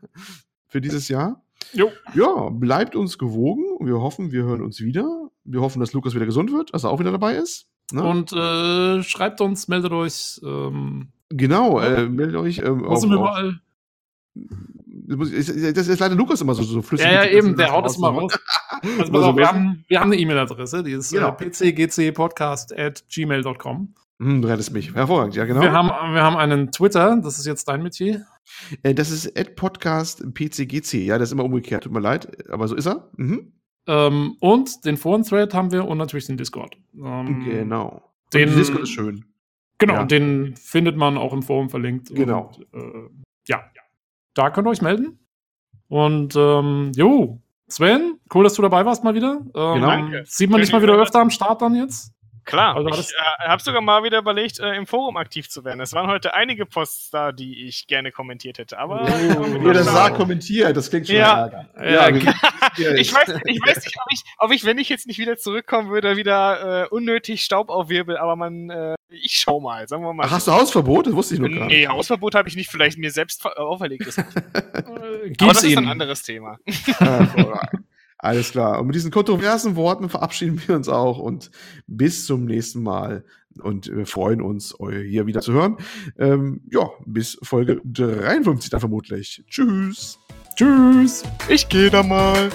für dieses Jahr. Jo. Ja, bleibt uns gewogen. Wir hoffen, wir hören uns wieder. Wir hoffen, dass Lukas wieder gesund wird, dass er auch wieder dabei ist. Ne? Und äh, schreibt uns, meldet euch. Ähm, genau, äh, meldet euch. Ähm, wir überall? das ist- leider Lukas immer so, so flüssig. Ja, ja, eben, der haut das mal raus. Also, Also, auf, wir, haben, wir haben eine E-Mail-Adresse, die ist Genau. äh, pcgcpodcast at gmail.com. Hm, du rettest mich. Hervorragend, ja, genau. Wir, haben, wir haben einen Twitter, das ist jetzt dein Metier. Äh, das ist Ad Podcast PCGC. Ja, das ist immer umgekehrt. Tut mir leid, aber so ist er. Mhm. Ähm, und den Foren-Thread haben wir und natürlich den Discord. Ähm, Genau. Den- Discord ist schön. Genau, Ja. den findet man auch im Forum verlinkt. Genau. Und, äh, ja, da könnt ihr euch melden. Und ähm, jo, Sven, cool, dass du dabei warst mal wieder. Ähm, Genau. Sieht man dich mal wieder öfter am Start dann jetzt? Klar, also ich äh, habe sogar mal wieder überlegt, äh, im Forum aktiv zu werden. Es waren heute einige Posts da, die ich gerne kommentiert hätte. Aber oh, ihr das sagt, kommentiert, das klingt schon ja. Ja, ja ich, weiß, ich weiß nicht, ob ich, ob ich, wenn ich jetzt nicht wieder zurückkommen würde, wieder äh, unnötig Staub aufwirbel, aber man, äh, ich schau mal, sagen wir mal. Ach, hast du Hausverbot? Das wusste ich noch gar nicht. Nee, Hausverbot habe ich nicht, vielleicht mir selbst auferlegt. aber das ist ein anderes Thema. Alles klar. Und mit diesen kontroversen Worten verabschieden wir uns auch und bis zum nächsten Mal. Und wir freuen uns, euch hier wieder zu hören. Ähm, ja, bis Folge 53 dann vermutlich. Tschüss. Tschüss. Ich gehe da mal.